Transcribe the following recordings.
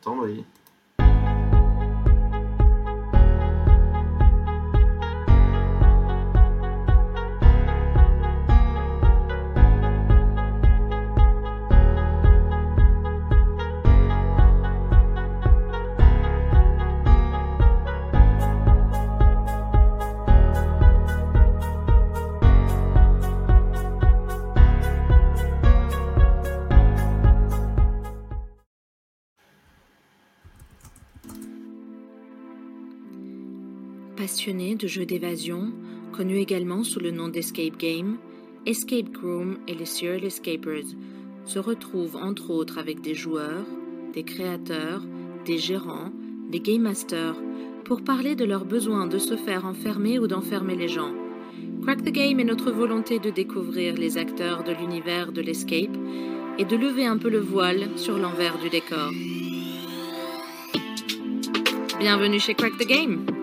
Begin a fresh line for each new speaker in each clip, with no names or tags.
T'envoyer.
De jeux d'évasion, connu également sous le nom d'Escape Game, Escape Groom et les Serial Escapers se retrouvent entre autres avec des joueurs, des créateurs, des gérants, des game masters pour parler de leur besoin de se faire enfermer ou d'enfermer les gens. Crack the Game est notre volonté de découvrir les acteurs de l'univers de l'escape et de lever un peu le voile sur l'envers du décor. Bienvenue chez Crack the Game.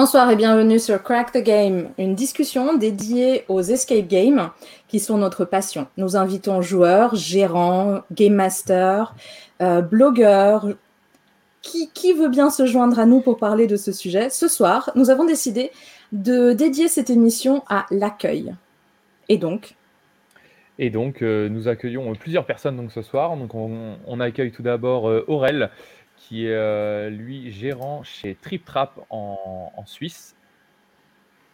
Bonsoir et bienvenue sur Crack the Game, une discussion dédiée aux escape games qui sont notre passion. Nous invitons joueurs, gérants, game masters, euh, blogueurs, qui, veut bien se joindre à nous pour parler de ce sujet. Ce soir, nous avons décidé de dédier cette émission à l'accueil. Et donc,
Et donc, euh, nous accueillons plusieurs personnes donc, ce soir. Donc, on, on accueille tout d'abord euh, Aurel, qui est euh, lui gérant chez Trip Trap en, en Suisse.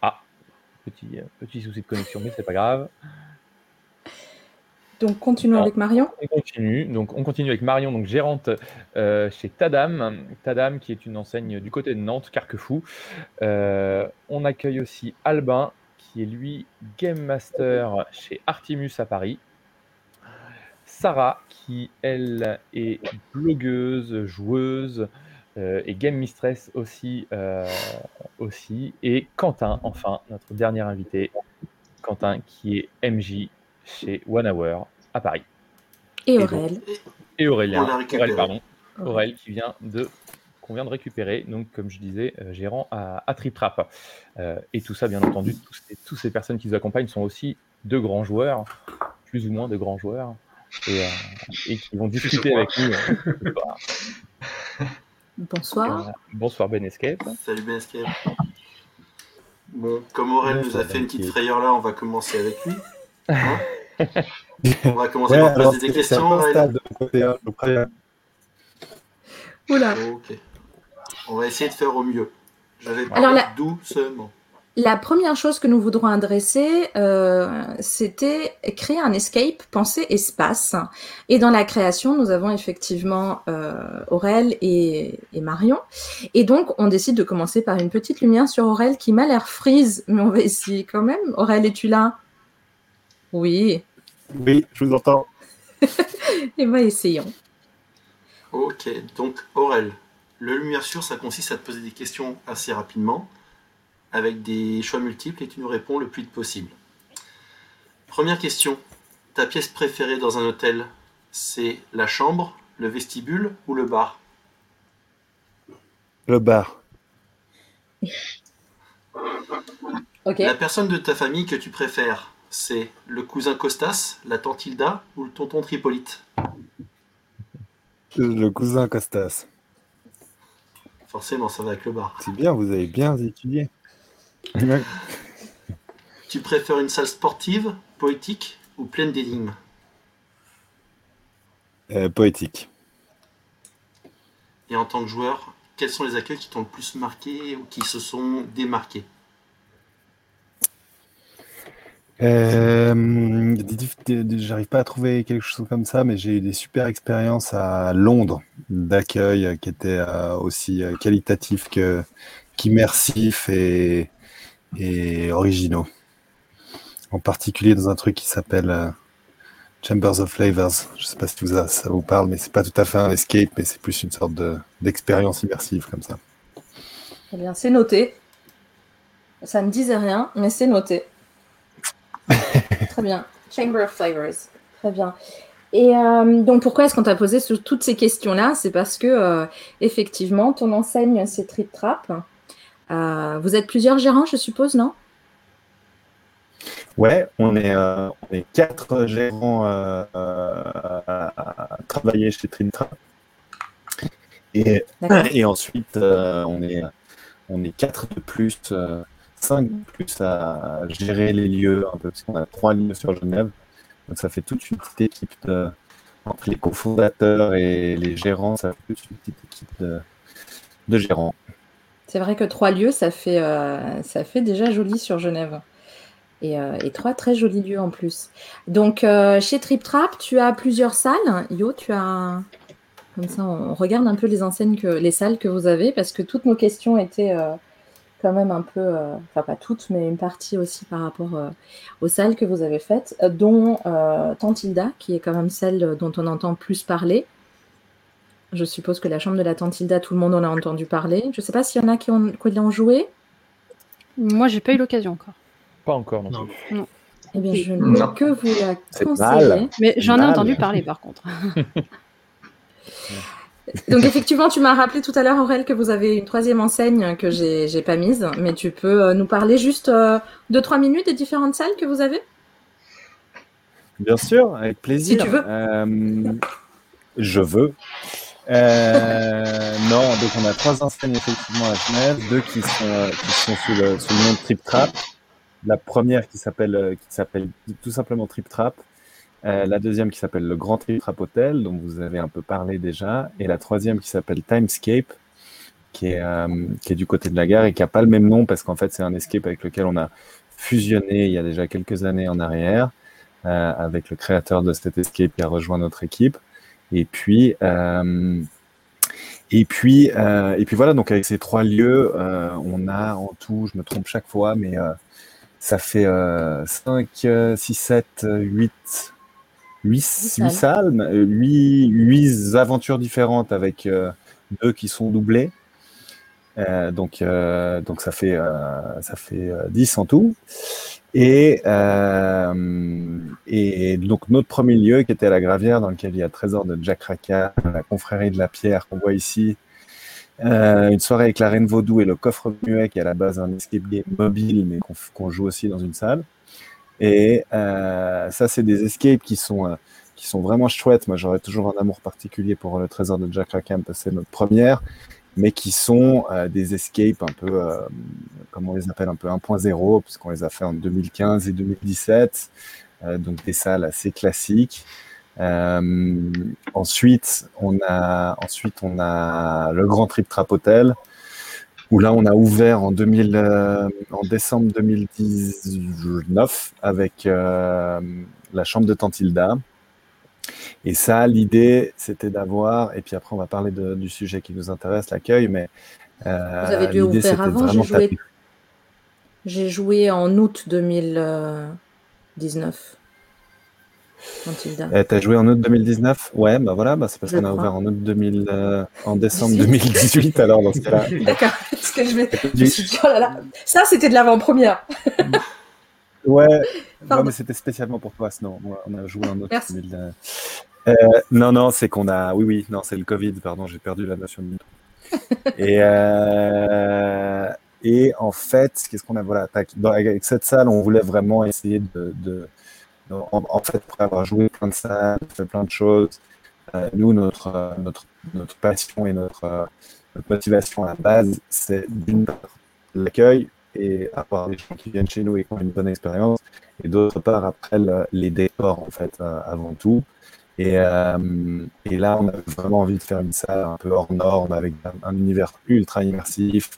Ah, petit, euh, petit souci de connexion, mais c'est pas grave.
donc continuons avec Marion.
On continue. Donc, on continue avec Marion, donc gérante euh, chez Tadam. Tadam, qui est une enseigne du côté de Nantes, Carquefou. Euh, on accueille aussi Albin, qui est lui game master chez Artimus à Paris. Sarah, qui elle est blogueuse, joueuse euh, et game mistress aussi, euh, aussi. Et Quentin, enfin, notre dernier invité, Quentin, qui est MJ chez One Hour à Paris.
Et Aurel.
Et Aurélien. Aurel, pardon, Aurel qui vient de qu'on vient de récupérer, donc comme je disais, euh, gérant à, à Trip Trap. Euh, et tout ça, bien entendu, tous ces, tous ces personnes qui nous accompagnent sont aussi de grands joueurs, plus ou moins de grands joueurs, et, euh, et qui vont discuter avec nous. euh.
Bonsoir.
Euh, bonsoir Ben Escape.
Salut Ben Escape. Bon, comme Aurel nous a fait une petite frayeur là, on va commencer avec lui. Hein on va commencer
Ouais,
par
alors
poser des questions. Aurel.
de côté, hein.
Oula.
Ok. On va essayer de faire au mieux. Je vais
Alors
parler
la-
doucement.
La première chose que nous voudrons adresser, euh, c'était créer un escape, penser espace. Et dans la création, nous avons effectivement euh, Aurel et, et Marion. Et donc, on décide de commencer par une petite lumière sur Aurel qui m'a l'air freeze, mais on va essayer quand même. Aurel, es-tu là? Oui.
Oui, je vous entends.
Et ben, essayons.
Ok, donc Aurel, le lumière sûre, ça consiste à te poser des questions assez rapidement, avec des choix multiples, et tu nous réponds le plus vite possible. Première question, ta pièce préférée dans un hôtel, c'est la chambre, le vestibule ou le bar?
Le bar.
La personne de ta famille que tu préfères, c'est le cousin Costas, la tante Hilda ou le tonton Tripolite?
Le cousin Costas.
Forcément, ça va avec le bar.
C'est bien, vous avez bien étudié.
Tu préfères une salle sportive, poétique ou pleine d'énigmes
Euh, poétique.
Et en tant que joueur, quels sont les accueils qui t'ont le plus marqué ou qui se sont démarqués
Euh, J'arrive pas à trouver quelque chose comme ça, mais j'ai eu des super expériences à Londres d'accueil euh, qui étaient aussi qualitatifs que qu'immersifs et, et originaux. En particulier dans un truc qui s'appelle euh, Chambers of Flavors. Je sais pas si vous ça vous parle, mais c'est pas tout à fait un escape, mais c'est plus une sorte de- d'expérience immersive comme ça.
Eh bien, c'est noté. Ça ne disait rien, mais c'est noté. Très bien. Chamber of Flavors. Très bien. Et euh, donc, pourquoi est-ce qu'on t'a posé toutes ces questions-là? C'est parce que, euh, effectivement, ton enseigne, c'est Trip Trap. Euh, vous êtes plusieurs gérants, je suppose, non?
Ouais, on est, on est quatre gérants à travailler chez Trip Trap. Et, et ensuite, on, est, on est quatre de plus, cinq de plus à gérer les lieux, un peu, parce qu'on a trois lieux sur Genève. Donc ça fait toute une petite équipe de, entre les cofondateurs et les gérants, ça fait toute une petite équipe de, gérants.
C'est vrai que trois lieux, ça fait, euh, déjà joli sur Genève. Et, euh, et, trois très jolis lieux en plus. Donc, euh, chez Trip Trap, tu as plusieurs salles. Yo, tu as. Comme ça, on regarde un peu les enseignes, que, les salles que vous avez, parce que toutes nos questions étaient quand même un peu, enfin pas toutes, mais une partie aussi par rapport aux salles que vous avez faites, dont Tantilda, qui est quand même celle dont on entend plus parler. Je suppose que la chambre de la Tantilda, tout le monde en a entendu parler. Je ne sais pas s'il y en a qui, ont, qui joué.
Moi, j'ai pas eu l'occasion encore.
Pas encore, non.
non. Eh bien, je ne peux que vous la conseiller.
Mais j'en ai entendu parler, par contre.
Donc effectivement, tu m'as rappelé tout à l'heure, Aurel, que vous avez une troisième enseigne que j'ai n'ai pas mise, mais tu peux euh, nous parler juste euh, deux, trois minutes des différentes salles que vous avez?
Bien sûr, avec plaisir.
Si tu veux.
Euh, je veux. Non, donc on a trois enseignes effectivement à Genève, deux qui sont, qui sont sous, le, sous le nom de Trip Trap. La première qui s'appelle qui s'appelle tout simplement Trip Trap, euh, la deuxième qui s'appelle le Grand Trip Hotel, dont vous avez un peu parlé déjà, et la troisième qui s'appelle Timescape, qui est, euh, qui est du côté de la gare et qui n'a pas le même nom parce qu'en fait c'est un escape avec lequel on a fusionné il y a déjà quelques années en arrière, euh, avec le créateur de cet escape qui a rejoint notre équipe. Et puis, euh, et puis, euh, et puis voilà, donc avec ces trois lieux, on a en tout, je me trompe chaque fois, mais ça fait 5, 6, 7, 8, 8, salles, 8, aventures différentes avec euh, deux qui sont doublées. Euh, donc, euh, donc ça fait, ça fait 10 en tout. Et, donc notre premier lieu qui était à la Gravière, dans lequel il y a trésor de Jack Raka, la confrérie de la pierre qu'on voit ici, une soirée avec la reine vaudou et le coffre muet qui est à la base un escape game mobile mais qu'on joue aussi dans une salle. Et euh, ça, c'est des escapes qui sont, euh, qui sont vraiment chouettes. Moi, j'aurais toujours un amour particulier pour le trésor de Jack Rackham parce que c'est notre première, mais qui sont euh, des escapes un peu, euh, comment on les appelle, un peu 1.0, puisqu'on les a fait en 2015 et 2017. Euh, donc des salles assez classiques. ensuite, on a, ensuite, on a le Grand Trip Trap Hotel, où là on a ouvert en, 2000, euh, en décembre 2019 avec euh, la chambre de Tantilda. Et ça, l'idée, c'était d'avoir, et puis après on va parler du sujet qui nous intéresse, l'accueil, mais
euh, Vous avez dû ouvrir avant, j'ai joué, j'ai joué en août 2019.
Eh, t'as joué en août 2019 Ouais, bah voilà, bah c'est parce qu'on a ouvert en août 2000, euh, en décembre 2018 alors dans ce cas-là.
D'accord. Parce que je, vais... oh là là. Ça, c'était de l'avant-première.
ouais. Non, mais c'était spécialement pour toi, sinon. On a joué août 2019. Euh, non, non, c'est qu'on a. Oui, oui, non, c'est le Covid, pardon, j'ai perdu la notion de Et, euh... et en fait, qu'est-ce qu'on a Voilà, avec cette salle, on voulait vraiment essayer de en, fait, pour avoir joué plein de salles, fait plein de choses, euh, nous, notre, notre, notre passion et notre, notre motivation à la base, c'est d'une part l'accueil et avoir des gens qui viennent chez nous et qui ont une bonne expérience, et d'autre part après les décors en fait avant tout. Et, et, là, on avait vraiment envie de faire une salle un peu hors norme avec un, un univers ultra immersif,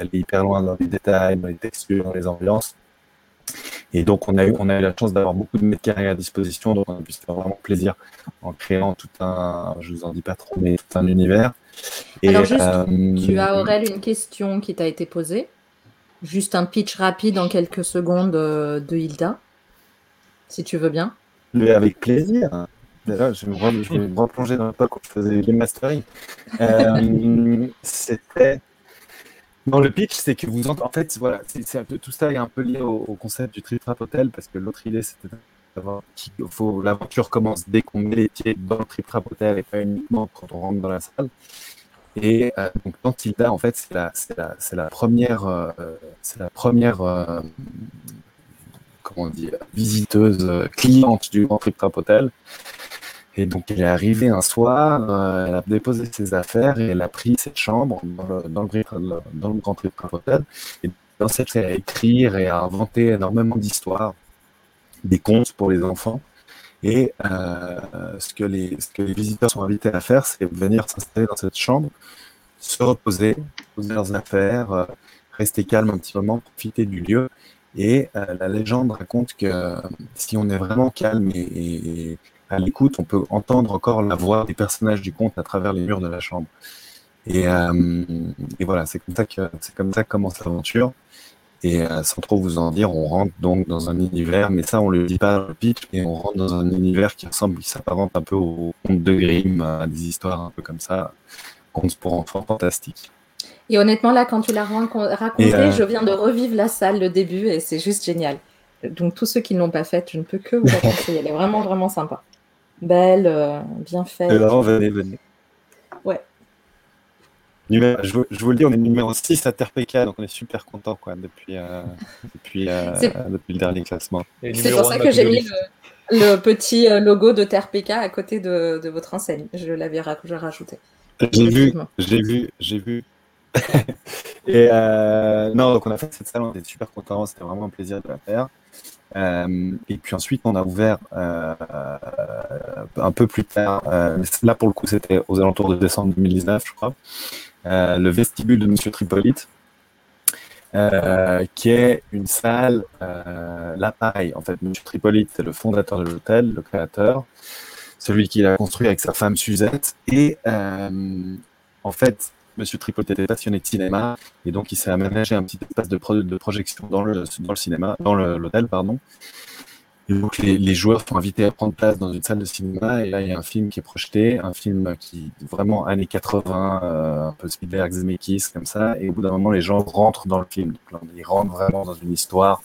aller hyper loin dans les détails, dans les textures, dans les ambiances. Et donc, on a eu, on a eu la chance d'avoir beaucoup de mètres carrés à disposition, donc on a pu se faire vraiment plaisir en créant tout un, je vous en dis pas trop, mais tout un univers.
Alors, juste, euh, tu as, Aurel, une question qui t'a été posée. Juste un pitch rapide en quelques secondes euh, de Hilda, si tu veux bien.
avec plaisir. D'ailleurs, je vais me replonger dans l'époque où je faisais game mastering. Euh, C'était Non, le pitch, c'est que vous en, en fait, voilà, c'est un peu tout ça est un peu lié au, concept du trip trap hotel parce que l'autre idée, c'était d'avoir l'aventure commence dès qu'on met les pieds dans le trip trap hotel et pas uniquement quand on rentre dans la salle. Et euh, donc Tantilda, en fait, c'est la, la, la, première, euh, c'est la première, euh, comment on dit, visiteuse euh, cliente du Grand Trip Trap Hotel. Et donc elle est arrivée un soir, euh, elle a déposé ses affaires et elle a pris cette chambre dans le, dans le, dans le Grand Trip Trap Hotel. Et dans cette, elle a écrit et a inventé énormément d'histoires, des contes pour les enfants. Et euh, ce, que les, visiteurs sont invités à faire, c'est venir s'installer dans cette chambre, se reposer, poser leurs affaires, euh, rester calme un petit moment, profiter du lieu. Et euh, la légende raconte que si on est vraiment calme et, à l'écoute, on peut entendre encore la voix des personnages du conte à travers les murs de la chambre. Et, voilà, c'est comme ça que commence l'aventure. Et euh, sans trop vous en dire, on rentre donc dans un univers, mais ça on le dit pas dans le pitch, et on rentre dans un univers qui ressemble, qui s'apparente un peu au conte de Grimm, à des histoires un peu comme ça, contes pour enfants fantastiques.
Et honnêtement, là, quand tu l'as raconté, euh... je viens de revivre la salle, le début, et c'est juste génial. Donc tous ceux qui ne l'ont pas faite, je ne peux que vous la conseiller. Elle est vraiment, vraiment sympa. Belle, euh, bien faite.
Alors, venez, venez. Je, vous, je, vous, le dis, on est numéro 6 à TRPK, donc on est super content quoi, depuis, euh, depuis, euh, depuis, le dernier classement.
C'est pour ça que j'ai mis le, le, petit euh, logo de TRPK à côté de, de votre enseigne. Je l'avais rajouté.
J'ai vu, j'ai vu, j'ai vu. Et euh, non, donc on a fait cette salle, on était super contents, c'était vraiment un plaisir de la faire. Euh, et puis ensuite, on a ouvert euh, un peu plus tard, euh, là pour le coup, c'était aux alentours de décembre 2019, je crois, le vestibule de Monsieur Tripolite, euh, qui est une salle, là pareil, en fait, Monsieur Tripolite, c'est le fondateur de l'hôtel, le créateur, celui qui l'a construit avec sa femme Suzette, et en fait, Monsieur Tripolite était passionné de cinéma et donc il s'est aménagé un petit espace de, de projection dans le, dans le cinéma, dans l'hôtel, pardon. Les, joueurs sont invités à prendre place dans une salle de cinéma et là il y a un film qui est projeté, un film qui vraiment années 80, euh, un peu Spielberg, Zemeckis comme ça. Et au bout d'un moment les gens rentrent dans le film, donc, ils rentrent vraiment dans une histoire,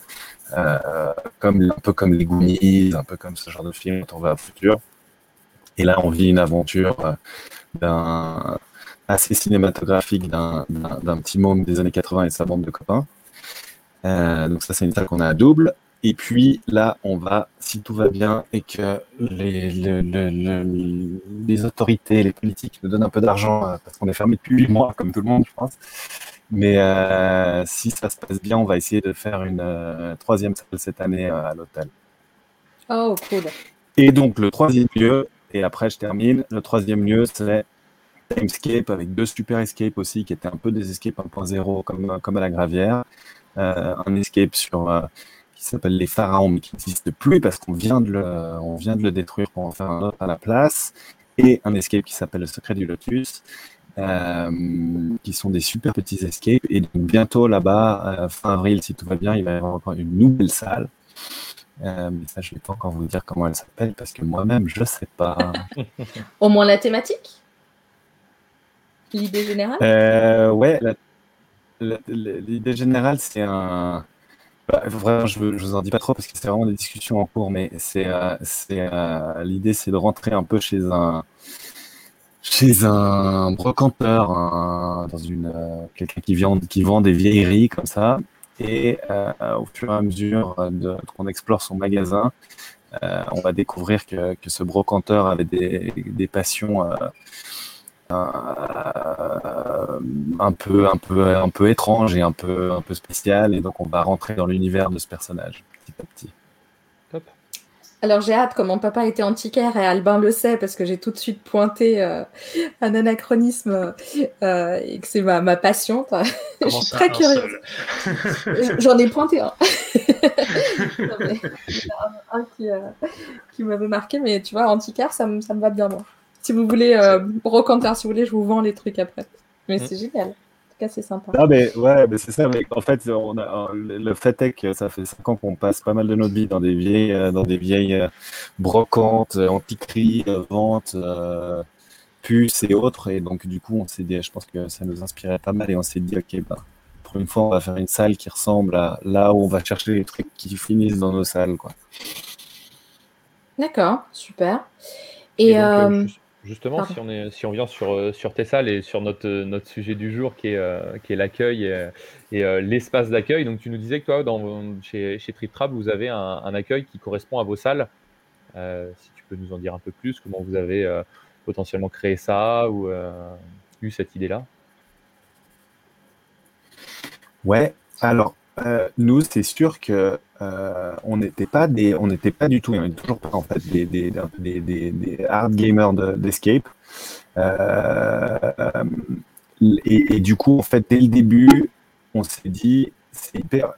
euh, comme un peu comme les Goonies, un peu comme ce genre de film quand on va au futur. Et là on vit une aventure euh, assez cinématographique d'un petit monde des années 80 et sa bande de copains. Euh, donc ça, c'est une salle qu'on a à double. Et puis là, on va, si tout va bien et que les, autorités, les politiques nous donnent un peu d'argent, euh, parce qu'on est fermé depuis 8 mois, comme tout le monde, je pense. Mais euh, si ça se passe bien, on va essayer de faire une euh, troisième salle cette année euh, à l'hôtel.
Oh, cool.
Et donc, le troisième lieu, et après je termine, le troisième lieu, c'est Timescape avec deux super escapes aussi qui étaient un peu des escapes 1.0 comme, comme à la gravière. Un escape sur qui s'appelle les pharaons mais qui n'existe plus parce qu'on vient de le, on vient de le détruire pour en faire un autre à la place. Et un escape qui s'appelle le secret du lotus. Euh, qui sont des super petits escapes. Et donc bientôt là-bas, euh, fin avril, si tout va bien, il va y avoir encore une nouvelle salle. Euh, mais ça, je ne vais pas encore vous dire comment elle s'appelle parce que moi-même, je ne sais pas.
Au moins la thématique? L'idée générale?
Ouais, l'idée générale, c'est un. Bah, vraiment, je ne vous en dis pas trop parce que c'est vraiment des discussions en cours, mais c'est, euh, euh, l'idée, c'est de rentrer un peu chez un, chez un brocanteur, un, dans une, euh, quelqu'un qui vend, qui vend des vieilleries comme ça, et euh, au fur et à mesure de, qu'on explore son magasin, euh, on va découvrir que, que ce brocanteur avait des, des passions euh, un peu un peu un peu étrange et un peu un peu spécial et donc on va rentrer dans l'univers de ce personnage petit à petit.
Top. Alors j'ai hâte, comme mon papa était antiquaire et Albin le sait parce que j'ai tout de suite pointé euh, un anachronisme euh, et que c'est ma, ma passion. Je suis très curieuse. J'en ai pointé un. non, mais, un, un qui, euh, qui m'avait marqué, mais tu vois, antiquaire, ça, me, ça me va bien moi. Si vous voulez, euh, brocanteur, si vous voulez, je vous vends les trucs après. Mais c'est génial. En tout cas, c'est sympa.
Non, mais ouais, mais c'est ça. Mais en fait, on a, le fait est que ça fait 5 ans qu'on passe pas mal de notre vie dans des vieilles, euh, dans des vieilles euh, brocantes, antiqueries, ventes, euh, puces et autres. Et donc, du coup, on s'est dit, je pense que ça nous inspirait pas mal et on s'est dit, ok, bah, une fois, on va faire une salle qui ressemble à là où on va chercher les trucs qui finissent dans nos salles. Quoi.
D'accord, super.
Et,
Et,
donc, euh,
euh,
jus- justement,
pardon.
si on, est, si on vient sur, euh, sur tes salles et sur notre, euh, notre sujet du jour qui est, euh, qui est l'accueil et, et, euh, l'espace d'accueil, donc tu nous disais que toi, dans, chez, chez Trip Trap, vous avez un, un accueil qui correspond à vos salles. Euh, si tu peux nous en dire un peu plus, comment vous avez euh, potentiellement créé ça ou euh, eu cette idée-là?
Ouais, alors euh, nous, c'est sûr que euh, on n'était pas des, on n'était pas du tout, on n'est toujours pas en fait des, des, des, des, hard gamers de- d'escape. Euh, et, du coup, en fait, dès le début, on s'est dit, c'est hyper,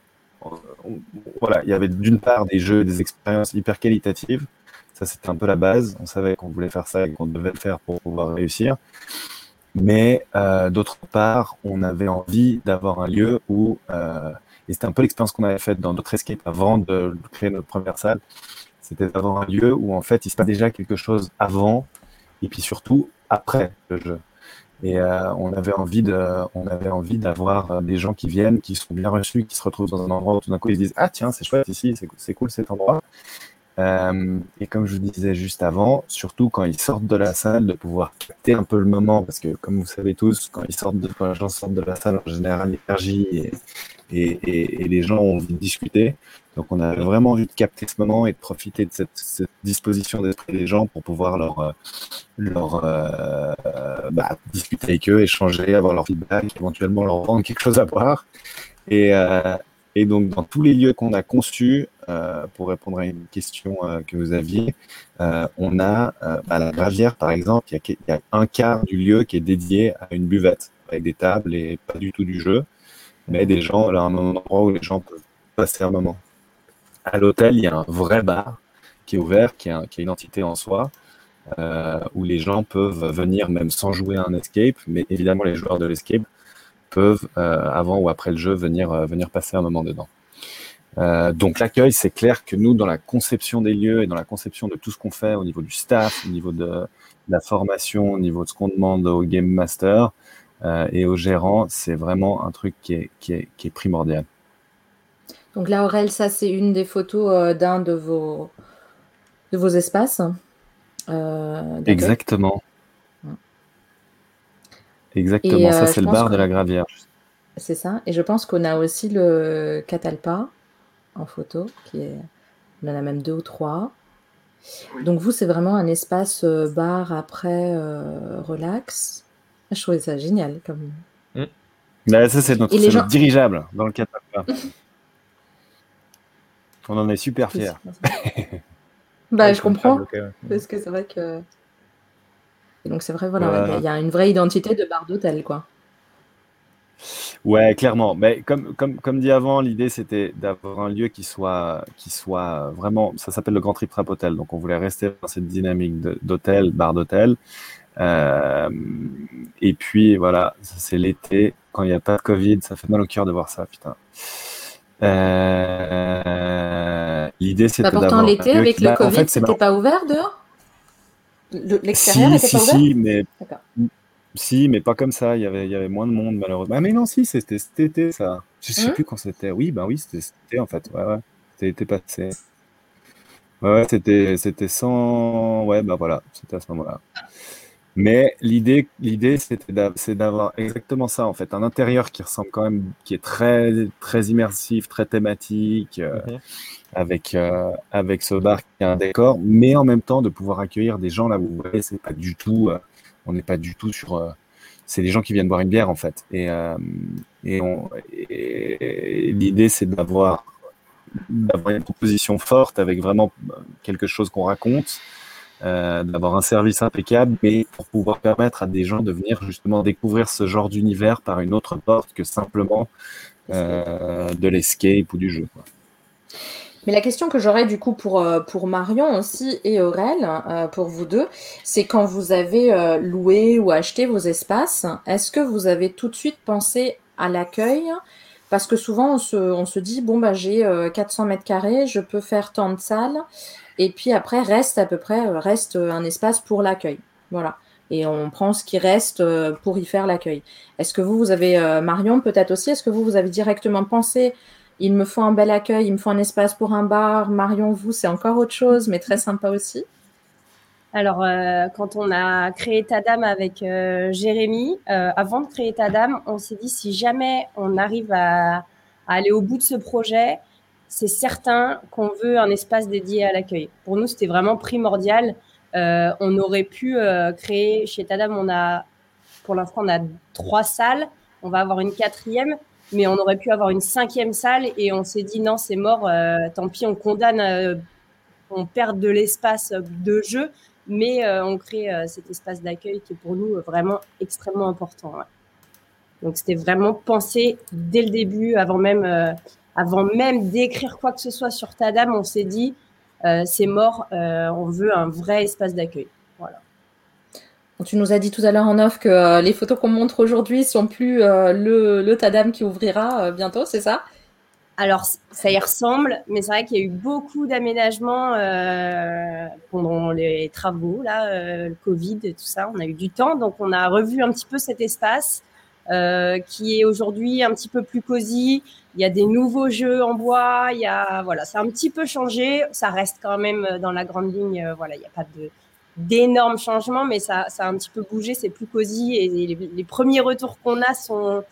voilà, il y avait d'une part des jeux, des expériences hyper qualitatives. Ça, c'était un peu la base. On savait qu'on voulait faire ça et qu'on devait le faire pour pouvoir réussir. Mais euh, d'autre part, on avait envie d'avoir un lieu où, euh, et c'était un peu l'expérience qu'on avait faite dans notre escape avant de, créer notre première salle, c'était d'avoir un lieu où en fait il se passe déjà quelque chose avant et puis surtout après le jeu. Et euh, on avait envie de, on avait envie d'avoir euh, des gens qui viennent, qui sont bien reçus, qui se retrouvent dans un endroit où tout d'un coup ils se disent ah tiens c'est chouette ici, c'est cool cet endroit. Euh, et comme je vous disais juste avant, surtout quand ils sortent de la salle, de pouvoir capter un peu le moment, parce que comme vous savez tous, quand ils sortent quand les gens sortent de la salle, en général, l'énergie et, et, les gens ont envie de discuter. Donc on a vraiment envie de capter ce moment et de profiter de cette, disposition d'esprit des gens pour pouvoir leur, euh, euh, bah, discuter avec eux, échanger, avoir leur feedback, éventuellement leur vendre quelque chose à boire. Et, euh, donc, dans tous les lieux qu'on a conçus, pour répondre à une question que vous aviez, on a à la Gravière, par exemple, il y a un quart du lieu qui est dédié à une buvette, avec des tables et pas du tout du jeu, mais des gens, là, un endroit où les gens peuvent passer un moment. À l'hôtel, il y a un vrai bar qui est ouvert, qui a, qui a une entité en soi, euh, où les gens peuvent venir même sans jouer à un escape, mais évidemment, les joueurs de l'escape peuvent, euh, avant ou après le jeu, venir, euh, venir passer un moment dedans. Donc l'accueil, c'est clair que nous, dans la conception des lieux et dans la conception de tout ce qu'on fait au niveau du staff, au niveau de la formation, au niveau de ce qu'on demande au game master euh, et aux gérants, c'est vraiment un truc qui est, qui est, qui est primordial.
Donc là, Aurel, ça c'est une des photos euh, d'un de vos, de vos espaces. euh, d'accueil.
Exactement.
Ouais.
Exactement,
Et,
ça
euh,
c'est le bar
que-
de la Gravière.
C'est ça. Et je pense qu'on a aussi le Catalpa en photo, qui est... on en a même deux ou trois. Donc vous, c'est vraiment un espace euh, bar après euh, relax. Je trouvais ça génial. Comme...
Là, ça c'est notre,
gens-
dirigeable dans le catapult. On en est super fiers.
bah,
Ouais,
je comprends. Parce que c'est vrai que. Et donc c'est vrai, voilà,
Voilà.
il y a- une vraie identité de bar d'hôtel, quoi.
Ouais, clairement. Mais comme, comme, comme dit avant, l'idée c'était d'avoir un lieu qui soit, qui soit vraiment. Ça s'appelle le Grand Trip Trap Hotel. Donc on voulait rester dans cette dynamique d'hôtel, bar d'hôtel. Euh, et puis voilà, ça, c'est l'été, quand il n'y a pas de Covid, ça fait mal au cœur de voir ça, putain. Euh, L'idée c'était
Bah, pourtant, l'été, avec le
en
Covid,
fait, c'est
c'était pas ouvert dehors? Le- L'extérieur
Si, si,
pas ouvert?
si, mais si, mais pas comme ça. Il y avait, il y avait moins de monde malheureusement. Ah mais non, si, c'était cet été ça. Je sais
Hein?
plus quand c'était. Oui, ben oui, c'était cet été en fait. Ouais, ouais. C'était l'été passé. Ouais, ouais, c'était, c'était sans. Ouais, bah voilà, c'était à ce moment-là. Mais l'idée, l'idée, c'est d'avoir exactement ça en fait, un intérieur qui ressemble quand même, qui est très, très immersif, très thématique. euh,
Mhm.
avec, euh, avec ce bar qui a un décor, mais en même temps de pouvoir accueillir des gens là où vous voyez, c'est pas du tout, euh, on n'est pas du tout sur, c'est des gens qui viennent boire une bière en fait. Et, et, et l'idée c'est d'avoir d'avoir une proposition forte avec vraiment quelque chose qu'on raconte, euh, d'avoir un service impeccable, mais pour pouvoir permettre à des gens de venir justement découvrir ce genre d'univers par une autre porte que simplement euh, de l'escape ou du jeu.
Mais la question que j'aurais du coup pour, euh, pour Marion aussi et Aurel, pour vous deux, c'est quand vous avez loué ou acheté vos espaces, est-ce que vous avez tout de suite pensé à l'accueil? Parce que souvent on se, dit, bon bah j'ai euh, 400 mètres carrés, je peux faire tant de salles, et puis après reste à peu près, euh, reste un espace pour l'accueil. Voilà. et on prend ce qui reste pour y faire l'accueil. Est-ce que vous, vous avez, Marion peut-être aussi, est-ce que vous, vous avez directement pensé, il me faut un bel accueil, il me faut un espace pour un bar, Marion, vous, c'est encore autre chose, mais très sympa aussi
alors, quand on a créé Tadam avec Jérémy, avant de créer Tadam, on s'est dit si jamais on arrive à, aller au bout de ce projet, c'est certain qu'on veut un espace dédié à l'accueil. Pour nous, c'était vraiment primordial. Euh, on aurait pu euh, créer chez Tadam, on a pour l'instant on a trois salles, on va avoir une quatrième, mais on aurait pu avoir une cinquième salle et on s'est dit non, c'est mort, euh, tant pis, on condamne, on perd de l'espace de jeu, mais on crée cet espace d'accueil qui est pour nous vraiment extrêmement important. Donc c'était vraiment pensé dès le début, avant même avant même d'écrire quoi que ce soit sur Tadam, on s'est dit, euh, c'est mort, euh, on veut un vrai espace d'accueil. Voilà.
Tu nous as dit tout à l'heure en off que euh, les photos qu'on montre aujourd'hui sont plus le, le, Tadam qui ouvrira bientôt, c'est ça?
Alors, ça y ressemble, mais c'est vrai qu'il y a eu beaucoup d'aménagements pendant les travaux, là, le Covid et tout ça. On a eu du temps, donc on a revu un petit peu cet espace. Euh, qui est aujourd'hui un petit peu plus cosy. Il y a des nouveaux jeux en bois. Il y a voilà, c'est un petit peu changé. Ça reste quand même dans la grande ligne. Euh, voilà, il n'y a pas de d'énormes changements, mais ça, ça a un petit peu bougé. C'est plus cosy et les, premiers retours qu'on a sont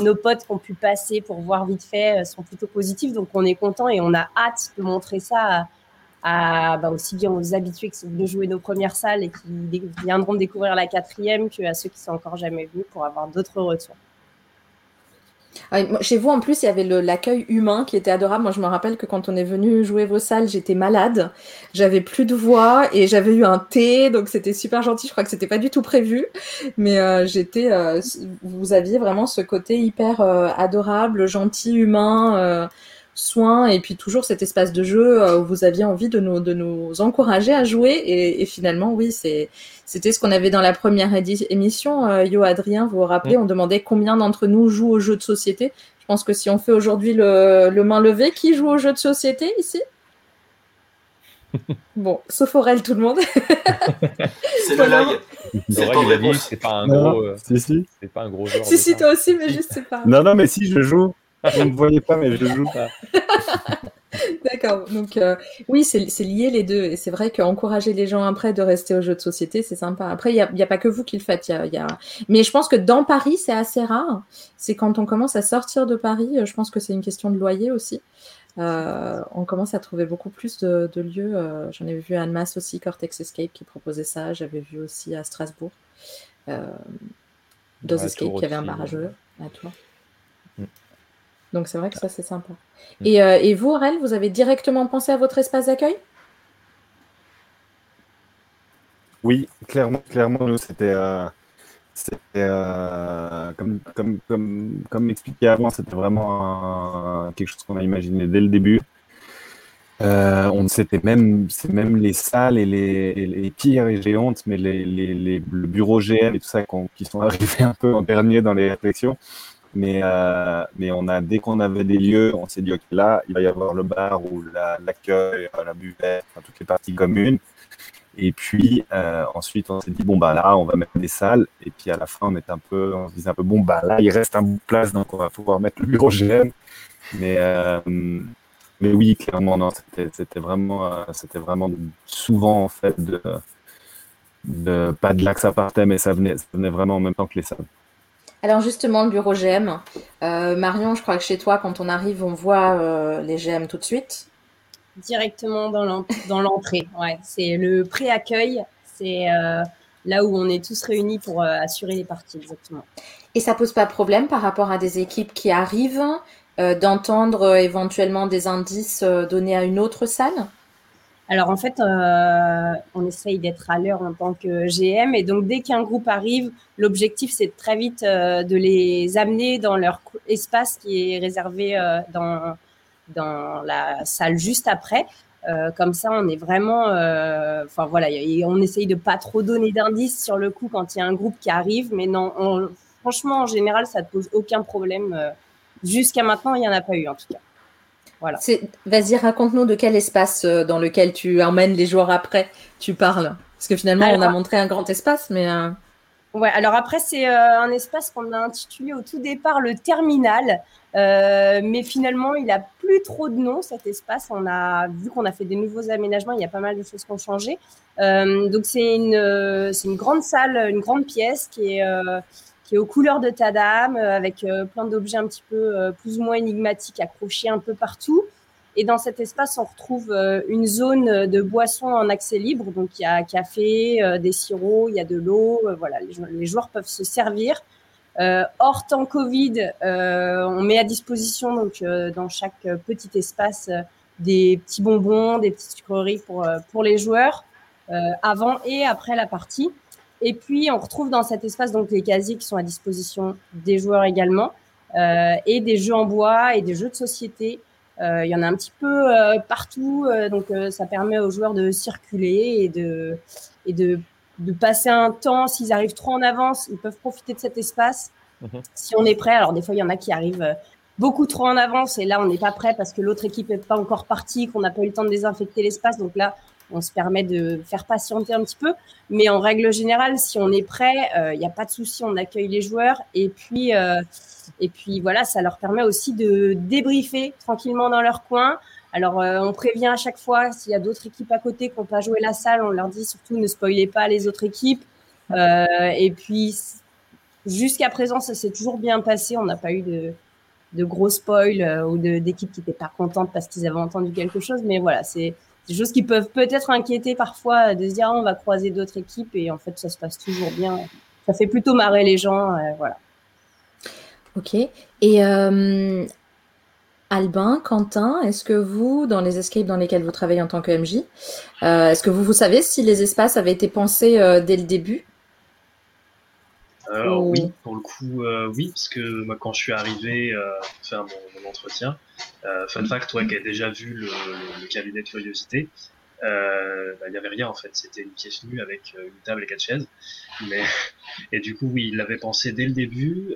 nos potes qui ont pu passer pour voir vite fait euh, sont plutôt positifs. Donc on est content et on a hâte de montrer ça bah, aussi bien aux habitués de jouer nos premières salles et qui viendront découvrir la quatrième qu'à ceux qui sont encore jamais venus pour avoir d'autres retours.
Ah, chez vous, en plus, il y avait l'accueil humain qui était adorable. Moi, je me rappelle que quand on est venu jouer vos salles, j'étais malade. J'avais plus de voix et j'avais eu un thé. Donc, c'était super gentil. Je crois que c'était pas du tout prévu. Mais euh, j'étais, euh, vous aviez vraiment ce côté hyper euh, adorable, gentil, humain soin et puis toujours cet espace de jeu euh, où vous aviez envie de nous, de nous encourager à jouer. Et, finalement, oui, c'est, c'était ce qu'on avait dans la première émission. Euh, Yo, Adrien, vous vous rappelez, mm. on demandait combien d'entre nous jouent aux jeux de société. Je pense que si on fait aujourd'hui le, le main levée, qui joue aux jeux de société ici? Bon, sauf Aurel, tout le monde.
c'est le lag.
C'est pas un gros. Euh, si, si. C'est pas un gros genre.
Si, si, toi aussi, mais juste, c'est pas.
Non, non, mais si, je joue. Vous ne me voyez pas, mais je joue pas.
D'accord. Donc, euh, oui, c'est lié les deux. Et c'est vrai qu'encourager les gens après de rester aux jeux de société, c'est sympa. Après, il n'y a, a, pas que vous qui le faites. Y y a... Mais je pense que dans Paris, c'est assez rare. C'est quand on commence à sortir de Paris, je pense que c'est une question de loyer aussi. Euh, on commence à trouver beaucoup plus de, lieux. Euh, j'en ai vu à Annemasse aussi, Cortex Escape qui proposait ça. J'avais vu aussi à Strasbourg. Euh, Dos Escape qui avait un barrage à Tours. Donc c'est vrai que ça, c'est sympa. Mm. Et, euh, et, vous, Aurel, vous avez directement pensé à votre espace d'accueil?
Oui, clairement, clairement, nous, c'était. Euh, euh, comme, comme, comme, comme expliqué avant, c'était vraiment quelque chose qu'on a imaginé dès le début. on c'était même, c'est même les salles et les, les pires et j'ai honte, mais les, les, les, le bureau GM et tout ça qui sont arrivés un peu en dernier dans les réflexions. Mais, euh, mais on a, dès qu'on avait des lieux, on s'est dit, OK, là, il va y avoir le bar ou l'accueil, la, buvette, toutes les parties communes. Et puis, euh, ensuite, on s'est dit, bon, bah là, on va mettre des salles. Et puis, à la fin, on, est un peu, on se disait un peu, bon, bah là, il reste un bout de place, donc on va pouvoir mettre le bureau GM. Mais, euh, oui, clairement, non, c'était vraiment, vraiment souvent, en fait, de, de, pas de ça partait, mais ça venait, ça venait vraiment en même temps que les salles.
Alors justement, le bureau GM. Euh, Marion, je crois que chez toi, quand on arrive, on voit euh, les GM tout de suite.
Directement dans l'entrée. ouais. C'est le pré-accueil. C'est euh, là où on est tous réunis pour assurer les parties, exactement.
Et ça pose pas de problème par rapport à des équipes qui arrivent d'entendre éventuellement des indices donnés à une autre salle?
Alors en fait, euh, on essaye d'être à l'heure en tant que GM et donc dès qu'un groupe arrive, l'objectif c'est très vite euh, de les amener dans leur espace qui est réservé euh, dans dans la salle juste après. comme ça, on est vraiment, enfin voilà, on essaye de pas trop donner d'indices sur le coup quand il y a un groupe qui arrive, mais non, franchement en général, ça ne pose aucun problème. Jusqu'à maintenant, il n'y en a pas eu en tout cas. Voilà.
Vas-y, raconte-nous de quel espace euh, dans lequel tu emmènes les joueurs après tu parles. Parce que finalement, on a montré un grand espace, mais. Euh,
Ouais, alors après, c'est euh, un espace qu'on a intitulé au tout départ le terminal. Euh, mais finalement, il a plus trop de nom cet espace. On a vu qu'on a fait des nouveaux aménagements, il y a pas mal de choses qui ont changé. Donc c'est une, c'est une grande salle, une grande pièce qui est qui est aux couleurs de Tadam, avec plein d'objets un petit peu plus ou moins énigmatiques accrochés un peu partout. Et dans cet espace, on retrouve euh, une zone de boissons en accès libre. Donc, il y a café, euh, des sirops, il y a de l'eau. Euh, voilà, les joueurs, peuvent se servir. hors temps Covid, on met à disposition donc dans chaque petit espace des petits bonbons, des petites sucreries pour pour les joueurs avant et après la partie. Et puis on retrouve dans cet espace donc les casiers qui sont à disposition des joueurs également et des jeux en bois et des jeux de société euh, il y en a un petit peu euh, partout, euh, donc ça permet aux joueurs de circuler et de, et de, de passer un temps. S'ils arrivent trop en avance, ils peuvent profiter de cet espace. Mhm. Si on est prêt, alors des fois il y en a qui arrivent beaucoup trop en avance et là on n'est pas prêt parce que l'autre équipe n'est pas encore partie, qu'on n'a pas eu le temps de désinfecter l'espace. Donc là, on se permet de faire patienter un petit peu. Mais en règle générale, si on est prêt, il n'y a pas de souci, on accueille les joueurs. Et puis, et puis voilà, ça leur permet aussi de débriefer tranquillement dans leur coin. Alors, euh, on prévient à chaque fois s'il y a d'autres équipes à côté qui n'ont pas joué la salle, on leur dit surtout ne spoilez pas les autres équipes. Euh, et puis, jusqu'à présent, ça s'est toujours bien passé. On n'a pas eu de, de gros spoils euh, ou d'équipes qui n'étaient pas contentes parce qu'ils avaient entendu quelque chose. Mais voilà, c'est des choses qui peuvent peut-être inquiéter parfois de se dire ah, on va croiser d'autres équipes et en fait, ça se passe toujours bien. Ça fait plutôt marrer les gens. voilà.
Ok. Et euh, Albin, Quentin, est-ce que vous, dans les escapes dans lesquels vous travaillez en tant que MJ, euh, est-ce que vous, vous savez si les espaces avaient été pensés euh, dès le début?
Alors oui, pour le coup, oui, parce que moi, quand je suis arrivé pour faire mon, entretien, fun fact, toi qui as déjà vu le, cabinet de curiosité, bah, il n'y avait rien en fait, c'était une pièce nue avec une table et quatre chaises. Mais... Et du coup, oui, il l'avait pensé dès le début.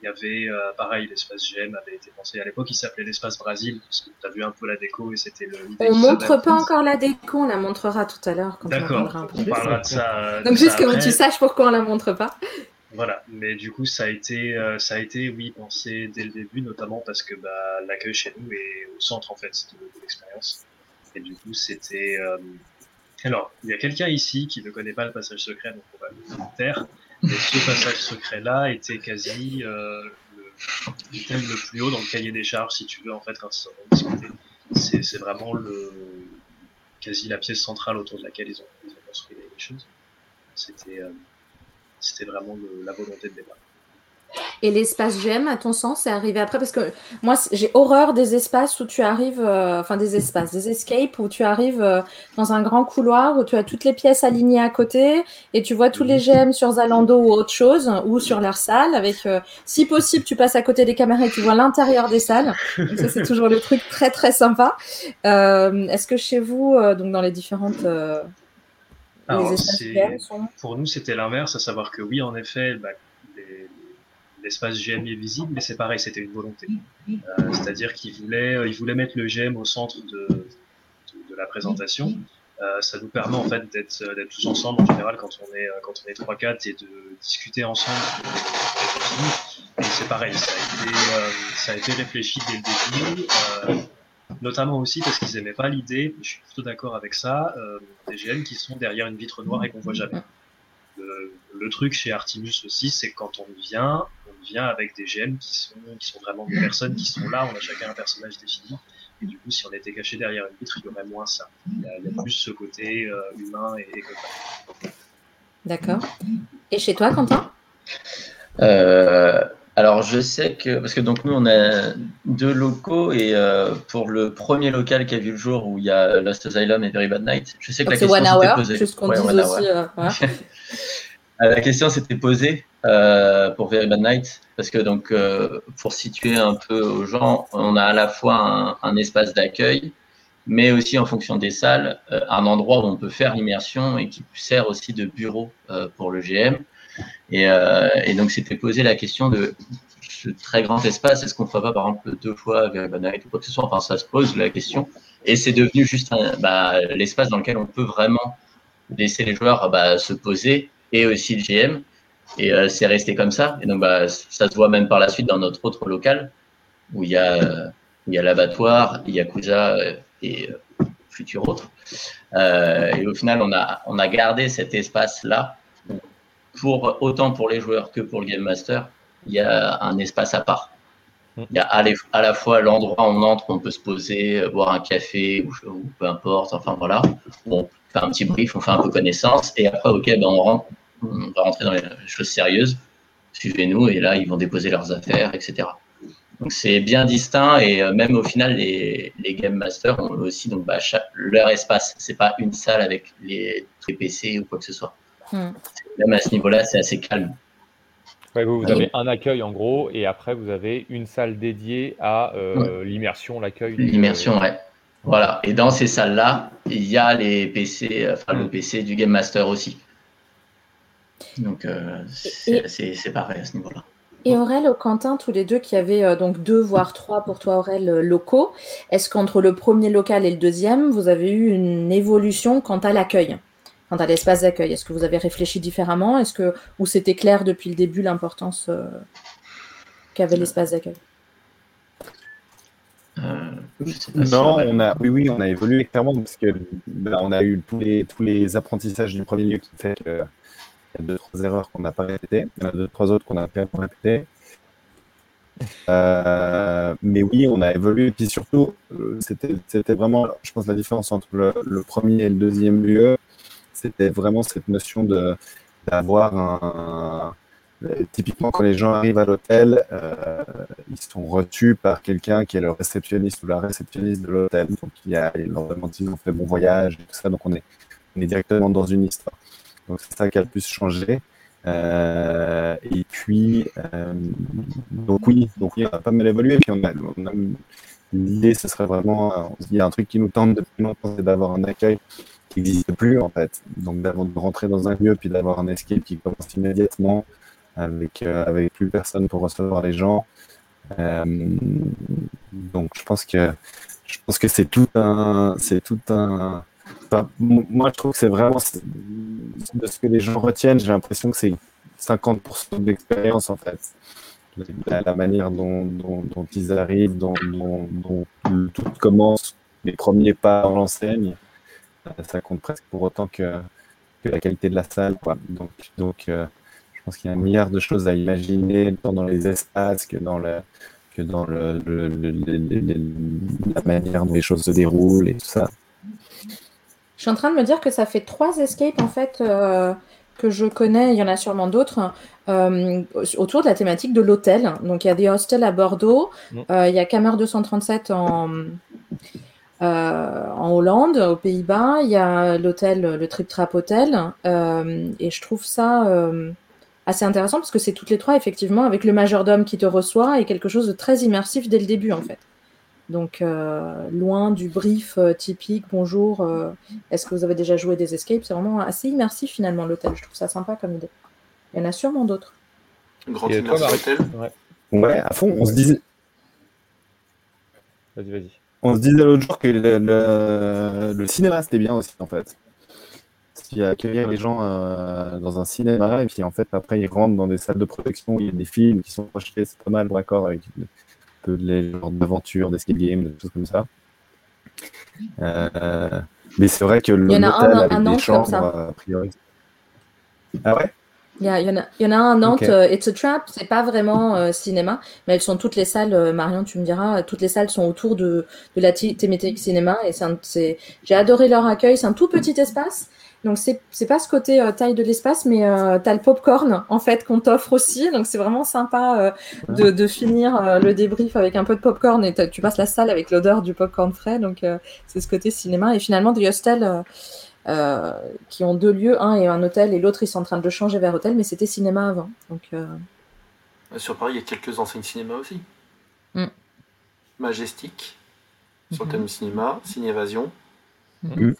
Il y avait, euh, pareil, l'espace GM avait été pensé à l'époque, il s'appelait l'espace Brésil, parce que tu as vu un peu la déco et c'était le.
On montre pas encore la déco, on la montrera tout à l'heure quand
D'accord, on, parlera de ça.
Donc juste que tu saches pourquoi on la montre pas.
Voilà, mais du coup ça a été, euh, ça a été, oui, pensé dès le début, notamment parce que bah, l'accueil chez nous est au centre en fait de, l'expérience. Et du coup c'était. Euh, alors, il y a quelqu'un ici qui ne connaît pas le passage secret, donc on va le taire. Et ce passage secret-là était quasi euh, le, thème le plus haut dans le cahier des charges, si tu veux, en fait, discuter. C'est vraiment le, quasi la pièce centrale autour de laquelle ils ont, ils ont construit les choses. C'était euh, vraiment le, la volonté de départ.
Et l'espace GM, à ton sens, c'est arrivé après? Parce que moi, j'ai horreur des espaces où tu arrives, euh, enfin des espaces, des escapes où tu arrives euh, dans un grand couloir où tu as toutes les pièces alignées à côté et tu vois tous les GM sur Zalando ou autre chose ou sur leur salle. Avec, euh, si possible, tu passes à côté des caméras et tu vois l'intérieur des salles. Donc ça, c'est toujours le truc très très sympa. Est-ce que chez vous, donc dans les différentes
Alors, sont... Pour nous, c'était l'inverse, à savoir que oui, en effet, bah, l'espace GM est visible, mais c'est pareil, c'était une volonté. Euh, c'est-à-dire qu'il voulait, euh, il voulait mettre le GM au centre de, de, la présentation. Euh, ça nous permet en fait d'être tous ensemble en général quand on est quand on est 3-4 et de discuter ensemble c'est pareil, ça a été ça a été réfléchi dès le début. notamment aussi parce qu'ils aimaient pas l'idée, je suis plutôt d'accord avec ça, des GM qui sont derrière une vitre noire et qu'on voit jamais. Le, le, truc chez Artimus aussi, c'est quand on vient, vient avec des GM qui sont, qui sont vraiment des personnes qui sont là, on a chacun un personnage défini. Et du coup, si on était caché derrière une vitre, il y aurait moins ça. Il y a, plus ce côté euh, humain et, et
D'accord. Et chez toi, Quentin?
Euh, Alors, je sais que, parce que donc nous, on a deux locaux, et euh, pour le premier local qui a vu le jour où il y a Lost Asylum et Very Bad Night, je sais que la question s'était posée. Juste qu'on dise aussi. la question s'était posée euh, pour Very Bad Night, parce que donc euh, pour situer un peu aux gens, on a à la fois un, espace d'accueil, mais aussi en fonction des salles, euh, un endroit où on peut faire l'immersion et qui sert aussi de bureau pour le GM. Et, et donc c'était posé la question de ce très grand espace, est-ce qu'on ne ferait pas par exemple deux fois Very Bad Night ou quoi que ce soit? Enfin, ça se pose la question. Et c'est devenu juste bah, l'espace dans lequel on peut vraiment laisser les joueurs bah, se poser et aussi le GM. Et c'est resté comme ça. Et donc, bah, ça se voit même par la suite dans notre autre local où il y a, il y a l'abattoir, Yakuza et futur autre. et au final, on a, on a gardé cet espace-là pour autant pour les joueurs que pour le Game Master. Il y a un espace à part. Il y a à la fois l'endroit où on entre, on peut se poser, euh, boire un café ou, peu importe, enfin voilà. On fait un petit brief, on fait un peu connaissance et après, ok, ben on, rentre, on va rentrer dans les choses sérieuses. Suivez-nous et là, ils vont déposer leurs affaires, etc. Donc c'est bien distinct et euh, même au final, les, les Game Masters ont aussi donc, bah, leur espace. C'est pas une salle avec les, tous les PC ou quoi que ce soit. Hmm. Même à ce niveau-là, c'est assez calme
vous, avez un accueil en gros, et après vous avez une salle dédiée à euh, l'immersion, l'accueil.
L'immersion, ouais. Voilà. Et dans ces salles-là, il y a les PC, enfin le mm. PC du Game Master aussi. Donc euh, c'est pareil à ce niveau-là.
Et Aurel, Quentin, tous les deux qui avaient euh, donc deux voire trois pour toi Aurel locaux, est-ce qu'entre le premier local et le deuxième, vous avez eu une évolution quant à l'accueil quant à l'espace d'accueil? Est-ce que vous avez réfléchi différemment? Est-ce que ou c'était clair depuis le début l'importance euh, qu'avait l'espace d'accueil?
Euh, non, on a, oui, oui, on a évolué clairement parce que ben, on a eu tous les, tous les apprentissages du premier lieu qui fait qu'il y a deux, trois erreurs qu'on n'a pas répétées, il y en a deux, trois autres qu'on a pas répétées. Euh, mais oui, on a évolué. Et puis surtout, c'était vraiment, je pense, la différence entre le, premier et le deuxième lieu c'était vraiment cette notion d'avoir un typiquement quand les gens arrivent à l'hôtel, euh, ils sont reçus par quelqu'un qui est le réceptionniste ou la réceptionniste de l'hôtel. Donc il y a, ils leur demandent s'ils fait bon voyage et tout ça. Donc on est, on est directement dans une histoire. Donc c'est ça qui a le plus changé. Euh, et puis euh, donc oui, donc oui, on a pas mal évolué. Puis on a, l'idée, ce serait vraiment, il y a un truc qui nous tente depuis longtemps, c'est d'avoir un accueil qui n'existe plus en fait. Donc d'avant de rentrer dans un lieu puis d'avoir un escape qui commence immédiatement avec euh, avec plus personne pour recevoir les gens. Euh, donc je pense que je pense que c'est tout un c'est tout un moi je trouve que c'est vraiment de ce que les gens retiennent. J'ai l'impression que c'est 50% de l'expérience en fait. La, manière dont, ils arrivent, dont, tout commence, les premiers pas dans l'enseigne ça compte presque pour autant que, la qualité de la salle. Quoi. Donc, donc euh, je pense qu'il y a un milliard de choses à imaginer, tant dans les espaces que dans, le, que dans le, la manière dont les choses se déroulent et tout ça.
Je suis en train de me dire que ça fait trois escapes en fait euh, que je connais, il y en a sûrement d'autres, euh, autour de la thématique de l'hôtel. Donc il y a des hostels à Bordeaux, mm. il y a Camer 237 en, euh, en Hollande, aux Pays-Bas, il y a l'hôtel, le Trip Trap Hotel, euh, et je trouve ça euh, assez intéressant parce que c'est toutes les trois effectivement avec le majordome qui te reçoit et quelque chose de très immersif dès le début en fait. Donc loin du brief typique, bonjour, est-ce que vous avez déjà joué des escapes? C'est vraiment assez immersif finalement l'hôtel. Je trouve ça sympa comme idée. Il y en a sûrement d'autres.
Grand hôtel.
Ouais. ouais, à fond. On se disait.
Vas-y, vas-y.
On se disait l'autre jour que le, cinéma c'était bien aussi en fait. Si accueillir les gens euh, dans un cinéma et puis en fait après ils rentrent dans des salles de protection où il y a des films qui sont projetés, c'est pas mal d'accord avec peu les genres d'aventures, d'escape games, des choses comme ça. Euh, mais c'est vrai que l'hôtel avec des chambres, a priori. Ah ouais?
Il y, en a, il y en a un à Nantes, euh, It's a Trap, c'est pas vraiment euh, cinéma, mais elles sont toutes les salles, euh, Marion, tu me diras, toutes les salles sont autour de, de la thématique cinéma et c'est, j'ai adoré leur accueil, c'est un tout petit espace, donc c'est, c'est pas ce côté taille de l'espace, mais t'as le popcorn en fait qu'on t'offre aussi, donc c'est vraiment sympa de, de, finir le débrief avec un peu de popcorn et tu passes la salle avec l'odeur du popcorn frais, donc c'est ce côté cinéma et finalement The Hostel euh, qui ont deux lieux, un est un hôtel et l'autre ils sont en train de le changer vers hôtel, mais c'était cinéma avant. Donc, euh,
Sur Paris, il y a quelques enseignes cinéma aussi. Mm. Majestic, sur le mm-hmm. thème cinéma, Cinévasion. Mm.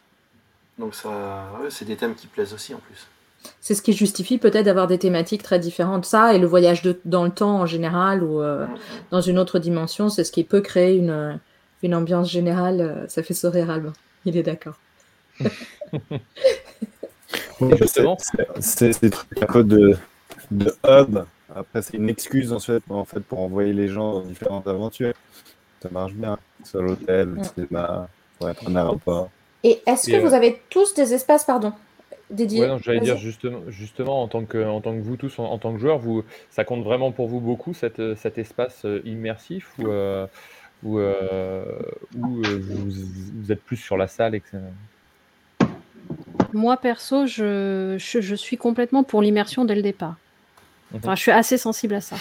Donc ça, c'est des thèmes qui plaisent aussi en plus.
C'est ce qui justifie peut-être d'avoir des thématiques très différentes. Ça et le voyage de, dans le temps en général ou euh, mm. dans une autre dimension, c'est ce qui peut créer une, une ambiance générale. Ça fait sourire Albin. Il est d'accord.
c'est des trucs un peu de, de hub. Après, c'est une excuse en fait, en fait pour envoyer les gens dans différentes aventures. Ça marche bien. Sur l'hôtel, le cinéma, pour être un aéroport.
Et est-ce que vous euh, avez tous des espaces, pardon, dédiés?
Ouais, J'allais dire justement, justement en, tant que, en tant que vous tous, en, tant que joueurs, vous, ça compte vraiment pour vous beaucoup cet, cet espace euh, immersif ou, euh, ou, vous, vous, êtes plus sur la salle etc.
Moi, perso, je, je, suis complètement pour l'immersion dès le départ. Mhm. Enfin, je suis assez sensible à ça.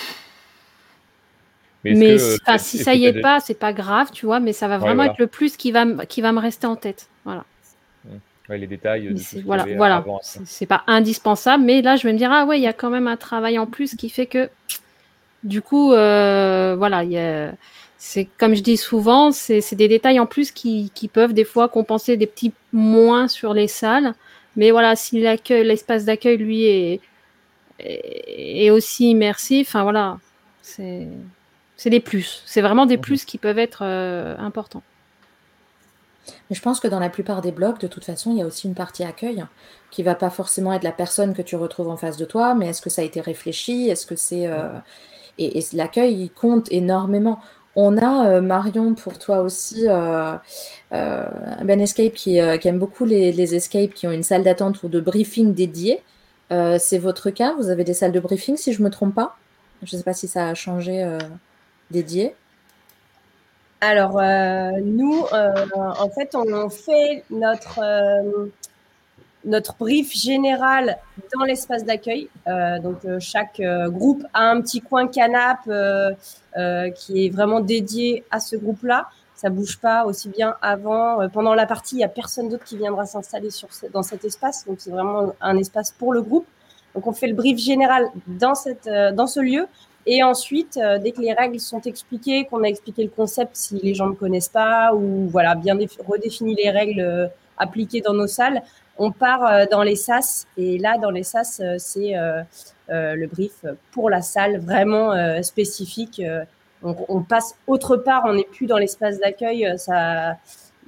Mais, si ça y est pas, c'est pas grave, tu vois, mais ça va vraiment être le plus qui va, qui va me rester en tête. Voilà.
Ouais, les détails.
voilà, voilà. C'est pas indispensable, mais là, je vais me dire, ah ouais, il y a quand même un travail en plus qui fait que, du coup, euh, voilà, c'est comme je dis souvent, c'est des détails en plus qui, qui, peuvent des fois compenser des petits moins sur les salles. Mais voilà, si l'espace d'accueil, lui, est, est, aussi immersif, enfin voilà, c'est des plus. C'est vraiment des plus qui peuvent être euh, importants.
Mais je pense que dans la plupart des blogs, de toute façon, il y a aussi une partie accueil qui va pas forcément être la personne que tu retrouves en face de toi, mais est-ce que ça a été réfléchi? Est-ce que c'est euh, et, l'accueil compte énormément. On a euh, Marion pour toi aussi, euh, Ben Escape qui, aime beaucoup les, les, escapes qui ont une salle d'attente ou de briefing dédiée. c'est votre cas? Vous avez des salles de briefing si je me trompe pas? Je ne sais pas si ça a changé dédié.
Alors, euh, nous, euh, en fait, on fait notre, euh, notre brief général dans l'espace d'accueil. donc, chaque groupe a un petit coin canap qui est vraiment dédié à ce groupe-là. Ça bouge pas aussi bien avant. pendant la partie, il n'y a personne d'autre qui viendra s'installer dans cet espace. Donc, c'est vraiment un espace pour le groupe. Donc, on fait le brief général dans, cette, dans ce lieu. Et ensuite, euh, dès que les règles sont expliquées, qu'on a expliqué le concept si les gens ne connaissent pas, ou voilà, bien redéfini les règles euh, appliquées dans nos salles, on part euh, dans les SAS. Et là, dans les SAS, c'est le brief pour la salle vraiment spécifique. On, on, passe autre part, on n'est plus dans l'espace d'accueil. Ça,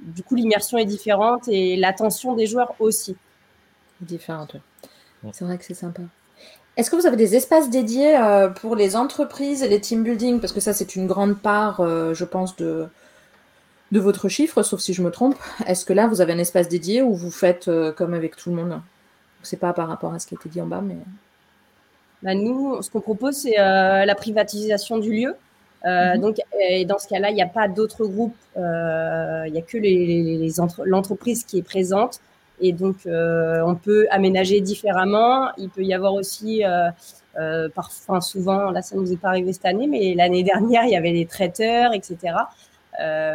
du coup, l'immersion est différente et l'attention des joueurs aussi.
Différente. C'est vrai que c'est sympa. Est-ce que vous avez des espaces dédiés euh, pour les entreprises et les team building? Parce que ça, c'est une grande part, euh, je pense, de, de votre chiffre, sauf si je me trompe. Est-ce que là, vous avez un espace dédié ou vous faites euh, comme avec tout le monde? C'est pas par rapport à ce qui a été dit en bas, mais.
Bah, nous, ce qu'on propose, c'est la privatisation du lieu. Mhm. Donc, et dans ce cas-là, il n'y a pas d'autres groupes, il n'y a que l'entreprise qui est présente. Et donc, euh, on peut aménager différemment. Il peut y avoir aussi, euh, euh, parfois, souvent, là, ça ne nous est pas arrivé cette année, mais l'année dernière, il y avait des traiteurs, etc.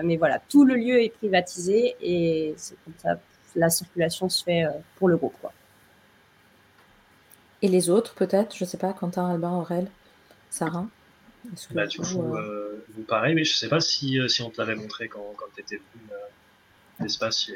mais voilà, tout le lieu est privatisé et c'est comme ça, la circulation se fait pour le groupe. Quoi.
Et les autres, peut-être? Je ne sais pas, Quentin, Albin, Aurel, Sarah
bah, du coup, pareil, mais je ne sais pas si, si on te l'avait montré quand, quand tu étais venu l'espace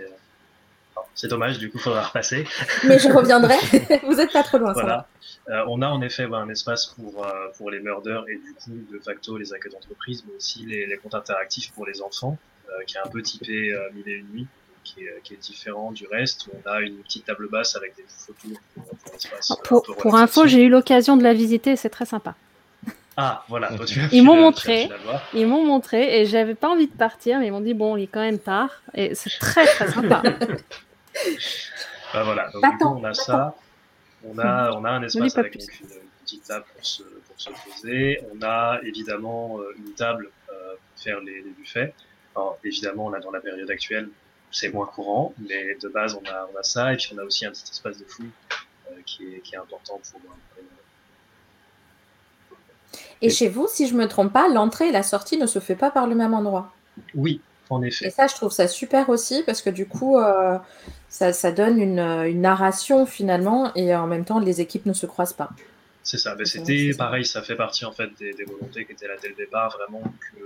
c'est dommage, du coup, il faudra repasser.
Mais je reviendrai. Vous n'êtes pas trop loin.
Voilà. Euh, on a en effet un espace pour, euh, pour les murders et du coup, de facto, les accueils d'entreprise, mais aussi les, les, comptes interactifs pour les enfants, euh, qui est un peu typé mille et une nuits. Qui est, qui est, différent du reste. On a une petite table basse avec des photos pour,
pour l'espace. Pour, pour info, j'ai eu l'occasion de la visiter, c'est très sympa.
Ah, voilà.
ils m'ont montré, ils m'ont montré, et j'avais pas envie de partir, mais ils m'ont dit bon, il est quand même tard, et c'est très très sympa.
bah voilà, donc du coup, on a ça. On a, on a un espace avec une, petite table pour se, pour se, poser. On a évidemment euh, une table euh, pour faire les, les, buffets. Alors, évidemment, là, dans la période actuelle, c'est moins courant, mais de base, on a, on a ça. Et puis, on a aussi un petit espace de fouille euh, qui, est, qui est important pour.
et chez vous, si je me trompe pas, l'entrée et la sortie ne se fait pas par le même endroit?
Oui, en effet.
Et ça, je trouve ça super aussi parce que du coup, euh, ça, ça, donne une, une, narration finalement et en même temps, les équipes ne se croisent pas.
C'est ça. Mais c'était pareil, ça fait partie en fait des, des, volontés qui étaient là dès le départ, vraiment que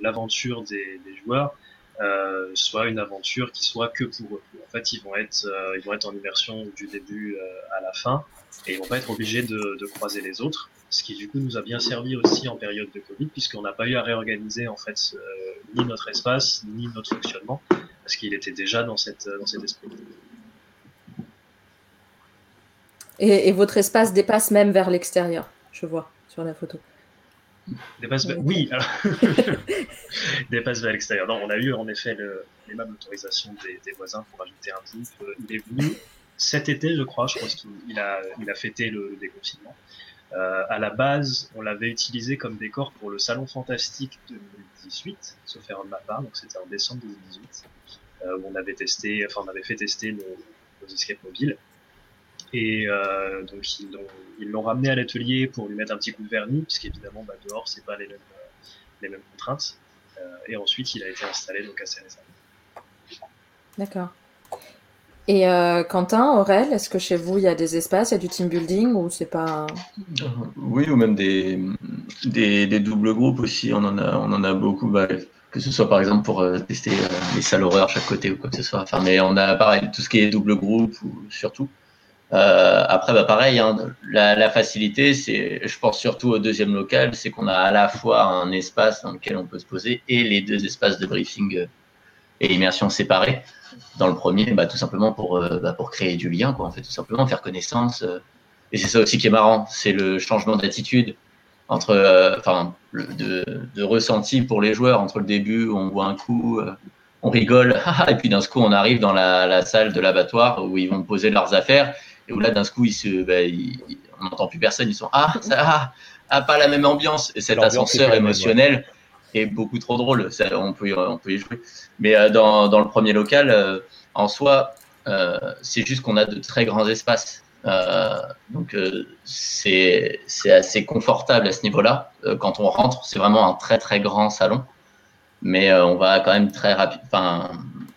l'aventure des, des, joueurs euh, soit une aventure qui soit que pour eux. En fait, ils vont être, euh, ils vont être en immersion du début euh, à la fin et ils vont pas être obligés de, de croiser les autres ce qui du coup nous a bien servi aussi en période de Covid, puisqu'on n'a pas eu à réorganiser en fait euh, ni notre espace ni notre fonctionnement, parce qu'il était déjà dans cette dans cet esprit.
Et, votre espace dépasse même vers l'extérieur, je vois sur la photo.
Dépasse Oui, dépasse vers l'extérieur. Non, on a eu en effet le, les mêmes autorisations des, voisins pour ajouter un type. Il est venu cet été, je crois, je pense qu'il a, il a fêté le, déconfinement. Euh, à la base, on l'avait utilisé comme décor pour le Salon Fantastique 2018, sauf erreur de ma part, donc c'était en décembre 2018, euh, où on avait testé, enfin on avait fait tester nos, nos escape mobiles. Et euh, donc ils l'ont ramené à l'atelier pour lui mettre un petit coup de vernis, puisqu'évidemment bah, dehors c'est pas les mêmes, les mêmes contraintes. Et ensuite il a été installé donc assez récemment.
D'accord. Et euh, Quentin, Aurel, est-ce que chez vous il y a des espaces, il y a du team building ou c'est pas
Oui, ou même des, des, doubles groupes aussi. On en a, on en a beaucoup. Bah, que ce soit par exemple pour euh, tester euh, les salles horreurs chaque côté ou quoi que ce soit. Mais on a pareil tout ce qui est double groupe ou surtout. Euh, après, bah pareil, hein, la, la, facilité, c'est, je pense surtout au deuxième local, c'est qu'on a à la fois un espace dans lequel on peut se poser et les deux espaces de briefing et immersion séparés. Dans le premier, bah, tout simplement pour, euh, bah, pour créer du lien, quoi, en fait, tout simplement faire connaissance. Euh. et c'est ça aussi qui est marrant, c'est le changement d'attitude entre, euh, enfin, de, de, ressenti pour les joueurs entre le début où on voit un coup, on rigole, et puis d'un coup on arrive dans la, la salle de l'abattoir où ils vont poser leurs affaires et où là d'un coup ils se, bah, on n'entend plus personne, ils sont ah ça ah, ah pas la même ambiance et cet ascenseur émotionnel est beaucoup trop drôle. Ça, on, peut, on peut y jouer. Mais euh, dans, dans, le premier local, euh, en soi, euh, c'est juste qu'on a de très grands espaces. donc c'est assez confortable à ce niveau-là. quand on rentre, c'est vraiment un très très grand salon. Mais on va quand même très rapide. Enfin,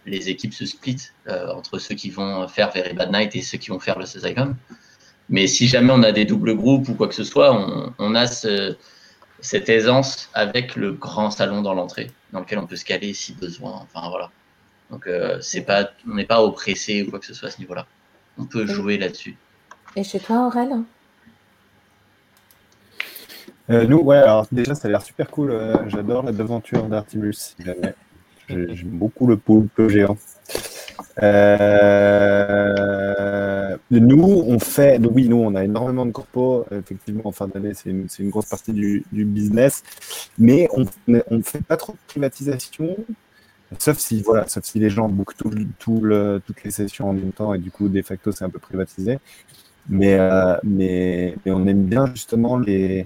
les équipes se splitent entre ceux qui vont faire Very Bad Night et ceux qui vont faire le Sezagum. Mais si jamais on a des doubles groupes ou quoi que ce soit, on, on a ce, cette aisance avec le grand salon dans l'entrée, dans lequel on peut se caler si besoin. Enfin voilà. Donc euh, c'est pas, on n'est pas oppressé ou quoi que ce soit à ce niveau-là. On peut jouer là-dessus.
Et chez toi, Aurel?
Euh, Nous, ouais, alors déjà ça a l'air super cool. Euh, j'adore la devanture d'Artimus. J'aime beaucoup le poulpe géant. Euh, nous, on fait, oui, nous, on a énormément de corpos. Effectivement, en fin d'année, c'est une, une, grosse partie du, du business. Mais on ne fait pas trop de privatisation. Sauf si, voilà, sauf si les gens bookent tout, le, toutes les sessions en même temps et du coup, de facto, c'est un peu privatisé. Mais, euh, mais, mais on aime bien justement les,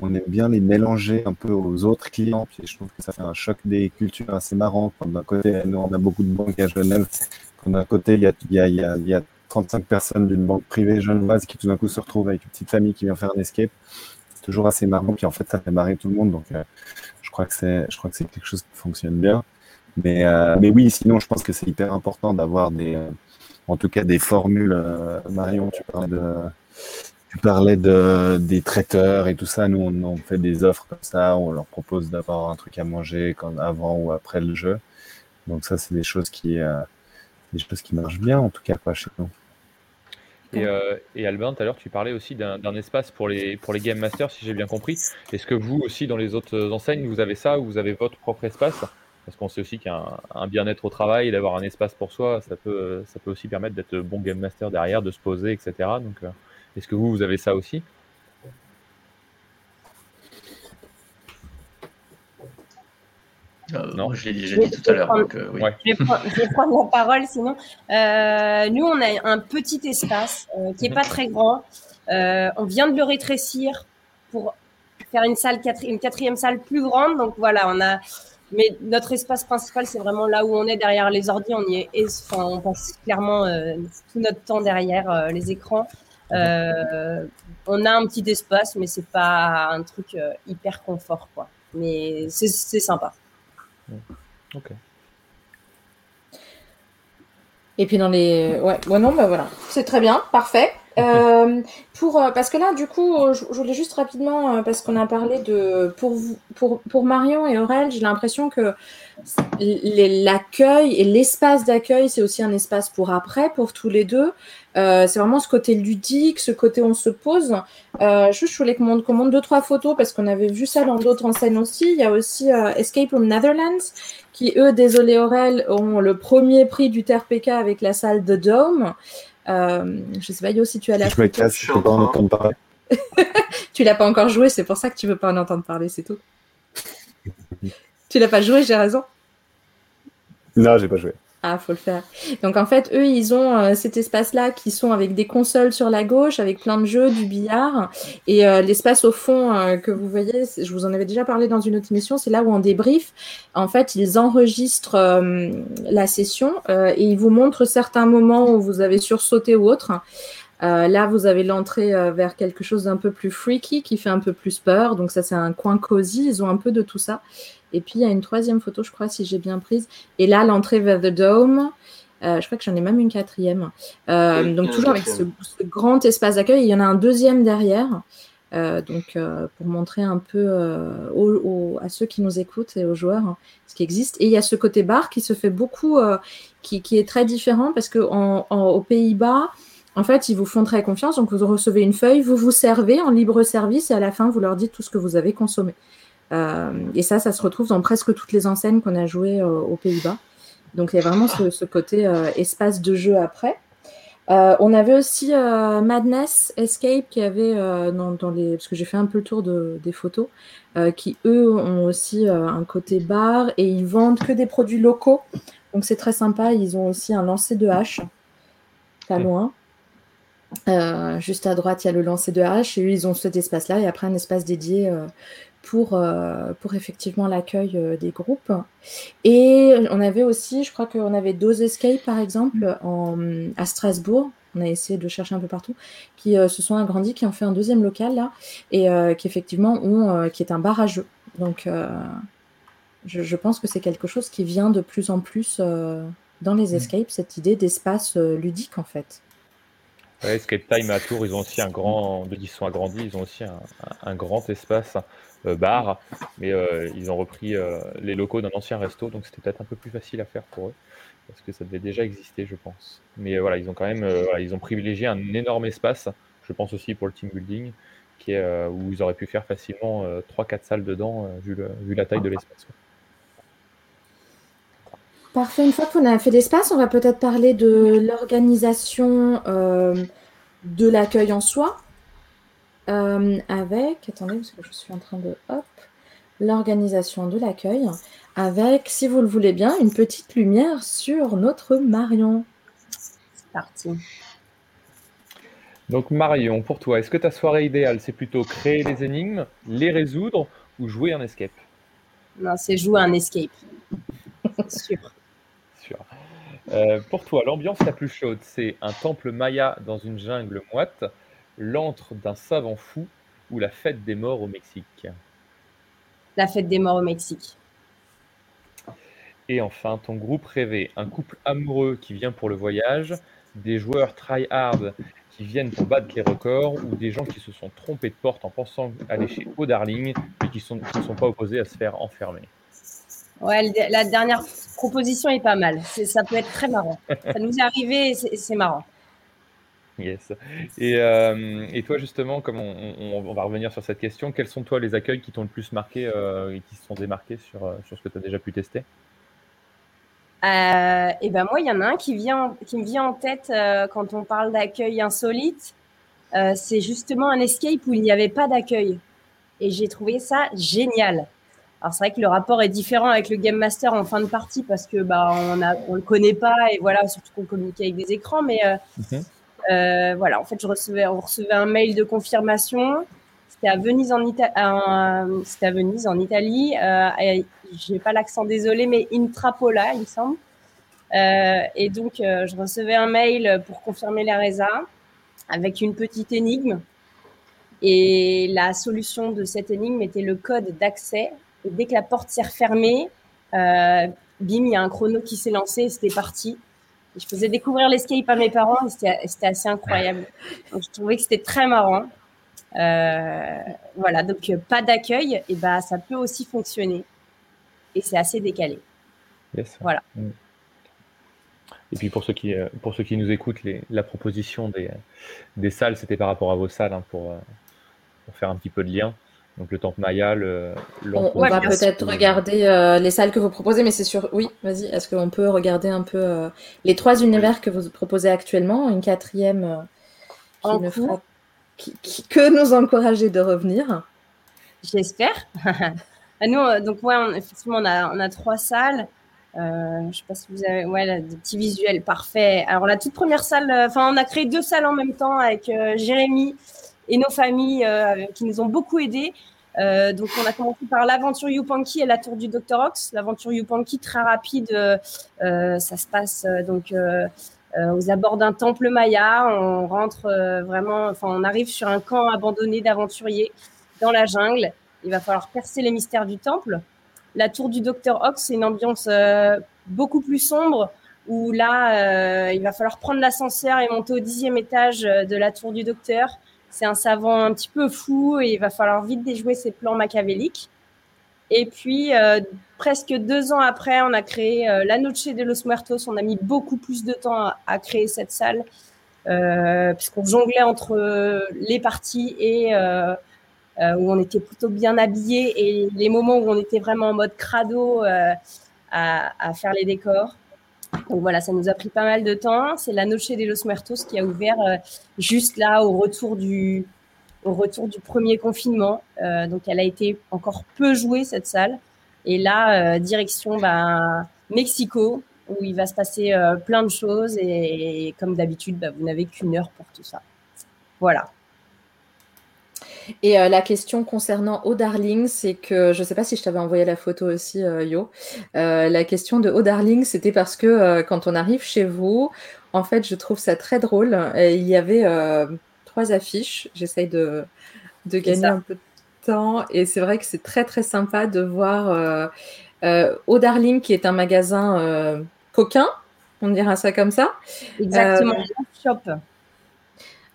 on aime bien les mélanger un peu aux autres clients. Puis je trouve que ça fait un choc des cultures assez marrant. D'un côté, nous, on a beaucoup de banques à Genève. D'un côté, il y a 35 personnes d'une banque privée genevoise qui tout d'un coup se retrouvent avec une petite famille qui vient faire un escape. C'est toujours assez marrant. Puis en fait, ça fait marrer tout le monde. Donc, euh, je crois que c'est, que quelque chose qui fonctionne bien. Mais, euh, mais oui, sinon, je pense que c'est hyper important d'avoir des, euh, en tout cas, des formules. Marion, tu parles de, tu parlais de, des traiteurs et tout ça. Nous, on, fait des offres comme ça. On leur propose d'avoir un truc à manger avant ou après le jeu. Donc ça, c'est des choses qui, des choses qui marchent bien, en tout cas, chez nous.
Et, euh, et, Albin, tout à l'heure, tu parlais aussi d'un espace pour les, pour les Game Masters, si j'ai bien compris. Est-ce que vous aussi, dans les autres enseignes, vous avez ça ou vous avez votre propre espace? Parce qu'on sait aussi qu'un un, bien-être au travail, d'avoir un espace pour soi, ça peut, ça peut aussi permettre d'être bon Game Master derrière, de se poser, etc. Donc, euh, est-ce que vous, vous avez ça aussi?
Euh, non, je l'ai déjà dit tout à l'heure. Euh,
je, vais prendre, la parole sinon. Euh, nous, on a un petit espace qui n'est pas très grand. on vient de le rétrécir pour faire une salle, une quatrième salle plus grande. Donc voilà, on a. Mais notre espace principal, c'est vraiment là où on est derrière les ordi. On y est, enfin, on passe clairement tout notre temps derrière les écrans. Euh, on a un petit espace, mais c'est pas un truc euh, hyper confort, quoi. Mais c'est sympa. Ok.
Et puis dans les, ouais, ouais non, bah voilà, c'est très bien, parfait. Euh, pour parce que là du coup je, voulais juste rapidement parce qu'on a parlé de pour vous pour pour Marion et Aurel j'ai l'impression que l'accueil et l'espace d'accueil c'est aussi un espace pour après pour tous les deux euh, c'est vraiment ce côté ludique, ce côté on se pose. Euh, je, voulais qu'on montre, montre, deux, trois photos parce qu'on avait vu ça dans d'autres enseignes aussi. Il y a aussi euh, Escape from Netherlands qui, eux, désolé Aurel, ont le premier prix du TRPK avec la salle de Dome. Euh, je sais pas, Yo, si tu as la
Je me casse, je peux pas en entendre parler.
tu l'as pas encore joué, c'est pour ça que tu veux pas en entendre parler, c'est tout. tu l'as pas joué, j'ai raison.
Non, j'ai pas joué.
Ah, faut le faire. Donc en fait, eux, ils ont euh, cet espace-là qui sont avec des consoles sur la gauche, avec plein de jeux, du billard. Et euh, l'espace au fond euh, que vous voyez, je vous en avais déjà parlé dans une autre émission, c'est là où on débrief. En fait, ils enregistrent la session et ils vous montrent certains moments où vous avez sursauté ou autre. là, vous avez l'entrée vers quelque chose d'un peu plus freaky, qui fait un peu plus peur. Donc ça, c'est un coin cosy. Ils ont un peu de tout ça. Et puis, il y a une troisième photo, je crois, si j'ai bien prise. Et là, l'entrée vers The Dome. Euh, je crois que j'en ai même une quatrième. Euh, donc, toujours avec ce, grand espace d'accueil. Il y en a un deuxième derrière. Euh, donc, pour montrer un peu à ceux qui nous écoutent et aux joueurs hein, ce qui existe. Et il y a ce côté bar qui se fait beaucoup, qui, est très différent parce qu'aux Pays-Bas, en fait, ils vous font très confiance. Donc, vous recevez une feuille, vous vous servez en libre service et à la fin, vous leur dites tout ce que vous avez consommé. Euh, et ça, ça se retrouve dans presque toutes les enseignes qu'on a jouées euh, aux Pays-Bas. Donc il y a vraiment ce, côté euh, espace de jeu après. on avait aussi Madness Escape qui avait dans, les parce que j'ai fait un peu le tour des photos qui eux ont aussi un côté bar et ils vendent que des produits locaux donc c'est très sympa ils ont aussi un lancer de hache pas loin juste à droite il y a le lancer de hache et eux ils ont cet espace là et après un espace dédié pour, euh, pour effectivement l'accueil euh, des groupes. Et on avait aussi, je crois qu'on avait deux Escape par exemple en, à Strasbourg. On a essayé de chercher un peu partout, qui euh, se sont agrandis, qui ont fait un deuxième local là, et qui effectivement ont, qui est un bar à jeu. Donc, je, je, pense que c'est quelque chose qui vient de plus en plus dans les escapes, cette idée d'espace ludique en fait.
Escape Time à Tours, ils ont aussi un grand, ils sont agrandis, ils ont aussi un, un grand espace euh, bar, mais euh, ils ont repris euh, les locaux d'un ancien resto, donc c'était peut-être un peu plus facile à faire pour eux, parce que ça devait déjà exister, je pense. Mais voilà, ils ont quand même, ils ont privilégié un énorme espace, je pense aussi pour le team building, qui est, où ils auraient pu faire facilement 3-4 salles dedans, vu, la taille de l'espace.
Parfait. Une fois qu'on a fait l'espace, on va peut-être parler de l'organisation de l'accueil en soi. Euh, avec, attendez, parce que je suis en train de, hop, l'organisation de l'accueil, avec, si vous le voulez bien, une petite lumière sur notre Marion.
C'est parti.
Donc Marion, pour toi, est-ce que ta soirée idéale, c'est plutôt créer les énigmes, les résoudre ou jouer un escape?
Non, c'est jouer un escape. sûr.
sûr. Euh, pour toi, l'ambiance la plus chaude, c'est un temple maya dans une jungle moite, l'antre d'un savant fou ou la fête des morts au Mexique
La fête des morts au Mexique.
Et enfin, ton groupe rêvé, un couple amoureux qui vient pour le voyage, des joueurs try-hard qui viennent pour battre les records ou des gens qui se sont trompés de porte en pensant aller chez O Darling mais qui ne sont pas opposés à se faire enfermer.
Ouais, la dernière proposition est pas mal. Ça peut être très marrant. Ça nous est arrivé et c'est marrant.
Yes. Et, euh, et, toi, justement, comme on, va revenir sur cette question, quels sont toi les accueils qui t'ont le plus marqué euh, et qui se sont démarqués sur, euh, sur ce que tu as déjà pu tester?
Et ben moi, il y en a un qui, vient, qui me vient en tête quand on parle d'accueil insolite. c'est justement un escape où il n'y avait pas d'accueil. Et j'ai trouvé ça génial. Alors c'est vrai que le rapport est différent avec le game master en fin de partie parce que bah on a on le connaît pas et voilà surtout qu'on communique avec des écrans mais mhm. Euh, voilà, en fait, je recevais, on recevait un mail de confirmation. C'était à Venise en, c'était à Venise en Italie. Euh, pas l'accent, désolé, mais Intrapola, il me semble. Euh, et donc, je recevais un mail pour confirmer la RESA avec une petite énigme. Et la solution de cette énigme était le code d'accès. Et dès que la porte s'est refermée, bim, il y a un chrono qui s'est lancé et c'était parti je faisais découvrir l'escape à mes parents et c'était assez incroyable. Donc, je trouvais que c'était très marrant. Euh, voilà, donc euh, pas d'accueil, et bah ça peut aussi fonctionner. Et c'est assez décalé.
Yes.
Voilà.
Mm. Et puis pour ceux qui, euh, pour ceux qui nous écoutent, les, la proposition des, des salles, c'était par rapport à vos salles, hein, pour, pour, faire un petit peu de lien. Donc le temple Maya, le.
On, va peut-être regarder euh, les salles que vous proposez, mais c'est sûr. Oui, vas-y. Est-ce qu'on peut regarder un peu euh, les trois univers que vous proposez actuellement, une quatrième qui, que nous encourager de revenir?
J'espère. Nous, donc ouais, effectivement, on a, on a trois salles. Euh, je ne sais pas si vous avez ouais, des petits visuels parfaits. Alors, la toute première salle, euh, enfin, on a créé deux salles en même temps avec euh, Jérémy et nos familles qui nous ont beaucoup aidés. donc, on a commencé par l'aventure Yupanqui et la tour du Dr. Ox. L'aventure Yupanqui, très rapide, ça se passe donc aux abords d'un temple maya. On rentre vraiment, enfin, on arrive sur un camp abandonné d'aventuriers dans la jungle. Il va falloir percer les mystères du temple. La tour du Docteur Ox, c'est une ambiance euh, beaucoup plus sombre où là, euh, il va falloir prendre l'ascenseur et monter au dixième étage euh, de la tour du Docteur. C'est un savant un petit peu fou et il va falloir vite déjouer ses plans machiavéliques. Et puis, presque deux ans après, on a créé La Noche de los Muertos. On a mis beaucoup plus de temps à, créer cette salle, puisqu'on jonglait entre les parties et euh, où on était plutôt bien habillés et les moments où on était vraiment en mode crado euh, à, faire les décors. Donc voilà, ça nous a pris pas mal de temps. C'est la Noche de los Muertos qui a ouvert euh, juste là au retour du, au retour du premier confinement. donc elle a été encore peu jouée cette salle. Et là, direction bah, Mexico, où il va se passer plein de choses. Et, comme d'habitude, bah, vous n'avez qu'une heure pour tout ça. Voilà.
Et euh, la question concernant O Darling, c'est que je ne sais pas si je t'avais envoyé la photo aussi, euh, Yo. Euh, la question de O Darling, c'était parce que quand on arrive chez vous, en fait, je trouve ça très drôle. il y avait trois affiches. J'essaye de, de gagner un peu de temps. Et c'est vrai que c'est très, très sympa de voir O Darling, qui est un magasin coquin, on dira ça comme ça.
Exactement, shop.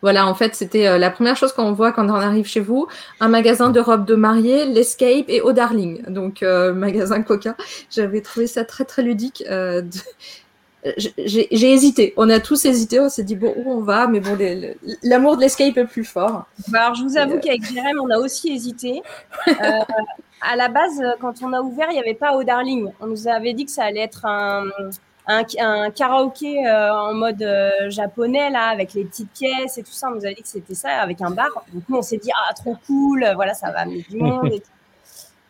Voilà, en fait, c'était euh, la première chose qu'on voit quand on arrive chez vous, un magasin de robes de mariée, l'Escape et Au Darling. Donc, euh, magasin Coca. J'avais trouvé ça très, très ludique. Euh, j'ai hésité. On a tous hésité. On s'est dit, bon, où on va? Mais bon, l'amour de l'Escape est plus fort.
Bah, alors, je vous avoue qu'avec Jérém, on a aussi hésité. à la base, quand on a ouvert, il n'y avait pas Au Darling. On nous avait dit que ça allait être un un, karaoké euh, en mode euh, japonais là avec les petites pièces et tout ça. On nous a dit que c'était ça avec un bar. Donc nous on s'est dit ah trop cool, voilà ça va amener du monde.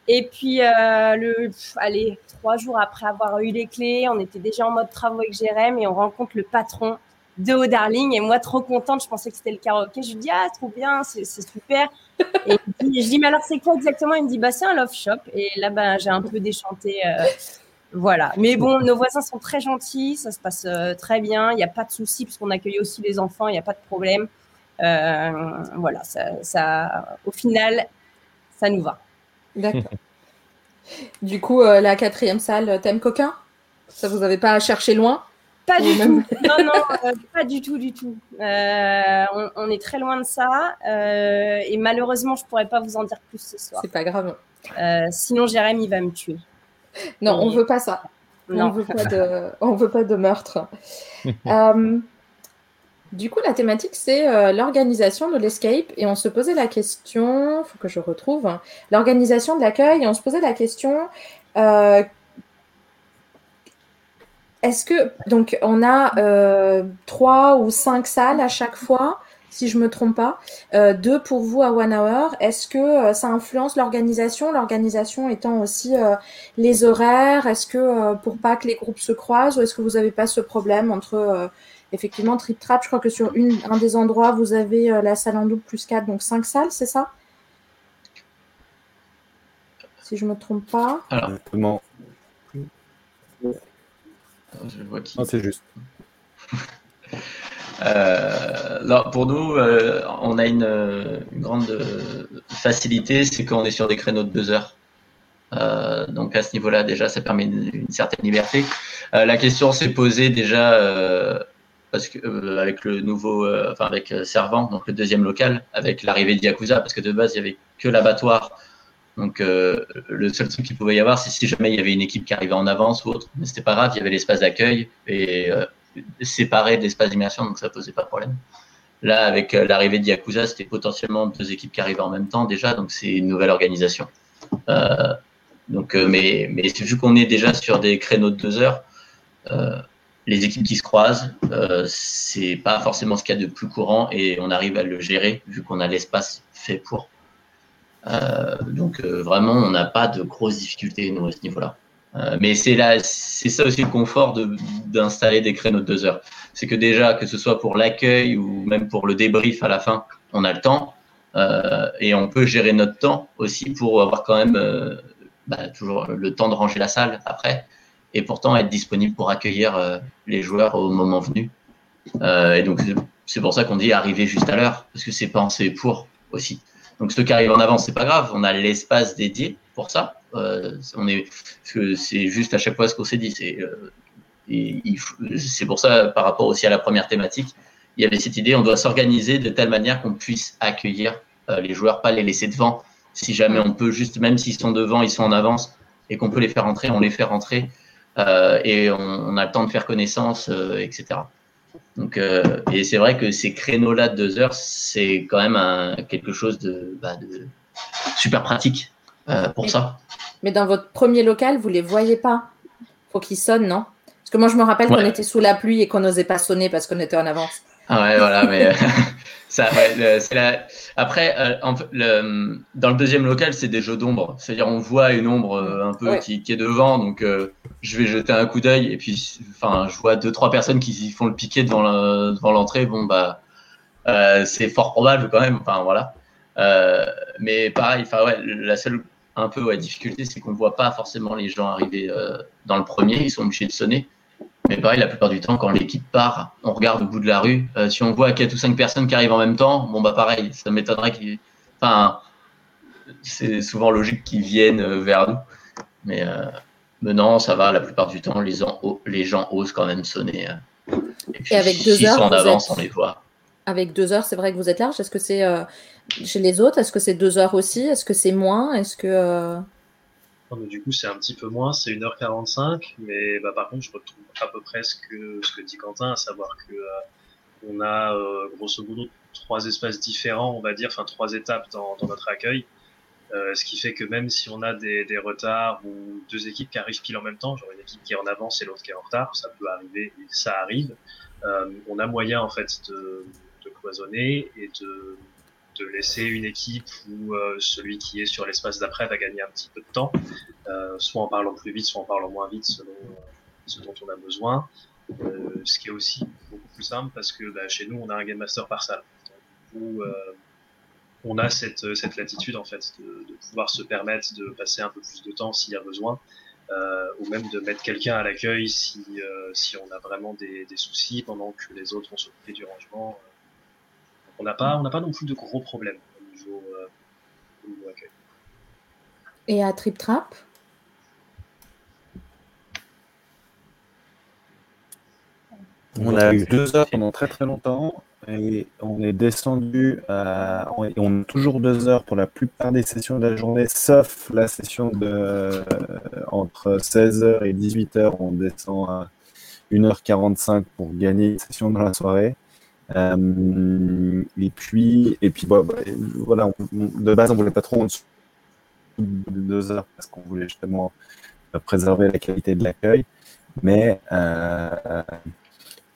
Et, puis euh, le, allez trois jours après avoir eu les clés, on était déjà en mode travaux avec Jérém et on rencontre le patron de Haut Darling et moi trop contente, je pensais que c'était le karaoké. Je lui dis ah trop bien, c'est super. Et je dis mais alors c'est quoi exactement? Il me dit bah c'est un love shop et là ben j'ai un peu déchanté. Voilà. Mais bon, nos voisins sont très gentils, ça se passe euh, très bien, il n'y a pas de souci puisqu'on accueille aussi les enfants, il n'y a pas de problème. Euh, voilà, ça, au final, ça nous va.
D'accord. du coup, euh, la quatrième salle, thème coquin? Ça vous avez pas à chercher loin?
Pas du tout. Non, non, pas du tout, du tout. On, est très loin de ça. et malheureusement, je pourrais pas vous en dire plus ce soir.
C'est pas grave.
sinon, Jérémy va me tuer.
Non, on veut pas ça. On veut pas de, on veut pas de meurtre. Euh, du coup, la thématique, c'est euh, l'organisation de l'escape. Et on se posait la question, il faut que je retrouve, hein, l'organisation de l'accueil. Et on se posait la question, euh, est-ce que, donc, on a trois ou cinq salles à chaque fois si je me trompe pas. Euh, deux pour vous à One Hour. Est-ce que euh, ça influence l'organisation L'organisation étant aussi euh, les horaires? Est-ce que pour pas que les groupes se croisent, ou est-ce que vous n'avez pas ce problème entre effectivement Trip Trap? Je crois que sur une, un des endroits, vous avez la salle en double plus 4, donc cinq salles, c'est ça? Si je me trompe pas.
Alors, non. c'est juste.
Euh, pour nous, euh, on a une, grande facilité, c'est qu'on est sur des créneaux de deux heures. Euh, donc à ce niveau-là, déjà, ça permet une, certaine liberté. la question s'est posée déjà parce que avec le nouveau, enfin avec Servant, donc le deuxième local, avec l'arrivée de Yakuza, parce que de base il y avait que l'abattoir. Donc le seul truc qu'il pouvait y avoir, c'est si jamais il y avait une équipe qui arrivait en avance ou autre, mais c'était pas grave, il y avait l'espace d'accueil et séparé de l'espace d'immersion, donc ça posait pas de problème. Là, avec l'arrivée de Yakuza, c'était potentiellement deux équipes qui arrivaient en même temps déjà, donc c'est une nouvelle organisation. donc, mais, mais vu qu'on est déjà sur des créneaux de deux heures, les équipes qui se croisent, euh, c'est pas forcément ce qu'il y a de plus courant et on arrive à le gérer vu qu'on a l'espace fait pour. Euh, donc euh, vraiment, on n'a pas de grosses difficultés à ce niveau-là. Euh, mais c'est là, c'est ça aussi le confort d'installer des créneaux de deux heures. C'est que déjà, que ce soit pour l'accueil ou même pour le débrief à la fin, on a le temps et on peut gérer notre temps aussi pour avoir quand même bah, toujours le temps de ranger la salle après et pourtant être disponible pour accueillir euh, les joueurs au moment venu. Euh, et donc, c'est pour ça qu'on dit arriver juste à l'heure, parce que c'est pensé pour aussi. Donc, ceux qui arrivent en avance, c'est pas grave, on a l'espace dédié pour ça. Euh, on est, c'est juste à chaque fois ce qu'on s'est dit. C'est, c'est pour ça, par rapport aussi à la première thématique, il y avait cette idée, on doit s'organiser de telle manière qu'on puisse accueillir les joueurs, pas les laisser devant. Si jamais on peut juste, même s'ils sont devant, ils sont en avance, et qu'on peut les faire rentrer, on les fait rentrer. Euh, et on, a le temps de faire connaissance, euh, etc. Donc, euh, et c'est vrai que ces créneaux-là de deux heures, c'est quand même quelque chose de, bah, super pratique pour ça.
Mais dans votre premier local, vous les voyez pas Faut qu'ils sonnent, non? Parce que moi, je me rappelle qu'on était sous la pluie et qu'on n'osait pas sonner parce qu'on était en avance.
Ah ouais, voilà, mais ça, la... Après, euh, le, dans le deuxième local, c'est des jeux d'ombre. C'est-à-dire, on voit une ombre euh, un peu qui, qui, est devant, donc euh, je vais jeter un coup d'œil et puis, enfin, je vois deux trois personnes qui font le piqué devant l'entrée. bon bah, c'est fort probable quand même. Enfin voilà. mais pareil, enfin ouais, la seule un peu ouais, difficulté, c'est qu'on voit pas forcément les gens arriver dans le premier. Ils sont obligés de sonner. Mais pareil, la plupart du temps, quand l'équipe part, on regarde au bout de la rue. Euh, si on voit 4 ou 5 personnes qui arrivent en même temps, bon, bah pareil, ça m'étonnerait qu'ils. Enfin, c'est souvent logique qu'ils viennent euh, vers nous. Mais, euh, mais, non, ça va, la plupart du temps, les, les gens osent quand même sonner.
Et, puis, avec deux heures,
sont en avance, on les voit.
Avec deux heures, c'est vrai que vous êtes large. Est-ce que c'est chez les autres? Est-ce que c'est deux heures aussi? Est-ce que c'est moins? Est-ce que
du coup, c'est un petit peu moins, c'est 1h45, mais bah, par contre, je retrouve à peu près ce que, dit Quentin, à savoir que euh, on a euh, grosso modo trois espaces différents, on va dire, enfin trois étapes dans, notre accueil. Euh, ce qui fait que même si on a des, retards ou deux équipes qui arrivent pile en même temps, genre une équipe qui est en avance et l'autre qui est en retard, ça peut arriver ça arrive. Euh, on a moyen en fait de cloisonner et de, de laisser une équipe où euh, celui qui est sur l'espace d'après va gagner un petit peu de temps, euh, soit en parlant plus vite, soit en parlant moins vite selon euh, ce dont on a besoin. ce qui est aussi beaucoup plus simple parce que bah, chez nous on a un game master par salle. où on a cette, latitude en fait de, pouvoir se permettre de passer un peu plus de temps s'il y a besoin. Ou même de mettre quelqu'un à l'accueil si, si on a vraiment des, des, soucis pendant que les autres vont s'occuper du rangement on n'a pas, on pas non plus de gros problèmes au niveau, euh, accueil.
Et à Trip Trap?
On a eu deux heures pendant très très longtemps et on est descendu à, on a toujours deux heures pour la plupart des sessions de la journée, sauf la session de euh, entre 16h et 18h, on descend à 1h45 pour gagner une session dans la soirée. Euh, et puis, et puis bah, voilà, de base, on voulait pas trop en dessous de deux heures parce qu'on voulait justement préserver la qualité de l'accueil. Mais, euh,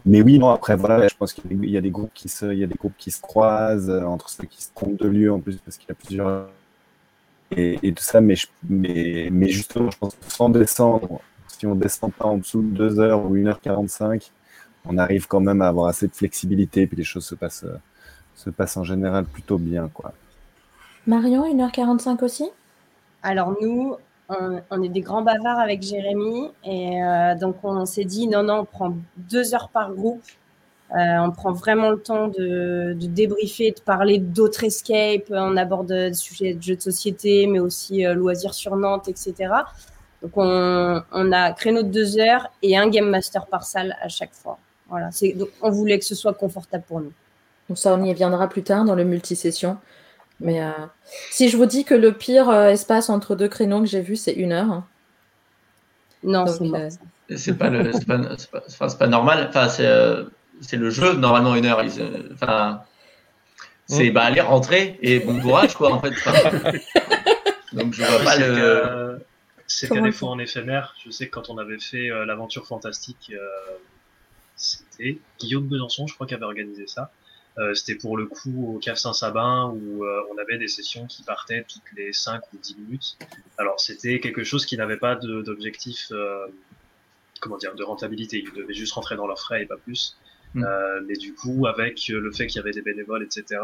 mais oui, non, après, voilà, je pense qu'il y a des groupes qui se, il y a des groupes qui se croisent entre ceux qui se trompent de lieu en plus parce qu'il y a plusieurs et, et tout ça, mais, mais, mais justement, je pense que sans descendre, si on descend pas en dessous de 2 heures ou 1h45, on arrive quand même à avoir assez de flexibilité, puis les choses se passent, euh, se passent en général plutôt bien. Quoi.
Marion, 1h45 aussi?
Alors nous, on, est des grands bavards avec Jérémy, et euh, donc on s'est dit non, non, on prend deux heures par groupe. Euh, on prend vraiment le temps de, de débriefer, de parler d'autres escapes. On aborde des sujets de jeux de société, mais aussi loisirs sur Nantes, etc. Donc on, on, a créneau de deux heures et un game master par salle à chaque fois. Voilà, donc on voulait que ce soit confortable pour nous.
Donc ça, on y viendra plus tard dans le multisession. Mais euh, si je vous dis que le pire euh, espace entre deux créneaux que j'ai vu, c'est une heure. Hein.
Non, c'est pas,
euh, c'est pas, pas, pas, pas, normal. Enfin, c'est le jeu, normalement, une heure. Enfin, C'est bah, aller rentrer et bon courage, quoi, en fait.
Donc, je vois pas le. C'était un effort en éphémère. Je sais que quand on avait fait euh, l'aventure fantastique, euh, c'était Guillaume Besançon, je crois, qui avait organisé ça. Euh, c'était pour le coup au Cave Saint-Sabin où on avait des sessions qui partaient toutes les 5 ou 10 minutes. Alors c'était quelque chose qui n'avait pas d'objectif, comment dire, de rentabilité. Ils devaient juste rentrer dans leurs frais et pas plus. Mm. mais du coup, avec le fait qu'il y avait des bénévoles, etc.,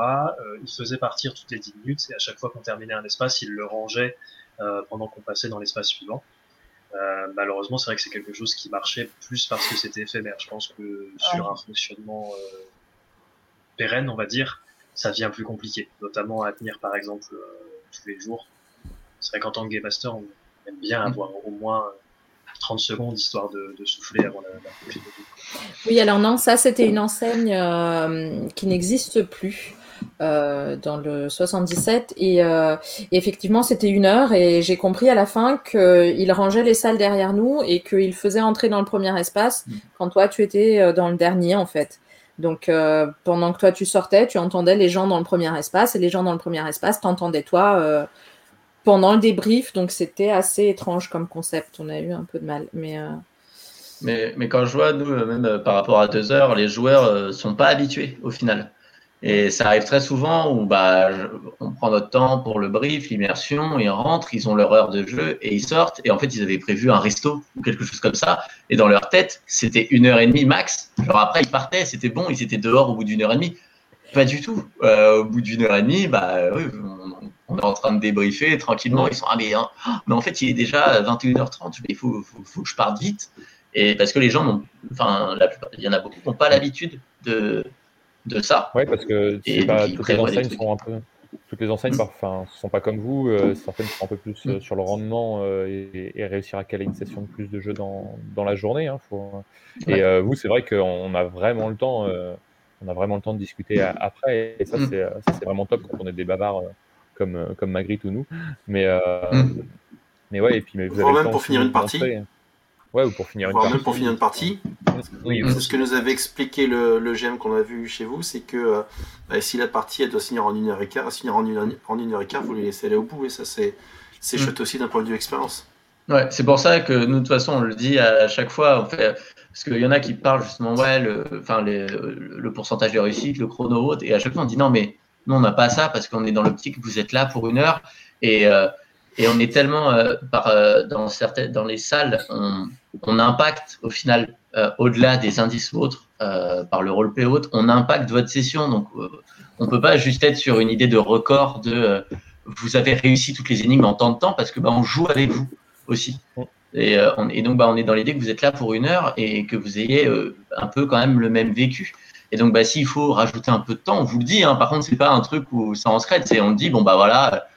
ils faisaient partir toutes les 10 minutes et à chaque fois qu'on terminait un espace, ils le rangeaient euh, pendant qu'on passait dans l'espace suivant. Euh, malheureusement, c'est vrai que c'est quelque chose qui marchait plus parce que c'était éphémère. Je pense que sur un fonctionnement euh, pérenne, on va dire, ça devient plus compliqué, notamment à tenir par exemple tous les jours. C'est vrai qu'en tant que game master, on aime bien mm. avoir au moins 30 secondes histoire de, souffler avant la, la prochaine
Oui, alors non, ça c'était une enseigne qui n'existe plus. Euh, dans le 77 et, euh, et effectivement c'était une heure et j'ai compris à la fin qu'il rangeait les salles derrière nous et qu'il faisait entrer dans le premier espace mm. quand toi tu étais euh, dans le dernier en fait. Donc pendant que toi tu sortais, tu entendais les gens dans le premier espace et les gens dans le premier espace t'entendaient toi pendant le débrief. Donc c'était assez étrange comme concept. On a eu un peu de mal, mais.
Mais, mais quand je vois, nous, même par rapport à deux heures, les joueurs sont pas habitués au final. Et ça arrive très souvent où bah, on prend notre temps pour le brief, l'immersion, ils rentrent, ils ont leur heure de jeu et ils sortent. Et en fait, ils avaient prévu un resto ou quelque chose comme ça. Et dans leur tête, c'était une heure et demie max. Genre après, ils partaient, c'était bon, ils étaient dehors au bout d'une heure et demie. Pas du tout. Euh, au bout d'une heure et demie, bah, on, est en train de débriefer tranquillement. Ils sont ah mais, hein, mais en fait, il est déjà 21h30. Il faut, faut, que je parte vite. Et parce que les gens, enfin, il y en a beaucoup qui n'ont pas l'habitude de de ça.
Oui, parce que toutes les enseignes sont un peu. Toutes les enseignes, enfin, sont pas comme vous. Euh, certaines sont un peu plus euh, sur le rendement euh, et, réussir à caler une session de plus de jeux dans, dans la journée. Hein, faut... Et vous, c'est vrai qu'on a vraiment le temps. on a vraiment le temps de discuter après. Et ça, mm. c'est vraiment top quand on est des bavards comme, comme Magritte ou nous. Mais, mm. mais ouais, et puis mais
vous avez même pour finir une partie.
Ouais, ou pour finir une partie.
Même pour finir une partie. Oui, c'est ce que nous avait expliqué le, le GM qu'on a vu chez vous, c'est que euh, bah, si la partie elle doit finir en une heure et quart, finir en une, en une heure et quart, vous les laissez aller au bout et ça c'est c'est mm. chouette aussi d'un point de vue expérience.
Ouais, c'est pour ça que nous de toute façon on le dit à chaque fois, on fait parce qu'il y en a qui parlent justement ouais le enfin le pourcentage de réussite, le chrono haute et à chaque fois on dit non mais nous on n'a pas ça parce qu'on est dans l'optique que vous êtes là pour une heure et euh, et on est tellement euh, par, dans certaines dans les salles on, impacte au final, euh, au-delà des indices ou autres, euh, par le rôle haute, on impacte votre session. Donc, euh, on ne peut pas juste être sur une idée de record de vous avez réussi toutes les énigmes en tant de temps parce que bah, on joue avec vous aussi. Et, donc, bah, on est dans l'idée que vous êtes là pour une heure et que vous ayez un peu quand même le même vécu. Et donc, bah, s'il faut rajouter un peu de temps, on vous le dit. Hein, par contre, c'est pas un truc où ça en secret. C'est on dit bon bah voilà,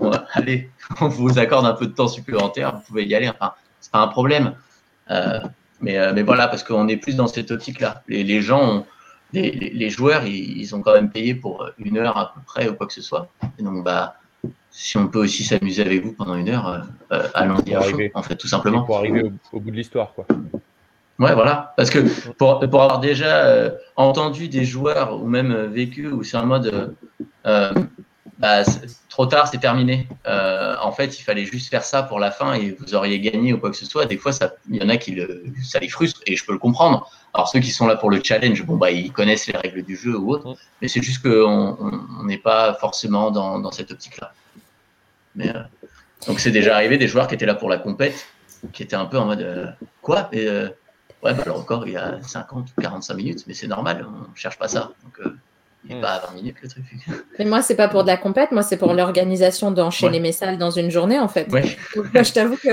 allez, on vous accorde un peu de temps supplémentaire, vous pouvez y aller. Enfin, c'est pas un problème. Euh, mais, euh, mais voilà, parce qu'on est plus dans cette optique-là. Les, les, gens, les, les, joueurs, ils, ont quand même payé pour une heure à peu près ou quoi que ce soit. Et donc, bah, si on peut aussi s'amuser avec vous pendant une heure, euh, allons-y en fait, tout simplement.
Pour arriver au, bout de l'histoire, quoi.
Ouais, voilà. Parce que pour, pour avoir déjà entendu des joueurs ou même vécu où c'est en mode bah, trop tard, c'est terminé. Euh, en fait, il fallait juste faire ça pour la fin et vous auriez gagné ou quoi que ce soit. Des fois, il y en a qui le, ça les frustre et je peux le comprendre. Alors ceux qui sont là pour le challenge, bon bah ils connaissent les règles du jeu ou autre, mais c'est juste qu'on n'est pas forcément dans, cette optique-là. Mais euh, donc c'est déjà arrivé des joueurs qui étaient là pour la compète, qui étaient un peu en mode euh, quoi? Et, Ouais, bah, le record il y a 50 ou 45 minutes, mais c'est normal, on cherche pas ça. Donc, il pas 20 minutes le truc.
Mais moi, c'est pas pour de la compète, moi, c'est pour l'organisation d'enchaîner mes salles dans une journée, en fait. je t'avoue que.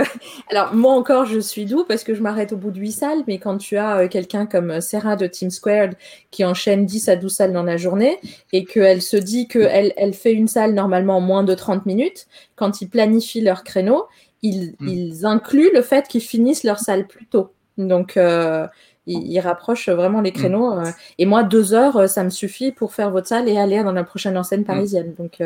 Alors, moi encore, je suis doux parce que je m'arrête au bout de 8 salles, mais quand tu as euh, quelqu'un comme Sarah de Team Squared qui enchaîne 10 à 12 salles dans la journée et qu'elle se dit qu'elle elle fait une salle normalement en moins de 30 minutes, quand ils planifient leur créneau, ils, hmm. ils incluent le fait qu'ils finissent leur salle plus tôt. Donc, euh, il, rapproche vraiment les mm. créneaux. Euh, et moi, deux heures, euh, ça me suffit pour faire votre salle et aller dans la prochaine enseigne mm. parisienne. Donc,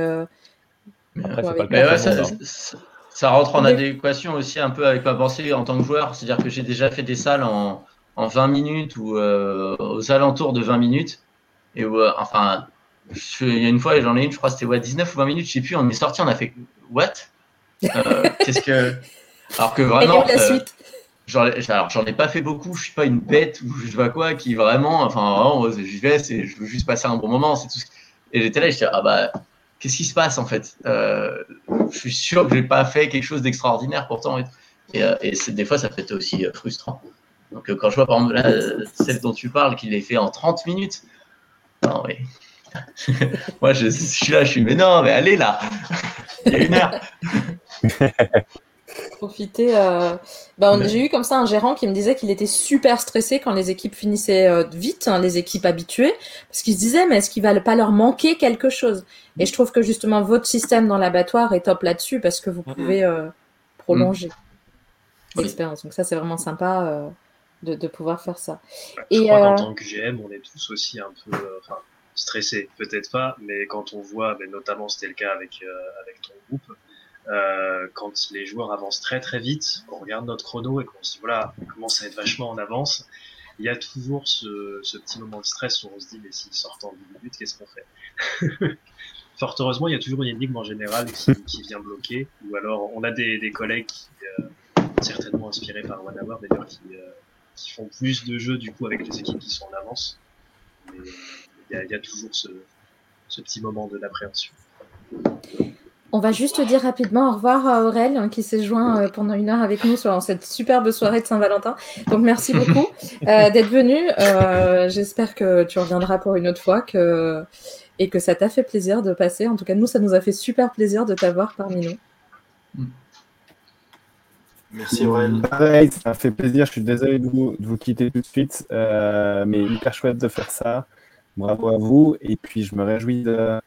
ça, rentre en adéquation aussi un peu avec ma pensée en tant que joueur. C'est-à-dire que j'ai déjà fait des salles en, en 20 minutes ou euh, aux alentours de 20 minutes. Et enfin, il y a une fois, j'en ai une, je crois que c'était ouais, 19 ou 20 minutes, je sais plus, on est sorti, on a fait What? Euh, Qu'est-ce que. Alors que vraiment.
la suite?
Alors j'en ai pas fait beaucoup, je suis pas une bête ou je sais pas quoi qui vraiment, enfin vraiment, je vais, je veux juste passer un bon moment, c'est tout. Et j'étais là, je disais ah bah qu'est-ce qui se passe en fait? Euh, Je suis sûr que j'ai pas fait quelque chose d'extraordinaire pourtant. Et, et, des fois ça peut être aussi frustrant. Donc quand je vois par exemple là, celle dont tu parles, qu'il l'ait fait en 30 minutes, non mais Moi, je, suis là, je suis, mais non, mais allez là, il y a une heure.
Profiter. Euh... Bah, J'ai eu comme ça un gérant qui me disait qu'il était super stressé quand les équipes finissaient euh, vite, hein, les équipes habituées, parce qu'il se disait, mais est-ce qu'il va pas leur manquer quelque chose? Et je trouve que justement, votre système dans l'abattoir est top là-dessus, parce que vous pouvez euh, prolonger mm. l'expérience. Donc ça, c'est vraiment sympa. De, de, pouvoir faire ça.
Bah, je Et crois qu'en tant que GM, on est tous aussi un peu, stressé, peut-être pas, mais quand on voit, mais notamment c'était le cas avec, euh, avec ton groupe, euh, quand les joueurs avancent très très vite, qu'on regarde notre chrono et qu'on se dit voilà, on commence à être vachement en avance, il y a toujours ce, ce petit moment de stress où on se dit mais s'ils sortent en 10 minutes, qu'est-ce qu'on fait Fort heureusement, il y a toujours une énigme en général qui, qui vient bloquer, ou alors on a des, des collègues qui, euh, certainement inspirés par One Hour d'ailleurs, qui, euh, qui font plus de jeux du coup avec les équipes qui sont en avance. Mais, il y, a toujours ce, petit moment de l'appréhension.
On va juste dire rapidement au revoir à Aurel hein, qui s'est joint euh, pendant une heure avec nous sur cette superbe soirée de Saint-Valentin. Donc merci beaucoup euh, d'être venu. Euh, j'espère que tu reviendras pour une autre fois que... et que ça t'a fait plaisir de passer. En tout cas, nous, ça nous a fait super plaisir de t'avoir parmi nous.
Merci Aurel.
Pareil, ça fait plaisir. Je suis désolé de vous, de vous quitter tout de suite, mais hyper chouette de faire ça. Bravo à vous. Et puis, je me réjouis de,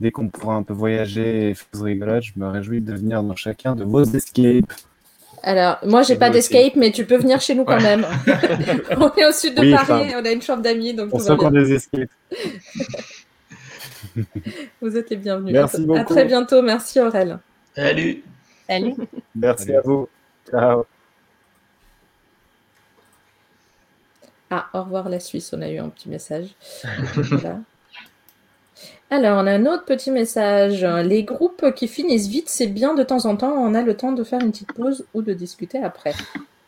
dès qu'on pourra un peu voyager et faire rigolotes, je me réjouis de venir dans chacun de vos escapes.
Alors, moi, j'ai pas d'escape, mais tu peux venir chez nous quand même. on est au sud de Paris, on a une chambre d'amis, donc
pour ceux qui ont des escapes.
vous êtes les bienvenus.
Merci beaucoup.
À très bientôt. Merci Aurel.
Salut.
Salut.
Merci à vous. Ciao.
Ah, au revoir la Suisse, on a eu un petit message. Alors, on a un autre petit message. Les groupes qui finissent vite, c'est bien de temps en temps, on a le temps de faire une petite pause ou de discuter après.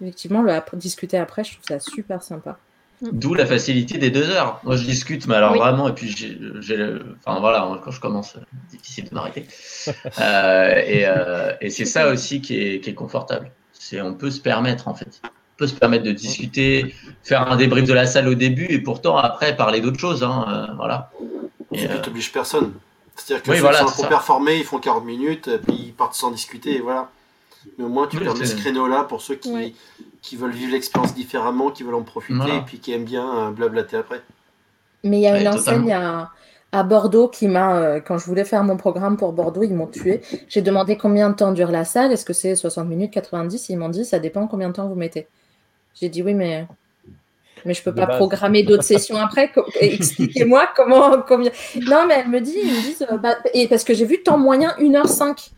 Effectivement, le discuter après, je trouve ça super sympa.
D'où la facilité des deux heures. Moi, je discute, mais alors vraiment, et puis j'ai, enfin voilà, quand je commence, difficile de m'arrêter. Euh, euh, et, c'est ça aussi qui est, qui est confortable. C'est on peut se permettre en fait peut se permettre de discuter, faire un débrief de la salle au début et pourtant après parler d'autres choses. Hein, euh, voilà.
Et tu n'obliges personne. C'est-à-dire que oui, ceux qui sont performer, ils font 40 minutes, puis ils partent sans discuter, et voilà. Mais au moins, tu permets ce créneau-là pour ceux qui, qui veulent vivre l'expérience différemment, qui veulent en profiter, et puis qui aiment bien euh, blablater après.
Mais il y a une enseigne à, à, Bordeaux qui m'a, euh, quand je voulais faire mon programme pour Bordeaux, ils m'ont tué. J'ai demandé combien de temps dure la salle, est-ce que c'est 60 minutes, 90 Ils m'ont dit, ça dépend combien de temps vous mettez. J'ai dit oui, mais, mais je ne peux pas programmer d'autres sessions après. Expliquez-moi comment, combien. Non, mais elle me dit, ils me disent, euh, bah, et parce que j'ai vu temps moyen 1h05.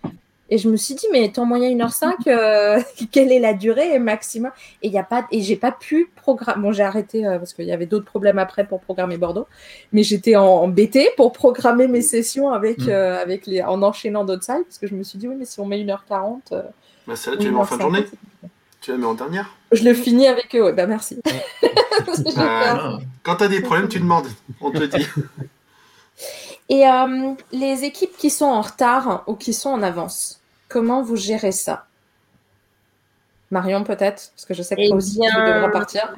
Et je me suis dit, mais temps moyen 1h05, euh, quelle est la durée maximum? Et il y a pas, et j'ai pas pu programmer. Bon, j'ai arrêté euh, parce qu'il y avait d'autres problèmes après pour programmer Bordeaux. Mais j'étais en, BT pour programmer mes sessions avec, mm. avec les, en enchaînant d'autres salles parce que je me suis dit, oui, mais si on met 1h40.
bah, ça, tu es en fin de journée tu la mets en dernière
Je le finis avec eux, ouais. bah merci.
Bah, quand tu as des problèmes, tu demandes, on te dit.
Et euh, les équipes qui sont en retard ou qui sont en avance, comment vous gérez ça? Marion, peut-être? Parce que je sais que toi aussi, tu devras partir.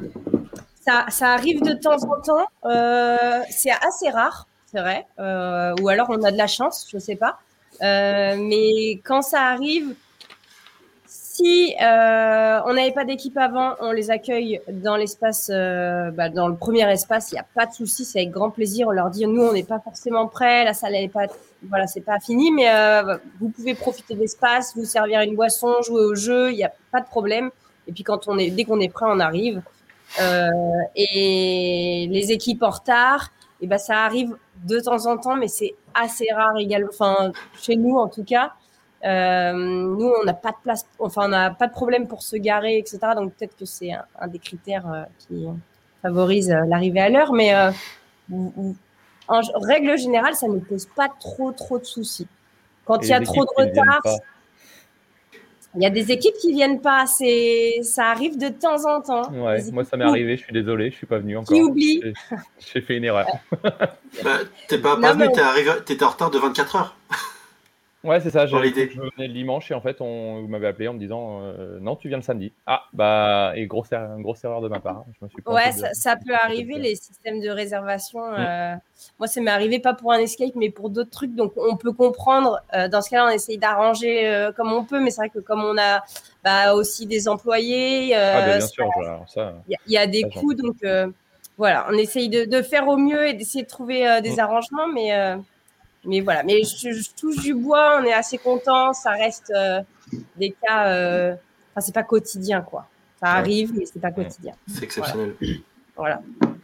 Ça, ça, arrive de temps en temps. Euh, c'est assez rare, c'est vrai. Euh, ou alors on a de la chance, je ne sais pas. mais quand ça arrive, si euh, on n'avait pas d'équipe avant, on les accueille dans l'espace, euh, bah, dans le premier espace. Il n'y a pas de souci, c'est avec grand plaisir. On leur dit, nous, on n'est pas forcément prêts, la salle n'est pas, voilà, c'est pas fini, mais euh, vous pouvez profiter de l'espace, vous servir une boisson, jouer au jeu, il n'y a pas de problème. Et puis quand on est, dès qu'on est prêt, on arrive. et les équipes en retard, et ben ça arrive de temps en temps, mais c'est assez rare également. Enfin, chez nous en tout cas. Euh, nous, on n'a pas de place, enfin, on n'a pas de problème pour se garer, etc. Donc peut-être que c'est un, des critères euh, qui favorise euh, l'arrivée à l'heure. Mais en règle générale, ça ne pose pas trop, trop de soucis. Quand il y a trop de retard, il y a des équipes qui viennent pas. ça arrive de temps en temps.
Ouais, moi, ça m'est arrivé. Je suis désolé, je suis pas venu encore.
Qui oublie
J'ai fait une erreur.
bah, t'es pas, pas venu, t'es en retard de 24 heures.
Ouais, c'est ça. Je, venais le dimanche et en fait, on, vous m'avez appelé en me disant euh, non, tu viens le samedi. Ah, bah, et grosse, er-, grosse erreur de ma part.
Je me suis ouais, ça, peut arriver, les systèmes de réservation. Mm. Euh, moi, ça m'est arrivé pas pour un escape, mais pour d'autres trucs. Donc, on peut comprendre. Euh, dans ce cas-là, on essaye d'arranger comme on peut, mais c'est vrai que comme on a bah, aussi des employés,
ah, bien sûr,
il y, a des coûts. Donc, voilà, on essaye de, de, faire au mieux et d'essayer de trouver des mm. arrangements, mais mais voilà, mais je, touche du bois, on est assez content. Ça reste euh, des cas, euh, enfin c'est pas quotidien quoi. Ça arrive, mais c'est pas quotidien.
C'est exceptionnel.
Voilà.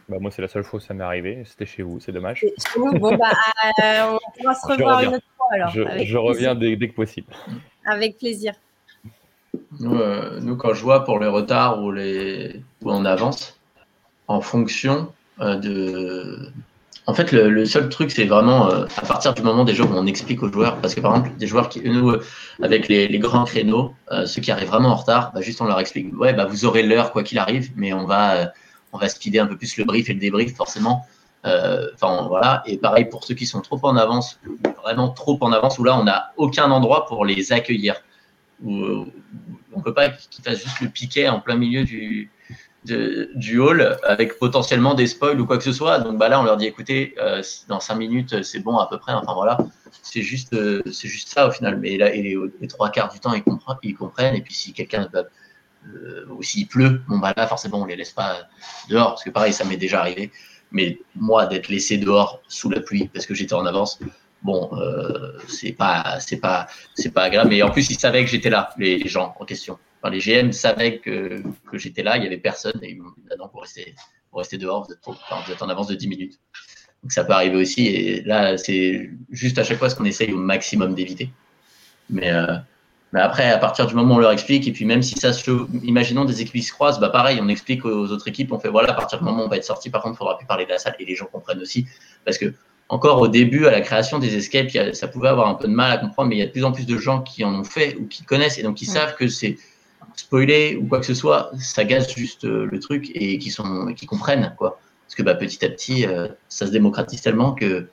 Bah, moi, c'est la seule fois où ça m'est arrivé. C'était chez vous, c'est dommage.
Chez nous, bon, bah, euh, on pourra se revoir une autre fois alors.
Je, reviens dès, que possible.
Avec plaisir.
Nous, quand je vois pour les retards ou, les... où on avance, en fonction de, en fait, le, seul truc, c'est vraiment euh, à partir du moment des où on explique aux joueurs, parce que par exemple, des joueurs qui, nous, euh, avec les, grands créneaux, euh, ceux qui arrivent vraiment en retard, bah, juste on leur explique, ouais, bah, vous aurez l'heure quoi qu'il arrive, mais on va, on va speeder un peu plus le brief et le débrief forcément. Enfin voilà. Et pareil pour ceux qui sont trop en avance, vraiment trop en avance, où là on n'a aucun endroit pour les accueillir. On peut pas qu'ils fassent juste le piquet en plein milieu du, du hall avec potentiellement des spoils ou quoi que ce soit. Donc bah là, on leur dit écoutez, euh, dans cinq minutes, c'est bon à peu près. Enfin voilà, c'est juste, euh, juste ça au final. Mais là, et les, trois quarts du temps, ils, comprennent. Et puis si quelqu'un euh, ou s'il pleut, bon bah là, forcément, on les laisse pas dehors parce que pareil, ça m'est déjà arrivé. Mais moi, d'être laissé dehors sous la pluie parce que j'étais en avance, bon, c'est pas, c'est pas, c'est pas agréable. Mais en plus, ils savaient que j'étais là, les gens en question les GM savaient que, que j'étais là, il n'y avait personne, et ils m'ont dit, bah non, pour rester, pour rester dehors, vous êtes, vous êtes, en avance de 10 minutes. Donc ça peut arriver aussi, et là, c'est juste à chaque fois ce qu'on essaye au maximum d'éviter. Mais, euh, mais après, à partir du moment où on leur explique, et puis même si ça se. Imaginons des équipes qui se croisent, bah pareil, on explique aux autres équipes, on fait voilà, à partir du moment où on va être sorti, par contre, il faudra plus parler de la salle, et les gens comprennent aussi. Parce que, encore au début, à la création des escapes, ça pouvait avoir un peu de mal à comprendre, mais il y a de plus en plus de gens qui en ont fait ou qui connaissent, et donc qui savent que c'est spoiler ou quoi que ce soit, ça gaze juste euh, le truc et qui sont qui comprennent quoi. Parce que bah, petit à petit, euh, ça se démocratise tellement que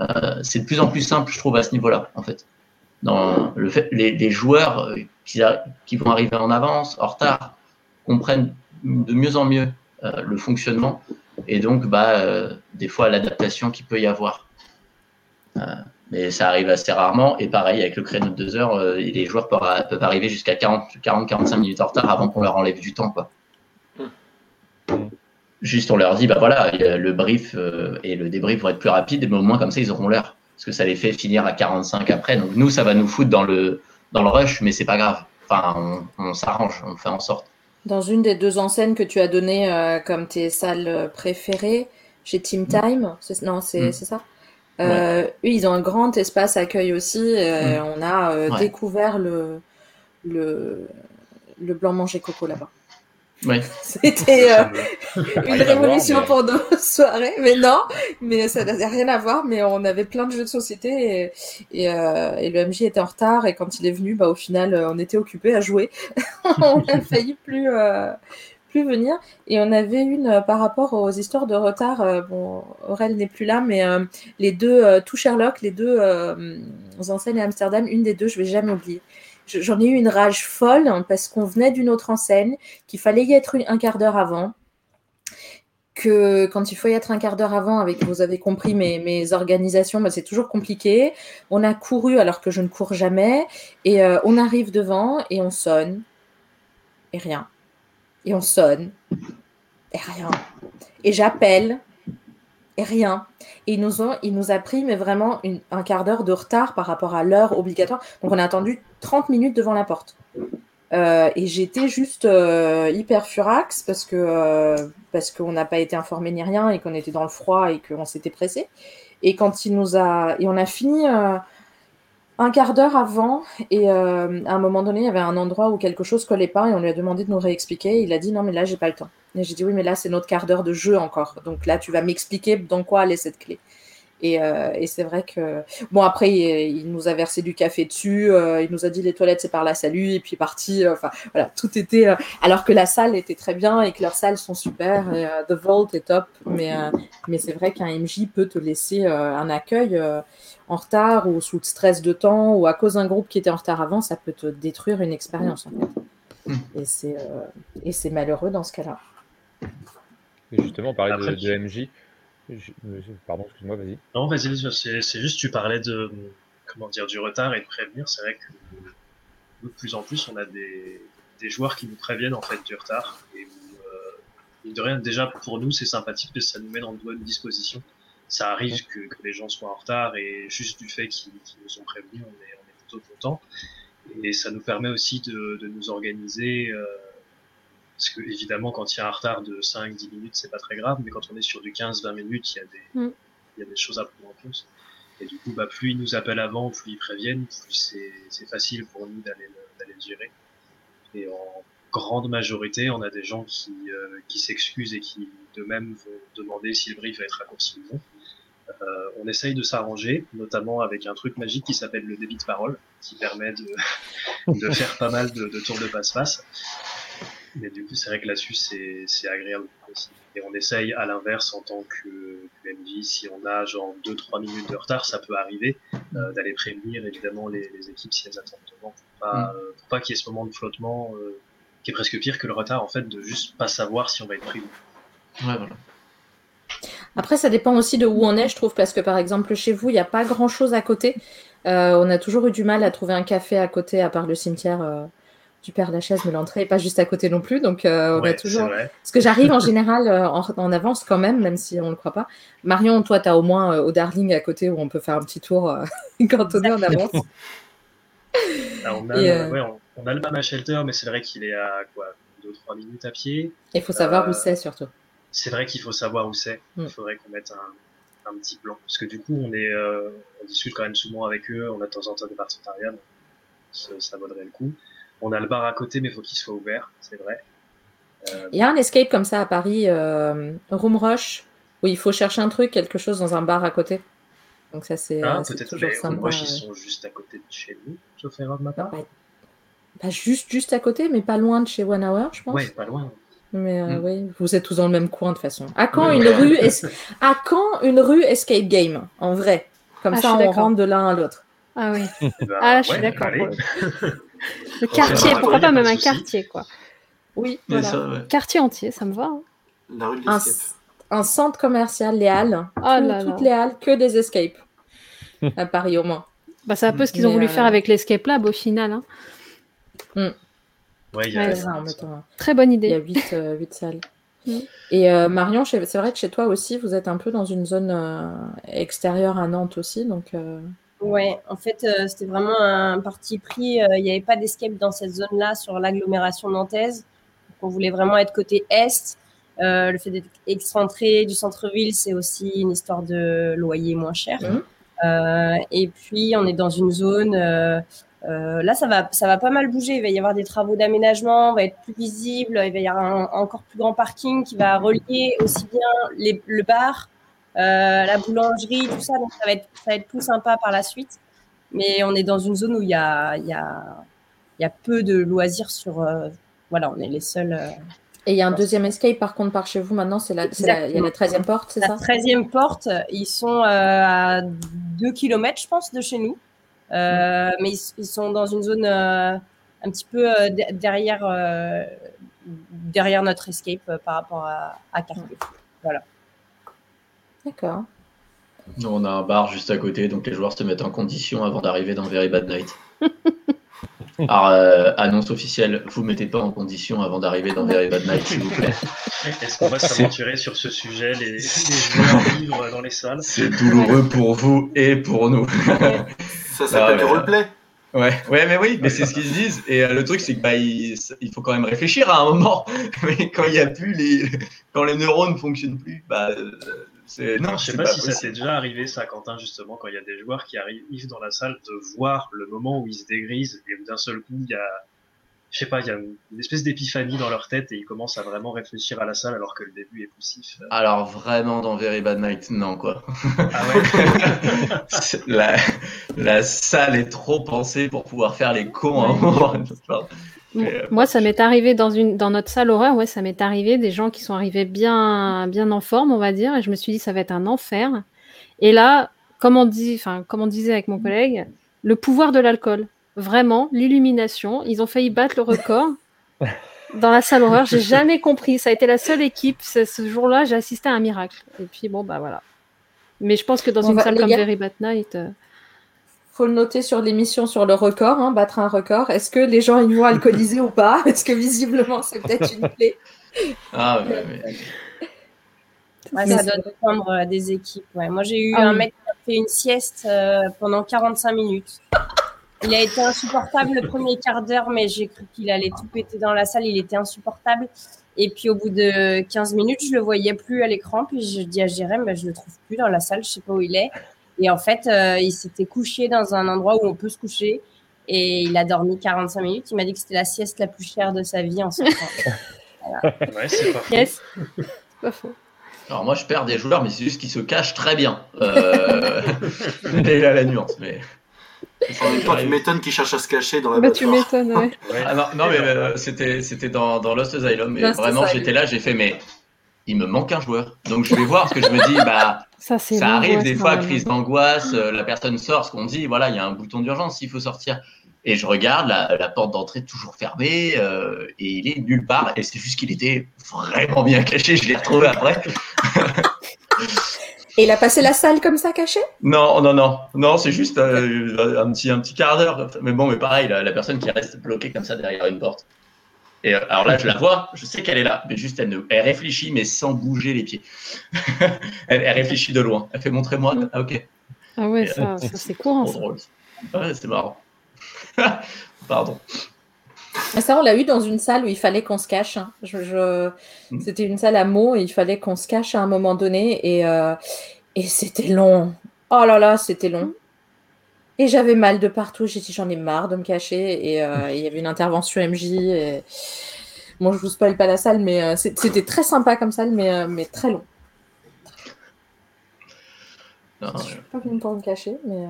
euh, c'est de plus en plus simple, je trouve, à ce niveau-là, en fait. Le les, joueurs qui, qui, vont arriver en avance, en retard, comprennent de mieux en mieux le fonctionnement et donc bah, des fois l'adaptation qu'il peut y avoir mais ça arrive assez rarement. Et pareil, avec le créneau de deux heures, euh, les joueurs peuvent, arriver jusqu'à 40-45 minutes en retard avant qu'on leur enlève du temps. Quoi. Juste, on leur dit, bah voilà, le brief euh, et le débrief vont être plus rapides, mais au moins comme ça, ils auront l'heure. Parce que ça les fait finir à 45 après. Donc nous, ça va nous foutre dans le, dans le rush, mais c'est pas grave. Enfin, on, s'arrange, on fait en sorte.
Dans une des deux enseignes que tu as données euh, comme tes salles préférées, chez Team mm. Time, non, c'est mm. ça? Euh, eux, ils ont un grand espace accueil aussi. Euh, mm. On a euh, découvert le, le, le blanc manger coco là-bas. C'était une révolution pour nos soirées, mais non, mais ça n'avait rien à voir. Mais on avait plein de jeux de société et, et, et, le MJ était en retard. Et quand il est venu, bah, au final, on était occupés à jouer. on a failli plus, venir. Et on avait une euh, par rapport aux histoires de retard. Euh, bon, Aurel n'est plus là, mais euh, les deux, tout Sherlock, les deux enseignes à Amsterdam, une des deux, je vais jamais oublier. J'en ai eu une rage folle hein, parce qu'on venait d'une autre enseigne, qu'il fallait y être un quart d'heure avant que quand il faut y être un quart d'heure avant, avec vous avez compris mes, mes organisations, bah, c'est toujours compliqué. On a couru alors que je ne cours jamais, et on arrive devant et on sonne et rien et on sonne et rien. Et j'appelle et rien. Et ils nous ont, il nous a pris mais vraiment un quart d'heure de retard par rapport à l'heure obligatoire. Donc on a attendu 30 minutes devant la porte. Euh, et j'étais juste euh, hyper furax parce que euh, parce qu'on n'a pas été informé ni rien et qu'on était dans le froid et qu'on s'était pressé. Et quand il nous a et on a fini un quart d'heure avant, et euh, à un moment donné, il y avait un endroit où quelque chose collait pas, et on lui a demandé de nous réexpliquer. il a dit non, mais là, j'ai pas le temps. Et j'ai dit oui, mais là, c'est notre quart d'heure de jeu encore. Donc là, tu vas m'expliquer dans quoi allait cette clé. Et, et c'est vrai que bon après il, nous a versé du café dessus, il nous a dit les toilettes c'est par là salut et puis parti. Enfin voilà tout était alors que la salle était très bien et que leurs salles sont super. Et, The Vault est top, mais mais c'est vrai qu'un MJ peut te laisser un accueil en retard ou sous le stress de temps ou à cause d'un groupe qui était en retard avant, ça peut te détruire une expérience en fait. Et c'est et c'est malheureux dans ce cas-là.
justement, on parlait de, de, MJ. Pardon, excuse-moi, vas-y.
Non, vas-y, c'est juste, tu parlais de, comment dire, du retard et de prévenir. C'est vrai que de plus en plus, on a des, des joueurs qui nous préviennent en fait du retard. Et euh, de rien, déjà pour nous, c'est sympathique parce que ça nous met dans de bonnes dispositions. Ça arrive que, que les gens soient en retard et juste du fait qu'ils nous ont prévenus, on est, on est plutôt content. Et ça nous permet aussi de, de nous organiser. Euh, parce que évidemment, quand il y a un retard de 5-10 minutes, c'est pas très grave, mais quand on est sur du 15-20 minutes, il y, a des, mm. il y a des choses à prendre en compte. Et du coup, bah, plus ils nous appellent avant, plus ils préviennent, plus c'est facile pour nous d'aller le, le gérer. Et en grande majorité, on a des gens qui, euh, qui s'excusent et qui de même vont demander si le brief va être raccourci ou non. Euh, on essaye de s'arranger, notamment avec un truc magique qui s'appelle le débit de parole, qui permet de, de faire pas mal de, de tours de passe-passe. Mais du coup, c'est vrai que là-dessus, c'est agréable aussi. Et on essaye à l'inverse en tant que, que, MJ, si on a genre 2-3 minutes de retard, ça peut arriver, euh, d'aller prévenir évidemment les, les, équipes si elles attendent devant, pour pas, mm. euh, pour pas qu'il y ait ce moment de flottement euh, qui est presque pire que le retard en fait de juste pas savoir si on va être pris ou
Ouais, voilà.
Après, ça dépend aussi de où on est, je trouve, parce que par exemple, chez vous, il n'y a pas grand chose à côté. Euh, on a toujours eu du mal à trouver un café à côté, à part le cimetière euh, du Père Lachaise, mais l'entrée n'est pas juste à côté non plus. Donc, euh, on
Ouais,
a toujours.
c'est vrai.
Parce que j'arrive en général euh, en, en avance quand même, même si on ne le croit pas. Marion, toi, tu as au moins euh, au Darling à côté où on peut faire un petit tour euh, quand on est en avance.
Alors, on, a,
Et,
ouais, on, on a le Mama Shelter, mais c'est vrai qu'il est à quoi 2-3 minutes à pied.
Il faut savoir
Euh,
où c'est surtout.
C'est vrai qu'il faut savoir où c'est.
Mm.
Il faudrait qu'on mette un, un petit plan. Parce que du coup, on, est, euh, on discute quand même souvent avec eux. On a de temps en temps des partenariats. donc Ça, ça vaudrait le coup. On a le bar à côté, mais il faut qu'il soit ouvert. C'est vrai. Euh,
Il y a un escape comme ça à Paris, euh, Room Rush, où il faut chercher un truc, quelque chose dans un bar à côté. Donc ça, c'est
ah,
c'est
peut-être
toujours
mais
sympa.
Roche, ils
euh.
sont juste à côté de chez nous, sauf erreur de ma part.
Pas juste, juste à côté, mais pas loin de chez One Hour, je pense.
Ouais, pas loin.
Mais euh,
Mm.
oui, vous êtes tous dans le même coin de toute façon. À quand une
ouais.
rue es- à quand une rue escape game en vrai? Comme
Ah,
ça, on
d'accord.
rentre de l'un à l'autre.
Ah oui.
Ben,
Ah là, je suis
ouais,
d'accord. le quartier, pourquoi pas même un quartier, quoi.
Oui, voilà.
ça, ouais.
Quartier entier, ça me va. hein.
La rue de
Un, centre commercial, les Halles.
Oh
Tout-
là là.
toutes les Halles, que des escapes. à Paris au moins.
Bah, c'est un peu ce qu'ils ont voulu
euh,
faire avec l'Escape Lab au final. hein.
Ouais, il y a
Ouais,
ça.
Très bonne
Il y a
idée.
8, euh, huit salles.
Mm.
Et euh, Marion, chez- c'est vrai que chez toi aussi, vous êtes un peu dans une zone euh, extérieure à Nantes aussi. Donc, euh,
Ouais, en fait, euh, c'était vraiment un parti pris. euh, Il n'y avait pas d'escape dans cette zone-là sur l'agglomération nantaise. Donc, on voulait vraiment être côté est. Euh, le fait d'être excentré du centre-ville, c'est aussi une histoire de loyer moins cher.
Mhm.
Euh, et puis, on est dans une zone. euh, euh, là, ça va, ça va pas mal bouger. Il va y avoir des travaux d'aménagement, on va être plus visible. Il va y avoir un encore plus grand parking qui va relier aussi bien les, le bar, la boulangerie, tout ça. Donc, ça va, être, ça va être plus sympa par la suite. Mais on est dans une zone où il y a, y a, y a peu de loisirs sur. euh, voilà, on est les seuls. euh,
Et il y a un deuxième escape par contre par chez vous maintenant, c'est la, la- il y a la 13e porte, c'est
La
ça?
13e porte, ils sont euh, à 2 km, je pense, de chez nous. Euh, Mais ils, ils sont dans une zone euh, un petit peu euh, de- derrière, euh, derrière notre escape euh, par rapport à, à Cardiff.
D'accord.
Nous, on a un bar juste à côté, donc les joueurs se mettent en condition avant d'arriver dans Very Bad Night. Alors, euh, annonce officielle, vous mettez pas en condition avant d'arriver dans Very Bad Night, s'il vous plaît.
Est-ce qu'on va s'aventurer sur ce sujet, les, les joueurs vivre dans les salles?
C'est douloureux pour vous et pour nous.
Ça s'appelle du
euh,
roleplay.
Ouais, ouais, mais oui, mais c'est ce qu'ils se disent. Et euh, le truc, c'est que bah, il, il faut quand même réfléchir à un moment. Mais quand il y a plus les, quand les neurones ne fonctionnent plus, bah, c'est non,
je sais pas, si ça s'est déjà arrivé, ça, Quentin, justement, quand il y a des joueurs qui arrivent dans la salle, de voir le moment où ils se dégrisent et où d'un seul coup, il y a je sais pas, il y a une espèce d'épiphanie dans leur tête et ils commencent à vraiment réfléchir à la salle alors que le début est poussif.
Alors vraiment dans Very Bad Night, non quoi. Ah ouais? La, la, salle est trop pensée pour pouvoir faire les cons à un moment.
Euh, moi, ça m'est arrivé dans, une, dans notre salle horreur, ouais, ça m'est arrivé des gens qui sont arrivés bien, bien en forme, on va dire, et je me suis dit ça va être un enfer. Et là, comme on, dit, comme on disait avec mon collègue, le pouvoir de l'alcool, vraiment, l'illumination, ils ont failli battre le record. dans la salle horreur, j'ai jamais compris. Ça a été la seule équipe. Ce jour-là, j'ai assisté à un miracle. Et puis bon, bah voilà. Mais je pense que dans une salle comme Very Bad Night, euh,
faut le noter sur l'émission sur le record, hein, battre un record. Est-ce que les gens y vont alcooliser ou pas? Est-ce que visiblement c'est peut-être une clé
Ah ouais,
ouais. ça doit dépendre euh, des équipes. Moi j'ai eu ah un mec qui a fait une sieste euh, pendant 45 minutes. Il a été insupportable le premier quart d'heure, mais j'ai cru qu'il allait tout péter dans la salle. Il était insupportable. Et puis au bout de 15 minutes, je le voyais plus à l'écran. Puis je dis à Jérém, ben, je le trouve plus dans la salle, je sais pas où il est. Et en fait, euh, il s'était couché dans un endroit où on peut se coucher. Et il a dormi 45 minutes. Il m'a dit que c'était la sieste la plus chère de sa vie en ce
moment. Ouais, c'est pas faux.
Yes. pas faux.
Alors moi, je perds des joueurs, mais c'est juste qu'ils se cachent très bien. Euh... et là, la nuance. Mais...
Toi, tu m'étonnes qu'ils cherchent à se cacher dans la
bah, Tu m'étonnes, ouais.
Ah, non, non, mais euh, c'était, c'était dans, dans Lost Asylum. Et vraiment, j'étais là, j'ai fait, mais il me manque un joueur. Donc je vais voir, parce que je me dis, bah, ça, arrive des fois, crise d'angoisse, euh, la personne sort, ce qu'on dit, voilà, il y a un bouton d'urgence, il faut sortir. Et je regarde, la, porte d'entrée toujours fermée, euh, et il est nulle part. Et c'est juste qu'il était vraiment bien caché, je l'ai retrouvé après.
et il a passé la salle comme ça, caché?
Non, non, non. Non, c'est juste euh, un, petit, un petit quart d'heure. Mais bon, mais pareil, la personne qui reste bloquée comme ça derrière une porte. Et euh, alors là, je la vois, je sais qu'elle est là, mais juste elle, elle réfléchit, mais sans bouger les pieds. elle, réfléchit de loin. Elle fait montrer-moi. Ah, ok.
Ah ouais, ça, c'est courant.
C'est drôle. Ouais, c'est marrant. Pardon.
Ça, on l'a eu dans une salle où il fallait qu'on se cache. Hein. Je, hmm. C'était une salle à mots et il fallait qu'on se cache à un moment donné. Et, euh, et c'était long. Oh là là, c'était long. Et j'avais mal de partout. J'ai dit, j'en ai marre de me cacher. Et euh, il y avait une intervention MJ. Et... Bon, je vous spoil pas la salle, mais euh, c'était très sympa comme salle, mais, euh, mais très long. Je ne suis pas venue pour me cacher, mais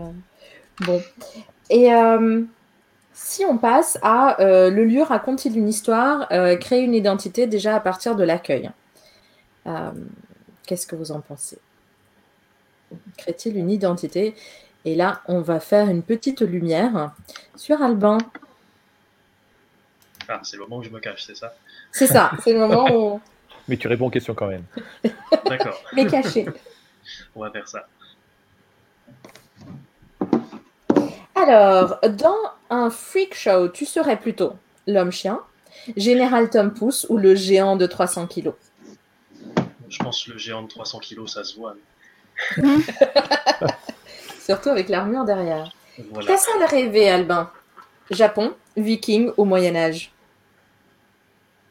bon. Et si on passe à le lieu raconte-t-il une histoire, créer une identité déjà à partir de l'accueil? Qu'est-ce que vous en pensez? Crée-t-il une identité et là, on va faire une petite lumière sur Albin.
Ah, c'est le moment où je me cache, c'est ça?
C'est ça, c'est le moment où.
Mais tu réponds aux questions quand même.
D'accord.
Mais caché.
On va faire ça.
Alors, dans un freak show, tu serais plutôt l'homme-chien, Général Tom Pouce ou le géant de 300 kilos?
Je pense que le géant de 300 kilos, ça se voit.
Surtout avec l'armure derrière. Voilà. Qu'est-ce qu'elle rêvé, Albin? Japon, Viking ou Moyen Âge?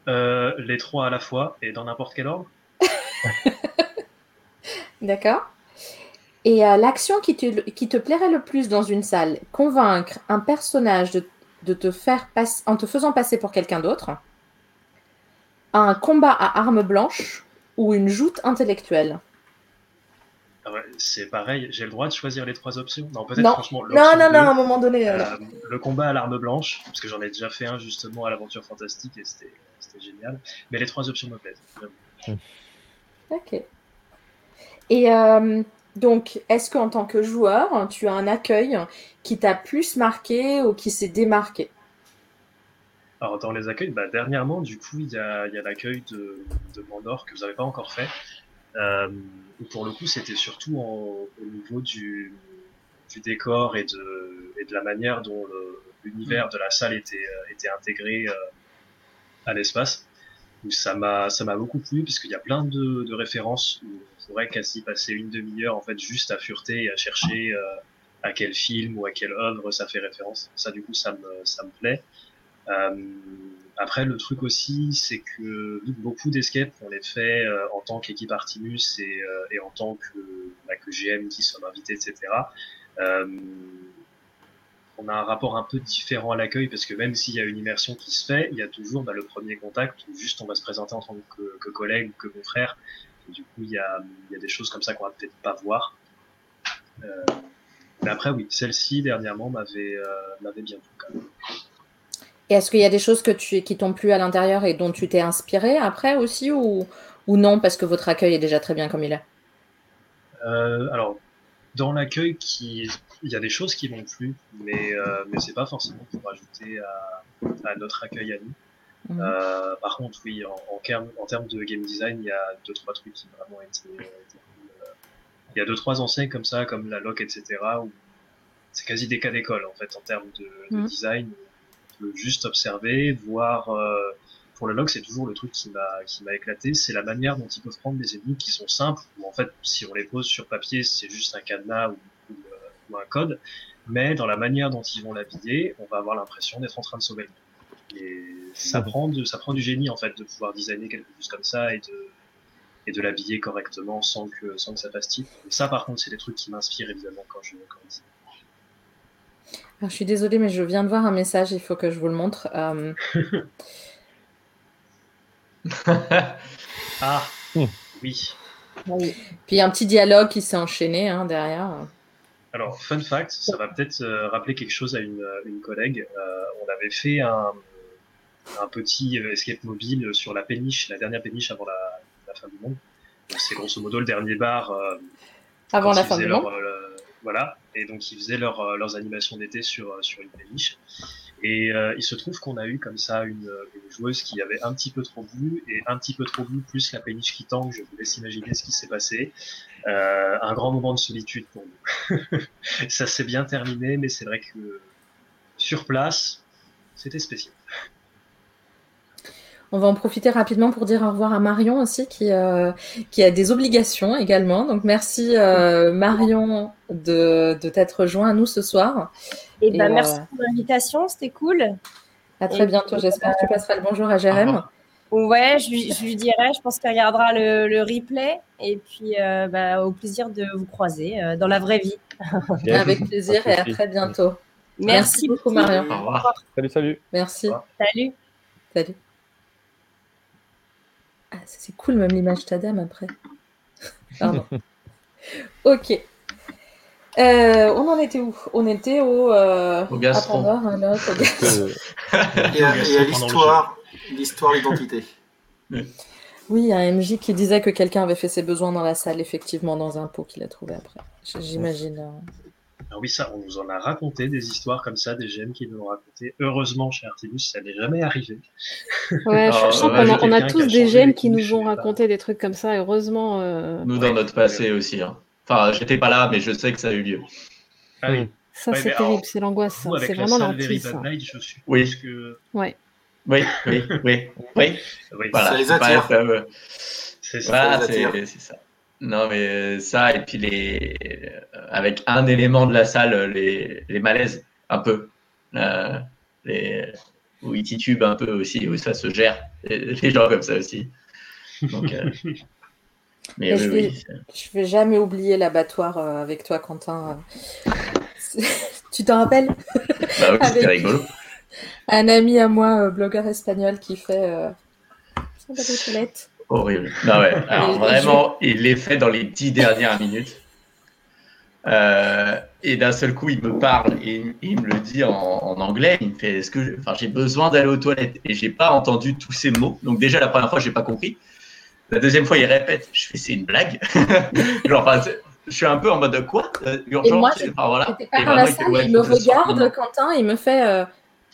Euh, Les trois à la fois et dans n'importe quel ordre.
D'accord. Et euh, l'action qui te, qui te plairait le plus dans une salle, convaincre un personnage de, de te faire passer, en te faisant passer pour quelqu'un d'autre, un combat à armes blanches ou une joute intellectuelle?
C'est pareil, j'ai le droit de choisir les trois options?
Non, peut-être franchement. Non, non, non, à un moment donné. Euh,
euh, le combat à l'arme blanche, parce que j'en ai déjà fait un justement à l'aventure fantastique et c'était génial. Mais les trois options me plaisent.
Ok. Et euh, donc, est-ce qu'en tant que joueur, tu as un accueil qui t'a plus marqué ou qui s'est démarqué?
Alors dans les accueils, bah, dernièrement, du coup, il y a, l'accueil de, de Mandor que vous n'avez pas encore fait. Euh, pour le coup, c'était surtout au niveau du, du, décor et de, et de la manière dont l'univers de la salle était, euh, était intégré euh, à l'espace. Ça m'a ça m'a beaucoup plu parce qu'il y a plein de, de références où on pourrait quasi passer une demi-heure en fait juste à fureter et à chercher euh, à quel film ou à quelle œuvre ça fait référence. Ça du coup ça me ça me plaît. Euh, après, le truc aussi, c'est que beaucoup d'escapes, on les fait euh, en tant qu'équipe Artimus et, euh, et, en tant que, bah, que GM qui sommes invités, etc. Euh, on a un rapport un peu différent à l'accueil parce que même s'il y a une immersion qui se fait, il y a toujours bah, le premier contact où juste on va se présenter en tant que, que collègue ou que confrère. Et du coup, il y a, y a des choses comme ça qu'on va peut-être pas voir. Euh, mais après, oui, celle-ci dernièrement m'avait euh, bien plu quand même.
Et est-ce qu'il y a des choses que tu, qui t'ont plu à l'intérieur et dont tu t'es inspiré après aussi ou, ou non parce que votre accueil est déjà très bien comme il est?
Euh, Alors, dans l'accueil, qui... il y a des choses qui m'ont plu, mais, euh, mais c'est pas forcément pour ajouter à, à notre accueil à nous.
Mhm.
Euh, par contre, oui, en, en, termes, en termes de game design, il y a deux trois trucs qui vraiment été, Il y a deux trois enseignes comme ça, comme la Loc, etc. où c'est quasi des cas d'école en fait en termes de, de
Mhm.
design. Peut juste observer, voir. euh, pour la Loc, c'est toujours le truc qui m'a qui m'a éclaté, c'est la manière dont ils peuvent prendre des ennemis qui sont simples. Où en fait, si on les pose sur papier, c'est juste un cadenas ou, ou, euh, ou un code. Mais dans la manière dont ils vont l'habiller, on va avoir l'impression d'être en train de sauver le monde. Et ça prend, de, ça prend du génie en fait de pouvoir designer quelque chose comme ça et de, et de l'habiller correctement sans que, sans que ça fasse type. Ça par contre c'est des trucs qui m'inspirent évidemment quand je, quand.
Alors, je suis désolée, mais je viens de voir un message, il faut que je vous le montre. Euh,
Ah
Hmm.
oui.
Puis un petit dialogue qui s'est enchaîné hein, derrière.
Alors, fun fact, ça va peut-être euh, rappeler quelque chose à une, une collègue. Euh, on avait fait un, un petit euh, escape mobile sur la péniche, la dernière péniche avant la, la fin du monde. C'est grosso modo le dernier bar euh,
Avant la fin du
leur,
monde.
euh, voilà, et donc ils faisaient euh, leurs animations d'été sur, euh, sur une péniche. Et euh, il se trouve qu'on a eu comme ça une, joueuse qui avait un petit peu trop bu, et un petit peu trop bu, plus la péniche qui tangue, je vous laisse imaginer ce qui s'est passé. Un grand moment de solitude pour nous. ça s'est bien terminé, mais c'est vrai que sur place, c'était spécial.
On va en profiter rapidement pour dire au revoir à Marion aussi, qui, euh, qui a des obligations également. Donc merci euh, Marion de, de t'être rejoint à nous ce soir.
Et, bah,
Et,
merci
euh,
pour l'invitation, c'était cool.
À très
Et
bientôt, j'espère que tu passeras le bonjour à Jérém.
Ouais, je lui, je lui dirai, je pense qu'il regardera le, le replay. Et puis, euh, bah, au plaisir de vous croiser euh, dans la vraie vie.
Avec plaisir et à très bientôt. Merci beaucoup Marion.
Au revoir.
Salut, salut.
Merci.
Salut.
Salut. Ah, c'est cool, même l'image Tadam après. Pardon. ok. Euh, on en était où? On était au. Euh,
Au gastro.
à Pandore, hein, au gastro.
Et à, à l'histoire, l'histoire, l'identité.
Oui, il y a un MJ qui disait que quelqu'un avait fait ses besoins dans la salle, effectivement, dans un pot qu'il a trouvé après. J'imagine. euh.
Ah oui, ça, on nous en a raconté des histoires comme ça, des GM qui nous ont raconté. Heureusement, chez Artibus, ça n'est jamais arrivé.
Ouais, je,
Alors,
je sens qu'on a, on a
quelqu'un
tous des GM qui nous ont raconté des trucs comme ça. Heureusement. euh,
Nous, dans notre passé aussi. hein. Enfin, j'étais pas là, mais je sais que ça a eu lieu.
Ah oui.
Ça,
Ouais,
c'est terrible,
alors,
c'est l'angoisse.
Vous, avec
C'est
la
vraiment
je suppose
Oui.
que.
Ouais.
Oui, oui, oui, oui.
Oui,
Voilà,
Ça les
c'est
attire.
ça.
Voilà, c'est ça. Non, mais euh, ça, et puis les... euh, avec un élément de la salle, euh, les, les malaises, un peu. Euh, les... Où ils titubent un peu aussi, où ça se gère. Les gens comme ça aussi. Donc, euh, Mais oui,
je
oui.
vais- Je vais jamais oublier l'abattoir avec toi, Quentin. tu t'en rappelles?
Bah oui, c'était
Avec
rigolo.
Un ami à moi, blogueur espagnol, qui fait euh, toilettes?
Horrible. Non, ouais. Alors vraiment, il l'est fait dans les dix dernières minutes. Euh, et d'un seul coup, il me parle et il, me le dit en, en anglais. Il me fait Est-ce que je- enfin, j'ai besoin d'aller aux toilettes Et j'ai pas entendu tous ces mots. Donc, déjà, la première fois, j'ai pas compris. La deuxième fois, il répète Je fais C'est une blague. Genre, enfin, c'est- je suis un peu en mode Quoi? Euh, Urgence
Et moi,
c'est- enfin, voilà.
J'étais pas
Et
dans
vraiment,
la
il
salle,
Ouais,
il me
je
regarde. Quentin, il me fait euh,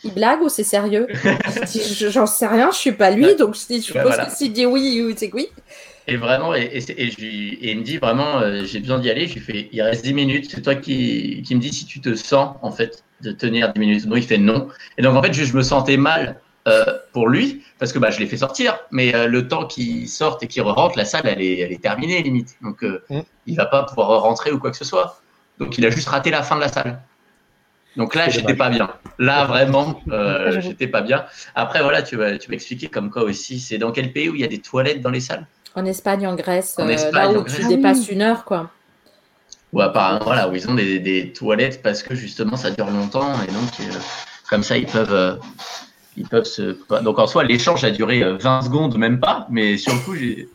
Il blague ou c'est sérieux J'en sais rien, je suis pas lui, donc je, suppose
voilà.
que s'il dit oui, c'est que oui.
Et vraiment, et, et, c'est- et je et il me dit vraiment, euh, j'ai besoin d'y aller. Je lui fais, il reste 10 minutes. C'est toi qui, qui me dis si tu te sens, en fait, de tenir 10 minutes. Donc il fait non. Et donc, en fait, je, je me sentais mal euh, pour lui, parce que bah, je l'ai fait sortir. Mais euh, le temps qu'il sorte et qu'il re-rentre, la salle, elle est, elle est terminée, limite. Donc, euh,
Mm.
il va pas pouvoir rentrer ou quoi que ce soit. Donc, il a juste raté la fin de la salle. Donc là, j'étais pas bien. Là, vraiment, euh, j'étais pas bien. Après, voilà, tu vas, tu vas expliquer comme quoi aussi. C'est dans quel pays où il y a des toilettes dans les salles?
En Espagne, en Grèce,
En
euh,
Espagne,
là
en
où
Grèce.
tu dépasses une heure, quoi.
Ou apparemment, voilà, où ils ont des, toilettes parce que justement ça dure longtemps et donc euh, comme ça ils peuvent, euh, ils peuvent se. Donc en soi, l'échange a duré 20 secondes, même pas, mais sur le coup, j'ai.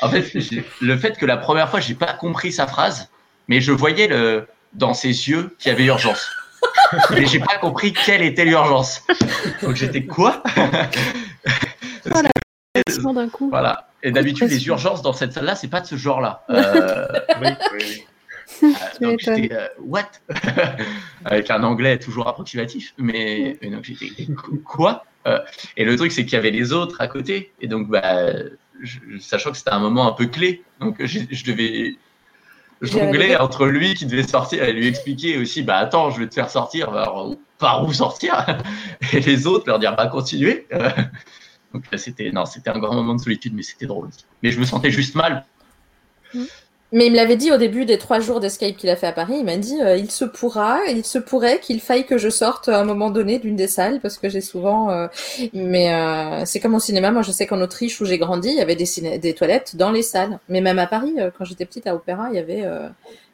En fait, le fait que la première fois, j'ai pas compris sa phrase, mais je voyais le, dans ses yeux qu'il y avait urgence. Mais j'ai pas compris quelle était l'urgence. Donc j'étais quoi?
D'un coup.
Voilà. Et d'habitude, les urgences dans cette salle-là, c'est pas de ce genre-là. Euh... oui, oui, oui. Euh, donc j'étais euh, what? Avec un anglais toujours approximatif, mais, donc j'étais quoi? Euh, Et le truc c'est qu'il y avait les autres à côté, et donc bah, sachant que c'était un moment un peu clé, donc je devais jongler entre lui qui devait sortir et lui expliquer aussi bah attends je vais te faire sortir par où sortir? Et les autres leur dire bah continuez donc c'était non, c'était un grand moment de solitude, mais c'était drôle. Mais je me sentais juste mal.
Mais il me l'avait dit au début des trois jours d'escape qu'il a fait à Paris. Il m'a dit euh, il se pourra, il se pourrait qu'il faille que je sorte à un moment donné d'une des salles parce que j'ai souvent. Euh, mais euh, c'est comme au cinéma. Moi, je sais qu'en Autriche où j'ai grandi, il y avait des, des toilettes dans les salles. Mais même à Paris, quand j'étais petite à Opéra, il y avait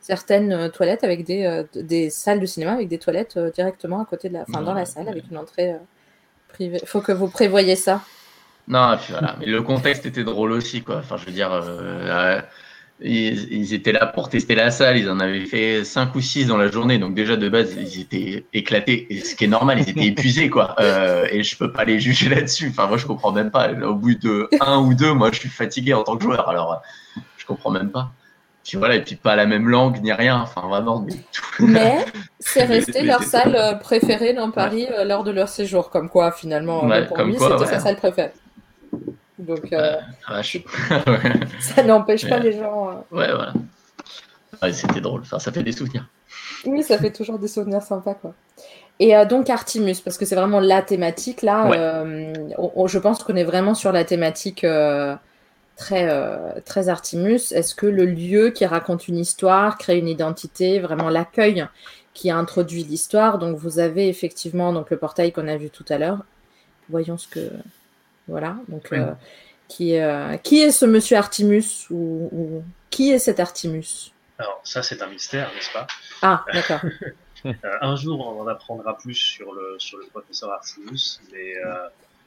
certaines toilettes avec des, des salles de cinéma avec des toilettes directement à côté de la, enfin dans la salle avec une entrée privée. Faut que vous prévoyez ça.
Non, voilà. Mais le contexte était drôle aussi, quoi. Enfin, je veux dire, euh, ils, étaient là pour tester la salle. Ils en avaient fait 5 ou 6 dans la journée. Donc, déjà, de base, ils étaient éclatés. Et ce qui est normal, ils étaient épuisés, quoi. Euh, et je peux pas les juger là-dessus. Enfin, moi, je comprends même pas. Au bout de 1 ou 2, moi, je suis fatigué en tant que joueur. Alors, je comprends même pas. Puis voilà, et puis pas la même langue ni rien. Enfin, vraiment.
Mais, c'est resté leur salle euh, préférée dans Paris lors de leur séjour. Comme quoi, finalement, pour lui, c'était sa salle préférée. Donc, euh, ça n'empêche pas les gens.
Euh. Ouais, voilà. c'était drôle. Enfin, ça fait des souvenirs.
Oui, ça fait toujours des souvenirs sympas, quoi. Et euh, donc Artimus, parce que c'est vraiment la thématique là. je pense qu'on est vraiment sur la thématique très très Artimus. Est-ce que le lieu qui raconte une histoire, crée une identité, vraiment l'accueil qui a introduit l'histoire? Donc vous avez effectivement donc le portail qu'on a vu tout à l'heure. Voyons ce que voilà. Donc, euh, qui, euh, qui est ce monsieur Artimus ou, qui est cet Artimus?
Alors, ça, c'est un mystère, n'est-ce pas?
Ah, d'accord.
Euh, un jour, on en apprendra plus sur le, sur le professeur Artimus, mais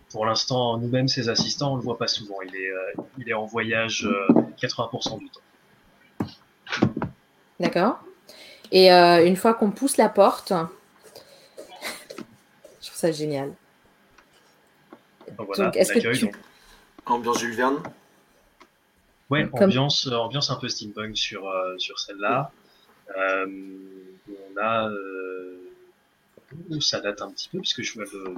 pour l'instant, nous-mêmes, ses assistants, on ne le voit pas souvent. Il est, il est en voyage 80% du temps.
D'accord. Et une fois qu'on pousse la porte, je trouve ça génial.
Donc, est-ce que tu...
Ambiance Jules Verne
Ouais, ambiance, euh, ambiance un peu steampunk sur, euh, sur celle-là. Euh, on a. ça date un petit peu, puisque je vois le,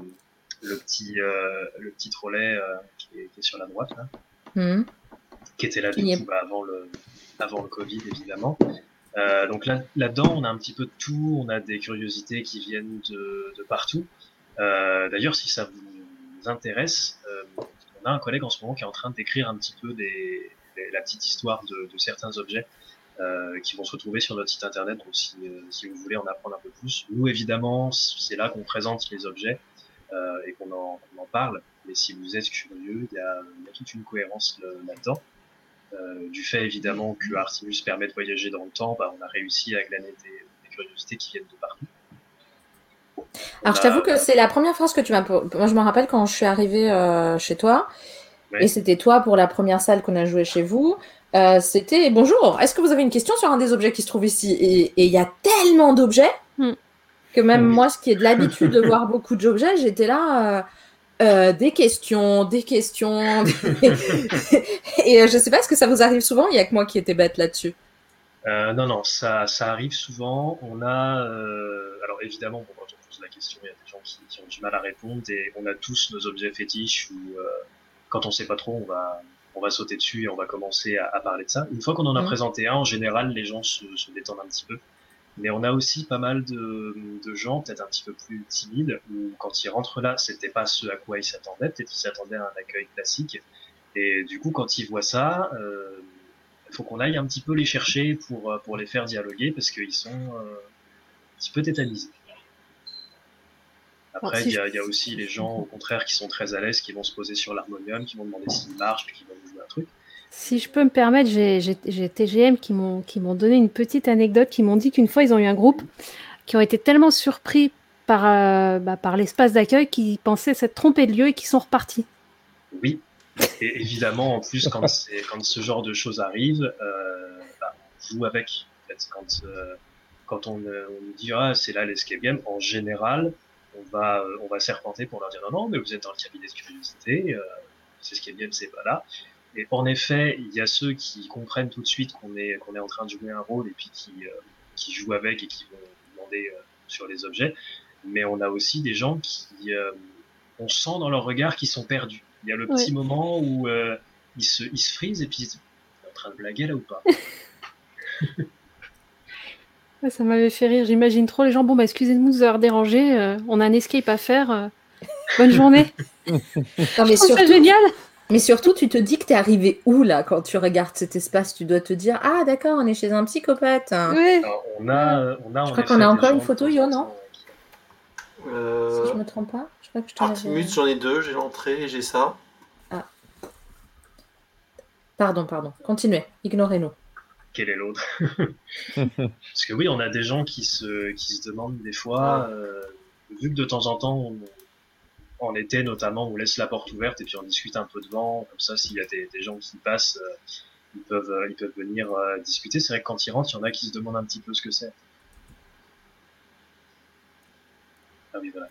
le petit, le petit trolley qui est, qui, est, sur la droite, là, hmm. qui était là bah, avant, le, avant le Covid, évidemment. donc là, là-dedans, on a un petit peu de tout. On a des curiosités qui viennent de, de partout. D'ailleurs, si ça vous intéresse, euh, on a un collègue en ce moment qui est en train d'écrire un petit peu la petite histoire de, certains objets euh, qui vont se retrouver sur notre site internet. Donc, si, euh, si, vous voulez en apprendre un peu plus, nous évidemment, c'est là qu'on présente les objets et qu'on en, parle. Mais si vous êtes curieux, il y a, toute une cohérence là-dedans. du fait évidemment que Artemis permet de voyager dans le temps, bah, on a réussi à glaner des curiosités qui viennent de partout.
Alors, je t'avoue que c'est la première phrase que tu m'as. Moi, je me rappelle quand je suis arrivée euh, chez toi, et c'était toi pour la première salle qu'on a joué chez vous. Euh, c'était bonjour, est-ce que vous avez une question sur un des objets qui se trouve ici? Et il y a tellement d'objets hmm. que même moi, ce qui est de l'habitude de voir beaucoup d'objets, j'étais là. Euh, des questions, des questions. et je sais pas, est-ce que ça vous arrive souvent? Il y a que moi qui étais bête là-dessus.
non, non, ça, ça arrive souvent. On a, alors évidemment, la question, il y a des gens qui, ont du mal à répondre et on a tous nos objets fétiches où euh, quand on sait pas trop, on va, on va sauter dessus et on va commencer à, parler de ça. Une fois qu'on en a présenté un, en général, les gens se, détendent un petit peu. Mais on a aussi pas mal de, gens, peut-être un petit peu plus timides, où quand ils rentrent là, c'était pas ce à quoi ils s'attendaient, peut-être qu'ils s'attendaient à un accueil classique. Et du coup, quand ils voient ça, il euh, faut qu'on aille un petit peu les chercher pour, pour les faire dialoguer, parce qu'ils sont euh, un petit peu tétanisés. Après, il y, a, aussi les gens, au contraire, qui sont très à l'aise, qui vont se poser sur l'harmonium, qui vont demander s'il marche, puis qui vont jouer un truc.
Si je peux me permettre, j'ai TGM qui m'ont donné une petite anecdote, qui m'ont dit qu'une fois, ils ont eu un groupe qui ont été tellement surpris par, euh, bah, par l'espace d'accueil qu'ils pensaient s'être trompés de lieu et qui sont repartis.
Oui, et évidemment, en plus, quand, quand ce genre de choses arrive, euh, bah, on joue avec. En fait, quand, euh, quand on, on, nous dit ah, c'est là l'escape game, en général, on va, on va serpenter pour leur dire non, non, mais vous êtes dans le cabinet de curiosité, euh, c'est escape game, c'est pas là. Et en effet, il y a ceux qui comprennent tout de suite qu'on est, qu'on est en train de jouer un rôle et puis qui, euh, qui jouent avec et qui vont demander euh, sur les objets. Mais on a aussi des gens qui, euh, on sent dans leur regard qu'ils sont perdus. Il y a le petit moment où ils, se, ils se frisent et puis ils sont en train de blaguer là ou pas?
Ça m'avait fait rire. J'imagine trop les gens. Bon, bah, excusez-nous de vous avoir dérangé. on a un escape à faire. bonne journée.
non, mais surtout, génial. Mais surtout, tu te dis que tu es arrivé où là quand tu regardes cet espace? Tu dois te dire Ah, d'accord, on est chez un psychopathe.
Oui. on a, on a,
je crois qu'on a encore une photo, Yo, non? Euh... Si je me trompe pas, je crois que je
Artemus, j'en ai deux, j'ai l'entrée et j'ai ça. Ah.
Pardon, pardon. Continuez, ignorez-nous.
Quel est l'autre Parce que oui, on a des gens qui se, qui se demandent des fois, euh, vu que de temps en temps, on, en été notamment, on laisse la porte ouverte et puis on discute un peu devant, comme ça s'il y a des, gens qui passent, euh, ils peuvent euh, ils peuvent venir discuter. C'est vrai que quand ils rentrent, il y en a qui se demandent un petit peu ce que c'est. Ah oui voilà.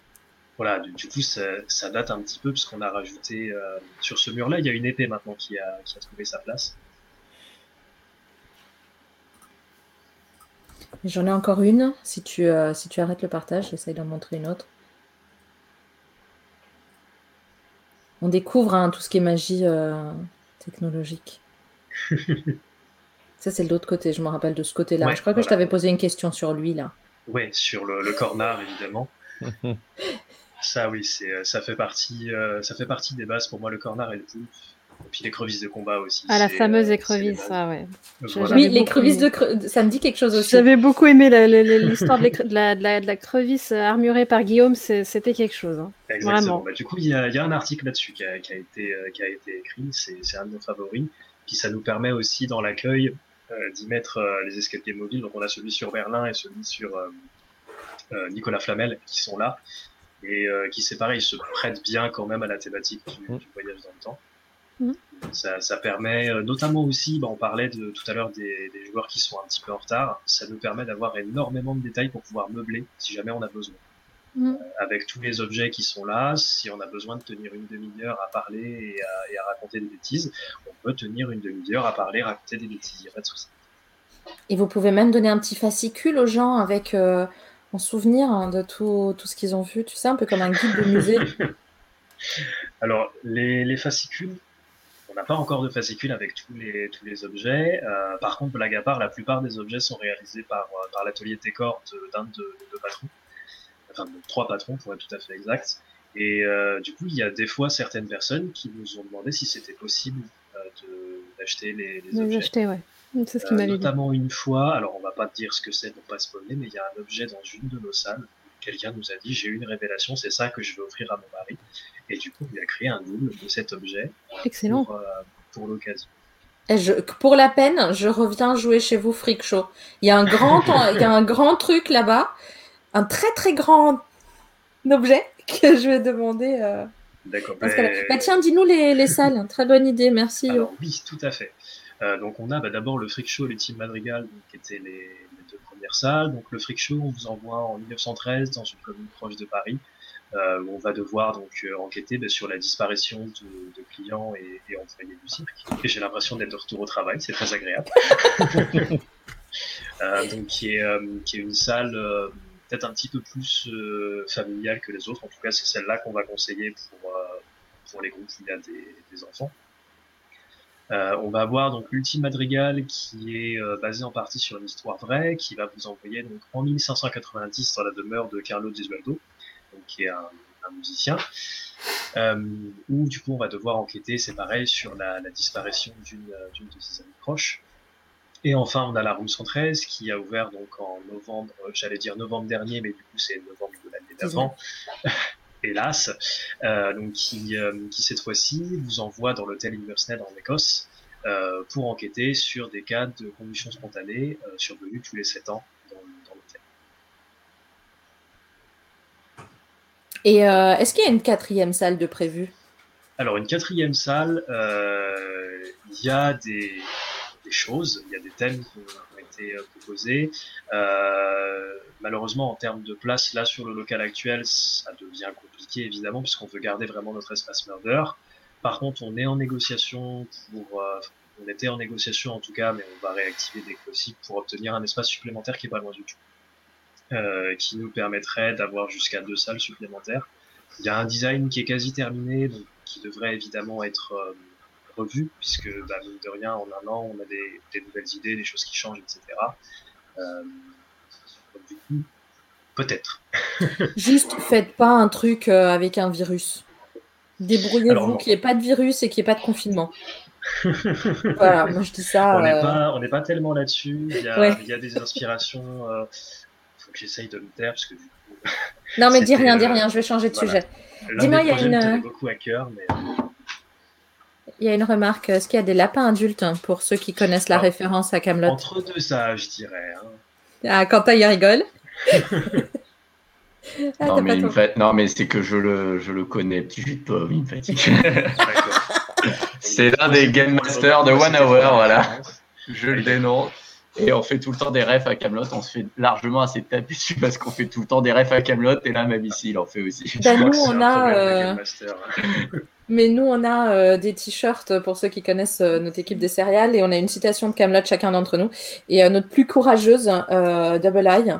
Voilà, du, coup ça, date un petit peu parce qu'on a rajouté sur ce mur-là, il y a une épée maintenant qui a, qui a trouvé sa place.
J'en ai encore une. Si tu, si tu arrêtes le partage, j'essaye d'en montrer une autre. on découvre hein, tout ce qui est magie euh, technologique. Ça, c'est de l'autre côté. Je me rappelle de ce côté-là. je crois que je t'avais posé une question sur lui, là.
Oui, sur le, cornard, évidemment. ça, oui, c'est, euh, ça, fait partie, euh, ça fait partie des bases pour moi, le cornard et le poulpe. Et puis l'écrevisse de combat aussi.
Ah, la fameuse écrevisse, ça, ouais.
Oui, l'écrevisse de ça me dit quelque chose aussi.
J'avais beaucoup aimé l'histoire de, la, de, la, crevisse armurée par Guillaume, c'était quelque chose. Hein. Exactement.
Bah, du coup, il y, a, un article là-dessus qui a, été, euh, qui a été écrit, c'est un de nos favoris. Puis ça nous permet aussi dans l'accueil euh, d'y mettre euh, les escaliers mobiles. Donc on a celui sur Berlin et celui sur Nicolas Flamel qui sont là et qui c'est pareil, se prêtent bien quand même à la thématique du, mm. du voyage dans le temps. Mm. Ça, permet euh, notamment aussi, bah, on parlait de, tout à l'heure des, joueurs qui sont un petit peu en retard, ça nous permet d'avoir énormément de détails pour pouvoir meubler si jamais on a besoin. Mm. Euh, avec tous les objets qui sont là, si on a besoin de tenir une demi-heure à parler et à, raconter des bêtises, on peut tenir une demi-heure à parler, raconter des bêtises, il n'y a pas de souci.
Et vous pouvez même donner un petit fascicule aux gens avec euh, en souvenir hein, de tout, tout ce qu'ils ont vu, tu sais, un peu comme un guide de musée.
Alors, les, les fascicules, on n'a pas encore de fascicule avec tous les, tous les objets. Euh, par contre, blague à part, la plupart des objets sont réalisés par, euh, par l'atelier Técor d'un de, deux patrons. Enfin, de trois patrons pour être tout à fait exact. Et euh, du coup, il y a des fois certaines personnes qui nous ont demandé si c'était possible d'acheter les, les objets.
Acheter, ouais. C'est ce
qui Notamment une fois, alors on va pas te dire ce que c'est pour pas spoiler, mais il y a un objet dans une de nos salles. Quelqu'un nous a dit j'ai eu une révélation, c'est ça que je vais offrir à mon mari. Et du coup, il a créé un double de cet objet
Excellent.
pour, euh, l'occasion.
pour la peine, je reviens jouer chez vous Freak Show. Il y a un grand, il y a un grand truc là-bas, un très très grand objet que je vais demander. Euh,
D'accord.
Bah, tiens, dis-nous les, salles. Très bonne idée, merci.
oui, tout à fait. Euh, donc on a bah, d'abord le Freak Show les Team Madrigal, qui étaient les, Donc le Freak Show, on vous envoie en 1913 dans une commune proche de Paris. Euh, on va devoir donc euh, enquêter ben, sur la disparition de, clients et, et, employés du cirque. Et j'ai l'impression d'être de retour au travail, c'est très agréable. Euh, donc qui est, qui est une salle peut-être un petit peu plus familiale que les autres. En tout cas, c'est celle-là qu'on va conseiller pour, pour les groupes où il y a des, enfants. On va avoir donc l'ultime madrigal qui est basé en partie sur une histoire vraie, qui va vous envoyer donc en 1590 dans la demeure de Carlo Gesualdo, qui est un, musicien, euh, où du coup on va devoir enquêter, c'est pareil, sur la, disparition d'une de ses amies proches. Et enfin, on a la room 113 qui a ouvert donc en novembre, euh, j'allais dire novembre dernier, mais du coup c'est novembre de l'année d'avant, hélas, euh, donc qui, qui cette fois-ci vous envoie dans l'hôtel Inversned en Écosse pour enquêter sur des cas de combustion spontanée survenus tous les 7 ans dans, dans l'hôtel.
Et est-ce qu'il y a une quatrième salle de prévu
Alors, une quatrième salle, il y a des, des, choses, il y a des thèmes été proposés. Euh, malheureusement, en termes de place, là, sur le local actuel, ça devient compliqué, évidemment, puisqu'on veut garder vraiment notre espace murder. Par contre, on est en négociation pour, euh, on était en négociation en tout cas, mais on va réactiver dès que possible pour obtenir un espace supplémentaire qui est pas loin du tout, euh, qui nous permettrait d'avoir jusqu'à deux salles supplémentaires. Il y a un design qui est quasi terminé, donc qui devrait évidemment être euh, revu, puisque bah, mine de rien, en un an, on a des, des nouvelles idées, des choses qui changent, etc. Euh, du coup, peut-être.
Juste, faites pas un truc euh, avec un virus. Débrouillez-vous qu'il n'y ait pas de virus et qu'il n'y ait pas de confinement. voilà, moi je dis ça.
On n'est euh, pas, pas, tellement là-dessus. Il, y a des inspirations. Il faut que j'essaye de me taire parce que du coup.
non, mais dis rien, dis rien, je vais changer de sujet. Dis-moi, il y a une.
beaucoup à cœur, mais.
Il y a une remarque. Est-ce qu'il y a des lapins adultes hein, pour ceux qui connaissent la référence à Camelot?
Entre deux ça, je dirais. Hein.
Ah, Quentin, il rigole.
Ah, non, mais fait... non, mais c'est que je le, je le connais. Petit jus de pomme, il me fatigue. c'est l'un des Game Masters de One Hour, voilà. Je le dénonce. Et on fait tout le temps des refs à Camelot. On se fait largement assez taper dessus parce qu'on fait tout le temps des refs à Camelot. Et là, même ici, il en fait aussi.
Ben, nous, on a. Mais nous, on a euh, des t-shirts pour ceux qui connaissent euh, notre équipe des céréales et on a une citation de Camelot chacun d'entre nous. Et euh, notre plus courageuse, Double Eye,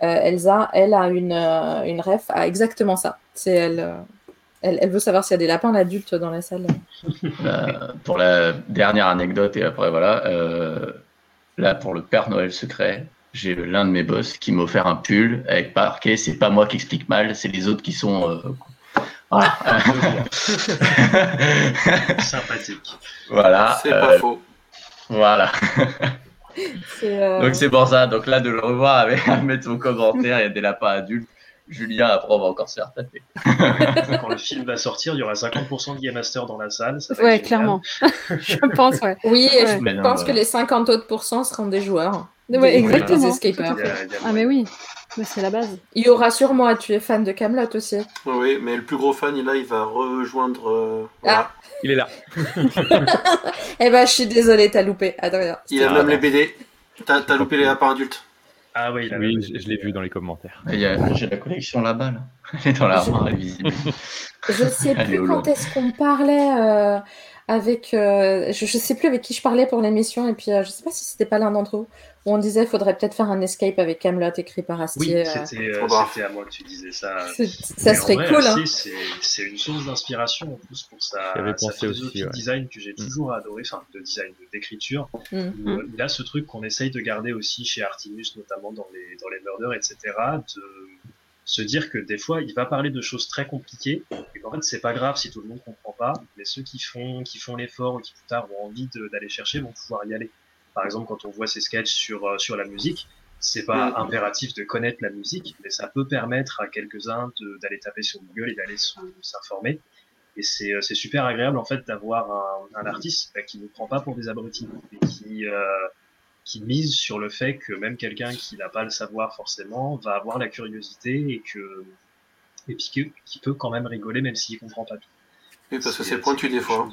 Elsa, elle a une, une ref à exactement ça. C'est elle, elle, veut savoir s'il y a des lapins adultes dans la salle.
pour la dernière anecdote, et après voilà, là pour le Père Noël secret, j'ai l'un de mes boss qui m'a offert un pull avec marqué c'est pas moi qui explique mal, c'est les autres qui sont
ah. Sympathique.
Voilà.
C'est pas euh, faux.
Voilà. Euh, Donc c'est pour ça. Donc là, de le revoir avec mettre son commentaire, il y a des lapins adultes. Julien, après, on va encore se faire taper.
Quand le film va sortir, il y aura 50% de Game Master dans la salle.
ouais, clairement. je pense, ouais.
Oui, et je pense que les 50 autres pourcents seront des joueurs.
Ouais, exactement. ah, mais oui c'est la base.
Il y aura sûrement, tu es fan de Camelot aussi.
Oui, mais le plus gros fan, là, il va rejoindre. Euh,
ah. Il est là.
eh ben, je suis désolé, t'as loupé. Attends,
il a même les BD. T'as loupé les lapins adultes.
Ah oui,
oui je, l'ai vu dans les commentaires.
J'ai la collection là-bas, là. Elle est dans l'armoire, est visible.
Je sais plus quand est-ce qu'on parlait euh, avec. Euh, je, sais plus avec qui je parlais pour l'émission, et puis je sais pas si c'était pas l'un d'entre vous on disait qu'il faudrait peut-être faire un escape avec Camelot écrit par Astier.
Oui, euh, euh, c'était à moi que tu disais ça.
Ça serait cool. Hein.
C'est une source d'inspiration en plus pour sa, philosophie de design que j'ai mm. toujours adoré, enfin de design, d'écriture. Mm. Mm. Il a ce truc qu'on essaye de garder aussi chez Artimus, notamment dans les, dans les murders, etc. De se dire que des fois, il va parler de choses très compliquées et qu'en fait, c'est pas grave si tout le monde comprend pas, mais ceux qui font, qui font l'effort ou qui plus tard ont envie d'aller chercher vont pouvoir y aller. Par exemple, quand on voit ces sketchs sur, euh, sur la musique, c'est pas impératif de connaître la musique, mais ça peut permettre à quelques-uns d'aller taper sur Google et d'aller s'informer. Et c'est super agréable en fait d'avoir un, un, artiste bah, qui ne prend pas pour des abrutis et qui, euh, qui mise sur le fait que même quelqu'un qui n'a pas le savoir forcément va avoir la curiosité et que et puis qui peut quand même rigoler même s'il comprend pas tout.
Oui, parce que c'est pointu des fois.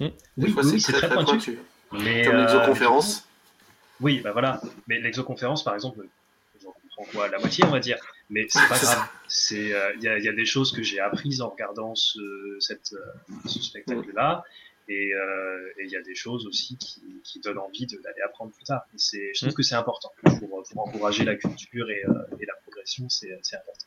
Des oui, fois, c'est très, très, pointu.
Mais, Comme l'exoconférence euh,
Oui, bah voilà. Mais l'exoconférence, par exemple, j'en comprends quoi La moitié, on va dire. Mais c'est pas grave. Il euh, y, a, y, a, des choses que j'ai apprises en regardant ce, cette, euh, ce spectacle-là. Et il y a des choses aussi qui, qui donnent envie d'aller apprendre plus tard. Et je trouve mm. que c'est important pour, pour, encourager la culture et, et la progression, c'est important.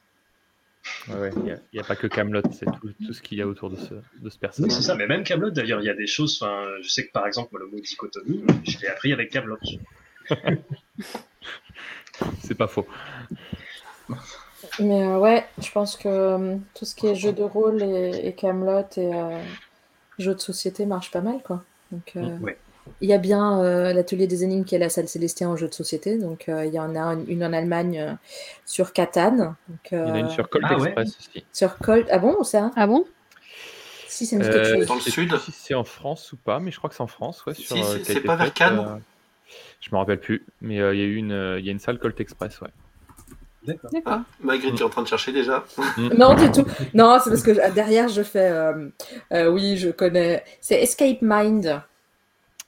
Il n'y a, pas que Camelot, c'est tout, ce qu'il y a autour de ce, de ce personnage.
c'est ça, mais même Camelot, d'ailleurs, il y a des choses. Je sais que par exemple, le mot dichotomie, je l'ai appris avec Camelot.
c'est pas faux.
Mais euh, ouais, je pense que euh, tout ce qui est jeu de rôle et, Camelot et, euh, jeu de société marche pas mal, quoi. Donc, ouais. Il y a bien euh, l'atelier des énigmes qui est la salle Célestien en jeu de société. Donc, euh, il y en a une, en Allemagne euh, sur Catane.
il y en a une sur Colt ah Express aussi.
Sur Colt. Ah bon, ça?
Ah bon?
Si, c'est euh,
Dans le sud
Si c'est en France ou pas, mais je crois que c'est en France. Ouais,
sur, si, c'est pas vers Cannes
Je me rappelle plus, mais il y a une, il y a une salle Colt Express, ouais.
D'accord. Ah, tu es en train de chercher déjà
mm. Non, du tout. Non, c'est parce que derrière, je fais. oui, je connais. C'est Escape Mind.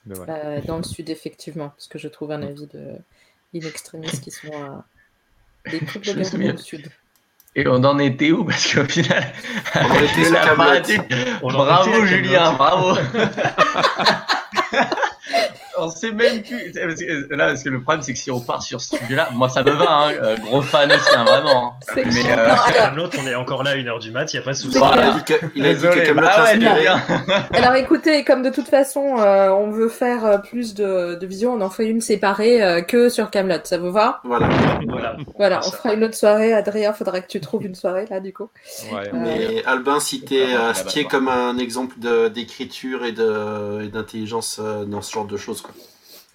Dans le sud, effectivement, parce que je trouve un avis de in qui sont des trucs de dans le sud.
Et on en était où? Parce qu'au final, on était sur Bravo Julien, bravo on sait même plus. là, parce que le problème, c'est que si on part sur ce sujet-là, moi, ça me va, hein, euh, gros fan aussi, hein, vraiment.
Mais euh... l'autre, on est encore là à 1h du mat, il n'y a pas de souci.
Il a dit que bah
ouais, Alors écoutez, comme de toute façon, euh, on veut faire euh, plus de, de vision, on en fait une séparée que sur Camelot. Ça vous va?
Voilà.
Voilà, voilà on fera une autre soirée. Adrien, faudra que tu trouves une soirée là, du coup.
Ouais. Mais Albin, si tu es est comme un exemple d'écriture et d'intelligence dans ce genre de choses,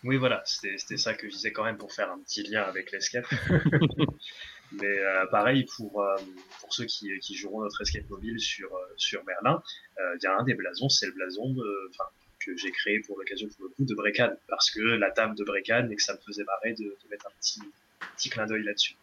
oui, voilà, c'était ça que je disais quand même pour faire un petit lien avec l'escape. Mais euh, pareil, pour, euh, pour ceux qui, qui joueront notre escape mobile sur, euh, sur Merlin, il y a un des blasons, c'est le blason de, que j'ai créé pour l'occasion pour le coup de Brecane, parce que la table de Brecane et que ça me faisait marrer de, de mettre un petit, petit clin d'œil là-dessus.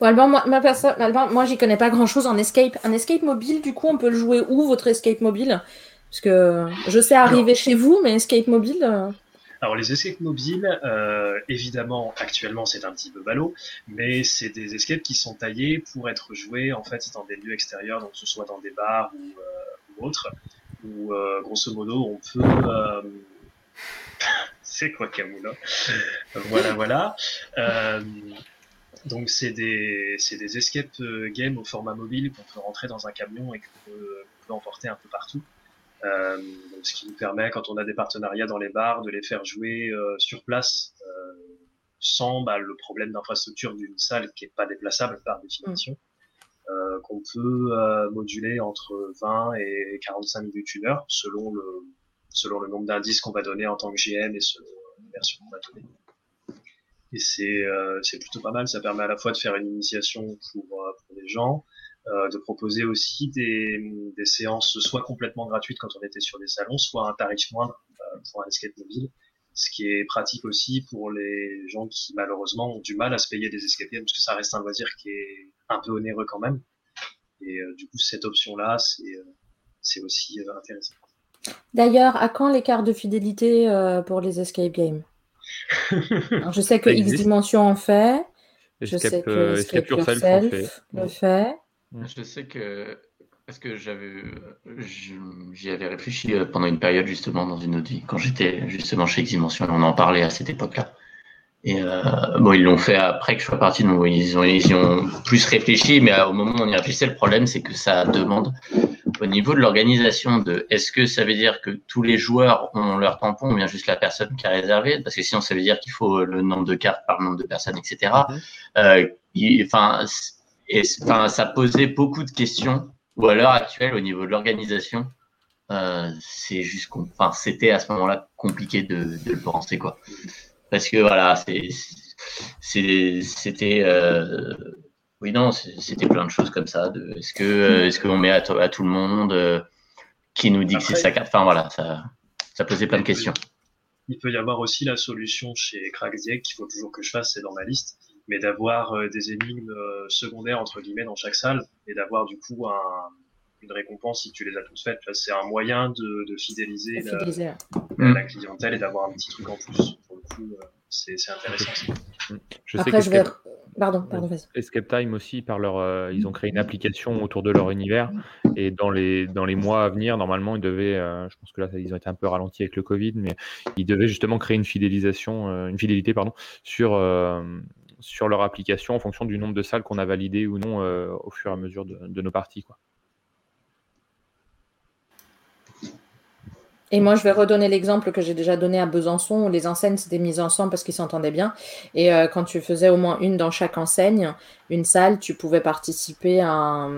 Bon, Alban, moi, ma personne, Alban, moi j'y connais pas grand chose en escape. Un escape mobile, du coup, on peut le jouer où votre escape mobile? Parce que je sais arriver chez vous, mais escape mobile.
Alors les escapes mobiles, euh, évidemment, actuellement c'est un petit peu ballot, mais c'est des escapes qui sont taillés pour être joués en fait dans des lieux extérieurs, donc que ce soit dans des bars ou, euh, autres, où euh, grosso modo on peut c'est quoi Camoula? Voilà, voilà. donc c'est des, des escape games au format mobile qu'on peut rentrer dans un camion et qu'on peut, peut, emporter un peu partout. Euh, ce qui nous permet, quand on a des partenariats dans les bars, de les faire jouer euh, sur place euh, sans bah, le problème d'infrastructure d'une salle qui est pas déplaçable par définition. Euh, qu'on peut euh, moduler entre 20 et 45 minutes, une heure, selon le, selon le nombre d'indices qu'on va donner en tant que GM et selon la version qu'on va donner. Et c'est euh, plutôt pas mal, ça permet à la fois de faire une initiation pour, pour les gens, euh, de proposer aussi des, des, séances soit complètement gratuites quand on était sur des salons, soit un tarif moindre euh, pour un escape mobile, ce qui est pratique aussi pour les gens qui malheureusement ont du mal à se payer des escape games, parce que ça reste un loisir qui est un peu onéreux quand même. Et euh, du coup, cette option-là, c'est aussi intéressant.
D'ailleurs, à quand les cartes de fidélité pour les escape games? Je sais que X Dimension en fait. Je sais que Escape, Yourself, le fait.
Mm. Je sais que parce que j'avais j'y avais réfléchi euh, pendant une période justement dans une autre vie quand j'étais justement chez X-Dimension on en parlait à cette époque-là. Et euh, bon, ils l'ont fait après que je sois parti, donc ils ont, ils ont plus réfléchi, mais au moment où on y réfléchissait, le problème c'est que ça demande au niveau de l'organisation de est-ce que ça veut dire que tous les joueurs ont leur tampon ou bien juste la personne qui a réservé? Parce que sinon ça veut dire qu'il faut le nombre de cartes par le nombre de personnes, etc. Mm-hmm. Euh, enfin, et enfin, ça posait beaucoup de questions. Ou à l'heure actuelle, au niveau de l'organisation, euh, c'est juste, enfin, c'était à ce moment-là compliqué de, de, le penser, quoi. Parce que voilà, c'était, euh, oui, non, c'était plein de choses comme ça. De, est-ce que, est-ce qu'on met à, à, tout le monde euh, qui nous dit que c'est sa carte? Enfin voilà, ça, ça posait plein de questions.
Il peut y avoir aussi la solution chez Crackdiek qu'il faut toujours que je fasse, c'est dans ma liste mais d'avoir euh, des énigmes euh, secondaires entre guillemets dans chaque salle et d'avoir du coup un, une récompense si tu les as toutes faites. C'est un moyen de, de fidéliser, la, la, clientèle et d'avoir un petit truc en plus. Pour le coup, euh, c'est intéressant.
Je Après, sais je vais... Pardon, pardon,
Escape Time aussi, par leur, ils ont créé une application autour de leur univers. Et dans les, dans les mois à venir, normalement, ils devaient, je pense que là, ils ont été un peu ralentis avec le Covid, mais ils devaient justement créer une fidélisation, une fidélité, pardon, sur, sur leur application en fonction du nombre de salles qu'on a validées ou non euh, au fur et à mesure de, nos parties. Quoi.
Et moi, je vais redonner l'exemple que j'ai déjà donné à Besançon, où les enseignes s'étaient mises ensemble parce qu'ils s'entendaient bien. Et euh, quand tu faisais au moins une dans chaque enseigne, une salle, tu pouvais participer à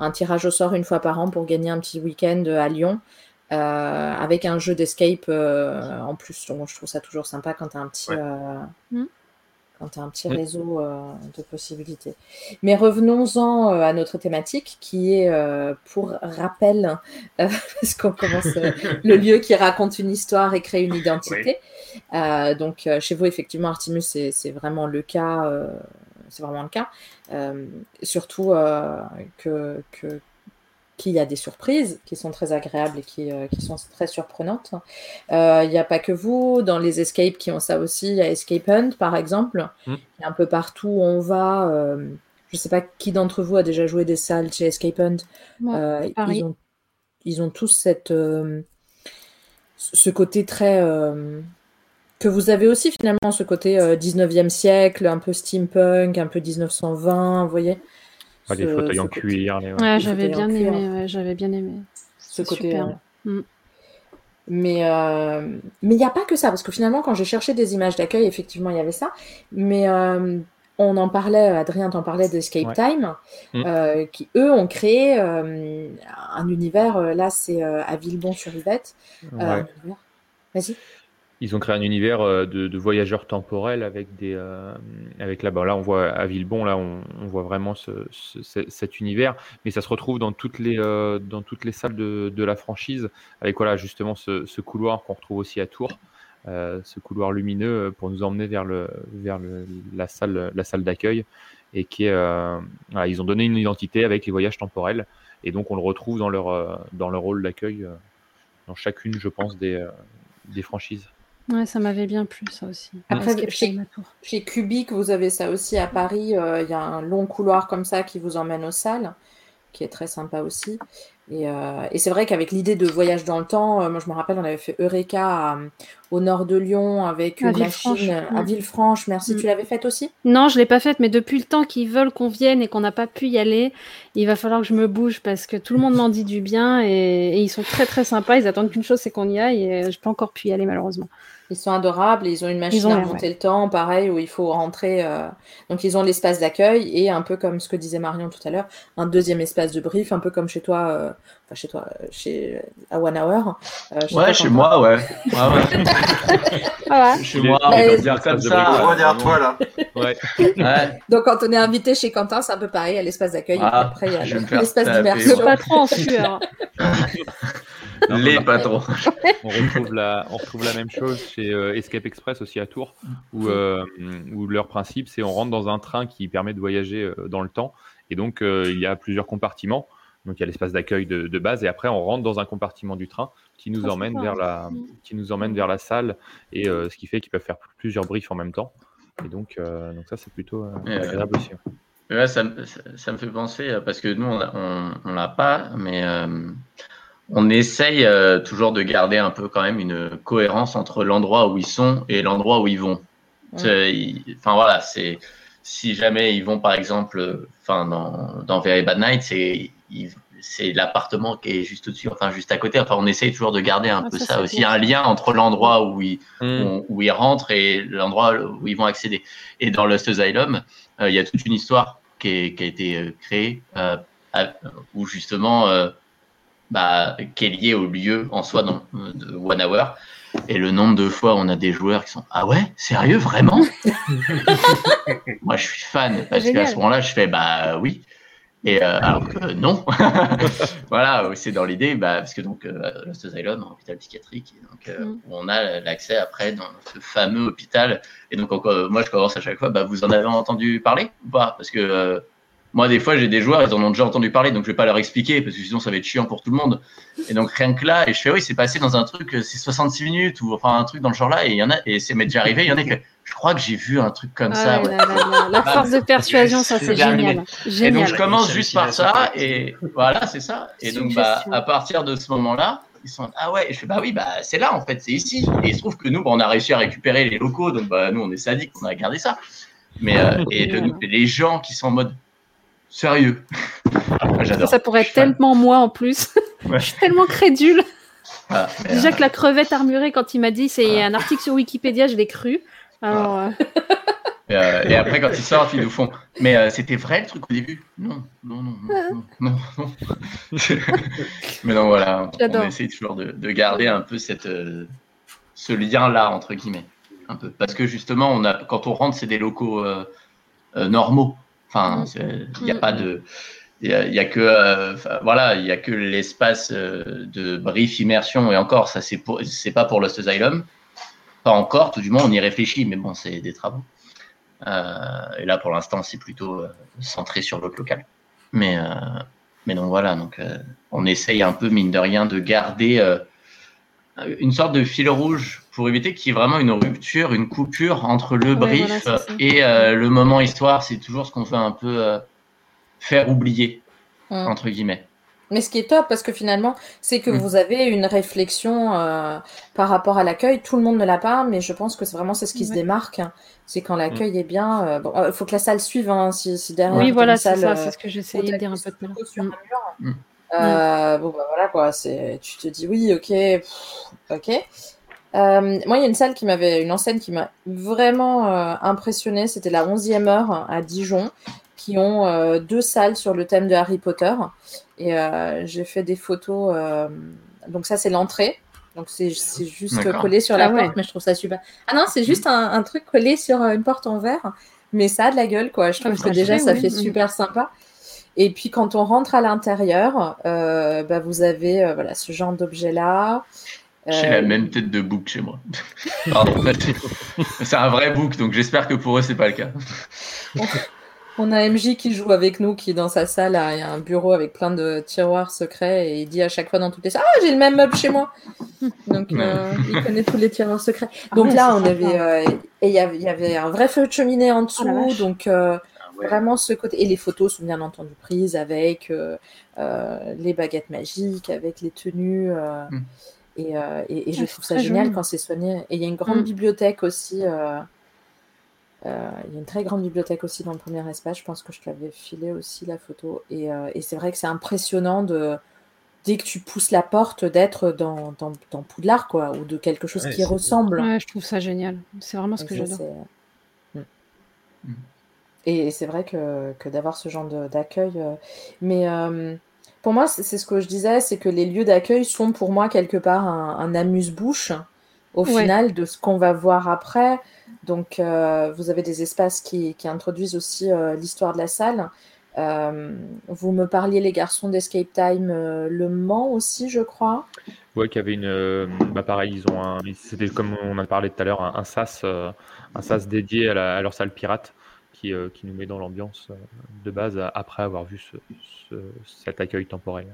un, tirage au sort une fois par an pour gagner un petit week-end à Lyon. Euh, avec un jeu d'escape en plus. Donc, je trouve ça toujours sympa quand tu as un petit, mmh quand tu as un petit réseau de possibilités. Mais revenons-en à notre thématique qui est, pour rappel, parce qu'on commence le lieu qui raconte une histoire et crée une identité. donc chez vous, effectivement, Artemus, c'est vraiment le cas. c'est vraiment le cas. surtout que, que qu'il y a des surprises qui sont très agréables et qui, euh, qui sont très surprenantes. Euh, il n'y a pas que vous, dans les escapes qui ont ça aussi, il y a Escape Hunt par exemple, mm. un peu partout où on va. Euh, je ne sais pas qui d'entre vous a déjà joué des salles chez Escape Hunt. ils, ont, ils, ont, tous cette, ce côté très que vous avez aussi finalement ce côté 19e siècle, un peu steampunk, un peu 1920, vous voyez
les fauteuils en cuir.
Ouais, j'avais bien aimé. j'avais bien aimé.
Ce côté. Euh, mm. Mais euh, mais il n'y a pas que ça, parce que finalement, quand j'ai cherché des images d'accueil, effectivement, il y avait ça. Mais euh, on en parlait, Adrien t'en parlait d'Escape Time, mm. qui eux ont créé un univers. là, c'est à Villebon-sur-Yvette. Vas-y
ils ont créé un univers euh, de, voyageurs temporels avec des euh, avec là là on voit à Villebon là on, voit vraiment cet univers. Mais ça se retrouve dans toutes les euh, dans toutes les salles de, la franchise avec voilà justement ce, couloir qu'on retrouve aussi à Tours ce couloir lumineux pour nous emmener vers le vers la salle la salle d'accueil et qui est ils ont donné une identité avec les voyages temporels et donc on le retrouve dans leur dans leur rôle d'accueil dans chacune je pense des des franchises
Ouais, ça m'avait bien plu, ça aussi.
Après, chez, chez, Cubic, vous avez ça aussi à Paris. Euh, il y a un long couloir comme ça qui vous emmène aux salles, qui est très sympa aussi. Et, euh, et c'est vrai qu'avec l'idée de voyage dans le temps, euh, moi je me rappelle, on avait fait Eureka au nord de Lyon avec une machine à Villefranche. Merci, mm. tu l'avais faite aussi?
Non, je l'ai pas faite, mais depuis le temps qu'ils veulent qu'on vienne et qu'on n'a pas pu y aller, il va falloir que je me bouge parce que tout le monde m'en dit du bien et, et, ils sont très très sympas. Ils attendent qu'une chose, c'est qu'on y aille et je peux encore pu y aller malheureusement.
Ils sont adorables, ils ont une machine à remonter le temps, pareil, où il faut rentrer. Euh, donc ils ont l'espace d'accueil et un peu comme ce que disait Marion tout à l'heure, un deuxième espace de brief, un peu comme chez toi, euh, enfin chez toi, euh, chez à One Hour.
ouais, chez moi, ouais. ouais, ouais. Chez moi, on va dire comme ça.
On va dire toi là.
Ouais. Donc quand on est invité chez Quentin, c'est un peu pareil, à l'espace d'accueil. Ah, après, il y a l'espace d'immersion.
Le patron en sueur.
Les patrons.
on, retrouve la, on retrouve la même chose chez euh, Escape Express aussi à Tours, où, euh, où leur principe, c'est on rentre dans un train qui permet de voyager euh, dans le temps. Et donc, il y a plusieurs compartiments. Donc, il y a l'espace d'accueil de, de, base. Et après, on rentre dans un compartiment du train qui nous, ah, emmène, vers la, qui nous emmène vers la salle. Et ce qui fait qu'ils peuvent faire plusieurs briefs en même temps. Et donc, donc ça, c'est plutôt agréable aussi.
Ouais, ça, ça, me fait penser, parce que nous, on ne l'a pas, mais on essaye euh, toujours de garder un peu quand même une cohérence entre l'endroit où ils sont et l'endroit où ils vont. Enfin voilà, c'est si jamais ils vont par exemple, enfin dans, dans Very Bad Night, c'est c'est l'appartement qui est juste au-dessus, enfin juste à côté. Enfin, on essaye toujours de garder un peu ça, aussi, un lien entre l'endroit où ils mm. où, ils rentrent et l'endroit où ils vont accéder. Et dans Lost Asylum, euh, il y a toute une histoire qui, est, qui a été euh, créée où justement bah, qui est lié au lieu en soi dans, de One Hour. Et le nombre de fois on a des joueurs qui sont Ah ouais, sérieux, vraiment? Moi, je suis fan parce qu'à ce moment-là, je fais Bah oui. Et euh, alors que non. voilà, c'est dans l'idée, bah, parce que donc euh, Lost Asylum, hôpital psychiatrique, et donc euh, mm. on a l'accès après dans ce fameux hôpital. Et donc, moi, je commence à chaque fois, bah, vous en avez entendu parler ou pas? Parce que moi, des fois, j'ai des joueurs, ils en ont déjà entendu parler, donc je vais pas leur expliquer parce que sinon ça va être chiant pour tout le monde. Et donc rien que là, et je fais oui, c'est passé dans un truc, euh, c'est 66 minutes ou enfin un truc dans le genre là, et il y en a, et c'est m'est déjà arrivé, il y en a que je crois que j'ai vu un truc comme ça.
la force de persuasion, ça c'est génial.
Et donc je commence juste par ça, et voilà, c'est ça. Et donc bah, à partir de ce moment-là, ils sont ah ouais, je fais bah oui, bah c'est là en fait, c'est ici. Et il se trouve que nous, bah, on a réussi à récupérer les locaux, donc bah nous on est sadiques, on a gardé ça. Mais euh, et les gens qui sont en mode Sérieux.
J'adore. Ça pourrait être tellement moi en plus. je suis tellement crédule. Ah, Déjà que la crevette armurée, quand il m'a dit c'est un article sur Wikipédia, je l'ai cru. Alors, euh,
euh, et, après, quand ils sortent, ils nous font. Mais euh, c'était vrai le truc au début? Non, non, non, non, non. non. Mais non, voilà. On essaie toujours de, de garder un peu cette, ce lien-là, entre guillemets. un peu. Parce que justement, on a, quand on rentre, c'est des locaux normaux. Enfin, mm. il n'y a pas de. Il y, a, que voilà, il a que l'espace de brief immersion et encore ça c'est pas pour Lost Asylum, pas encore, tout du moins on y réfléchit, mais bon c'est des travaux. et là pour l'instant c'est plutôt centré sur l'autre local. Mais mais donc voilà, donc on essaye un peu mine de rien de garder une sorte de fil rouge pour éviter qu'il y ait vraiment une rupture, une coupure entre le brief et euh, le moment histoire. C'est toujours ce qu'on veut un peu euh, faire oublier, hum. entre guillemets.
Mais ce qui est top, parce que finalement, c'est que hum. vous avez une réflexion euh, par rapport à l'accueil. Tout le monde ne l'a pas, mais je pense que c'est vraiment c'est ce qui se démarque. C'est quand l'accuil hum. est bien. Il faut que la salle suive. Hein, si, derrière,
oui, voilà, c'est ça. C'est ce que j'essayais de dire un peu plus
euh, bon, bah voilà quoi, c'est, tu te dis oui, ok, ok. Euh, moi, il y a une salle qui m'avait, une enseigne qui m'a vraiment euh, impressionné. C'était la 11e heure à Dijon, qui ont deux salles sur le thème de Harry Potter. Et j'ai fait des photos. donc, ça, c'est l'entrée. Donc, c'est, juste collé sur la ah porte, mais je trouve ça super. Ah non, c'est juste un, truc collé sur une porte en verre. Mais ça a de la gueule, quoi. Je trouve ah, que déjà, ça fait super sympa. Et puis quand on rentre à l'intérieur, euh, bah, vous avez euh, voilà, ce genre d'objet-là.
J'ai la euh, même tête de bouc chez moi. c'est un vrai bouc, donc j'espère que pour eux, c'est pas le cas.
On a MJ qui joue avec nous, qui dans sa salle, il y a un bureau avec plein de tiroirs secrets et il dit à chaque fois dans toutes les salles Ah, j'ai le même meuble chez moi Donc il connaît tous les tiroirs secrets. Ah donc là, on avait. et il y, avait un vrai feu de cheminée en dessous. Oh donc Vraiment ce côté. Et les photos sont bien entendu prises avec euh, euh, les baguettes magiques, avec les tenues. Euh, mm. Et, et, je trouve ça génial quand c'est soigné. Et il y a une grande mm. bibliothèque aussi. il y a une très grande bibliothèque aussi dans le premier espace. Je pense que je t'avais filé aussi la photo. Et, et c'est vrai que c'est impressionnant de dès que tu pousses la porte d'être dans, dans, dans, Poudlard quoi ou de quelque chose qui ressemble.
Ouais, je trouve ça génial. C'est vraiment ce que j'adore. Mm.
Et c'est vrai que, que d'avoir ce genre d'accueil. Euh, mais euh, pour moi, c'est ce que je disais, c'est que les lieux d'accueil sont pour moi quelque part un, amuse-bouche au final de ce qu'on va voir après. Donc, euh, vous avez des espaces qui, qui introduisent aussi l'histoire de la salle. vous me parliez, les garçons d'Escape Time, Le Mans aussi, je crois.
Oui, qu'il y avait une. bah pareil, ils ont un. C'était comme on a parlé tout à l'heure, un, SAS, un SAS dédié à, à, leur salle pirate. Euh, qui, nous met dans l'ambiance euh, de base après avoir vu cet accueil temporel.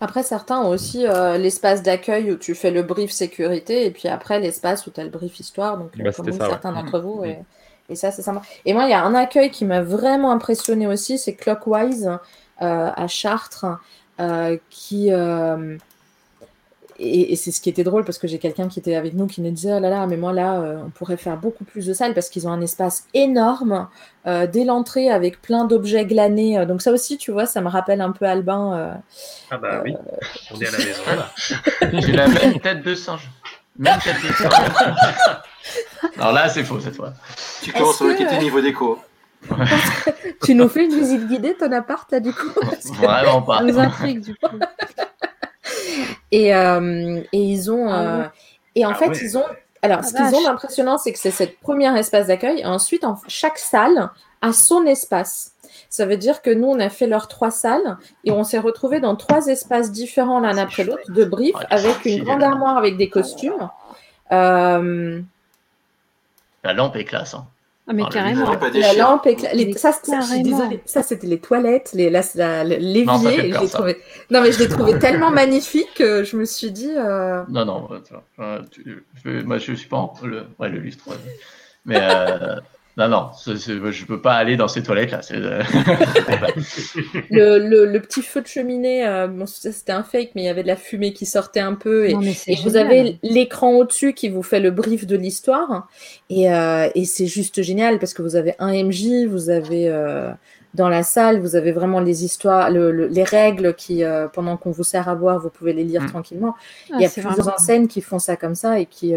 Après, certains ont aussi euh, l'espace d'accueil où tu fais le brief sécurité et puis après l'espace où tu as le brief histoire, donc bah, comme certains d'entre vous. Et, et ça, c'est sympa. Et moi, il y a un accueil qui m'a vraiment impressionné aussi, c'est Clockwise à Chartres, qui et, c'est ce qui était drôle parce que j'ai quelqu'un qui était avec nous qui nous disait oh là là mais moi là euh, on pourrait faire beaucoup plus de salles parce qu'ils ont un espace énorme euh, dès l'entrée avec plein d'objets glanés euh, donc ça aussi tu vois ça me rappelle un peu Albin
ah bah oui. on est à la maison
là. J'ai la même tête de singe. Même tête de singe. Alors là c'est faux cette fois.
Tu commences à inquiéter niveau déco.
Tu nous fais une visite guidée ton appart là du coup?
Vraiment pas.
nous intrigue du coup. Et, euh, et ils ont. Ah euh, et en ah fait, ils ont. Alors, ah ce qu'ils ont d'impressionnant, c'est que c'est cette première espace d'accueil. Ensuite, en, chaque salle a son espace. Ça veut dire que nous, on a fait leurs trois salles et on s'est retrouvés dans trois espaces différents l'un après l'autre, de brief, avec une grande armoire avec des costumes. Euh...
La lampe est classe. Hein.
Ah, mais carrément.
La lampe les... ça, ça c'était les toilettes, les, l'évier. Non, je trouvé... non, mais je l'ai trouvé tellement magnifique que je me suis dit. Euh...
Non, non, euh, tu... moi je suis pas le, ouais, le lustre. Mais euh, non, non, je ne peux pas aller dans ces toilettes-là. Euh,
le, le, petit feu de cheminée, euh, c'était un fake, mais il y avait de la fumée qui sortait un peu. Et, vous avez l'écran au-dessus qui vous fait le brief de l'histoire. Et, euh, et c'est juste génial parce que vous avez un MJ, vous avez dans la salle, vous avez vraiment les histoires, les règles qui, pendant qu'on vous sert à boire, vous pouvez les lire mm. tranquillement. Ah, il y a plusieurs enseignes qui font ça comme ça et qui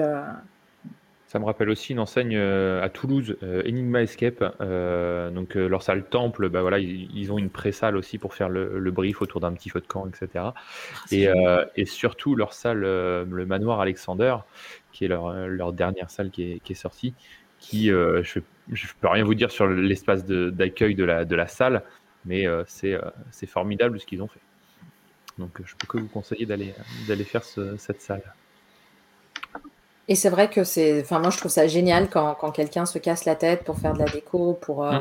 Ça me rappelle aussi une enseigne euh, à Toulouse, euh, Enigma Escape. Euh, donc leur salle temple, bah voilà, ils, ont une pré-salle aussi pour faire le, brief autour d'un petit feu de camp, etc. et, et, surtout leur salle, le manoir Alexander, qui est leur, leur dernière salle qui est, qui est sortie, qui, je ne peux rien vous dire sur l'espace d'accueil de, la, de la salle, mais c'est formidable ce qu'ils ont fait. Donc je peux que vous conseiller d'aller faire cette salle.
Et c'est vrai que c'est. Enfin, moi, je trouve ça génial quand, quand quelqu'un se casse la tête pour faire de la déco, pour. Euh,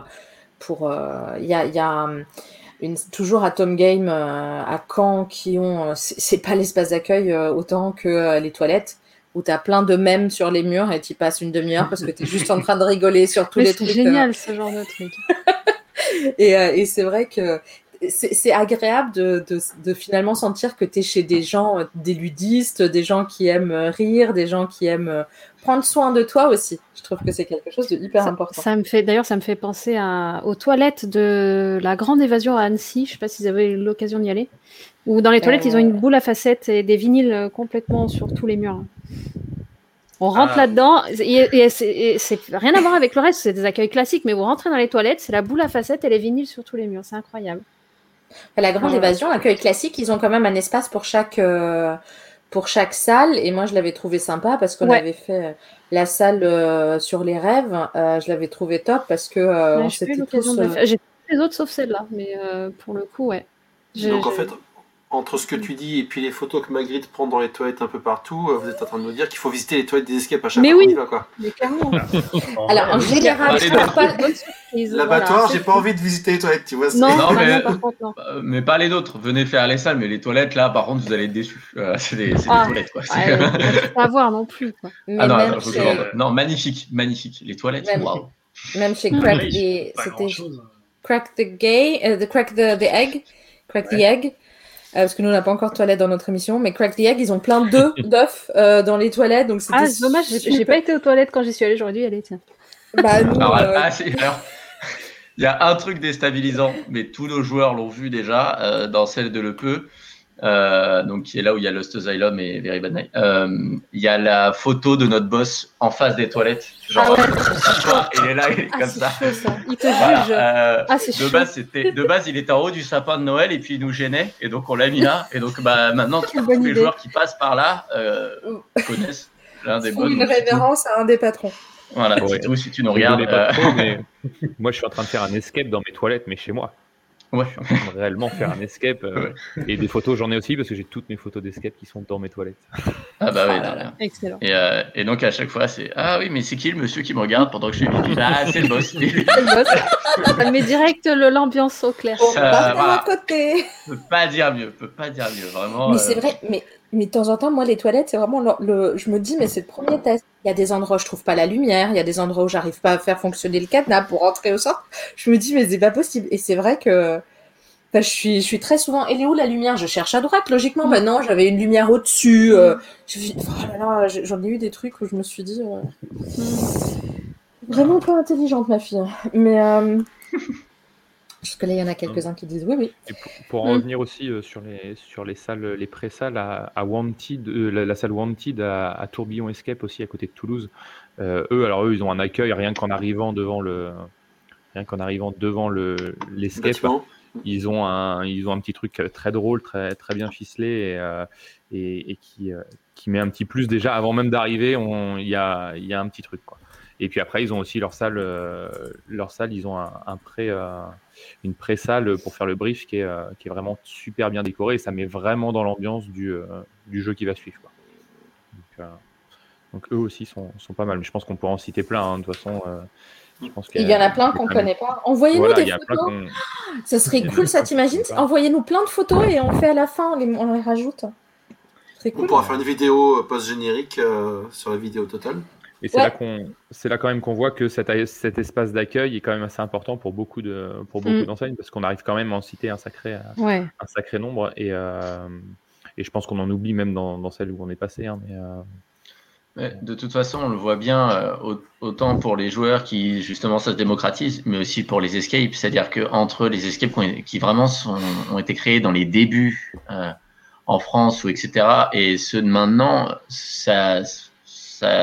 pour euh, Il y a, y a une, toujours à Tom Game euh, à Caen qui ont. C'est pas l'espace d'accueil autant que les toilettes où tu as plein de mèmes sur les murs et tu passes une demi-heure parce que tu es juste en train de rigoler sur tous les trucs.
C'est génial ce genre de truc.
et, et c'est vrai que c'est agréable de, de, finalement sentir que tu es chez des gens, euh, des ludistes, des gens qui aiment euh, rire, des gens qui aiment euh, prendre soin de toi aussi. Je trouve que c'est quelque chose de hyper important.
Ça me fait, d'ailleurs, ça me fait penser à, aux toilettes de la grande évasion à Annecy. Je sais pas si vous avez eu l'occasion d'y aller. Ou dans les toilettes, ils ont une boule à facettes et des vinyles complètement sur tous les murs. On rentre ah. là-dedans, et, c'est rien à voir avec le reste, c'est des accueils classiques, mais vous rentrez dans les toilettes, c'est la boule à facettes et les vinyles sur tous les murs, c'est incroyable.
La grande évasion, l'accueil classique, ils ont quand même un espace pour chaque, euh, pour chaque salle. Et moi, je l'avais trouvé sympa parce qu'on avait fait euh, la salle euh, sur les rêves. je l'avais trouvé top parce que
on s'était tous. J'ai les autres sauf celle-là, mais pour le coup, ouais.
Donc en fait, entre ce que tu dis et puis les photos que Magritte prend dans les toilettes un peu partout, euh, vous êtes en train de nous dire qu'il faut visiter les toilettes des escapes à chaque
mais
fois
oui,
va, quoi.
Mais clairement.
Alors, en général, je pas
L'abattoir, j'ai pas envie de visiter les toilettes, tu vois.
Non, non, mais,
non. Euh, mais, pas les autres. Venez faire les salles, mais les toilettes, là, par contre, vous allez être déçus. Euh, c'est des, ah, toilettes, quoi.
pas voir non plus, quoi.
ah non, non, magnifique, magnifique. Les toilettes, waouh.
Même chez Crack, c'était Crack the Gay, the Crack the, the Egg, Crack the Egg. Euh, parce que nous, on n'a pas encore de toilettes dans notre émission, mais Crack the Egg, ils ont plein d'œufs euh, dans les toilettes. Donc
ah, c'est dommage, j'ai pas été aux toilettes quand j'y suis allée, j'aurais dû y aller, tiens.
Bah, nous, alors, euh,
ah, alors, il y a un truc déstabilisant, mais tous nos joueurs l'ont vu déjà dans celle de Le Peu. Euh, donc qui est là où il y a Lost Asylum et Very Bad Night. Euh, il y a la photo de notre boss en face des toilettes. Genre, ah il est là, il est
ah,
comme ça.
Il te juge.
Euh, ah, de, base, c'était, de base, il était en haut du sapin de Noël et puis il nous gênait. Et donc, on l'a mis là. Et donc, bah, maintenant, tous les joueurs qui passent par là connaissent l'un des bonnes.
Une révérence à un des patrons.
Voilà, ouais. si tu nous regardes.
Moi, je suis en train de faire un escape dans mes toilettes, mais chez moi.
Ouais.
Je suis en train de réellement faire un escape. Euh, et des photos, j'en ai aussi parce que j'ai toutes mes photos d'escape qui sont dans mes toilettes.
Ah bah oui,
ah, excellent.
Et, euh, et, donc à chaque fois, c'est Ah oui, mais c'est qui le monsieur qui me regarde pendant que je suis Ah, c'est le boss. c'est le
boss. Ça met direct l'ambiance au clair.
On euh, côté.
Peut pas dire mieux, peut pas dire mieux, vraiment.
Mais c'est vrai, mais mais de temps en temps, moi, les toilettes, c'est vraiment le, Je me dis, mais c'est le premier test. Il y a des endroits où je trouve pas la lumière, il y a des endroits où j'arrive pas à faire fonctionner le cadenas pour rentrer au centre. Je me dis, mais c'est pas possible. Et c'est vrai que je suis, je suis très souvent. Elle est où la lumière? Je cherche à droite, logiquement. Maintenant, j'avais une lumière au-dessus. Euh, oh j'en ai eu des trucs où je me suis dit. Euh, vraiment pas intelligente, ma fille. Mais. Euh, parce que là, il y en a quelques-uns qui disent oui, oui.
pour, en mm. revenir aussi sur, les, sur les salles, les pré-salles à, Wanted, la, salle Wanted à, Tourbillon Escape aussi à côté de Toulouse. eux, alors eux, ils ont un accueil rien qu'en arrivant devant le, rien qu'en arrivant devant le l'escape. Ils ont un, ils ont un petit truc très drôle, très, très bien ficelé et, euh, et, qui, euh, qui met un petit plus déjà avant même d'arriver. Il y a, y a un petit truc quoi. Et puis après, ils ont aussi leur salle, euh, leur salle ils ont un, pré, une pré-salle pour faire le brief qui est, qui est vraiment super bien décorée et ça met vraiment dans l'ambiance du, du jeu qui va suivre. Quoi. Donc, eux aussi sont, sont, pas mal. Mais je pense qu'on pourrait en citer plein. Hein, de toute façon,
il y en a plein qu'on ne connaît pas. Envoyez-nous des photos. Ça serait cool, ça t'imagines Envoyez-nous plein de photos et on fait à la fin, on les, on les rajoute.
Cool. On pourra faire une vidéo euh, post-générique euh, sur la vidéo totale.
Et c'est là qu'on, c'est là quand même qu'on voit que cet, cet espace d'accueil est quand même assez important pour beaucoup de, pour beaucoup mm. d'enseignes parce qu'on arrive quand même à en citer un sacré,
un
sacré nombre et, euh, et je pense qu'on en oublie même dans, dans celle où on est passé. Hein, mais,
de toute façon, on le voit bien, euh, autant pour les joueurs qui justement ça se démocratise, mais aussi pour les escapes. C'est-à-dire que entre les escapes qui, vraiment ont été créés dans les débuts euh, en France ou etc. et ceux de maintenant, ça,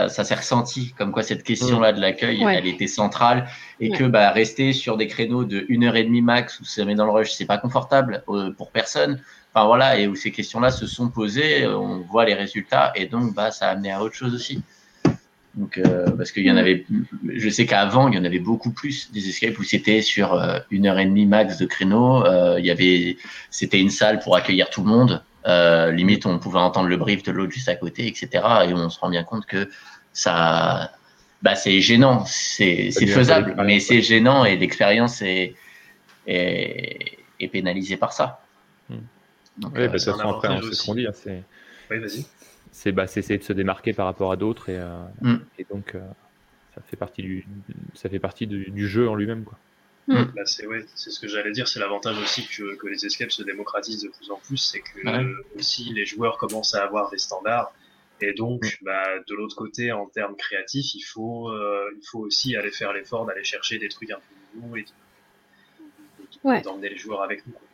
ça, s'est ressenti, comme quoi cette question-là de l'accueil, elle était centrale et que bah, rester sur des créneaux de 1 heure et demie max où ça met dans le rush, c'est pas confortable euh, pour personne. Enfin voilà, et où ces questions-là se sont posées, on voit les résultats et donc bah, ça a amené à autre chose aussi. Donc, euh, parce qu'il y en avait, je sais qu'avant, il y en avait beaucoup plus des escapes où c'était sur euh, une heure et demie max de créneau. Euh, il y avait, c'était une salle pour accueillir tout le monde. Limite, on pouvait entendre le brief de l'autre juste à côté, etc. Et on se rend bien compte que ça, bah, c'est gênant, c'est faisable, mais c'est gênant et l'expérience est, est, est, pénalisée par ça.
Hmm. Donc, oui, bah, ça après, c'est ce qu'on dit. Hein,
oui, vas-y
c'est bah, essayer de se démarquer par rapport à d'autres et, euh, mm. et donc euh, ça fait partie du ça fait partie du, jeu en lui-même quoi.
Mm. Bah, c'est ouais, c'est ce que j'allais dire, c'est l'avantage aussi que, que, les escapes se démocratisent de plus en plus, c'est que aussi les joueurs commencent à avoir des standards et donc mm. bah, de l'autre côté en termes créatifs, il faut euh, il faut aussi aller faire l'effort d'aller chercher des trucs un peu nouveaux et d'emmener les joueurs avec nous. Quoi.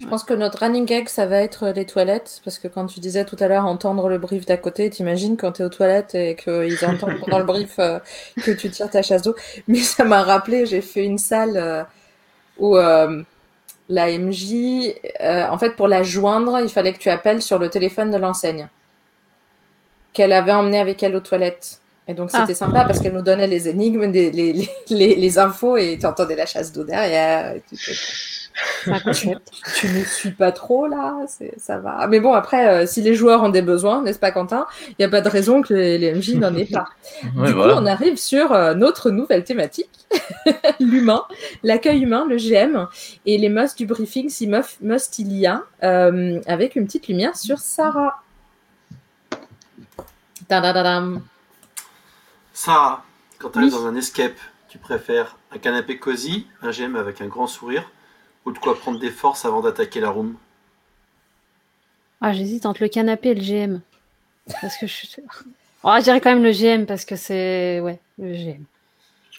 Je pense que notre running gag, ça va être les toilettes, parce que quand tu disais tout à l'heure entendre le brief d'à côté, t'imagines quand t'es aux toilettes et qu'ils entendent pendant le brief euh, que tu tires ta chasse d'eau. Mais ça m'a rappelé, j'ai fait une salle euh, où euh, la MJ, en fait, pour la joindre, il fallait que tu appelles sur le téléphone de l'enseigne qu'elle avait emmené avec elle aux toilettes. Et donc c'était ah. sympa parce qu'elle nous donnait les énigmes, les, les, les, les infos et tu entendais la chasse d'eau derrière. Et tu ne suis pas trop là, ça va. Mais bon, après, euh, si les joueurs ont des besoins, n'est-ce pas, Quentin? Il n'y a pas de raison que les, MJ n'en aient pas. du coup, on arrive sur euh, notre nouvelle thématique l'humain, l'accueil humain, le GM et les musts du briefing, si must il y a, euh, avec une petite lumière sur Sarah.
Sarah, quand tu es dans un escape, tu préfères un canapé cosy, un GM avec un grand sourire ou de quoi prendre des forces avant d'attaquer la room
Ah, j'hésite entre le canapé et le GM. Parce que je Oh, je dirais quand même le GM parce que c'est. Ouais, le GM.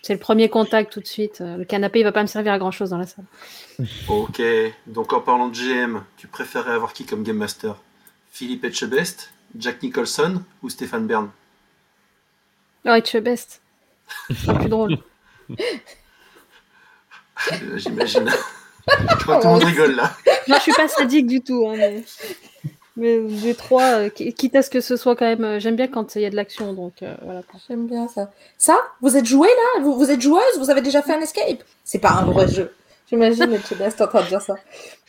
C'est le premier contact tout de suite. Le canapé, il va pas me servir à grand chose dans la salle.
Ok, donc en parlant de GM, tu préférais avoir qui comme Game Master? Philippe Etchebest, Jack Nicholson ou Stéphane Bern?
Oh, Etchebest. C'est plus drôle.
J'imagine. Je crois que tout le monde rigole là.
Non, je suis pas sadique du tout. Hein, mais... mais les trois, euh, quitte à ce que ce soit quand même. Euh, j'aime bien quand il y a de l'action, donc euh, voilà.
J'aime bien ça. Ça, vous êtes joué là? Vous, vous, êtes joueuse? Vous avez déjà fait un escape? C'est pas un vrai jeu. J'imagine que tu en train de dire ça.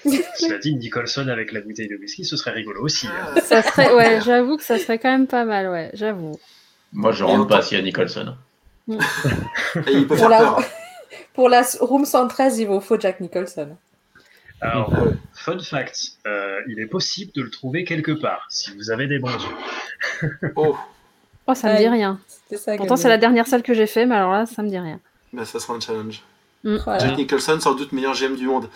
Cela dit, Nicholson avec la bouteille de whisky, ce serait rigolo aussi. Hein.
Ça serait, ouais, j'avoue que ça serait quand même pas mal, ouais, j'avoue.
Moi, je rentre pas s'il y a Nicholson.
Et il peut faire peur.
Pour la room 113, il vous faut Jack Nicholson.
Alors, fun fact, euh, il est possible de le trouver quelque part, si vous avez des bons yeux.
oh.
oh, ça me dit rien. Pourtant, c'est la dernière salle que j'ai fait, mais alors là, ça me dit rien.
Bah, ça sera un challenge. Mm. Jack Nicholson, sans doute meilleur GM du monde.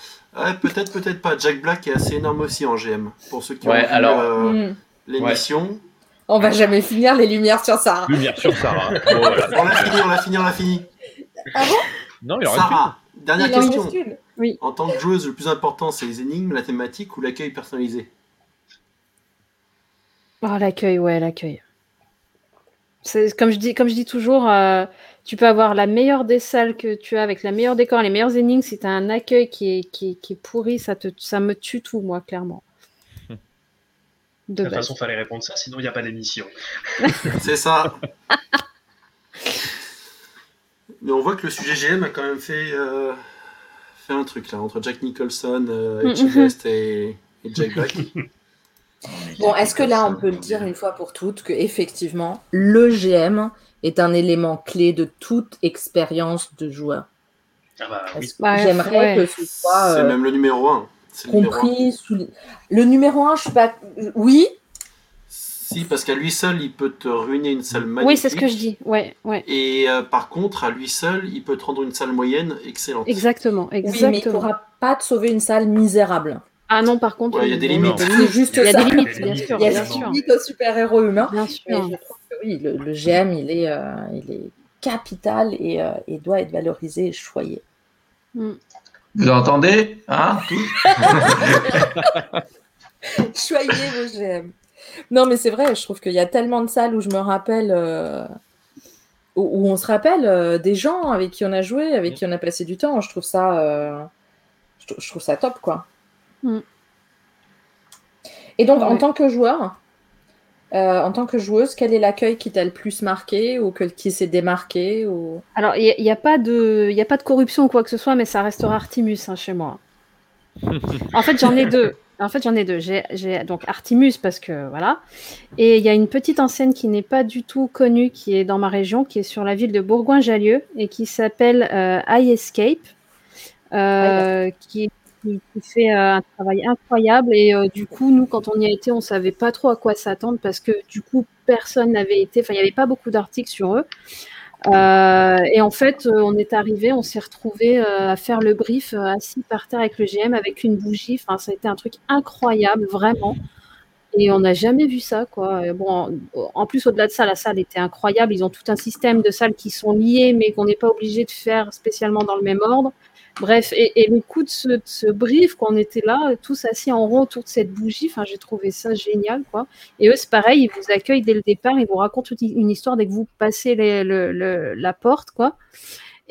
peut-être, peut-être pas. Jack Black est assez énorme aussi en GM. Pour ceux qui ont vu euh, mm. l'émission.
On va jamais finir les lumières sur Sarah.
Lumière sur Sarah.
on l'a fini, on l'a fini, on l'a fini.
Ah bon?
Non, il
Sarah, dernière question. Oui. En tant que joueuse, le plus important, c'est les énigmes, la thématique ou l'accueil personnalisé?
Oh, L'accueil, ouais, l'accueil. Comme je, dis, comme je dis toujours, euh, tu peux avoir la meilleure des salles que tu as avec la meilleure décor, les meilleures énigmes. Si tu as un accueil qui est, qui, qui est pourri, ça, te, ça me tue tout, moi, clairement.
De, toute façon, il fallait répondre ça, sinon il n'y a pas d'émission.
c'est ça. Mais on voit que le sujet GM a quand même fait, euh, fait un truc là, entre Jack Nicholson, euh, et, Jack Black.
bon, est-ce que là, on peut le dire une fois pour toutes que effectivement, le GM est un élément clé de toute expérience de joueur?
Ah bah, oui.
J'aimerais que ce soit.
C'est euh, même le numéro 1.
Compris. Sous... Le numéro 1, je suis pas. Oui,
si, parce qu'à lui seul, il peut te ruiner une salle magnifique.
Oui, c'est ce que je dis. Ouais, ouais.
Et euh, par contre, à lui seul, il peut te rendre une salle moyenne excellente.
Exactement, exactement.
mais il ne pourra pas te sauver une salle misérable.
Ah non, par contre,
il y a des limites.
juste
il y a des limites, bien sûr.
Il y a des limites aux super-héros humains.
Bien sûr. Mais je trouve
que oui, le, GM, il est, euh, il est capital et, euh, doit être valorisé et choyé.
Mm. Vous entendez Hein?
Choyez vos GM. Non, mais c'est vrai, je trouve qu'il y a tellement de salles où je me rappelle, euh, où, on se rappelle euh, des gens avec qui on a joué, avec qui on a passé du temps. Je trouve ça, euh, je, trouve ça top, quoi. Mm. Et donc, en tant que joueur, en tant que joueuse, quel est l'accueil qui t'a le plus marqué ou que, qui s'est démarqué ou...
Alors, il n'y a, pas de, a pas de corruption ou quoi que ce soit, mais ça restera Artimus hein, chez moi. en fait, j'en ai deux. En fait, j'en ai deux. J'ai donc Artimus parce que voilà. Et il y a une petite enseigne qui n'est pas du tout connue, qui est dans ma région, qui est sur la ville de Bourgoin-Jallieu et qui s'appelle euh, iEscape, euh, qui, fait euh, un travail incroyable. Et du coup, nous, quand on y a été, on savait pas trop à quoi s'attendre parce que du coup, personne n'avait été. Enfin, il n'y avait pas beaucoup d'articles sur eux. Euh, et en fait, euh, on est arrivé, on s'est retrouvé euh, à faire le brief assis par terre avec le GM avec une bougie. Ça a été un truc incroyable, vraiment. Et on n'a jamais vu ça, quoi. bon, en, plus, au-delà de ça, la salle était incroyable. Ils ont tout un système de salles qui sont liées, mais qu'on n'est pas obligé de faire spécialement dans le même ordre. Bref, et, le coup de ce, brief, quand on était là, tous assis en rond autour de cette bougie, enfin, j'ai trouvé ça génial, quoi. Et eux, c'est pareil, ils vous accueillent dès le départ, ils vous racontent une histoire dès que vous passez la porte, quoi.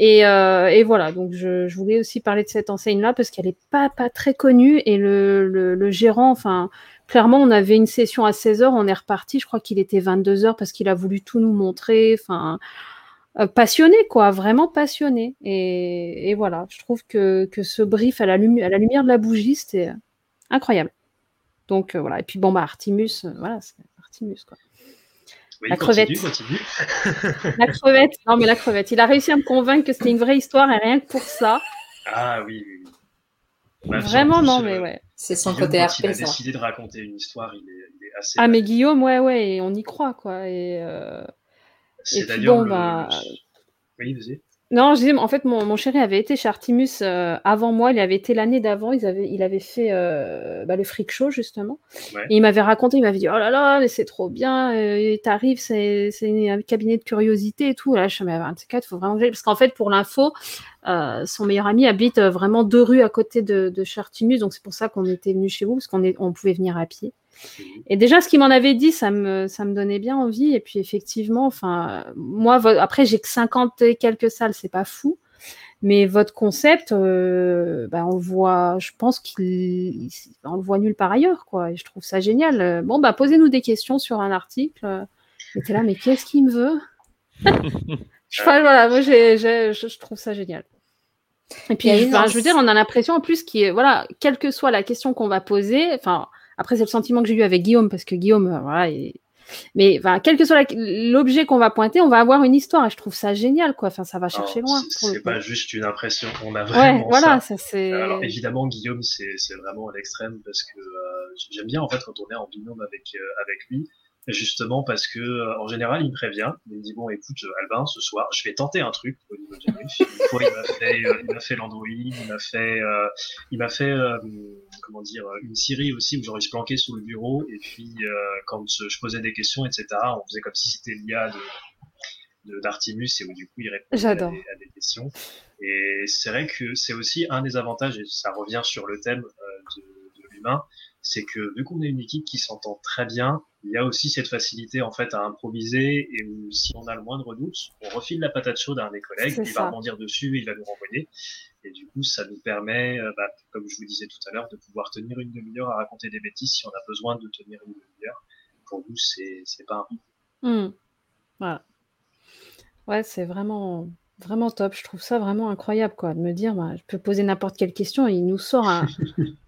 Euh, et, voilà, donc je, voulais aussi parler de cette enseigne-là parce qu'elle n'est pas, pas très connue et le, gérant, enfin, clairement, on avait une session à 16h, on est reparti, je crois qu'il était 22h parce qu'il a voulu tout nous montrer, enfin, passionné, quoi, vraiment passionné. Et, voilà, je trouve que, ce brief à la, à la lumière de la bougie, c'était incroyable. Donc euh, voilà, et puis bon, bah, Artimus, euh, voilà, c'est Artimus, quoi.
la crevette.
la crevette, non mais la crevette. Il a réussi à me convaincre que c'était une vraie histoire et rien que pour ça.
Ah oui, oui.
Bah, Vraiment, non, mais ouais.
C'est son côté RP.
Il a décidé de raconter une histoire, il est, assez.
Ah, mais Guillaume, ouais, ouais, et on y croit, quoi. Et,
d'ailleurs. Bon, bah... Oui, vas-y.
Non, je disais, en fait, mon, mon, chéri avait été chez Artimus euh, avant moi. Il avait été l'année d'avant. Il avait, il avait fait euh, bah, le Freak Show, justement. Et il m'avait raconté, il m'avait dit Oh là là, mais c'est trop bien. Euh, T'arrives, c'est un cabinet de curiosité et tout. Là, je me suis dit, il faut vraiment. Parce qu'en fait, pour l'info, euh, son meilleur ami habite vraiment deux rues à côté de, de chez Artimus. Donc, c'est pour ça qu'on était venu chez vous, parce qu'on on pouvait venir à pied. Et déjà, ce qu'il m'en avait dit, ça me, ça me donnait bien envie. Et puis, effectivement, enfin, moi, après, j'ai que 50 et quelques salles, c'est pas fou. Mais votre concept, euh, bah, on voit, je pense qu'il, on le voit nulle part ailleurs, quoi. Et je trouve ça génial. Bon, bah, posez-nous des questions sur un article. J'étais là, mais qu'est-ce qu'il me veut? Je, voilà, moi, je, trouve ça génial. Et puis, je, veux dire, on a l'impression en plus qu'il, voilà, quelle que soit la question qu'on va poser, enfin, après, c'est le sentiment que j'ai eu avec Guillaume, parce que Guillaume, euh, voilà, mais enfin, quel que soit l'objet qu'on va pointer, on va avoir une histoire et je trouve ça génial, quoi. Enfin, ça va chercher loin.
C'est pas juste une impression, on a vraiment.
Ouais, voilà, ça, c'est.
Alors évidemment, Guillaume, c'est vraiment à l'extrême parce que euh, j'aime bien en fait retourner en binôme avec euh, avec lui justement parce que euh, en général il me prévient, il me dit bon écoute Albin ce soir je vais tenter un truc au niveau de Une fois il m'a fait il m'a fait l'Android, il m'a fait il m'a fait comment dire une Siri aussi où genre il se sous le bureau et puis quand je posais des questions etc on faisait comme si c'était l'IA de d'Artimus et où du coup il répondait à des, à des, questions. Et c'est vrai que c'est aussi un des avantages et ça revient sur le thème de, de l'humain c'est que vu qu'on est une équipe qui s'entend très bien, il y a aussi cette facilité en fait à improviser et où si on a le moindre doute, on refile la patate chaude à un des collègues, il va rebondir dessus, il va nous renvoyer. Et du coup, ça nous permet, euh, bah, comme je vous disais tout à l'heure, de pouvoir tenir une demi-heure à raconter des bêtises si on a besoin de tenir une demi-heure. Pour nous, c'est pas un
mmh. Voilà. Ouais, c'est vraiment vraiment top. Je trouve ça vraiment incroyable, quoi, de me dire, bah, je peux poser n'importe quelle question et il nous sort un,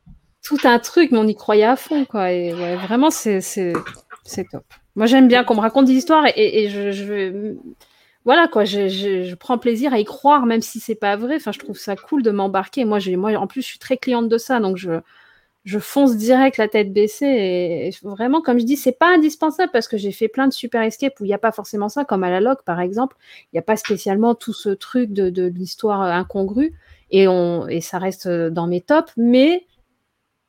tout un truc, mais on y croyait à fond, quoi. Et vraiment, c'est top. Moi, j'aime bien qu'on me raconte des histoires et, je, voilà, quoi. Je, prends plaisir à y croire, même si c'est pas vrai. Enfin, je trouve ça cool de m'embarquer. Moi, moi, en plus, je suis très cliente de ça, donc je, je fonce direct la tête baissée. Et, vraiment, comme je dis, c'est pas indispensable parce que j'ai fait plein de super escapes où il n'y a pas forcément ça, comme à la log, par exemple. Il n'y a pas spécialement tout ce truc de, de l'histoire incongrue. Et, on, et ça reste dans mes tops, mais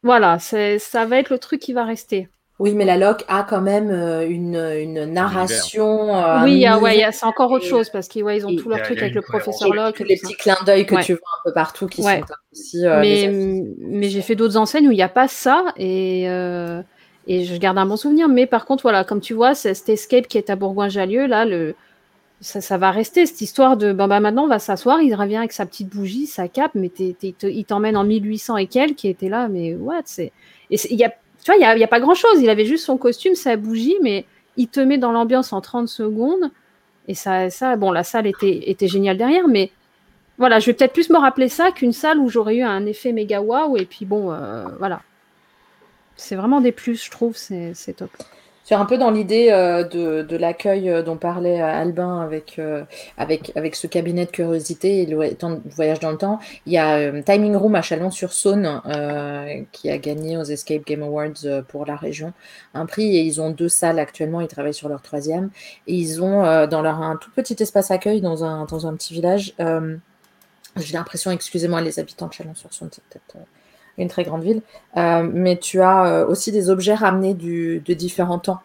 voilà, ça va être le truc qui va rester.
Oui, mais la loc a quand même euh, une, une narration. Euh,
oui, ouais, c'est encore autre chose parce qu'ils ils ont tous leurs trucs avec le professeur Locke.
les petits clins d'œil que tu vois un peu partout qui sont aussi.
Euh, mais mais j'ai fait d'autres enseignes où il n'y a pas ça et et je garde un bon souvenir. Mais par contre, voilà, comme tu vois, cet escape qui est à Bourgoin-Jallieu, là, le, ça, va rester cette histoire de ben, ben, maintenant on va s'asseoir, il revient avec sa petite bougie, sa cape, mais il t'emmène en 1800 et quelques, qui était là, mais what c'est et il y a, tu vois, il y a, y a, pas grand chose. Il avait juste son costume, sa bougie, mais il te met dans l'ambiance en 30 secondes. Et ça, ça, bon, la salle était, était géniale derrière, mais voilà, je vais peut-être plus me rappeler ça qu'une salle où j'aurais eu un effet méga wow. Et puis bon, euh, voilà. C'est vraiment des plus, je trouve, c'est top.
C'est un peu dans l'idée euh, de, l'accueil euh, dont parlait Albin avec, avec, avec ce cabinet de curiosité et le voyage dans le temps. Il y a Timing Room à Chalon-sur-Saône qui a gagné aux Escape Game Awards pour la région un prix et ils ont deux salles actuellement. Ils travaillent sur leur troisième et ils ont dans leur un tout petit espace accueil dans un, dans un petit village j'ai l'impression, excusez-moi, les habitants de Chalon-sur-Saône, c'est peut-être euh, une très grande ville, euh, mais tu as euh, aussi des objets ramenés du, de différents temps.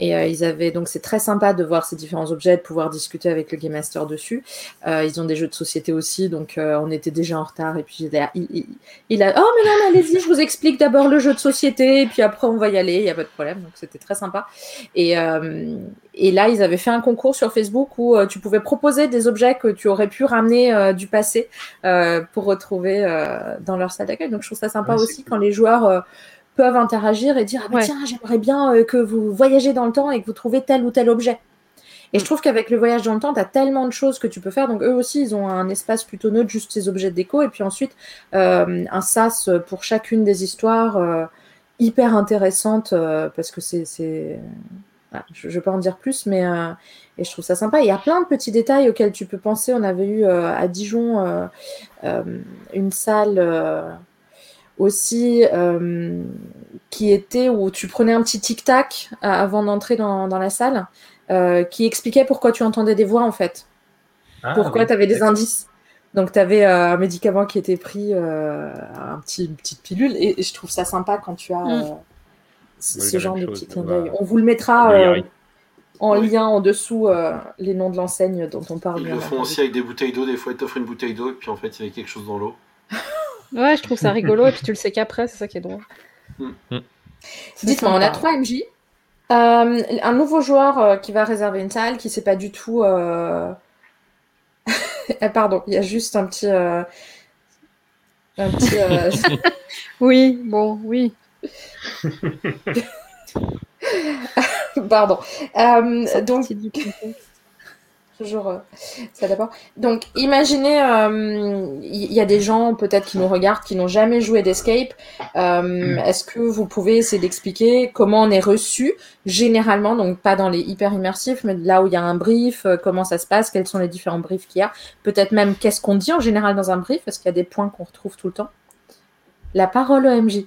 Et euh, ils avaient donc c'est très sympa de voir ces différents objets, de pouvoir discuter avec le game master dessus. Euh, ils ont des jeux de société aussi, donc euh, on était déjà en retard. Et puis il, il, il, a oh mais non allez-y, je vous explique d'abord le jeu de société et puis après on va y aller, il y a pas de problème. Donc c'était très sympa. Et et là ils avaient fait un concours sur Facebook où tu pouvais proposer des objets que tu aurais pu ramener du passé pour retrouver dans leur salle d'accueil. Donc je trouve ça sympa aussi quand les joueurs peuvent interagir et dire ah bah tiens j'aimerais bien euh, que vous voyagez dans le temps et que vous trouvez tel ou tel objet. Et je mm. trouve qu'avec le voyage dans le temps, tu as tellement de choses que tu peux faire. Donc eux aussi, ils ont un espace plutôt neutre, juste ces objets de déco. Et puis ensuite, euh, un sas pour chacune des histoires euh, hyper intéressante parce que c'est... je ne vais pas en dire plus, mais et je trouve ça sympa. Il y a plein de petits détails auxquels tu peux penser. On avait eu à Dijon une salle aussi euh, qui était où tu prenais un petit tic-tac euh, avant d'entrer dans, dans, la salle, euh, qui expliquait pourquoi tu entendais des voix en fait. Ah, pourquoi tu avais des indices. Donc tu avais un médicament qui était pris, un petit, une petite pilule, et, je trouve ça sympa quand tu as mm. ce genre de petit clin d'œil. On vous le mettra en lien en dessous les noms de l'enseigne dont on parle.
Ils le font aussi avec des bouteilles d'eau, des fois ils t'offrent une bouteille d'eau, et puis en fait il y avait quelque chose dans l'eau.
Ouais, je trouve ça rigolo, et puis tu le sais qu'après, c'est ça qui est drôle.
Mm. Dites-moi, on a trois MJ. Euh, un nouveau joueur euh, qui va réserver une salle, qui sait pas du tout. Euh... Ah, pardon, il y a juste un petit. Euh, un petit
oui, bon, oui.
Pardon. donc toujours euh, ça d'abord. Donc, imaginez, il euh, y, a des gens peut-être qui nous regardent qui n'ont jamais joué d'escape. Euh. Est-ce que vous pouvez essayer d'expliquer comment on est reçu généralement, donc pas dans les hyper immersifs, mais là où il y a un brief, comment ça se passe, quels sont les différents briefs qu'il y a, peut-être même qu'est-ce qu'on dit en général dans un brief, est-ce qu'il y a des points qu'on retrouve tout le temps La parole au MJ.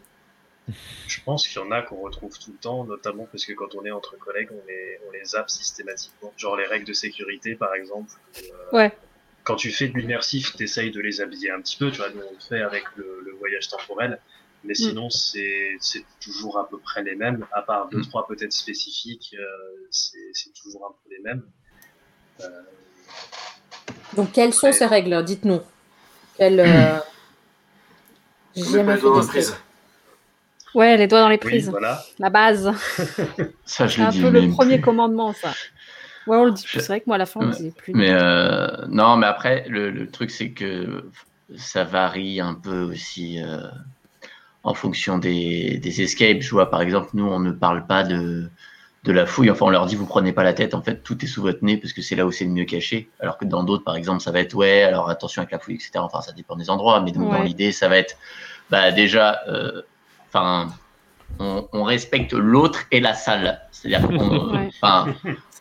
Je pense qu'il y en a qu'on retrouve tout le temps, notamment parce que quand on est entre collègues, on les, on les zappe systématiquement. Genre les règles de sécurité, par exemple.
Euh, ouais.
Quand tu fais de l'immersif, tu essayes de les habiller un petit peu. Tu vois, nous, on le fait avec le, voyage temporel. Mais mm. sinon, c'est toujours à peu près les mêmes, à part deux, mm. trois peut-être spécifiques, euh, c'est toujours un peu les mêmes. Euh,
Donc, quelles sont ces règles? Dites-nous. Quelles.
J'ai jamais fait
Ouais, les doigts dans les prises. La base.
ça, je
l'ai dit. un peu le premier commandement, ça. Ouais, on le dit. C'est vrai que moi, à la fin, on disait plus.
Mais euh, non, mais après, le, truc, c'est que ça varie un peu aussi euh, en fonction des, des, escapes. Je vois, par exemple, nous, on ne parle pas de, de la fouille. Enfin, on leur dit, vous prenez pas la tête. En fait, tout est sous votre nez parce que c'est là où c'est le mieux caché. Alors que dans d'autres, par exemple, ça va être, ouais, alors attention avec la fouille, etc. Enfin, ça dépend des endroits. Mais donc, dans l'idée, ça va être, bah, déjà, euh, enfin, on, respecte l'autre et la salle. C'est-à-dire qu'on, enfin,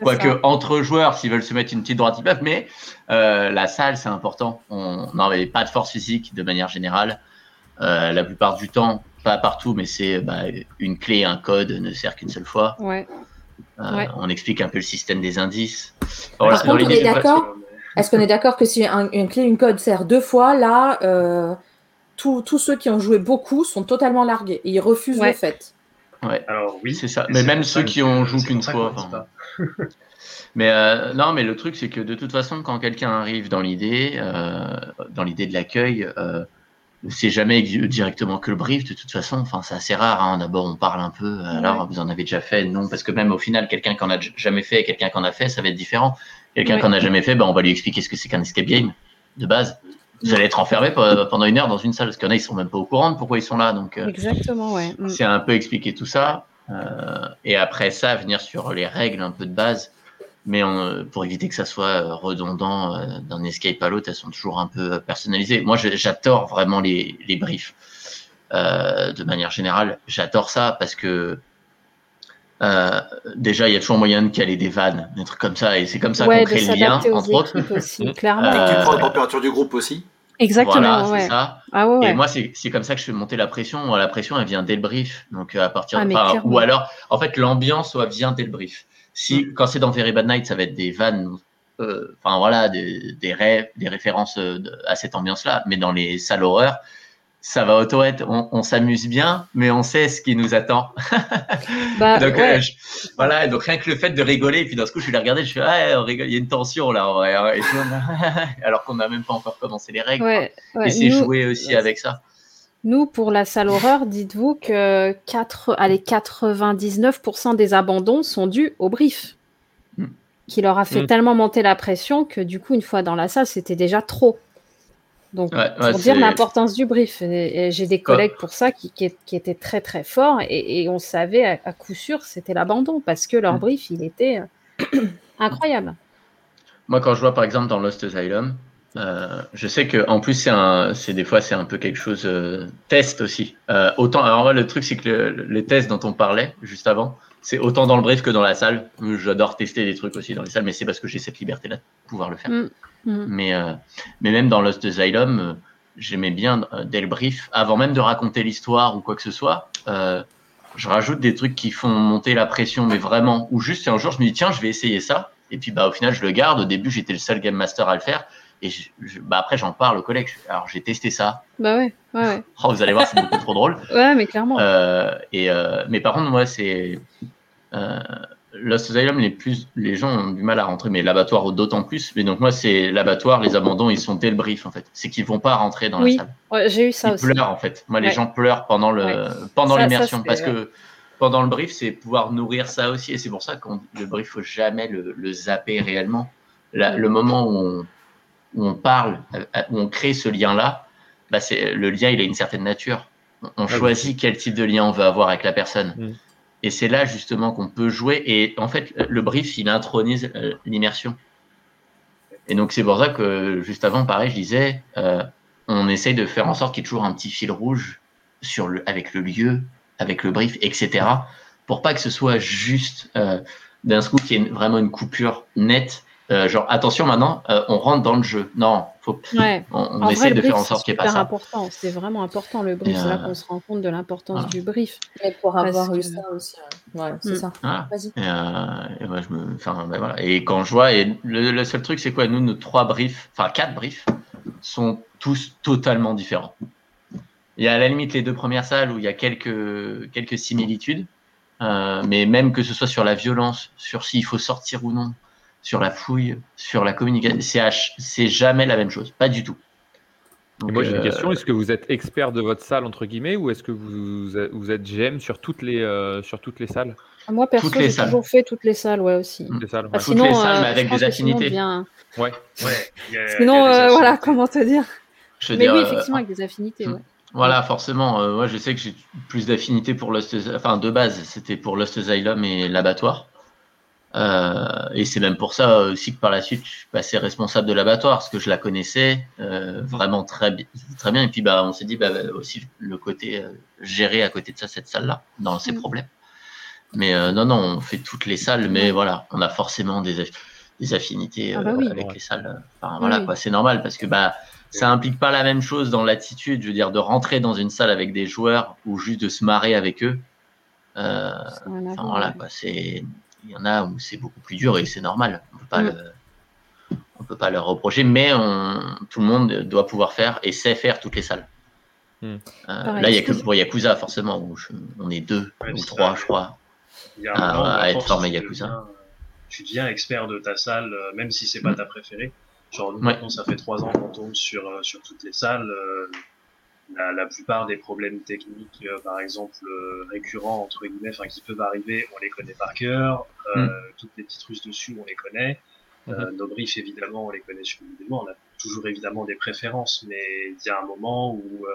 quoique entre joueurs, s'ils veulent se mettre une petite droite, ils peuvent, mais euh, la salle, c'est important. On n'avait pas de force physique de manière générale. Euh, la plupart du temps, pas partout, mais c'est bah, une clé, un code ne sert qu'une seule fois.
Euh,
on explique un peu le système des indices.
Par contre, on est d'accord? Est-ce qu'on est d'accord que si une clé, une code sert deux fois, là, tous ceux qui ont joué beaucoup sont totalement largués et ils refusent le fait.
Ouais. Alors oui, c'est ça. Mais même ceux qui ont joué qu'une fois. mais euh, non, mais le truc c'est que de toute façon, quand quelqu'un arrive dans l'idée, euh, dans l'idée de l'accueil, euh, c'est jamais directement que le brief de toute façon. Enfin, c'est assez rare. Hein. D'abord, on parle un peu. Alors, vous en avez déjà fait Non, parce que même au final, quelqu'un qui en a jamais fait et quelqu'un qui en a fait, ça va être différent. Quelqu'un qui en a jamais fait, ben, on va lui expliquer ce que c'est qu'un escape game de base. Vous allez être enfermé pendant une heure dans une salle parce qu'il y en a, ils sont même pas au courant de pourquoi ils sont là. Donc,
euh, exactement, ouais.
Mm. C'est un peu expliquer tout ça. Euh, et après ça, venir sur les règles un peu de base mais pour éviter que ça soit euh, redondant euh, d'un escape à l'autre, elles sont toujours un peu personnalisées. Moi, j'adore vraiment les, les briefs. Euh, de manière générale, j'adore ça parce que euh, déjà, il y a toujours moyen de caler des vannes, des trucs comme ça, et c'est comme ça qu'on crée le lien, entre autres.
Aussi, clairement. Et tu prends la température du groupe aussi?
Exactement.
Voilà, c'est ça. Ah, ouais, et moi, c'est comme ça que je fais monter la pression. La pression, elle vient dès le brief. Donc, à partir ah, de. ou alors, en fait, l'ambiance vient dès le brief. Si, mm. quand c'est dans Very Bad Night, ça va être des vannes, euh, enfin voilà, des, des, rêves, des références euh, à cette ambiance-là. Mais dans les salles horreur, ça va auto être, on, s'amuse bien, mais on sait ce qui nous attend. Bah, donc, euh, voilà, donc rien que le fait de rigoler, et puis dans ce coup, je vais les regarder, je fais, ah, on rigole, il y a une tension là, alors qu'on n'a même pas encore commencé les règles. et c'est jouer aussi avec ça.
Nous, pour la salle horreur, dites-vous que 4, allez, 99% des abandons sont dus au brief, hmm. qui leur a fait hmm. tellement monter la pression que du coup, une fois dans la salle, c'était déjà trop. Donc, pour dire l'importance du brief, j'ai des collègues pour ça qui, étaient très très forts et, on savait à, coup sûr c'était l'abandon parce que leur hmm. brief, il était euh, incroyable.
Moi, quand je vois par exemple dans Lost Asylum, euh, je sais que en plus c'est des fois c'est un peu quelque chose euh, test aussi. Euh, autant alors le truc c'est que les tests dont on parlait juste avant, c'est autant dans le brief que dans la salle. J'adore tester des trucs aussi dans les salles, mais c'est parce que j'ai cette liberté là de pouvoir le faire. Mm, mm. Mais mais même dans Lost Asylum, j'aimais bien dès le brief, avant même de raconter l'histoire ou quoi que ce soit. je rajoute des trucs qui font monter la pression, mais vraiment. Ou juste un jour je me dis tiens je vais essayer ça. Et puis bah au final je le garde. Au début j'étais le seul game master à le faire et bah après, j'en parle au collègue. Alors, j'ai testé ça.
Bah ouais, ouais.
Oh, vous allez voir, c'est beaucoup trop drôle.
Ouais, mais clairement.
Euh, et, euh, mais par contre, moi, c'est. Euh, Lost Asylum, les, plus, les gens ont du mal à rentrer, mais l'abattoir d'autant plus. Mais donc, moi, c'est l'abattoir, les abandons, ils sont dès le brief, en fait. C'est qu'ils vont pas rentrer dans
la
salle.
Ouais, j'ai eu ça
ils
aussi.
pleurent, en fait. Moi, les gens pleurent pendant le pendant l'immersion. Parce que pendant le brief, c'est pouvoir nourrir ça aussi. Et c'est pour ça que le brief, faut jamais le, le zapper réellement. le moment où on où on parle, euh, où on crée ce lien-là, bah c'est le lien, il a une certaine nature. On ah choisit quel type de lien on veut avoir avec la personne. Mm. Et c'est là justement qu'on peut jouer. Et en fait, le brief, il intronise euh, l'immersion. Et donc c'est pour ça que juste avant, pareil, je disais, euh, on essaye de faire en sorte qu'il y ait toujours un petit fil rouge sur le, avec le lieu, avec le brief, etc. Pour pas que ce soit juste d'un coup qu'il y ait vraiment une coupure nette euh, genre attention maintenant, euh, on rentre dans le jeu. Non, faut, on, essaie de faire en sorte qu'il n'y ait pas ça.
important, c'est vraiment important le brief. C'est là euh, qu'on se rend compte de l'importance du brief.
Et pour avoir eu ça aussi. Ouais, c'est mm. ça.
Vas-y. Et, moi, je me... enfin, ben voilà. et quand je vois, et le, seul truc, c'est quoi? Nous, nos trois briefs, enfin quatre briefs, sont tous totalement différents. Il y a à la limite les deux premières salles où il y a quelques, quelques similitudes, mais même que ce soit sur la violence, sur s'il faut sortir ou non, sur la fouille, sur la communication. C'est jamais la même chose, pas du tout.
moi j'ai une euh, question, est-ce que vous êtes expert de votre salle entre guillemets ou est-ce que vous, vous êtes GM sur toutes les, euh, sur toutes les salles?
Moi perso j'ai toujours fait toutes les salles, ouais aussi.
Toutes les salles, bah, toutes les salles mais avec des affinités.
Bien...
Ouais.
sinon voilà comment te dire? mais oui effectivement avec des affinités. Hmm. Ouais.
Voilà, forcément. moi, je sais que j'ai plus d'affinités pour Lost, enfin de base, c'était pour Lost Asylum et l'abattoir. Euh, et c'est même pour ça aussi que par la suite, je suis passé responsable de l'abattoir, parce que je la connaissais euh, vraiment très, très bien. Et puis, bah, on s'est dit bah, aussi le côté euh, gérer à côté de ça cette salle-là, dans ses mm. problèmes. Mais euh, non, non, on fait toutes les salles, mais voilà, on a forcément des, des affinités ah bah avec les salles. Enfin, voilà, quoi, c'est normal, parce que bah, ça implique pas la même chose dans l'attitude, je veux dire, de rentrer dans une salle avec des joueurs ou juste de se marrer avec eux. enfin, voilà, quoi, c'est il y en a où c'est beaucoup plus dur et c'est normal. On peut pas mm. on peut pas leur reprocher, mais tout le monde doit pouvoir faire et sait faire toutes les salles. Mm. Euh, là, il n'y a que pour Yakuza, forcément, où on est deux ou trois, je crois, à, être formé Yakuza.
tu deviens expert de ta salle, euh, même si c'est pas mm. ta préférée. Genre, nous, maintenant, ça fait trois ans qu'on tourne sur, euh, sur toutes les salles. La, plupart des problèmes techniques, par exemple récurrents entre guillemets, enfin qui peuvent arriver, on les connaît par cœur. Mm. Toutes les petites ruses dessus, on les connaît. Mm-hmm. nos briefs, évidemment, on les connaît le On a toujours évidemment des préférences, mais il y a un moment où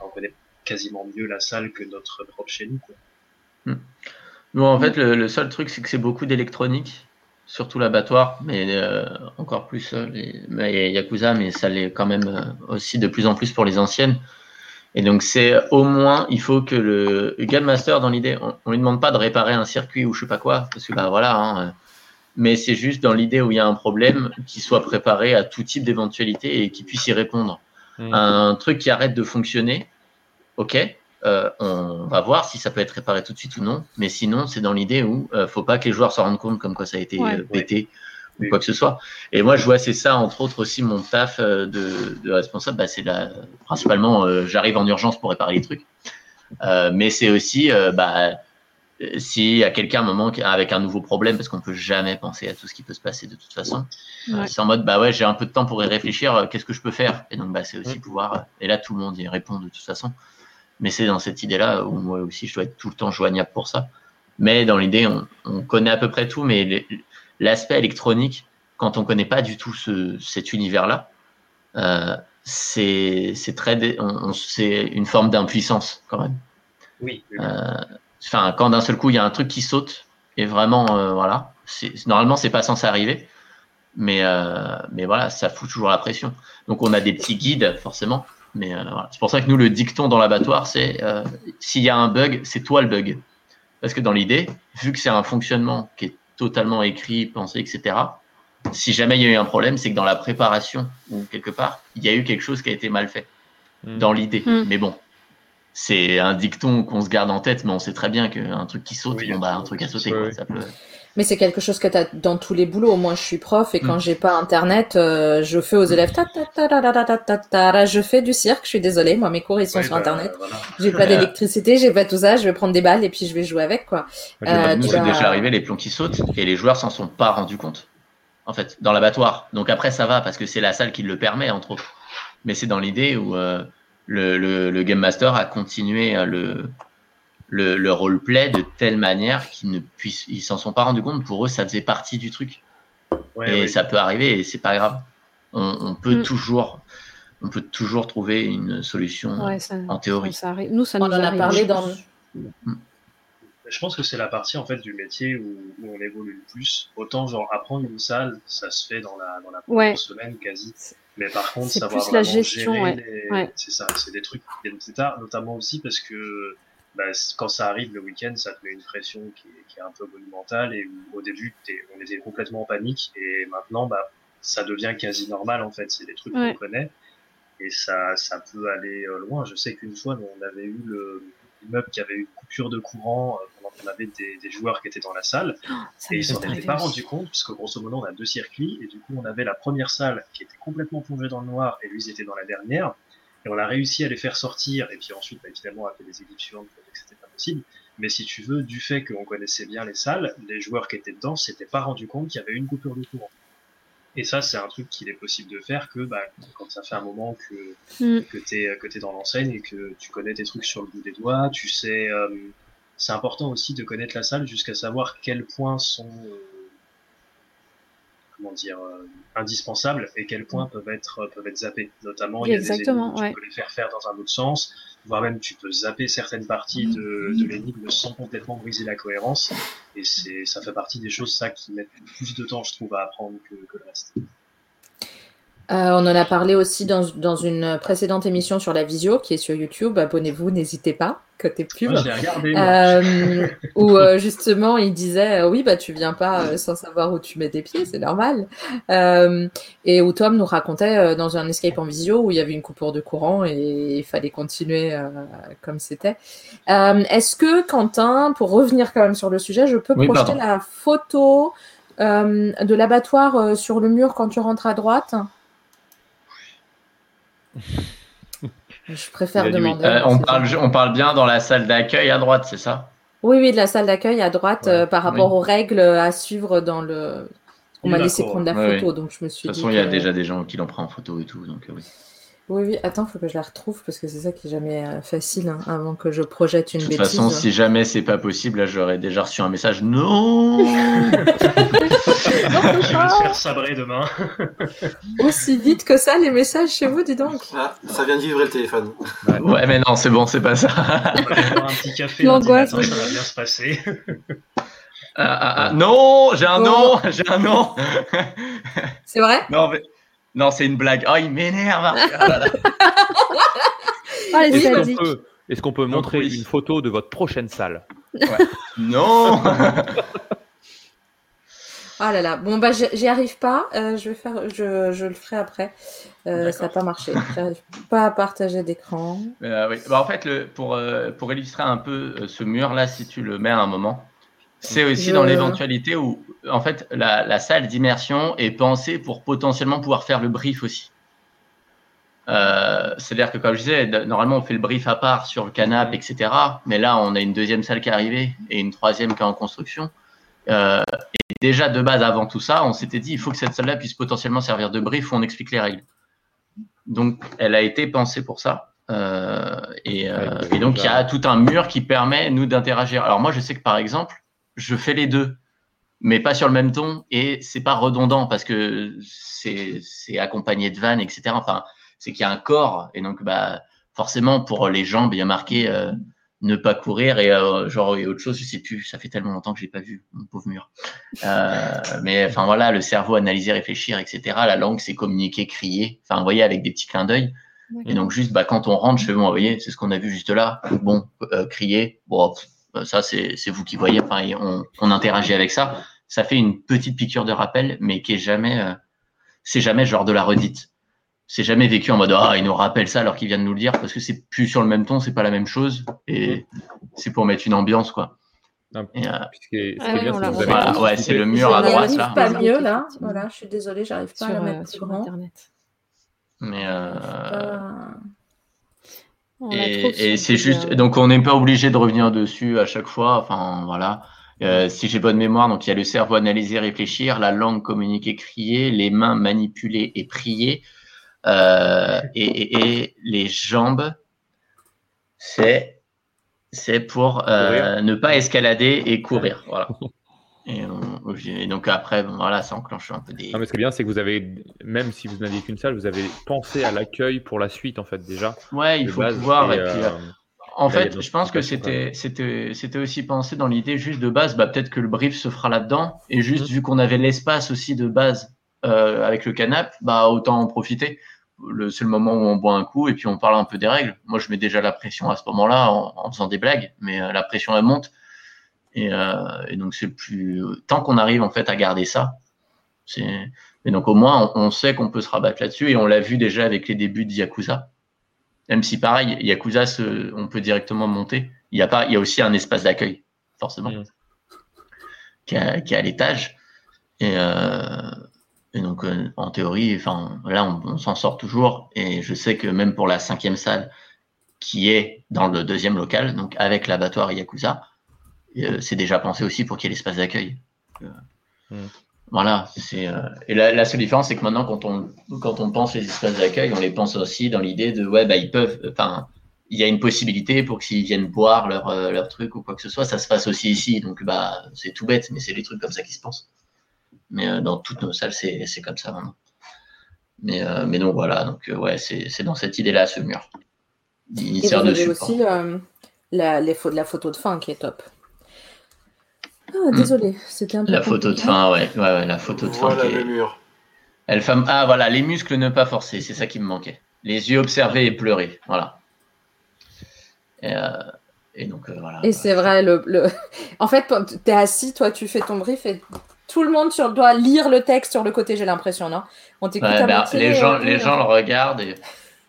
on connaît quasiment mieux la salle que notre propre chez nous.
Hmm. Bon, en fait, le, seul truc, c'est que c'est beaucoup d'électronique, surtout l'abattoir, mais euh, encore plus euh, les, Yakuza, mais ça l'est quand même euh, aussi de plus en plus pour les anciennes. Et donc, c'est au moins, il faut que le, Game Master, dans l'idée, on, ne lui demande pas de réparer un circuit ou je sais pas quoi, parce que bah voilà, hein, mais c'est juste dans l'idée où il y a un problème, qu'il soit préparé à tout type d'éventualité et qu'il puisse y répondre. Hmm. Un truc qui arrête de fonctionner, ok, euh, on va voir si ça peut être réparé tout de suite ou non. Mais sinon, c'est dans l'idée où euh, faut pas que les joueurs se rendent compte comme quoi ça a été euh, pété ou quoi que ce soit. Et moi, je vois, c'est ça, entre autres aussi mon taf de, responsable. Bah, c'est principalement, j'arrive en urgence pour réparer les trucs. mais c'est aussi, bah, s'il y a quelqu'un un moment avec un nouveau problème, parce qu'on peut jamais penser à tout ce qui peut se passer de toute façon, c'est en mode bah ouais, j'ai un peu de temps pour y réfléchir, qu'est-ce que je peux faire? Et donc bah c'est aussi pouvoir, et là tout le monde y répond de toute façon. Mais c'est dans cette idée-là où moi aussi, je dois être tout le temps joignable pour ça. Mais dans l'idée, on, connaît à peu près tout, mais l'aspect électronique, quand on connaît pas du tout ce, cet univers-là, euh, c'est très, c'est une forme d'impuissance quand même.
Oui.
Euh, enfin, quand d'un seul coup il y a un truc qui saute et vraiment, euh, voilà, normalement c'est pas censé arriver, mais euh, mais voilà, ça fout toujours la pression. Donc on a des petits guides forcément mais euh, c'est pour ça que nous, le dicton dans l'abattoir, c'est euh, s'il y a un bug, c'est toi le bug. Parce que dans l'idée, vu que c'est un fonctionnement qui est totalement écrit, pensé, etc., si jamais il y a eu un problème, c'est que dans la préparation ou quelque part, il y a eu quelque chose qui a été mal fait. Hmm. Dans l'idée. Hmm. Mais bon, c'est un dicton qu'on se garde en tête, mais on sait très bien qu'un truc qui saute, bon, bah, un truc à sauter. Quoi, ça peut...
Mais c'est quelque chose que tu as dans tous les boulots. Moi, je suis prof et quand mm. j'ai pas internet, euh, je fais aux élèves je fais du cirque, je suis désolée, moi mes cours ils sont sur bah, internet. J'ai pas d'électricité, j'ai pas tout ça, je vais prendre des balles et puis je vais jouer avec quoi.
Euh, nous, c'est déjà arrivé les plombs qui sautent et les joueurs s'en sont pas rendus compte. En fait, dans l'abattoir. Donc après ça va parce que c'est la salle qui le permet entre autres. Mais c'est dans l'idée où euh, le, le, game master a continué euh, le le, le roleplay de telle manière qu'ils ne puissent, ils s'en sont pas rendus compte. Pour eux, ça faisait partie du truc. et ça peut arriver et c'est pas grave. On, peut mm. toujours, on peut toujours trouver une solution en théorie.
Ça. Nous, ça nous a parlé dans.
Mm. Je pense que c'est la partie en fait du métier où, on évolue le plus. Autant genre apprendre une salle, ça se fait dans la dans la première semaine quasi. Mais par contre, savoir plus la gestion, c'est ça, c'est des trucs, c'est notamment aussi parce que bah, quand ça arrive le week-end, ça te met une pression qui est, qui est un peu monumentale et au début, on était complètement en panique et maintenant, bah, ça devient quasi normal en fait. C'est des trucs qu'on connaît et ça, ça peut aller euh, loin. Je sais qu'une fois, on avait eu le immeuble qui avait eu coupure de courant euh, pendant qu'on avait des, des, joueurs qui étaient dans la salle oh, et ils s'en étaient pas rendu compte puisque grosso modo on a deux circuits et du coup on avait la première salle qui était complètement plongée dans le noir et lui ils étaient dans la dernière et on a réussi à les faire sortir, et puis ensuite, bah, évidemment, on a fait des équipes suivantes pour que c'était pas possible. Mais si tu veux, du fait qu'on connaissait bien les salles, les joueurs qui étaient dedans s'étaient pas rendu compte qu'il y avait une coupure de courant. Et ça, c'est un truc qu'il est possible de faire que bah, quand ça fait un moment que, mm. que tu es, que es dans l'enseigne et que tu connais tes trucs sur le bout des doigts, tu sais. Euh, c'est important aussi de connaître la salle jusqu'à savoir quels points sont. Euh, comment dire, euh, indispensables et quels points peuvent être, peuvent être zappés. Notamment, il y a des énigmes, tu peux les faire faire dans un autre sens, voire même tu peux zapper certaines parties de, de l'énigme sans complètement briser la cohérence. Et c'est, ça fait partie des choses, ça, qui mettent plus de temps, je trouve, à apprendre que, que le reste.
Euh, on en a parlé aussi dans, dans, une précédente émission sur la visio qui est sur YouTube. Abonnez-vous, n'hésitez pas, côté pub.
Regardé,
euh, où euh, justement il disait oui bah tu viens pas sans savoir où tu mets tes pieds, c'est normal. et où Tom nous racontait dans un escape en visio où il y avait une coupure de courant et il fallait continuer comme c'était. Est-ce que Quentin, pour revenir quand même sur le sujet, je peux projeter la photo de l'abattoir sur le mur quand tu rentres à droite? Je préfère demander.
Euh, on, parle, on parle bien dans la salle d'accueil à droite, c'est ça?
Oui, oui, de la salle d'accueil à droite euh, par rapport aux règles à suivre dans le. On m'a laissé prendre la photo, donc je me suis
De toute façon, il y a déjà des gens qui l'ont pris en photo et tout, donc euh, oui.
Oui, oui, attends, faut que je la retrouve parce que c'est ça qui est jamais euh, facile hein, avant que je projette une bêtise.
De toute façon, si jamais c'est pas possible, là j'aurais déjà reçu un message Non
Je vais se faire sabrer demain.
Aussi vite que ça, les messages chez vous, dis donc.
Ah, ça vient de vivre le téléphone.
Ouais, mais non, c'est bon, c'est pas ça.
On va faire un petit café matin, ça va bien se passer.
Ah, ah, ah, non, j'ai un nom, j'ai un nom.
C'est vrai?
Non, mais... non c'est une blague. Oh, il m'énerve.
Ah,
Est-ce qu'on peut, est-ce qu'on peut montrer
oui.
une photo de votre prochaine salle
Non.
Ah là là, bon bah j'y arrive pas, euh, je vais faire, je, je le ferai après. Euh, ça n'a pas marché. J'arrive pas à partager d'écran.
Euh, oui. bah, en fait, le, pour, euh, pour illustrer un peu ce mur-là, si tu le mets à un moment, c'est aussi dans l'éventualité où, en fait, la, la salle d'immersion est pensée pour potentiellement pouvoir faire le brief aussi. Euh, C'est-à-dire que, comme je disais, normalement, on fait le brief à part sur le canapé, etc. Mais là, on a une deuxième salle qui est arrivée et une troisième qui est en construction. Euh, et déjà, de base, avant tout ça, on s'était dit, il faut que cette salle-là puisse potentiellement servir de brief où on explique les règles. Donc, elle a été pensée pour ça. Euh, et, euh, et donc, il y a tout un mur qui permet, nous, d'interagir. Alors, moi, je sais que, par exemple, je fais les deux, mais pas sur le même ton, et c'est pas redondant parce que c'est accompagné de vannes, etc. Enfin, c'est qu'il y a un corps, et donc, bah, forcément, pour les jambes, il y a marqué euh, ne pas courir, et euh, genre, et autre chose, je sais plus, ça fait tellement longtemps que j'ai pas vu, mon pauvre mur. Euh, mais enfin, voilà, le cerveau analyser, réfléchir, etc. La langue, c'est communiquer, crier, enfin, vous voyez, avec des petits clins d'œil. Et donc, juste, bah, quand on rentre, fais, bon, vous voyez, c'est ce qu'on a vu juste là. Bon, euh, crier, bon, pff, ça, c'est vous qui voyez. Enfin, et on, on interagit avec ça. Ça fait une petite piqûre de rappel, mais qui est jamais, euh, c'est jamais genre de la redite. C'est jamais vécu en mode, ah, il nous rappelle ça alors qu'il vient de nous le dire, parce que c'est plus sur le même ton, c'est pas la même chose. Et c'est pour mettre une ambiance, quoi.
Non,
Et, euh,
Ce qui est, ce qui
Ah
est bien,
ouais,
c'est que vous avez
ouais, c'est le mur
Je
à droite, là.
pas mieux là. Voilà, je suis désolée, j'arrive pas
sur,
à la
euh,
mettre
sur. Internet.
Mais, euh,
On
Et, c'est juste, donc on n'est pas obligé de revenir dessus à chaque fois. Enfin, voilà. Euh, si j'ai bonne mémoire, donc il y a le cerveau analyser, réfléchir, la langue communiquer, crier, les mains manipuler et prier, euh, et, et, et les jambes, c'est c'est pour euh, ne pas escalader et courir. Voilà. Et, on- et donc après, bon, voilà, ça enclenche un peu des.
Non, mais ce qui est bien, c'est que vous avez, même si vous n'aviez qu'une salle, vous avez pensé à l'accueil pour la suite, en fait, déjà.
Ouais, il faut
base,
pouvoir.
et,
Et puis,
euh,
euh, En fait, je pense que c'était c'était c'était aussi pensé dans l'idée juste de base, bah peut-être que le brief se fera là-dedans et juste vu qu'on avait l'espace aussi de base euh, avec le canap, bah autant en profiter. Le c'est le moment où on boit un coup et puis on parle un peu des règles. Moi, je mets déjà la pression à ce moment-là en, en faisant des blagues, mais euh, la pression elle monte et, euh, et donc c'est plus tant qu'on arrive en fait à garder ça, c'est mais donc au moins on, on sait qu'on peut se rabattre là-dessus et on l'a vu déjà avec les débuts de Yakuza. Même si pareil, Yakuza, se- on peut directement monter. Il y a pas, il y a aussi un espace d'accueil, forcément,
Mm.
qui, est à, qui est à l'étage. Et, euh, et donc, euh, en théorie, enfin, là, on, on s'en sort toujours. Et je sais que même pour la cinquième salle, qui est dans le deuxième local, donc avec l'abattoir Yakuza, euh, c'est déjà pensé aussi pour qu'il y ait l'espace d'accueil. Euh,
Mm.
Voilà, c'est euh, et la, la seule différence, c'est que maintenant, quand on quand on pense les espaces d'accueil, on les pense aussi dans l'idée de ouais, bah ils peuvent, enfin, il y a une possibilité pour que s'ils viennent boire leur euh, leur truc ou quoi que ce soit, ça se passe aussi ici. Donc bah c'est tout bête, mais c'est des trucs comme ça qui se pensent. Mais euh, dans toutes nos salles, c'est c'est comme ça maintenant. Mais euh, mais donc voilà, donc euh, ouais, c'est c'est dans cette idée-là ce mur. Il sert de support.
aussi euh, la, les la photo de fin qui est top. Ah,
Hmm.
désolé, c'était un peu
La photo de fin, ouais, ouais, ouais, la photo de fin.
Voilà
qui est-
le mur.
Elle femme. Ah voilà, les muscles ne pas forcer, c'est ça qui me manquait. Les yeux observer et pleurer, voilà. Et, euh, et donc euh, voilà.
Et c'est vrai, le, le... en fait, tu es assis, toi, tu fais ton brief et tout le monde sur, doit lire le texte sur le côté, j'ai l'impression, non? On t'écoute
Ouais,
à
bah,
moitié,
les gens,
euh,
les gens le regardent. Et...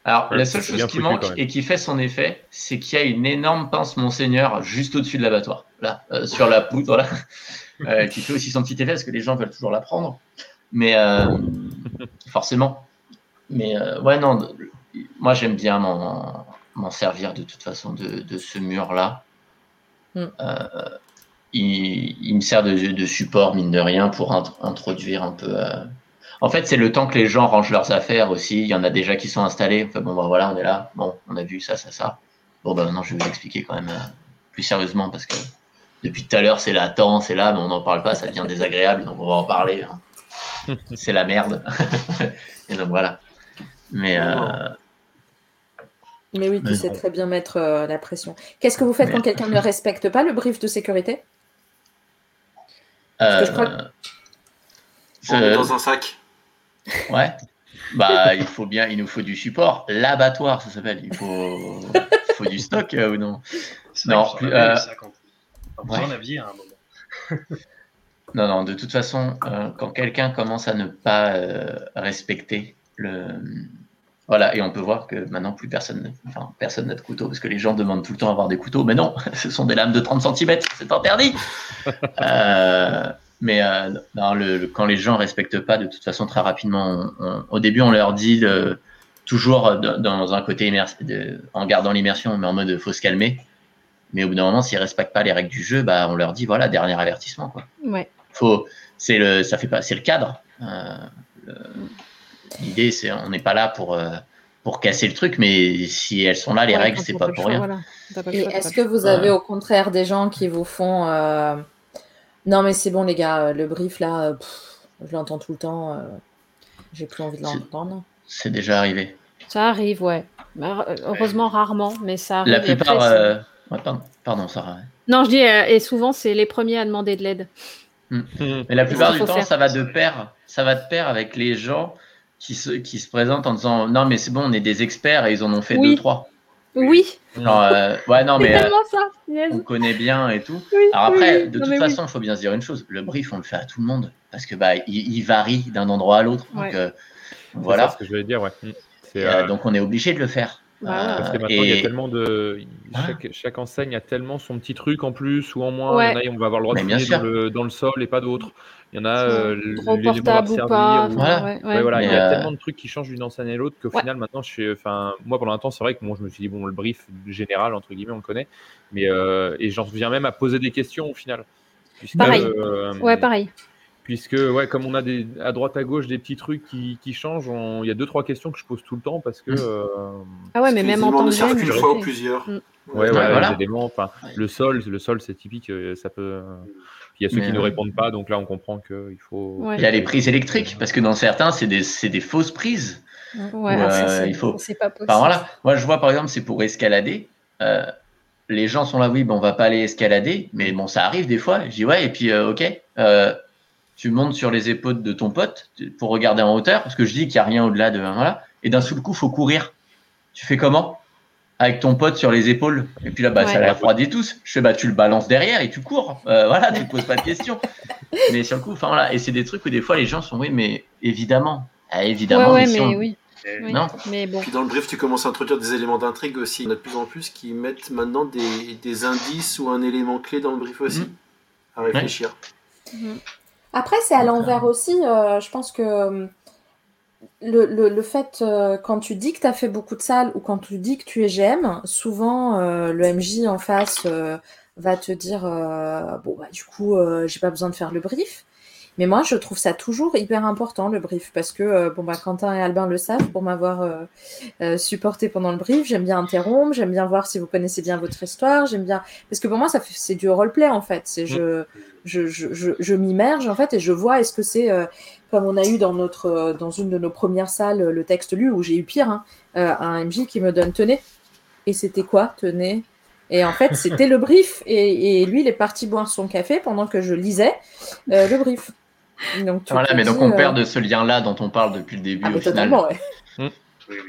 Alors
Ouais,
la seule chose qui manque et qui fait son effet, c'est qu'il y a une énorme pince Monseigneur juste au-dessus de l'abattoir, là, euh, sur la poutre, là, euh, qui fait aussi son petit effet parce que les gens veulent toujours la prendre. Mais euh, forcément. Mais euh, ouais, non, moi j'aime bien m'en m'en servir de toute façon de, de ce mur-là.
Mm.
Euh, il, il me sert de, de support, mine de rien, pour int- introduire un peu. En fait, c'est le temps que les gens rangent leurs affaires aussi. Il y en a déjà qui sont installés. Enfin, bon, ben voilà, on est là. Bon, on a vu ça, ça, ça. Bon, ben maintenant, je vais vous expliquer quand même euh, plus sérieusement parce que depuis tout à l'heure, c'est là, temps, c'est là, mais on n'en parle pas, ça devient désagréable, donc on va en parler. Hein. c'est la merde. Et donc voilà. Mais. Euh...
Mais oui, tu sais très bien mettre euh, la pression. Qu'est-ce que vous faites quand quelqu'un ne respecte pas le brief de sécurité?
Euh... je crois dans un sac.
Ouais. Bah, il faut bien, il nous faut du support. L'abattoir, ça s'appelle. Il faut, faut du stock euh, ou non
Non, plus, euh... ouais. un avis à un moment.
non, non, de toute façon, euh, quand quelqu'un commence à ne pas euh, respecter le. Voilà, et on peut voir que maintenant, plus personne, enfin, personne n'a de couteau, parce que les gens demandent tout le temps à avoir des couteaux, mais non, ce sont des lames de 30 cm, c'est interdit. euh, mais euh, le, quand les gens respectent pas, de toute façon, très rapidement, au début, on leur dit de, toujours dans un côté de, en gardant l'immersion, mais en mode faut se calmer. Mais au bout d'un moment, s'ils respectent pas les règles du jeu, bah, on leur dit voilà, dernier avertissement. Quoi.
Ouais.
Faut, c'est le, ça fait pas, c'est le cadre. Euh, l'idée, c'est, on n'est pas là pour euh, pour casser le truc, mais si elles sont là, les règles, c'est pas pour rien. Voilà.
Et est-ce que vous avez au contraire des gens qui vous font euh, non, mais c'est bon, les gars, le brief là, je l'entends tout le temps, j'ai plus envie de l'entendre.
C'est déjà arrivé.
Ça arrive, ouais. Bah, heureusement, rarement, mais ça arrive.
La plupart. Euh... Ouais, pardon, pardon, Sarah.
Non, je dis, et souvent, c'est les premiers à demander de l'aide.
Mmh. Mais la plupart du temps, ça va de pair. Ça va de pair avec les gens qui se, qui se présentent en disant Non, mais c'est bon, on est des experts et ils en ont fait deux, trois.
Oui.
Non, euh, ouais, non, mais euh, ça. on connaît bien et tout. Alors après, de toute façon, il faut bien se dire une chose le brief, on le fait à tout le monde parce que bah, il, varie d'un endroit à l'autre. Donc euh, voilà.
C'est ce que je voulais dire, ouais.
Et, donc on est obligé de le faire.
Parce que maintenant, il y a tellement de. Chaque, chaque, enseigne a tellement son petit truc en plus ou en moins. Il y en a, on va avoir le droit de fouiller dans le, dans le, sol et pas d'autres. Il y en a
euh, les portable ou pas.
Ou... Voilà. Ouais, voilà. il y a tellement de trucs qui changent d'une enseigne à l'autre qu'au final, maintenant, je suis, enfin, moi pendant un temps, c'est vrai que moi, je me suis dit, bon, le brief général, entre guillemets, on le connaît. Mais, euh, et j'en viens même à poser des questions au final.
Puisque, pareil. Euh, ouais, pareil
puisque ouais, comme on a des, à droite à gauche des petits trucs qui, qui changent, il y a deux trois questions que je pose tout le temps parce que euh,
ah ouais, mais même en temps de
jeu, une fois ou plusieurs.
Mmh. Ouais, ouais, voilà. enfin, le sol, le sol, c'est typique, euh, ça peut. Il y a ceux qui ne répondent pas, donc là on comprend qu'il faut.
Il y a les prises électriques, parce que dans certains, c'est des, des, fausses prises.
Ouais, euh, il faut. C'est pas possible.
Enfin, voilà. Moi, je vois par exemple, c'est pour escalader. Euh, les gens sont là, oui, bon, on va pas aller escalader, mais bon, ça arrive des fois. Je dis ouais, et puis ok tu montes sur les épaules de ton pote pour regarder en hauteur, parce que je dis qu'il n'y a rien au-delà de voilà, et d'un seul coup, faut courir. Tu fais comment? Avec ton pote sur les épaules, et puis là, bah, ça la refroidit tous. Je fais, bah, tu le balances derrière et tu cours. Euh, voilà, tu ne poses pas de questions. mais sur le coup, enfin voilà, et c'est des trucs où des fois les gens sont, oui, mais évidemment, ah, évidemment,
ouais, mais, oui.
Non.
Mais bon.
Puis dans le brief, tu commences à introduire des éléments d'intrigue aussi. Il y en a de plus en plus qui mettent maintenant des, des indices ou un élément clé dans le brief aussi, mmh. à réfléchir.
Mmh. Après, c'est à l'envers aussi. Euh, je pense que euh, le, le, le fait, euh, quand tu dis que tu as fait beaucoup de salles ou quand tu dis que tu es GM, souvent le MJ en face va te dire Bon, bah, du coup, j'ai pas besoin de faire le brief. Mais moi, je trouve ça toujours hyper important, le brief, parce que, euh, bon, bah, Quentin et Albin le savent pour m'avoir euh, euh, supporté pendant le brief. J'aime bien interrompre, j'aime bien voir si vous connaissez bien votre histoire, j'aime bien. Parce que pour moi, ça c'est du roleplay, en fait. C'est je, je, je, je, je m'immerge, en fait, et je vois est-ce que c'est, comme on a eu dans, notre, dans une de nos premières salles, le texte lu, où j'ai eu pire, hein, un MJ qui me donne tenez. Et c'était quoi, tenez? Et en fait, c'était le brief. Et, et, lui, il est parti boire son café pendant que je lisais le brief.
Donc, voilà, mais donc on euh, perd de ce lien-là dont on parle depuis le début ah, au final.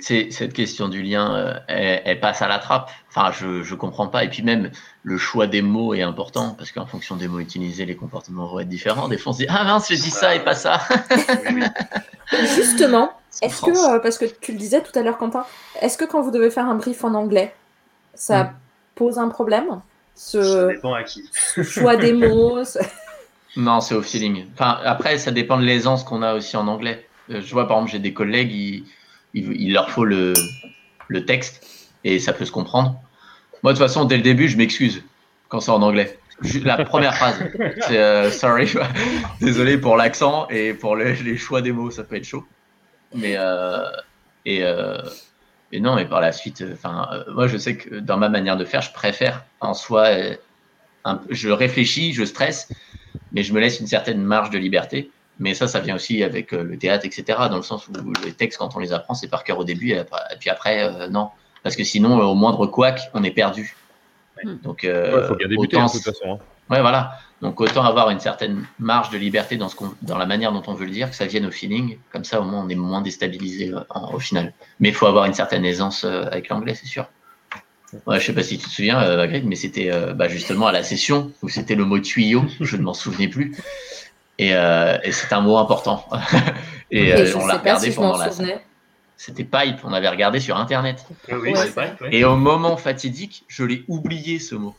C'est cette question du lien, euh, elle, passe à la trappe. Enfin, je je comprends pas. Et puis même le choix des mots est important parce qu'en fonction des mots utilisés, les comportements vont être différents. Des fois, on se dit ah mince, j'ai dit ça et pas ça.
Justement, est-ce que euh, parce que tu le disais tout à l'heure, Quentin, est-ce que quand vous devez faire un brief en anglais, ça hmm. pose un problème
ce, ça dépend à qui.
ce choix des mots.
Non, c'est au feeling. Enfin, après, ça dépend de l'aisance qu'on a aussi en anglais. Euh, je vois, par exemple, j'ai des collègues, il, il, leur faut le, le texte et ça peut se comprendre. Moi, de toute façon, dès le début, je m'excuse quand c'est en anglais. La première phrase. C'est sorry, désolé pour l'accent et pour les, choix des mots, ça peut être chaud. Mais et, et non, mais par la suite, enfin, moi je sais que dans ma manière de faire, je préfère en soi, je réfléchis, je stresse, mais je me laisse une certaine marge de liberté. Mais ça, ça vient aussi avec euh, le théâtre, etc. Dans le sens où les textes, quand on les apprend, c'est par cœur au début, et, puis après, euh, non. Parce que sinon, au moindre couac, on est perdu.
Donc, euh, faut bien débuter, hein, de toute façon. Hein.
Ouais, voilà. Donc, autant avoir une certaine marge de liberté dans, ce dans la manière dont on veut le dire, que ça vienne au feeling. Comme ça, au moins, on est moins déstabilisé au final. Mais il faut avoir une certaine aisance avec l'anglais, c'est sûr. Ouais, je sais pas si tu te souviens, Magritte, mais c'était bah, justement à la session où c'était le mot tuyau, je ne m'en souvenais plus. Et, euh, et c'est un mot important. et, euh, on l'a regardé pendant la. C'était Pipe, on avait regardé sur Internet.
Oui, Pipe,
Et au moment fatidique, je l'ai oublié ce mot.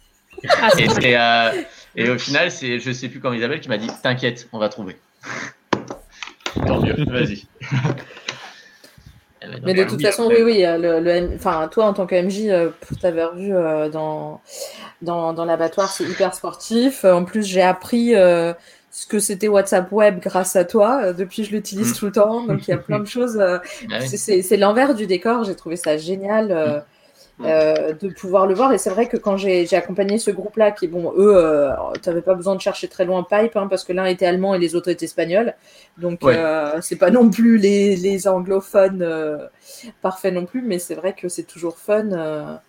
Ah, et, euh, et, au final, c'est je sais plus quand Isabelle qui m'a dit T'inquiète, on va trouver. Tant mieux, vas-y.
Mais de toute façon, oui, oui, le, le, enfin, toi en tant que MJ, pour t'avoir vu euh, dans, dans, dans l'abattoir, c'est hyper sportif. En plus, j'ai appris euh, ce que c'était WhatsApp Web grâce à toi. Euh, depuis, je l'utilise mm. tout le temps. Donc, il y a plein de choses. Euh, ah c'est l'envers du décor. J'ai trouvé ça génial. Euh, mm. de pouvoir le voir. Et c'est vrai que quand j'ai accompagné ce groupe-là, qui, bon, eux, tu n'avais pas besoin de chercher très loin Pipe, hein, parce que l'un était allemand et les autres étaient espagnols. Donc, c'est pas non plus les, les anglophones parfaits non plus, mais c'est vrai que c'est toujours fun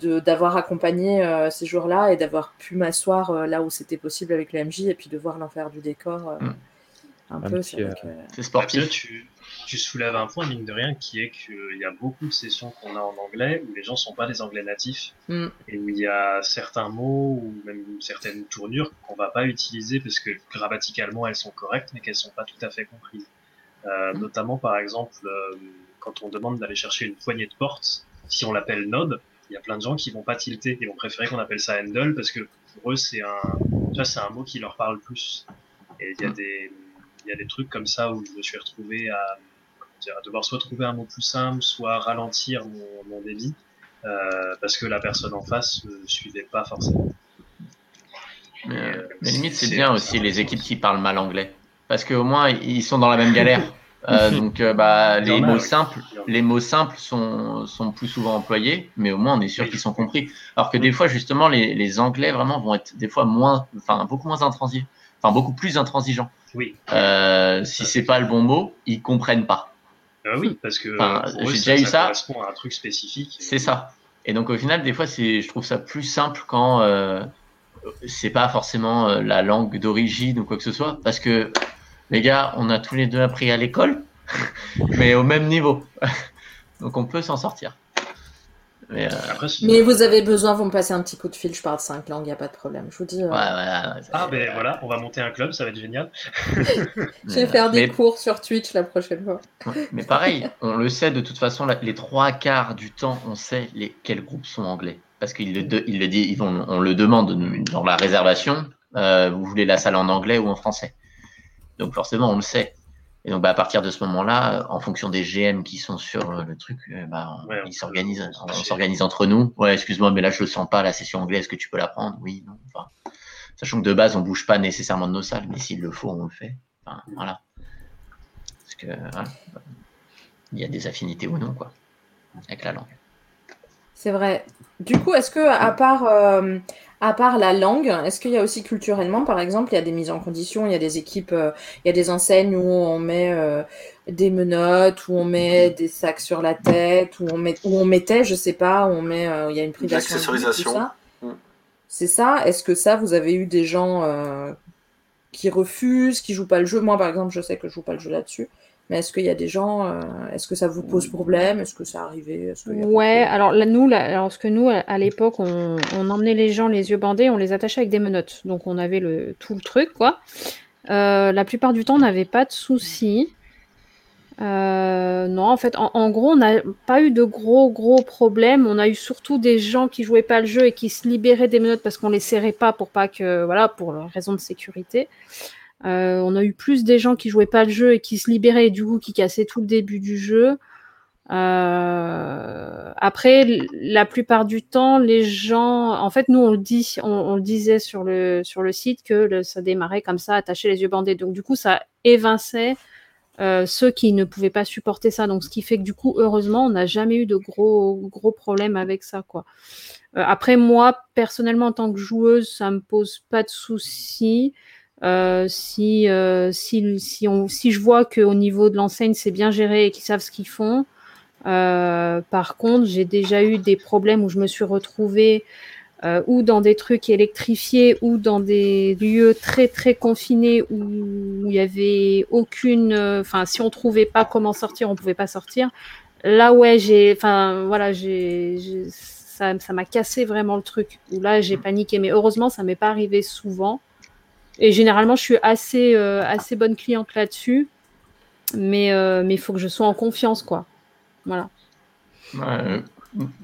d'avoir accompagné euh, ces jours-là et d'avoir pu m'asseoir euh, là où c'était possible avec le MJ et puis de voir l'enfer du décor euh, mm. un, peu.
C'est sportif. Tu, tu, soulèves un point, mine de rien, qui est qu'il y a beaucoup de sessions qu'on a en anglais où les gens sont pas des anglais natifs mm. et où il y a certains mots ou même certaines tournures qu'on va pas utiliser parce que grammaticalement elles sont correctes mais qu'elles sont pas tout à fait comprises. Mm. Notamment par exemple quand on demande d'aller chercher une poignée de porte, si on l'appelle knob, il y a plein de gens qui vont pas tilter, ils vont préférer qu'on appelle ça handle parce que pour eux c'est un, c'est un mot qui leur parle plus. Et il y a des, il y a des trucs comme ça où je me suis retrouvé à, dire, à devoir soit trouver un mot plus simple, soit ralentir mon, mon débit euh, parce que la personne en face ne suivait pas forcément.
Mais, euh, limite c'est bien aussi les équipes qui parlent mal anglais parce qu'au moins ils sont dans la même galère. Euh, donc, euh, bah, les mots simples, les mots simples sont, sont plus souvent employés, mais au moins on est sûr qu'ils sont compris. Alors que des fois, justement, les, les Anglais vraiment vont être des fois moins, enfin beaucoup moins intransigeants, enfin beaucoup plus intransigeants.
Oui.
Euh, si c'est pas le bon mot, ils comprennent pas.
Euh, oui, parce que
j'ai déjà eu ça.
Correspond à un truc spécifique.
C'est ça. Et donc au final, des fois, c'est, je trouve ça plus simple quand c'est pas forcément la langue d'origine ou quoi que ce soit, parce que les gars, on a tous les deux appris à l'école, mais au même niveau. Donc on peut s'en sortir.
Mais, euh, vous avez besoin, vous me passez un petit coup de fil, je parle cinq langues, il n'y a pas de problème. Je vous dis. Euh,
ah, ben voilà, on va monter un club, ça va être génial.
je vais faire des cours sur Twitch la prochaine fois.
Mais pareil, on le sait de toute façon, les trois quarts du temps, on sait les, quels groupes sont anglais. Parce qu'ils le, le dit, on le demande dans la réservation. Euh, vous voulez la salle en anglais ou en français donc forcément, on le sait. Et donc, bah, à partir de ce moment-là, en fonction des GM qui sont sur le truc, euh, bah, ils s'organisent, on, s'organise entre nous. Ouais, excuse-moi, mais là, je le sens pas, la session anglaise, est-ce que tu peux la prendre? Oui, non. Enfin, sachant que de base, on bouge pas nécessairement de nos salles, mais s'il le faut, on le fait. Enfin, voilà. Parce que, il y a des affinités ou non, quoi, avec la langue.
C'est vrai. Du coup, est-ce que, à part, euh, à part la langue, est-ce qu'il y a aussi culturellement, par exemple, il y a des mises en condition, il y a des équipes, euh, il y a des enseignes où on met euh, des menottes, où on met des sacs sur la tête, où on, met, où on mettait, je sais pas, où on met, euh, il y a une privation.
L'accessorisation.
Mm. C'est ça? Est-ce que ça, vous avez eu des gens qui refusent, qui jouent pas le jeu? Moi, par exemple, je sais que je joue pas le jeu là-dessus. Mais est-ce qu'il y a des gens, euh, est-ce que ça vous pose problème? Est-ce que ça arrivait?
Ouais, alors là, nous, lorsque nous, à l'époque, on, emmenait les gens les yeux bandés, on les attachait avec des menottes. Donc on avait le, tout le truc, quoi. Euh, la plupart du temps, on n'avait pas de soucis. Euh, non, en fait, en, gros, on n'a pas eu de gros, gros problèmes. On a eu surtout des gens qui jouaient pas le jeu et qui se libéraient des menottes parce qu'on les serrait pas pour pas que, voilà, pour raison de sécurité. Euh, on a eu plus des gens qui jouaient pas le jeu et qui se libéraient et du coup qui cassaient tout le début du jeu. Euh, après, la plupart du temps, les gens, en fait, nous on le disait sur le sur le site que ça démarrait comme ça, attaché les yeux bandés. Donc du coup, ça évinçait euh, ceux qui ne pouvaient pas supporter ça. Donc ce qui fait que du coup, heureusement, on n'a jamais eu de gros gros problèmes avec ça, quoi. Après, moi personnellement, en tant que joueuse, ça me pose pas de soucis. Euh, si, si, si, on, si je vois qu'au niveau de l'enseigne, c'est bien géré et qu'ils savent ce qu'ils font, euh, par contre, j'ai déjà eu des problèmes où je me suis retrouvée euh, ou dans des trucs électrifiés ou dans des lieux très très confinés où il y avait aucune, enfin si on trouvait pas comment sortir, on pouvait pas sortir. Là ouais, j'ai, enfin voilà, j'ai, ça, ça m'a cassé vraiment le truc. Où là j'ai paniqué, mais heureusement ça m'est pas arrivé souvent. Et généralement je suis assez euh, assez bonne cliente là-dessus, mais mais il faut que je sois en confiance quoi. Voilà.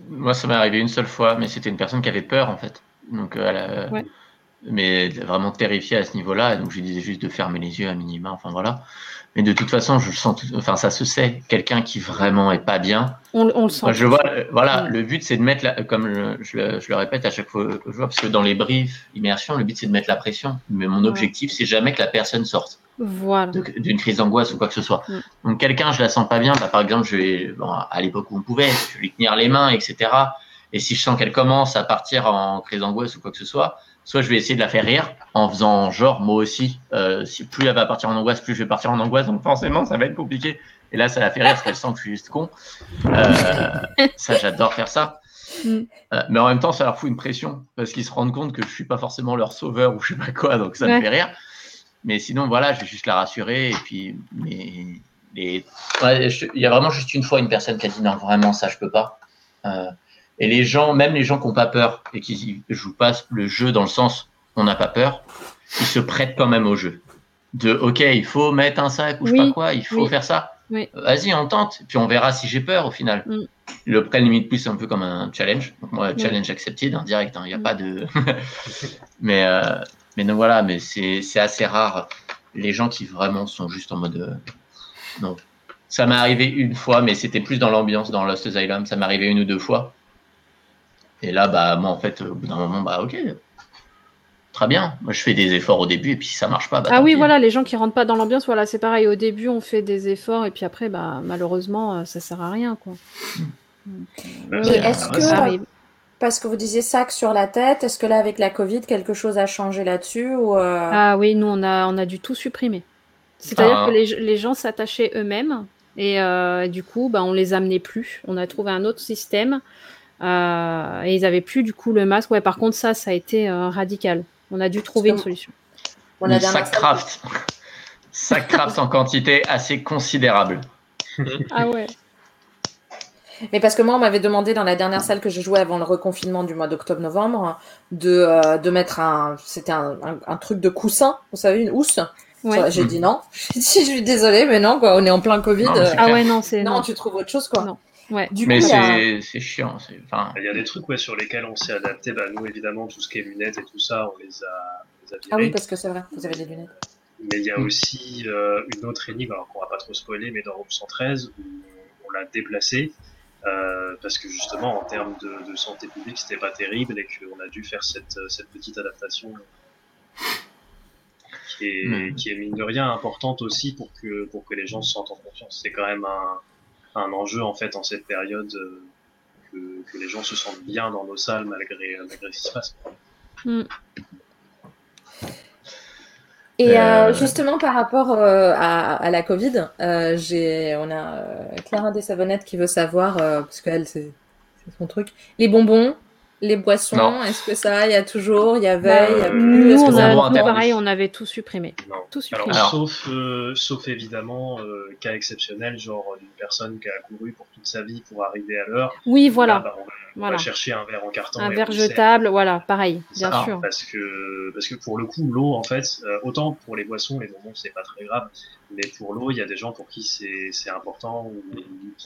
moi, ça m'est arrivé une seule fois, mais c'était une personne qui avait peur en fait. Donc, euh, mais vraiment terrifiée à ce niveau-là. Donc, je lui disais juste de fermer les yeux à minima. Enfin voilà. Mais de toute façon, je sens, enfin, ça se sait. Quelqu'un qui vraiment est pas bien.
On, le sent.
je vois, euh, voilà, le but c'est de mettre, la, comme je, le, répète à chaque fois que je vois, parce que dans les briefs immersion, le but c'est de mettre la pression. Mais mon objectif, c'est jamais que la personne sorte.
Voilà.
D'une crise d'angoisse ou quoi que ce soit. Donc quelqu'un, je la sens pas bien, bah, par exemple, je vais, bon, à l'époque où on pouvait, je vais lui tenir les mains, etc. Et si je sens qu'elle commence à partir en crise d'angoisse ou quoi que ce soit, soit je vais essayer de la faire rire en faisant genre moi aussi, euh, si plus elle va partir en angoisse, plus je vais partir en angoisse, donc forcément ça va être compliqué. Et là, ça la fait rire parce qu'elle sent que je suis juste con. Euh, ça, j'adore faire ça. Mm. Euh, mais en même temps, ça leur fout une pression parce qu'ils se rendent compte que je suis pas forcément leur sauveur ou je sais pas quoi, donc ça me fait rire. Mais sinon, voilà, je vais juste la rassurer. Et puis, mais, il y a vraiment juste une fois une personne qui a dit non, vraiment, ça, je peux pas. Et les gens, même les gens qui n'ont pas peur et qui jouent pas le jeu dans le sens on n'a pas peur, ils se prêtent quand même au jeu. De ok, il faut mettre un sac ou je sais pas quoi, il faut faire ça. Vas-y, on tente, puis on verra si j'ai peur au final. Mm. Le prêt limite plus, c'est un peu comme un challenge. Donc, moi, challenge accepted en direct, hein, il n'y a mm. pas de. mais, euh, mais non, voilà, mais c'est assez rare les gens qui vraiment sont juste en mode. Euh, non. Ça m'est arrivé une fois, mais c'était plus dans l'ambiance dans Lost Asylum. Ça m'est arrivé une ou deux fois. Et là, bah, moi, en fait, au bout d'un moment, bah, ok. Très bien. Moi, je fais des efforts au début, et puis si ça marche pas. Bah,
ah oui, voilà, les gens qui rentrent pas dans l'ambiance, voilà, c'est pareil. Au début, on fait des efforts, et puis après, bah, malheureusement, euh, ça sert à rien, quoi.
Hmm. est-ce que, parce que vous disiez sac sur la tête. Est-ce que là, avec la Covid, quelque chose a changé là-dessus ou euh?
Ah oui, nous, on a, on a dû tout supprimer. C'est-à-dire ah. que les, les gens s'attachaient eux-mêmes et euh, du coup, bah, on les amenait plus. On a trouvé un autre système euh, et ils n'avaient plus du coup le masque. Ouais, par contre, ça, ça a été radical. On a dû trouver une solution.
On sac craft. sac craft en quantité assez considérable.
ah ouais.
Mais parce que moi, on m'avait demandé dans la dernière salle que je jouais avant le reconfinement du mois d'octobre-novembre de, euh, de mettre un. C'était un, un, truc de coussin, vous savez, une housse. J'ai dit non. J'ai dit, je suis désolée, mais non, quoi, on est en plein Covid.
ah ouais, non, c'est.
Non, tu trouves autre chose, quoi.
Non. Ouais.
Du mais c'est chiant. Enfin...
Il y a des trucs ouais, sur lesquels on s'est adapté. Bah, nous, évidemment, tout ce qui est lunettes et tout ça, on les a,
on Ah oui, parce que c'est vrai, vous avez des lunettes.
Mais il y a aussi euh, une autre énigme, alors qu'on va pas trop spoiler, mais dans Room 113, où on l'a déplacé. Euh, parce que justement en termes de, de santé publique c'était pas terrible et qu'on a dû faire cette, cette petite adaptation qui est, hmm. qui est mine de rien importante aussi pour que, pour que les gens se sentent en confiance. C'est quand même un, un enjeu en fait en cette période euh, que, que, les gens se sentent bien dans nos salles malgré, malgré ce qui se passe. Hmm.
Et euh, euh, justement, par rapport euh, à, à, la Covid, euh, j'ai, on a Clara des Savonnettes qui veut savoir, parce qu'elle, c'est, c'est son truc, les bonbons, les boissons, est-ce que ça, il y a toujours, il y avait, il y a plus
Nous, on a, pareil, on avait tout supprimé. Tout supprimé.
Alors, sauf, sauf évidemment cas exceptionnel, genre d'une personne qui a couru pour toute sa vie pour arriver à l'heure.
Oui, voilà.
Bah, on va chercher un verre en carton.
Un verre jetable, voilà, pareil, bien sûr.
Parce que, parce que pour le coup, l'eau, en fait, euh, autant pour les boissons, les bonbons, c'est pas très grave, mais pour l'eau, il y a des gens pour qui c'est important ou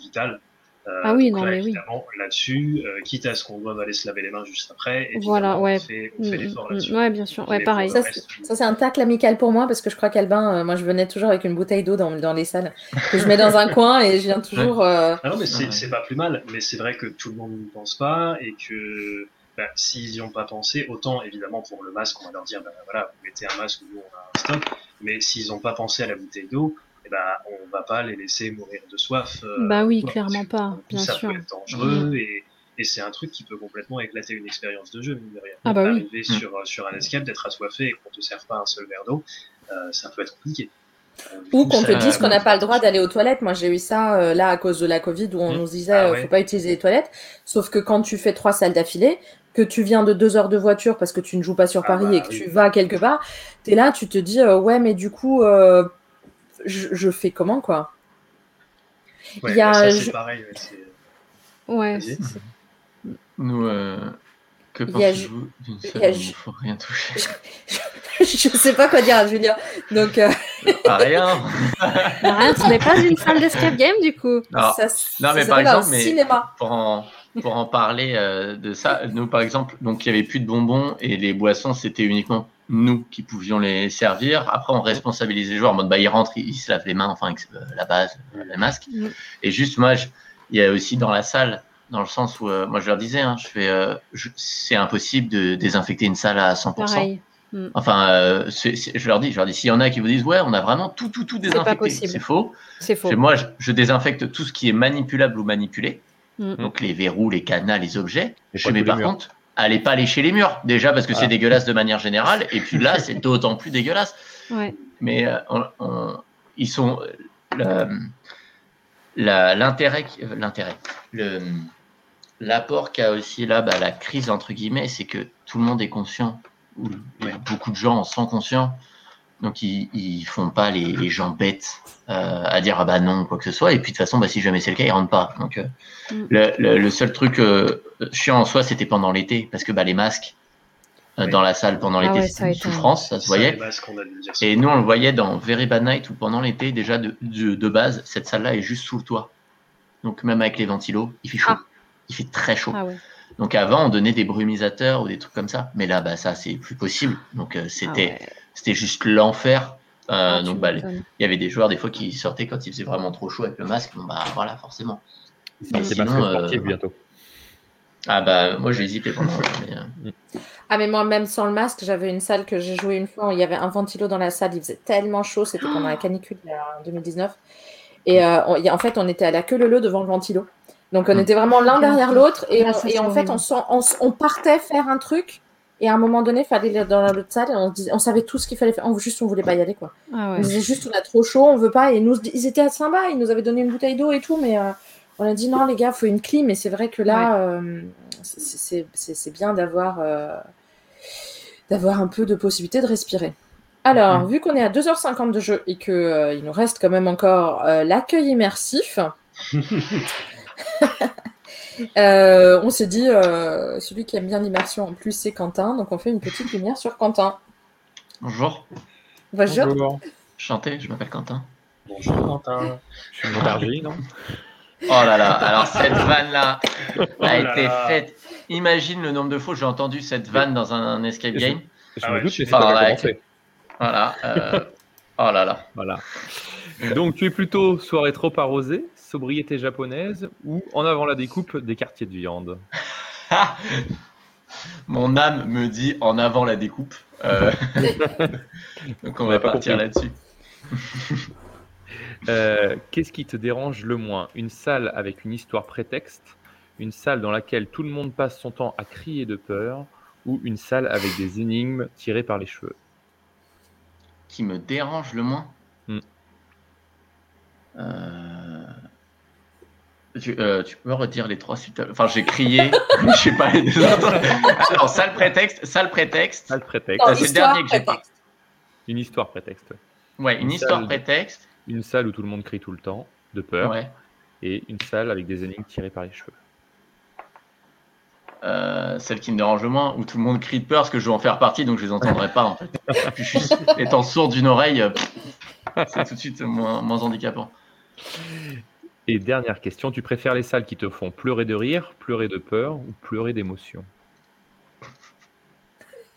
vital.
Euh, ah oui, non, mais oui.
Là-dessus, euh, quitte à ce qu'on doive aller se laver les mains juste après,
voilà, ouais.
on fait, mm, l'effort
mm, là-dessus. Ouais, bien sûr, ouais, pareil.
Ça, c'est un tacle amical pour moi parce que je crois qu'Albin, moi je venais toujours avec une bouteille d'eau dans, dans, les salles que je mets dans un coin et je viens toujours. Ah
non, mais c'est pas plus mal, mais c'est vrai que tout le monde n'y pense pas et que bah, s'ils n'y ont pas pensé, autant évidemment pour le masque, on va leur dire, bah, voilà, vous mettez un masque, nous on a un stock, mais s'ils n'ont pas pensé à la bouteille d'eau, eh ben, on va pas les laisser mourir de soif.
Euh, bah oui, clairement pas, bien
ça
sûr.
peut être dangereux et, et c'est un truc qui peut complètement éclater une expérience de jeu, mine de rien.
Ah bah
Arriver
oui.
sur, sur un escape, d'être assoiffé et qu'on te serve pas un seul verre d'eau, euh, ça peut être compliqué.
Euh, Ou qu'on te dise qu'on n'a pas le droit d'aller aux toilettes. Moi, j'ai eu ça euh, là à cause de la Covid où on mmh. nous disait ah ouais. faut pas utiliser les toilettes. Sauf que quand tu fais trois salles d'affilée, que tu viens de deux heures de voiture parce que tu ne joues pas sur Paris ah bah, et que oui. tu vas quelque part, tu es là, tu te dis euh, ouais, mais du coup, euh, je, je, fais comment quoi?
Ouais, Il y a, ça, je... pareil.
Ouais.
Nous, euh, que pensez-vous d'une salle où il ne faut rien toucher?
Je ne sais pas quoi dire, Julien. Donc, euh...
ah, rien.
rien, ce n'est pas une salle d'escape game du coup.
Non,
ça,
non mais par exemple, mais cinéma. pour en pour en parler euh, de ça, nous par exemple, donc il y avait plus de bonbons et les boissons c'était uniquement nous qui pouvions les servir. Après on responsabilise les joueurs en mode bah ils rentrent, ils, se lavent les mains, enfin euh, la base, le masque.
Mm.
Et juste moi, je, il y a aussi dans la salle, dans le sens où euh, moi je leur disais, hein, je fais, euh, c'est impossible de désinfecter une salle à 100%.
Pareil. Mm.
Enfin, euh, c est, c est, je leur dis, je leur dis, s'il y en a qui vous disent, ouais, on a vraiment tout, tout, tout désinfecté, c'est faux.
C'est faux.
Moi, je, je, désinfecte tout ce qui est manipulable ou manipulé, mm. donc les verrous, les cadenas, les objets.
Et
mais par contre, allez pas lécher les murs, déjà parce que ah. c'est dégueulasse de manière générale, et puis là, c'est d'autant plus dégueulasse.
Ouais.
Mais euh, on, on, ils sont l'intérêt, l'intérêt, le l'apport qu'a aussi là bah, la crise entre guillemets, c'est que tout le monde est conscient ou ouais. beaucoup de gens en sont conscients. Donc ils, ils font pas les, les gens bêtes euh, à dire ah bah non quoi que ce soit. Et puis de toute façon bah si jamais c'est le cas ils rentrent pas. Donc euh, mm. le, le, le, seul truc euh, chiant en soi c'était pendant l'été parce que bah les masques euh, oui. dans la salle pendant l'été
ah
c'était une souffrance ça se voyait.
Masques,
et nous on le voyait dans Very Bad Night où pendant l'été déjà de, de, de, base cette salle là est juste sous le toit. Donc même avec les ventilos il fait chaud. Ah. Il fait très chaud.
Ah ouais.
Donc avant, on donnait des brumisateurs ou des trucs comme ça, mais là, bah ça, c'est plus possible. Donc euh, c'était, ah ouais. C'était juste l'enfer. Euh, ah, donc bah, il y avait des joueurs des fois qui sortaient quand il faisait vraiment trop chaud avec le masque. Bon bah voilà, forcément.
C'est sinon, euh... bientôt.
Ah bah moi j'ai hésité pendant. mais, euh...
Ah mais moi même sans le masque, j'avais une salle que j'ai joué une fois. Il y avait un ventilo dans la salle, il faisait tellement chaud, c'était pendant la canicule en 2019. Et euh, on, en fait, on était à la queue leu devant le ventilo. Donc on était vraiment l'un derrière l'autre et, ah, et en fait on, on, on, partait faire un truc et à un moment donné il fallait aller dans l'autre salle et on, disait, on savait tout ce qu'il fallait faire, on, juste on voulait pas y aller quoi.
Ah ouais.
On disait juste on a trop chaud, on veut pas et nous ils étaient sympas, ils nous avaient donné une bouteille d'eau et tout mais euh, on a dit non les gars faut une clim et c'est vrai que là ouais. euh, c'est bien d'avoir euh, d'avoir un peu de possibilité de respirer. Alors, vu qu'on est à 2h50 de jeu et qu'il euh, nous reste quand même encore euh, l'accueil immersif, euh, on s'est dit, euh, celui qui aime bien l'immersion en plus, c'est Quentin. Donc, on fait une petite lumière sur Quentin.
Bonjour.
Bonjour.
Bonjour. Chanté, je m'appelle Quentin.
Bonjour Quentin.
Je suis Montargis, non?
Oh là là, alors cette vanne-là a oh été là. faite. Imagine le nombre de fois que j'ai entendu cette vanne dans un, un escape game.
Je, je ah me doute, c'est pas
Voilà. Euh... oh là là.
Voilà. Donc, tu es plutôt soirée trop arrosée, sobriété japonaise ou en avant la découpe des quartiers de viande?
Mon âme me dit en avant la découpe. Euh... Donc on, on va partir là-dessus.
euh, Qu'est-ce qui te dérange le moins? Une salle avec une histoire prétexte Une salle dans laquelle tout le monde passe son temps à crier de peur Ou une salle avec des énigmes tirées par les cheveux?
Qui me dérange le moins?
Hmm.
euh... Tu, euh, tu, peux me redire les trois suites Enfin, j'ai crié, je sais pas les autres. Alors, sale prétexte, sale prétexte.
Sale prétexte.
C'est le dernier que j'ai pas.
Une histoire prétexte.
Ouais, une, une histoire salle, prétexte.
Une salle où tout le monde crie tout le temps, de peur.
Ouais.
Et une salle avec des énigmes tirées par les cheveux.
Euh, celle qui me dérange le moins, où tout le monde crie de peur, parce que je vais en faire partie, donc je les entendrai pas en fait. je suis étant sourd d'une oreille, c'est tout de suite moins, moins handicapant.
Et dernière question, tu préfères les salles qui te font pleurer de rire, pleurer de peur ou pleurer d'émotion?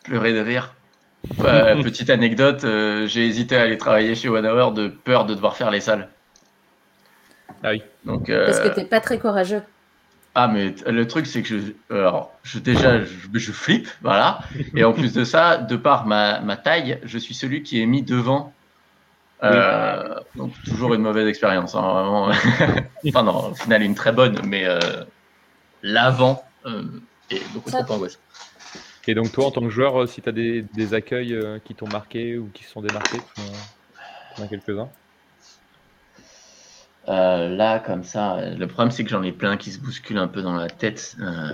Pleurer de rire. petite anecdote, euh, j'ai hésité à aller travailler chez One Hour de peur de devoir faire les salles.
Ah oui.
Donc,
Parce que
euh,
t'es pas très courageux.
Ah, mais le truc, c'est que je, alors, je, déjà, je, je flippe, voilà. Et en plus de ça, de par ma, ma taille, je suis celui qui est mis devant. Euh, Donc, toujours une mauvaise expérience. hein, vraiment. enfin, non, au final, une très bonne, mais euh, l'avant euh, est beaucoup trop angoissant.
Et donc toi, en tant que joueur, si tu as des, des accueils euh, qui t'ont marqué ou qui se sont démarqués, tu en- en as quelques-uns?
Euh, là, comme ça, le problème, c'est que j'en ai plein qui se bousculent un peu dans la tête. Euh,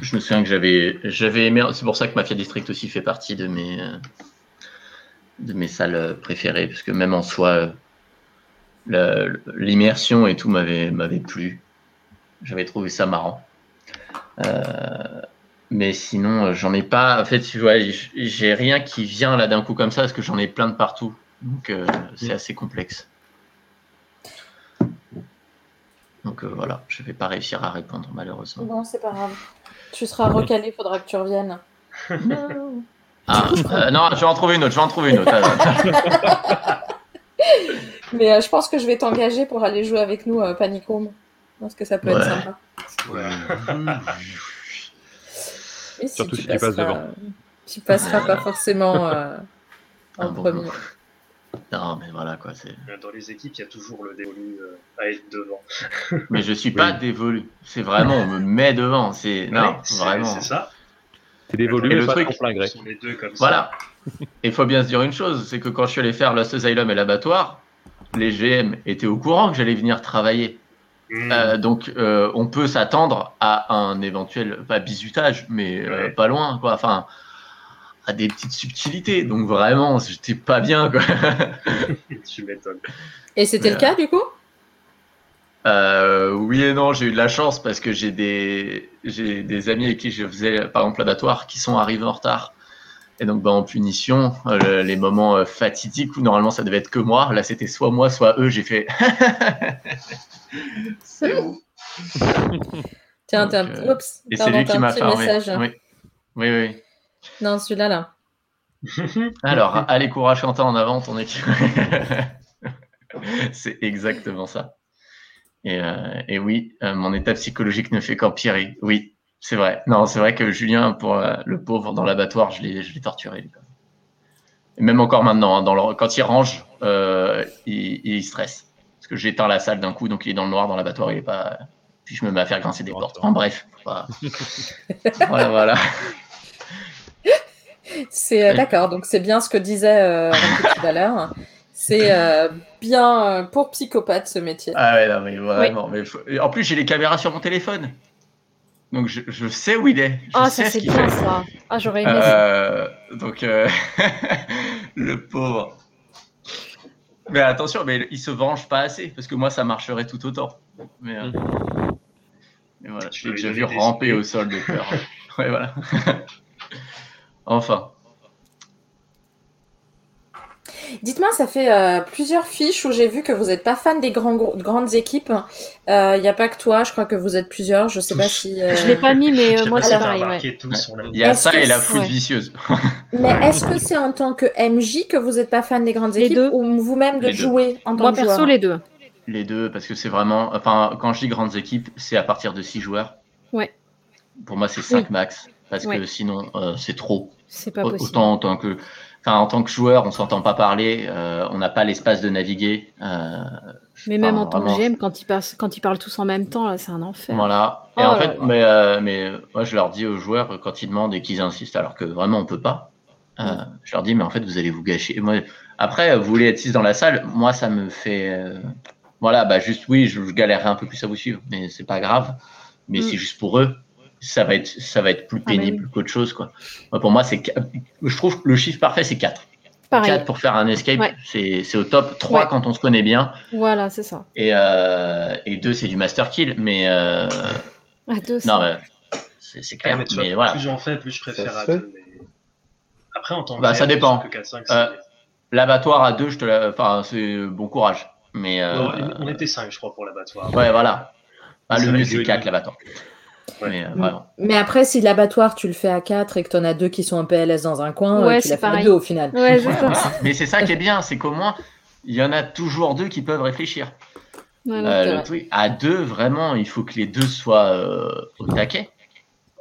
je me souviens que j'avais, j'avais aimé. C'est pour ça que Mafia District aussi fait partie de mes, euh, de mes salles préférées, parce que même en soi, euh, l'immersion et tout m'avait, m'avait plu. J'avais trouvé ça marrant. Euh, mais sinon, euh, j'en ai pas. En fait, tu vois, j- j'ai rien qui vient là d'un coup comme ça, parce que j'en ai plein de partout. Donc, euh, c'est assez complexe. Donc euh, voilà, je vais pas réussir à répondre malheureusement.
Bon, c'est pas grave. Tu seras recalé, faudra que tu reviennes.
Ah, euh, non, je vais en trouver une autre, je vais en trouver une autre. Ah,
Mais euh, je pense que je vais t'engager pour aller jouer avec nous à Panic Room. Parce que ça peut être sympa. Si
Surtout
tu
si tu passes devant.
Tu passeras pas forcément euh, en
Ah bon.
premier.
non, mais voilà quoi. C'est...
Dans les équipes, il y a toujours le dévolu euh, à être devant.
Mais je suis pas dévolu. C'est vraiment, on me met devant. C'est non,
Ouais, c'est-
vraiment.
C'est ça.
T'es dévolu,
Et
mais
le
pas
truc-
ton plein gré.
Ce sont les deux comme
Voilà. Il faut bien se dire une chose, c'est que quand je suis allé faire Lost Asylum et l'abattoir, les GM étaient au courant que j'allais venir travailler.
Hmm.
Euh, donc, euh, on peut s'attendre à un éventuel, pas bizutage, mais euh, pas loin, quoi. Enfin, à des petites subtilités. Donc, vraiment, j'étais pas bien, quoi.
tu m'étonnes.
Et c'était le cas du coup?
Euh, oui et non, j'ai eu de la chance parce que j'ai des, j'ai des amis avec qui je faisais, par exemple, l'abattoir qui sont arrivés en retard. Et donc, bah, en punition, euh, le- les moments euh, fatidiques où normalement ça devait être que moi, là c'était soit moi, soit eux, j'ai fait. c'est où
Tiens,
Donc, euh,
oups,
Et c'est lui
t'as
qui
un
m'a
petit
fait armer.
message.
Oui, oui, oui.
Non, celui-là, là.
Alors, allez, courage Quentin en avant, ton équipe. c'est exactement ça. Et, euh, et oui, euh, mon état psychologique ne fait qu'empirer. Oui, c'est vrai. Non, c'est vrai que Julien, pour euh, le pauvre dans l'abattoir, je l'ai, je l'ai torturé. lui. Et même encore maintenant, hein, dans le- quand il range, euh, il, il stresse. Parce que j'éteins la salle d'un coup, donc il est dans le noir dans l'abattoir, il est pas. Puis je me mets à faire grincer des portes. En bref. Voilà, voilà. voilà.
C'est euh, d'accord, donc c'est bien ce que disait euh, tout à l'heure. C'est euh, bien euh, pour psychopathe ce métier.
Ah ouais, non, mais vraiment. Mais faut- En plus, j'ai les caméras sur mon téléphone. Donc, je, je sais où il est. Je
Ah,
sais
ça
ce
c'est bien
fait.
ça. Ah, j'aurais aimé.
Euh, donc, euh, le pauvre. Mais attention, mais il se venge pas assez, parce que moi, ça marcherait tout autant. Mais, euh, mais voilà, je l'ai déjà vu ramper au sol de peur. ouais, voilà. enfin.
Dites-moi, ça fait euh, plusieurs fiches où j'ai vu que vous n'êtes pas fan des grands, grandes équipes. Il n'y a pas que toi, je crois que vous êtes plusieurs. Je sais pas si. euh,
Je l'ai pas mis, mais euh, moi c'est pareil. Ouais.
tous,
Il y a ça et la
ouais.
vicieuse.
Mais est-ce que c'est en tant que MJ que vous n'êtes pas fan des grandes
Les
équipes
deux.
ou vous-même de
Les deux.
jouer en tant
Moi
que
perso,
joueur?
les deux.
Les deux, parce que c'est vraiment. Enfin, quand je dis grandes équipes, c'est à partir de 6 joueurs.
Ouais.
Pour moi, c'est 5
Oui.
max. Parce que sinon, euh, c'est trop.
C'est pas possible.
Autant en tant que, enfin, en tant que joueur, on s'entend pas parler, euh, on n'a pas l'espace de naviguer. euh,
Mais même en tant que GM, quand ils, passent, quand ils parlent tous en même temps, là, c'est un enfer.
Voilà. Et
Oh
en
là
fait,
là.
mais, euh, mais moi, je leur dis aux joueurs quand ils demandent et qu'ils insistent, alors que vraiment on peut pas. Je leur dis, mais en fait, vous allez vous gâcher. Moi, après, vous voulez être six dans la salle, moi, ça me fait, voilà, bah juste oui, je, je galérerai un peu plus à vous suivre, mais c'est pas grave. Mais
Mm.
c'est juste pour eux. Ça va être, ça va être plus
Ah, bah
pénible qu'autre chose, quoi. Moi, pour moi, c'est, je trouve que le chiffre parfait, c'est 4.
Pareil.
4 pour faire un escape,
Ouais.
c'est, c'est au top. 3
Ouais.
quand on se connaît bien.
Voilà, c'est ça.
Et, euh, et 2, c'est du master kill. Mais, euh,
À deux,
non,
c'est-
mais c'est, clair.
Ouais, mais tu
mais
vois,
voilà.
plus j'en fais, plus je préfère
Ça
à
se fait.
deux. mais- Après, en tant que
Bah, ça dépend.
que 4, 5,
Euh, L'abattoir à 2, je te la... enfin, c'est bon courage. Mais,
on était 5, je crois, pour l'abattoir.
Ouais, voilà. Ah, le mieux, c'est 4 l'abattoir.
Mais, mais, après, si l'abattoir, tu le fais à 4 et que tu en as deux qui sont en PLS dans un coin,
ouais,
tu l'as fait à deux au final.
Ouais,
mais c'est ça qui est bien, c'est qu'au moins, il y en a toujours deux qui peuvent réfléchir. Euh, à deux, vraiment, il faut que les deux soient euh, au taquet.